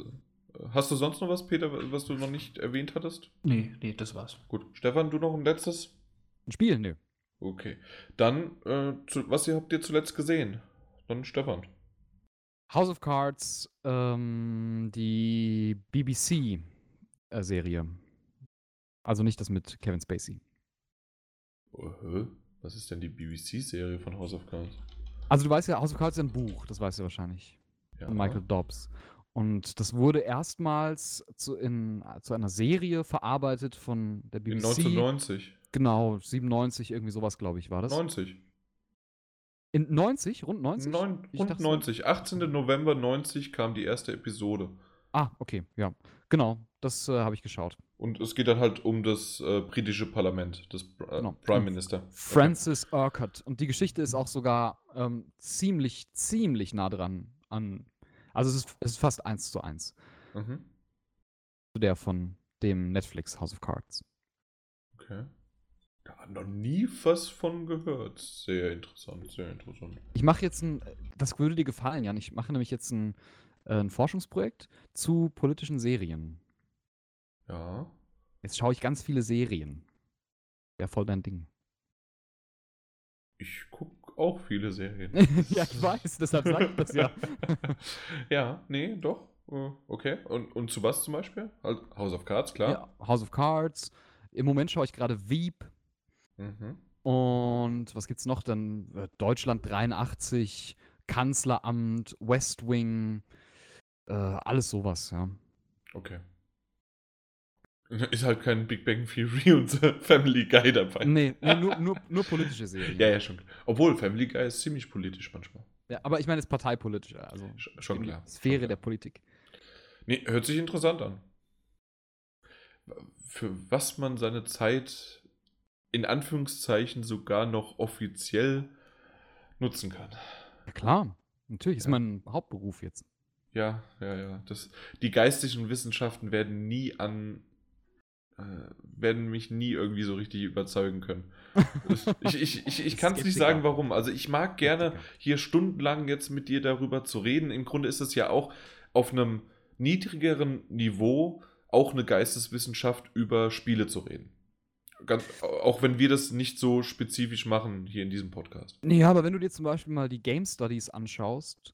äh, hast du sonst noch was, Peter, was du noch nicht erwähnt hattest? Nee, nee, das war's. Gut. Stefan, du noch ein letztes? Ein Spiel? Nö. Okay. Dann, äh, zu, was habt ihr zuletzt gesehen? Dann Stefan. House of Cards, ähm, die BBC-Serie. Also nicht das mit Kevin Spacey. Hä? Was ist denn die BBC-Serie von House of Cards? Also du weißt ja, House of Cards ist ein Buch, das weißt du wahrscheinlich. Ja. Von Michael Dobbs. Und das wurde erstmals zu, in, zu einer Serie verarbeitet von der BBC. In 1990. Genau, 97, irgendwie sowas, glaube ich, war das. 90. In 90? Rund 90? Neun, rund dachte- 90. 18. November 90 kam die erste Episode. Ah, okay, ja. Genau, das äh, habe ich geschaut. Und es geht dann halt um das äh, britische Parlament, das äh, Genau. Prime Minister. Francis Urquhart. Und die Geschichte ist auch sogar ähm, ziemlich, ziemlich nah dran an. Also es ist, es ist fast eins zu eins Okay. Mhm. zu der von dem Netflix House of Cards. okay. Da hat noch nie was von gehört. Sehr interessant, sehr interessant. Ich mache jetzt ein, das würde dir gefallen, Jan. Ich mache nämlich jetzt ein, äh, ein Forschungsprojekt zu politischen Serien. Ja. Jetzt schaue ich ganz viele Serien. Wäre voll dein Ding. Ich gucke auch viele Serien. (laughs) ja, ich weiß, deshalb sage ich das ja. (laughs) ja, nee, doch. Äh, Okay. Und, und zu was zum Beispiel? Halt House of Cards, klar. ja. House of Cards. Im Moment schaue ich gerade Veep. Mhm. Und was gibt's noch? Dann äh, Deutschland 83, Kanzleramt, West Wing, äh, alles sowas, ja. Okay. Ist halt kein Big Bang Theory (laughs) und Family Guy dabei. Nee, nur, nur, nur politische Serien. (laughs) Ja, ja, schon. Obwohl, Family Guy ist ziemlich politisch manchmal. Ja, aber ich meine, es ist parteipolitischer, also Sch- Schon klar. Sphäre schon klar. der Politik. Nee, hört sich interessant an. Für was man seine Zeit in Anführungszeichen sogar noch offiziell nutzen kann. Ja, klar. Natürlich, ist Ja. mein Hauptberuf jetzt. Ja, ja, ja. Das, die geistlichen Wissenschaften werden nie an. Äh, werden mich nie irgendwie so richtig überzeugen können. (laughs) Ich ich, ich, ich kann es nicht sagen, warum. Also, ich mag gerne hier stundenlang jetzt mit dir darüber zu reden. Im Grunde ist es ja auch auf einem niedrigeren Niveau auch eine Geisteswissenschaft über Spiele zu reden. Ganz, auch wenn wir das nicht so spezifisch machen hier in diesem Podcast. Nee, aber wenn du dir zum Beispiel mal die Game Studies anschaust,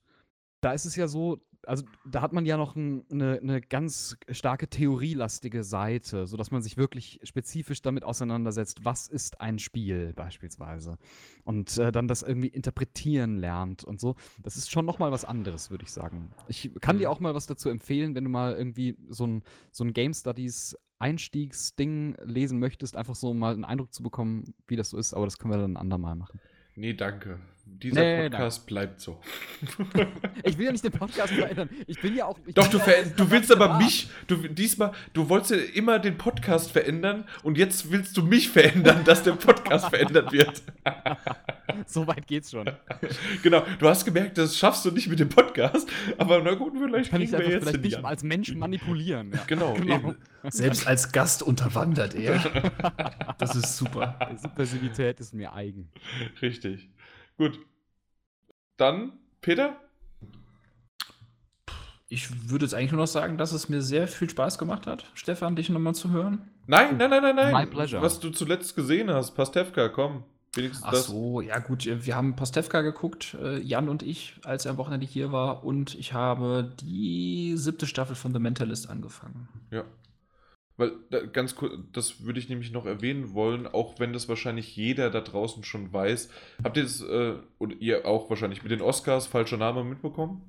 da ist es ja so, also da hat man ja noch ein, eine, eine ganz starke theorielastige Seite, sodass man sich wirklich spezifisch damit auseinandersetzt, was ist ein Spiel beispielsweise. Und äh, dann das irgendwie interpretieren lernt und so. Das ist schon nochmal was anderes, würde ich sagen. Ich kann dir Mhm. auch mal was dazu empfehlen, wenn du mal irgendwie so ein, so ein Game Studies Einstiegsding lesen möchtest, einfach so mal einen Eindruck zu bekommen, wie das so ist, aber das können wir dann ein andermal machen. Nee, danke. Dieser Nee, Podcast bleibt so. (laughs) Ich will ja nicht den Podcast verändern. Ich bin ja auch. Doch, du, ja du willst aber privat. mich, du diesmal, du wolltest ja immer den Podcast verändern und jetzt willst du mich verändern, dass der Podcast verändert wird. (laughs) (laughs) So weit geht's schon. genau, du hast gemerkt, das schaffst du nicht mit dem Podcast, aber na gut, vielleicht Kann ich wir jetzt vielleicht Jan. als Mensch manipulieren. Ja. Genau, eben. Selbst als Gast unterwandert er. Das ist super. Subversivität ist mir eigen. Richtig. Gut. Dann, Peter? Ich würde jetzt eigentlich nur noch sagen, dass es mir sehr viel Spaß gemacht hat, Stefan, dich nochmal zu hören. Nein, nein, nein, nein, nein. My pleasure. Was du zuletzt gesehen hast, Pastewka, komm. Wenigstens Ach das. so, ja gut, wir haben Pastewka geguckt, äh, Jan und ich, als er am Wochenende hier war und ich habe die siebte Staffel von The Mentalist angefangen. Ja. Weil, da, ganz kurz, das würde ich nämlich noch erwähnen wollen, auch wenn das wahrscheinlich jeder da draußen schon weiß. Habt ihr das, äh, und ihr auch wahrscheinlich mit den Oscars, falscher Name, mitbekommen?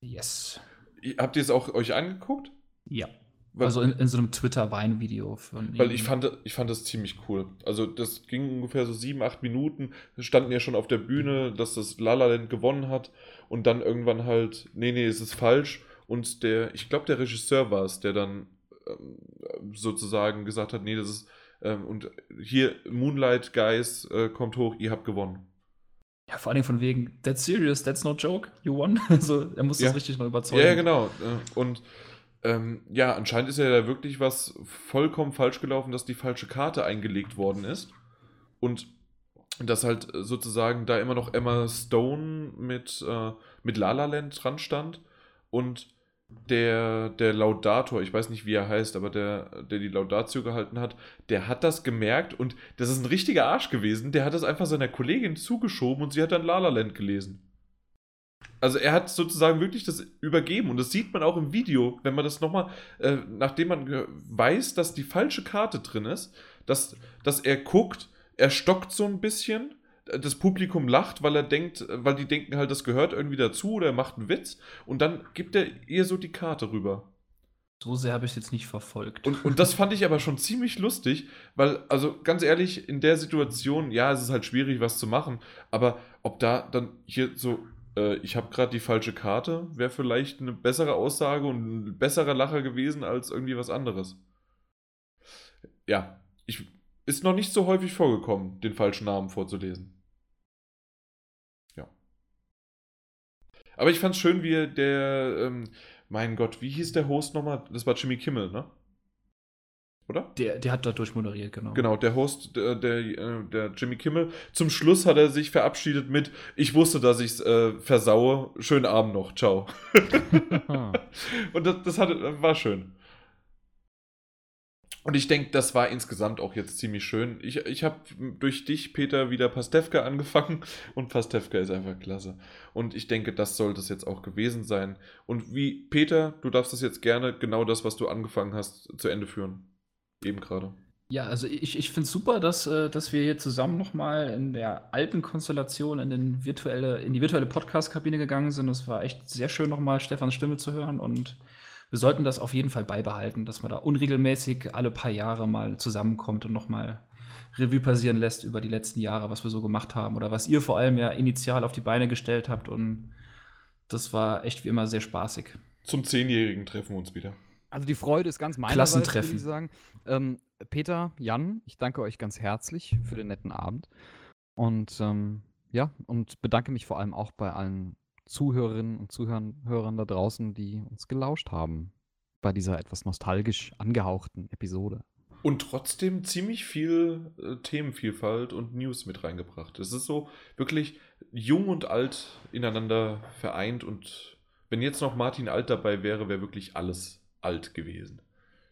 Yes. Ihr- Habt ihr es auch euch angeguckt? Ja. Weil, Also in, in so einem Twitter-Wein-Video von weil ich fand, ich fand das ziemlich cool. Also das ging ungefähr so sieben, acht Minuten. Wir standen ja schon auf der Bühne, dass das La La Land gewonnen hat. Und dann irgendwann halt, nee, nee, es ist falsch. Und der, ich glaube, der Regisseur war es, der dann ähm, sozusagen gesagt hat, nee, das ist, ähm, und hier Moonlight Guys äh, kommt hoch, ihr habt gewonnen. Ja, vor allem von wegen, that's serious, that's no joke, you won. (laughs) Also er muss Ja. das richtig noch überzeugen. Ja, ja, genau. Äh, Und ähm, ja, anscheinend ist ja da wirklich was vollkommen falsch gelaufen, dass die falsche Karte eingelegt worden ist. Und dass halt sozusagen da immer noch Emma Stone mit, äh, mit La La Land dran stand und der, der Laudator, ich weiß nicht, wie er heißt, aber der, der die Laudatio gehalten hat, der hat das gemerkt und das ist ein richtiger Arsch gewesen. Der hat das einfach seiner Kollegin zugeschoben und sie hat dann La La Land gelesen. Also er hat sozusagen wirklich das übergeben und das sieht man auch im Video, wenn man das nochmal, äh, nachdem man weiß, dass die falsche Karte drin ist, dass, dass er guckt, er stockt so ein bisschen, das Publikum lacht, weil er denkt, weil die denken halt, das gehört irgendwie dazu oder er macht einen Witz und dann gibt er ihr so die Karte rüber. So sehr habe ich es jetzt nicht verfolgt. Und, und das fand ich aber schon ziemlich lustig, weil, also ganz ehrlich, in der Situation, ja, es ist halt schwierig, was zu machen, aber ob da dann hier so, äh, ich habe gerade die falsche Karte, wäre vielleicht eine bessere Aussage und ein besserer Lacher gewesen als irgendwie was anderes. Ja, ich, ist noch nicht so häufig vorgekommen, den falschen Namen vorzulesen. Ja. Aber ich fand's schön, wie der, ähm, mein Gott, wie hieß der Host nochmal? Das war Jimmy Kimmel, ne? Oder? Der, der hat da durchmoderiert, genau. Genau, der Host, der, der, äh, der Jimmy Kimmel. Zum Schluss hat er sich verabschiedet mit: Ich wusste, dass ich's äh, versaue. Schönen Abend noch. Ciao. (laughs) Und das, das hatte, war schön. Und ich denke, das war insgesamt auch jetzt ziemlich schön. Ich, ich habe durch dich, Peter, wieder Pastewka angefangen und Pastewka ist einfach klasse. Und ich denke, das sollte es jetzt auch gewesen sein. Und wie, Peter, du darfst das jetzt gerne genau das, was du angefangen hast, zu Ende führen. Eben gerade. Ja, also ich, ich finde es super, dass, äh, dass wir hier zusammen nochmal in der alten Konstellation in, den virtuelle, in die virtuelle Podcast-Kabine gegangen sind. Es war echt sehr schön, nochmal Stefans Stimme zu hören und wir sollten das auf jeden Fall beibehalten, dass man da unregelmäßig alle paar Jahre mal zusammenkommt und nochmal Revue passieren lässt über die letzten Jahre, was wir so gemacht haben oder was ihr vor allem ja initial auf die Beine gestellt habt und das war echt wie immer sehr spaßig. Zum Zehnjährigen treffen wir uns wieder. Also die Freude ist ganz meinerseits, würde Klassentreffen. ich sagen. Ähm, Peter, Jan, ich danke euch ganz herzlich für den netten Abend. Und ähm, ja, und bedanke mich vor allem auch bei allen Zuhörerinnen und Zuhörern Hörern da draußen, die uns gelauscht haben bei dieser etwas nostalgisch angehauchten Episode. Und trotzdem ziemlich viel äh, Themenvielfalt und News mit reingebracht. Es ist so wirklich jung und alt ineinander vereint und wenn jetzt noch Martin Alt dabei wäre, wäre wirklich alles alt gewesen.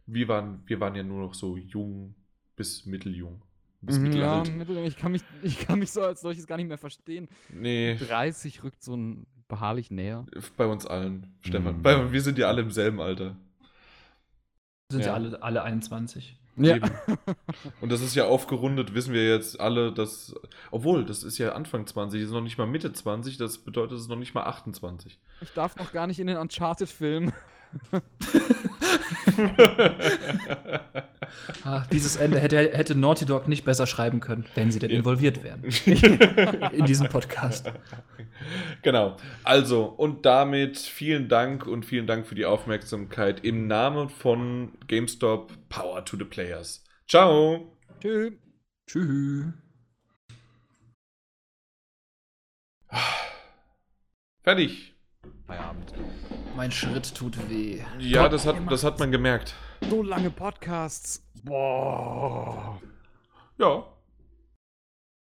Wir waren, wir waren ja nur noch so jung bis mitteljung. Bis ja, mittelalt. mittel- ich kann, mich, (laughs) ich kann mich so als solches gar nicht mehr verstehen. Nee, 30 rückt so ein beharrlich näher. bei uns allen, Stefan. Mhm. Bei, wir sind ja alle im selben Alter. Sind ja, Ja. alle, alle 21. Ja. Eben. Und das ist ja aufgerundet, wissen wir jetzt alle, dass. Obwohl, das ist ja Anfang 20, das ist noch nicht mal Mitte 20, das bedeutet, es ist noch nicht mal 28. Ich darf noch gar nicht in den Uncharted-Film. (laughs) (laughs) Ah, dieses Ende hätte, hätte Naughty Dog nicht besser schreiben können, wenn sie denn Ja. involviert wären (laughs) in diesem Podcast. Genau. Also, und damit vielen Dank und vielen Dank für die Aufmerksamkeit im Namen von GameStop Power to the Players. Ciao. Tschüss. Tschüss. Fertig. Feierabend. Mein Schritt tut weh. Ja, das hat, das hat man gemerkt. So lange Podcasts. Boah. Ja.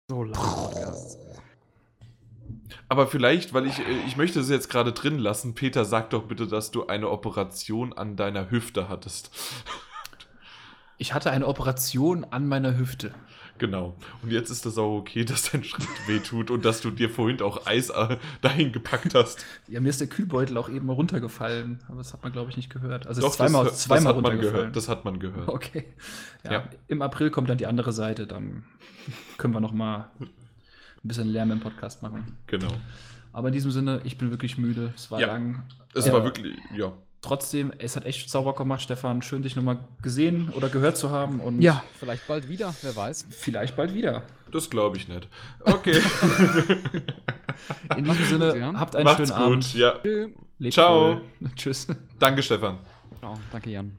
So lange Podcasts. Aber vielleicht, weil ich, äh, ich möchte es jetzt gerade drin lassen, Peter, sag doch bitte, dass du eine Operation an deiner Hüfte hattest. Ich hatte eine Operation an meiner Hüfte. Genau. Und jetzt ist das auch okay, (laughs) dass dein Schritt wehtut und dass du dir vorhin auch Eis äh, dahin gepackt hast. Ja, mir ist der Kühlbeutel auch eben runtergefallen, aber das hat man, glaube ich, nicht gehört. Also Doch, zweimal, das, zweimal das hat man runtergefallen. gehört. Das hat man gehört. Okay. Ja, Ja. Im April kommt dann die andere Seite, dann können wir noch mal ein bisschen Lärm im Podcast machen. Genau. Aber in diesem Sinne, ich bin wirklich müde. Es war Ja. lang. Es Ja. war wirklich, ja. Trotzdem, es hat echt sauber gemacht, Stefan. Schön, dich nochmal gesehen oder gehört zu haben. Und Ja, vielleicht bald wieder, wer weiß. vielleicht bald wieder. Das glaube ich nicht. Okay. (laughs) In diesem Sinne, Ja. habt einen Macht's schönen gut. Abend. Ja. Lebt Ciao. wohl. (laughs) Tschüss. Danke, Stefan. Oh, danke, Jan.